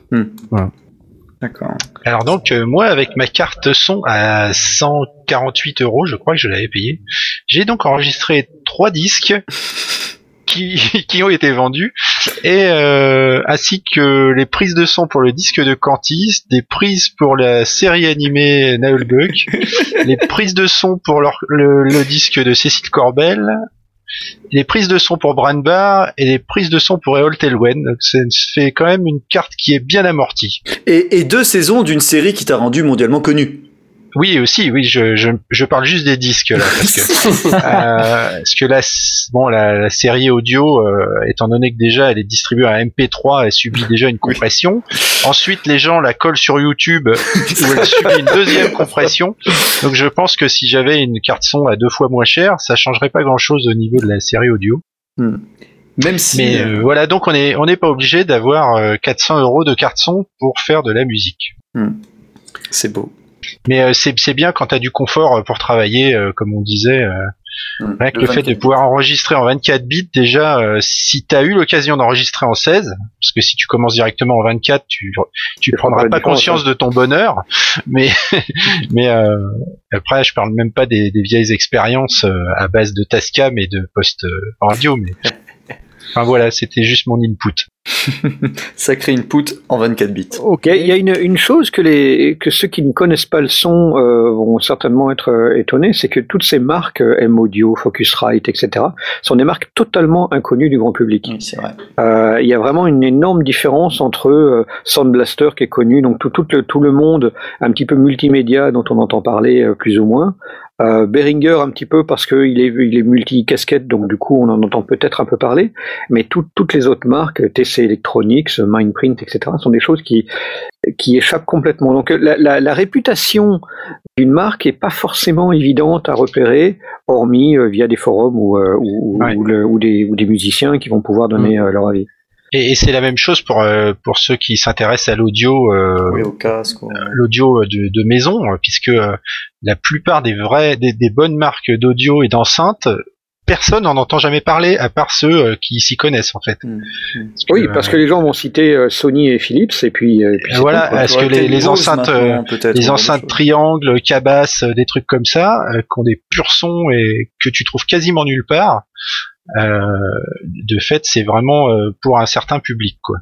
H: D'accord.
G: Alors donc euh, moi avec ma carte son à 148 euros, je crois que je l'avais payé, j'ai donc enregistré trois disques qui, qui ont été vendus et euh, ainsi que les prises de son pour le disque de Cantis, des prises pour la série animée Nailbug, les prises de son pour leur- le, le disque de Cécile Corbel, les prises de son pour Brandbar et les prises de son pour Eol Telwen. Donc ça fait quand même une carte qui est bien amortie.
H: Et, et deux saisons d'une série qui t'a rendu mondialement connu.
G: Oui, aussi, oui, je, je, je parle juste des disques là, parce que, euh, parce que la, bon, la, la série audio, euh, étant donné que déjà elle est distribuée à MP3, elle subit déjà une compression. Ensuite, les gens la collent sur YouTube, où elle subit une deuxième compression. Donc, je pense que si j'avais une carte son à deux fois moins chère, ça changerait pas grand-chose au niveau de la série audio.
H: Même si.
G: Mais euh, voilà, donc on est on n'est pas obligé d'avoir euh, 400 euros de carte son pour faire de la musique.
H: C'est beau.
G: Mais euh, c'est bien quand tu as du confort euh, pour travailler, euh, comme on disait. euh,
H: Mm.
G: Rien que
H: Le
G: le fait de
H: 24
G: pouvoir enregistrer en 24 bits, déjà, euh, si tu as eu l'occasion d'enregistrer en 16, parce que si tu commences directement en 24, tu tu prendras pas conscience de ton bonheur. Mais mais euh, après, je parle même pas des, des vieilles expériences euh, à base de Tascam et de post radio. Mais enfin voilà, c'était juste mon input.
H: Sacré input en 24 bits.
B: Ok, il y a une, une chose que, les, que ceux qui ne connaissent pas le son euh, vont certainement être euh, étonnés, c'est que toutes ces marques, euh, M-Audio, Focusrite, etc., sont des marques totalement inconnues du grand public.
H: Oui, c'est vrai.
B: Il y a vraiment une énorme différence entre Sound Blaster qui est connu, donc tout, tout, le, tout le monde un petit peu multimédia dont on entend parler plus ou moins. Euh, Behringer un petit peu parce qu'il est, il est multi-casquette, donc du coup on en entend peut-être un peu parler, mais tout- toutes les autres marques, TC Electronics, Mindprint, etc., sont des choses qui, qui échappent complètement. Donc la, la, la réputation d'une marque est pas forcément évidente à repérer, hormis euh, via des forums ou, euh, ou,
G: Ouais.
B: ou le- ou des, ou des musiciens qui vont pouvoir donner euh, leur avis.
G: Et, et c'est la même chose pour euh, pour ceux qui s'intéressent à l'audio. euh,
H: Oui, au casque. au-
G: l'audio de, de maison, puisque euh, la plupart des vrais, des, des bonnes marques d'audio et d'enceintes, personne n'en entend jamais parler, à part ceux euh, qui s'y connaissent en fait.
H: Mm, mm.
G: Parce que,
B: Oui, parce que les gens vont citer euh, Sony et Philips, et puis. euh,
G: euh, voilà, est-ce que les, enceintes, euh, les enceintes triangles, cabasses, euh, des trucs comme ça, euh, qui ont des purs sons et que tu trouves quasiment nulle part. euh, de fait, c'est vraiment euh, pour un certain public, quoi.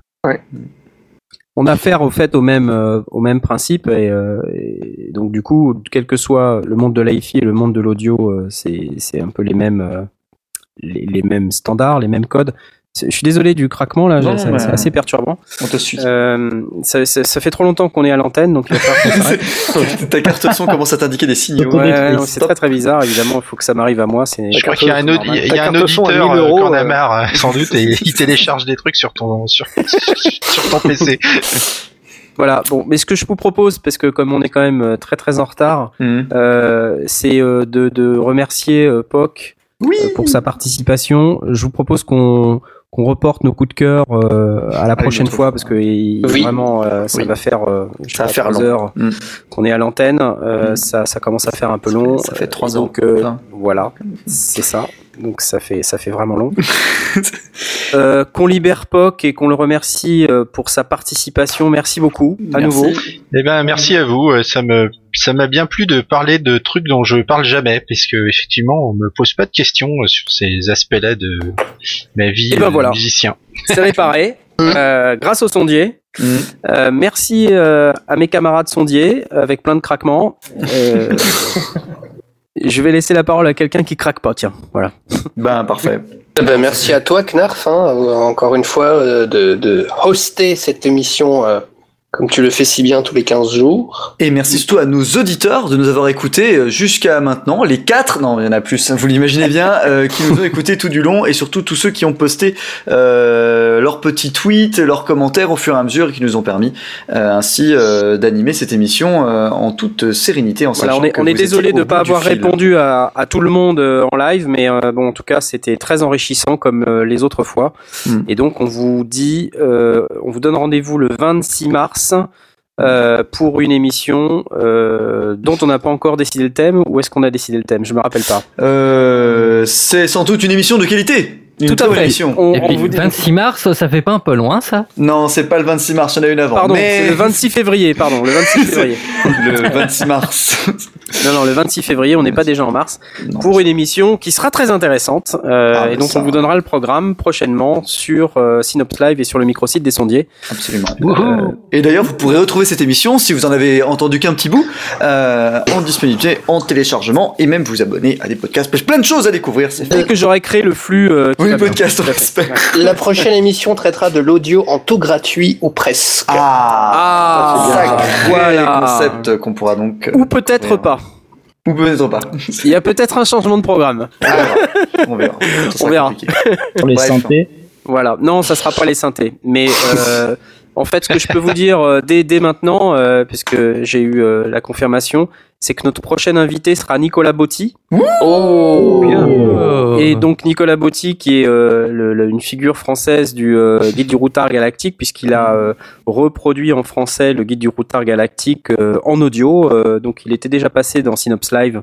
A: On a affaire au fait au même euh, au même principe et, euh, et donc du coup quel que soit le monde de l'hi-fi et le monde de l'audio euh, c'est c'est un peu les mêmes euh, les, les mêmes standards les mêmes codes. Je suis désolé du craquement là,
H: Non,
A: c'est
H: mais-
A: c'est assez perturbant.
H: On te suit.
A: Euh, ça, ça- ça fait trop longtemps qu'on est à l'antenne donc il va falloir qu'on s'arrête.
H: Ta carte son commence à t'indiquer des signaux.
A: Ouais, ouais, non, c'est très très bizarre évidemment il faut que ça m'arrive à moi c'est
G: Je crois qu'il y a un, audi- il y a un auditeur
B: 1000
G: euh,
B: euros,
G: qui en a marre, euh, sans doute, et il télécharge des trucs sur ton sur, sur ton PC.
A: Voilà, bon, mais ce que je vous propose, parce que comme on est quand même euh, très très en retard,
H: Mhm.
A: euh, c'est euh, de, de remercier euh, POC euh, pour sa participation. Je vous propose qu'on qu'on reporte nos coups de cœur euh, à la prochaine fois parce que il-
C: Oui.
A: vraiment euh, ça
F: Oui.
A: va faire euh, je
F: Ça va
A: sais
F: faire
A: heures
F: Mm.
A: qu'on est à l'antenne. Euh,
F: Mm.
A: ça, ça commence à faire un peu long.
F: Ça fait trois ans.
A: Donc euh, voilà, c'est ça. Donc ça fait ça fait vraiment long. euh, qu'on libère Poc et qu'on le remercie euh, pour sa participation. Merci beaucoup à
F: Merci.
A: nouveau.
G: Eh ben, merci à vous. euh, Ça me, ça m'a bien plu de parler de trucs dont je parle jamais, puisque effectivement, on me pose pas de questions sur ces aspects-là de ma vie
A: Eh ben
G: de
A: voilà.
G: musicien.
A: C'est réparé. euh, grâce au sondier.
F: Mm.
A: Euh, merci euh, à mes camarades sondiers avec plein de craquements. Je vais laisser la parole à quelqu'un qui craque pas. Tiens, voilà.
F: Ben parfait.
C: Eh ben, merci à toi, Knarf, hein, euh, encore une fois, euh, de, de hoster cette émission euh, comme tu le fais si bien tous les 15 jours.
F: Et merci surtout à nos auditeurs de nous avoir écoutés euh, jusqu'à maintenant. Les quatre, non, il y en a plus, vous l'imaginez bien, euh, qui nous ont écoutés tout du long et surtout tous ceux qui ont posté euh, leurs petits tweets, leurs commentaires au fur et à mesure et qui nous ont permis euh, ainsi euh, d'animer cette émission euh, en toute sérénité. En
A: Voilà, on est, on désolé de ne pas avoir
F: fil.
A: répondu à, à tout le monde en live, mais euh, bon, en tout cas, c'était très enrichissant comme euh, les autres fois.
F: Mm.
A: Et donc, on vous dit, euh, on vous donne rendez-vous le 26 mars. Euh, pour une émission euh, dont on n'a pas encore décidé le thème ou est-ce qu'on a décidé le thème? Je me rappelle pas.
F: Euh, c'est sans doute une émission de qualité. Une
A: Tout à fait.
F: émission.
A: On,
D: Et
A: vous dit-
D: 26 mars, ça fait pas un peu loin, ça?
F: Non, c'est pas le 26 mars, il y en a une avant.
A: Pardon,
F: mais
A: c'est le 26 février, pardon, le 26 février.
F: le 26 mars.
A: Non, non, le 26 février, on n'est pas déjà en mars,
F: Non.
A: pour une émission qui sera très intéressante. euh,
F: Ah,
A: et donc,
F: ça-
A: on vous donnera le programme prochainement sur euh, Synops Live et sur le microsite des sondiers.
F: Absolument. Euh, et d'ailleurs, vous pourrez retrouver cette émission, si vous en avez entendu qu'un petit bout, euh, en disponibilité, en téléchargement, et même vous abonner à des podcasts. Plein de choses à découvrir, c'est
A: Dès
F: fait.
A: que j'aurai créé le flux. euh, qui
F: Oui,
A: bien.
F: podcast.
C: La prochaine émission traitera de l'audio en tout gratuit ou presque.
F: Ah,
A: Ah,
F: ça,
A: voilà.
F: concept qu'on pourra donc.
A: Ou peut-être pas.
F: Ou peut-être pas.
A: Il y a peut-être un changement de programme.
F: On verra.
A: On verra.
E: Pour les
F: Bref.
E: synthés.
A: Voilà. Non, ça sera pas les synthés. Mais euh, en fait, ce que je peux vous dire euh, dès, dès maintenant, euh, puisque j'ai eu euh, la confirmation, c'est que notre prochain invité sera Nicolas Botti.
C: Oh
A: Et donc Nicolas Botti, qui est euh, le- le- une figure française du euh, guide du routard galactique, puisqu'il a euh, reproduit en français le guide du routard galactique euh, en audio. Euh, donc il était déjà passé dans Synops Live,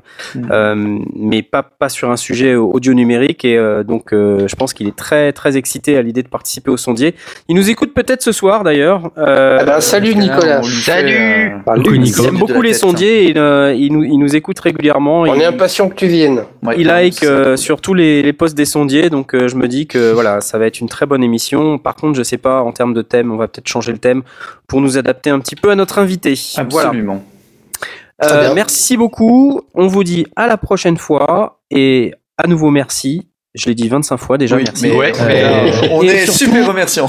A: euh, mais pas, pas sur un sujet audio numérique. Et euh, donc euh, je pense qu'il est très très excité à l'idée de participer au sondier. Il nous écoute peut-être ce soir d'ailleurs. Euh,
C: Ah ben, salut Nicolas.
G: Salut.
F: euh,
D: Coucou,
A: il
D: Nicolas.
A: aime beaucoup les sondiers et euh, il, nous, il nous écoute régulièrement.
C: On
A: Il-
C: est impatient que tu viennes.
F: ouais,
A: il like euh, sur tous les, les posts des sondiers, donc euh, je me dis que voilà, ça va être une très bonne émission. Par contre, je sais pas en termes de thème, on va peut-être changer le thème pour nous adapter un petit peu à notre invité.
F: Absolument.
A: Euh, merci beaucoup. On vous dit à la prochaine fois et à nouveau merci. Je l'ai dit 25 fois déjà.
F: Oui,
A: merci.
F: mais,
G: Ouais,
F: euh,
G: mais-
F: on
A: Et
F: est
A: surtout-
F: super remerciants.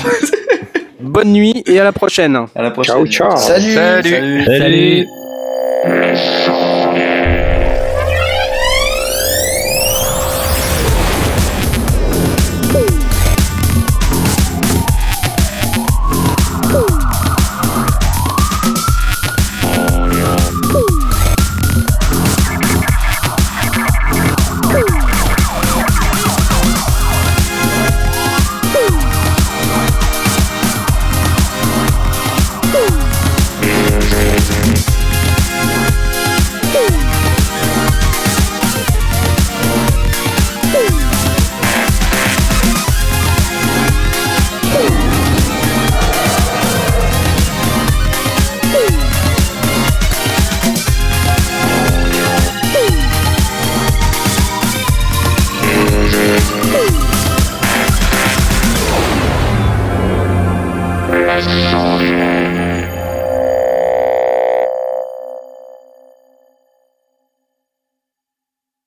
A: Bonne nuit et à la prochaine.
F: À la prochaine.
B: Ciao, ciao.
C: Salut.
G: Salut.
K: Miss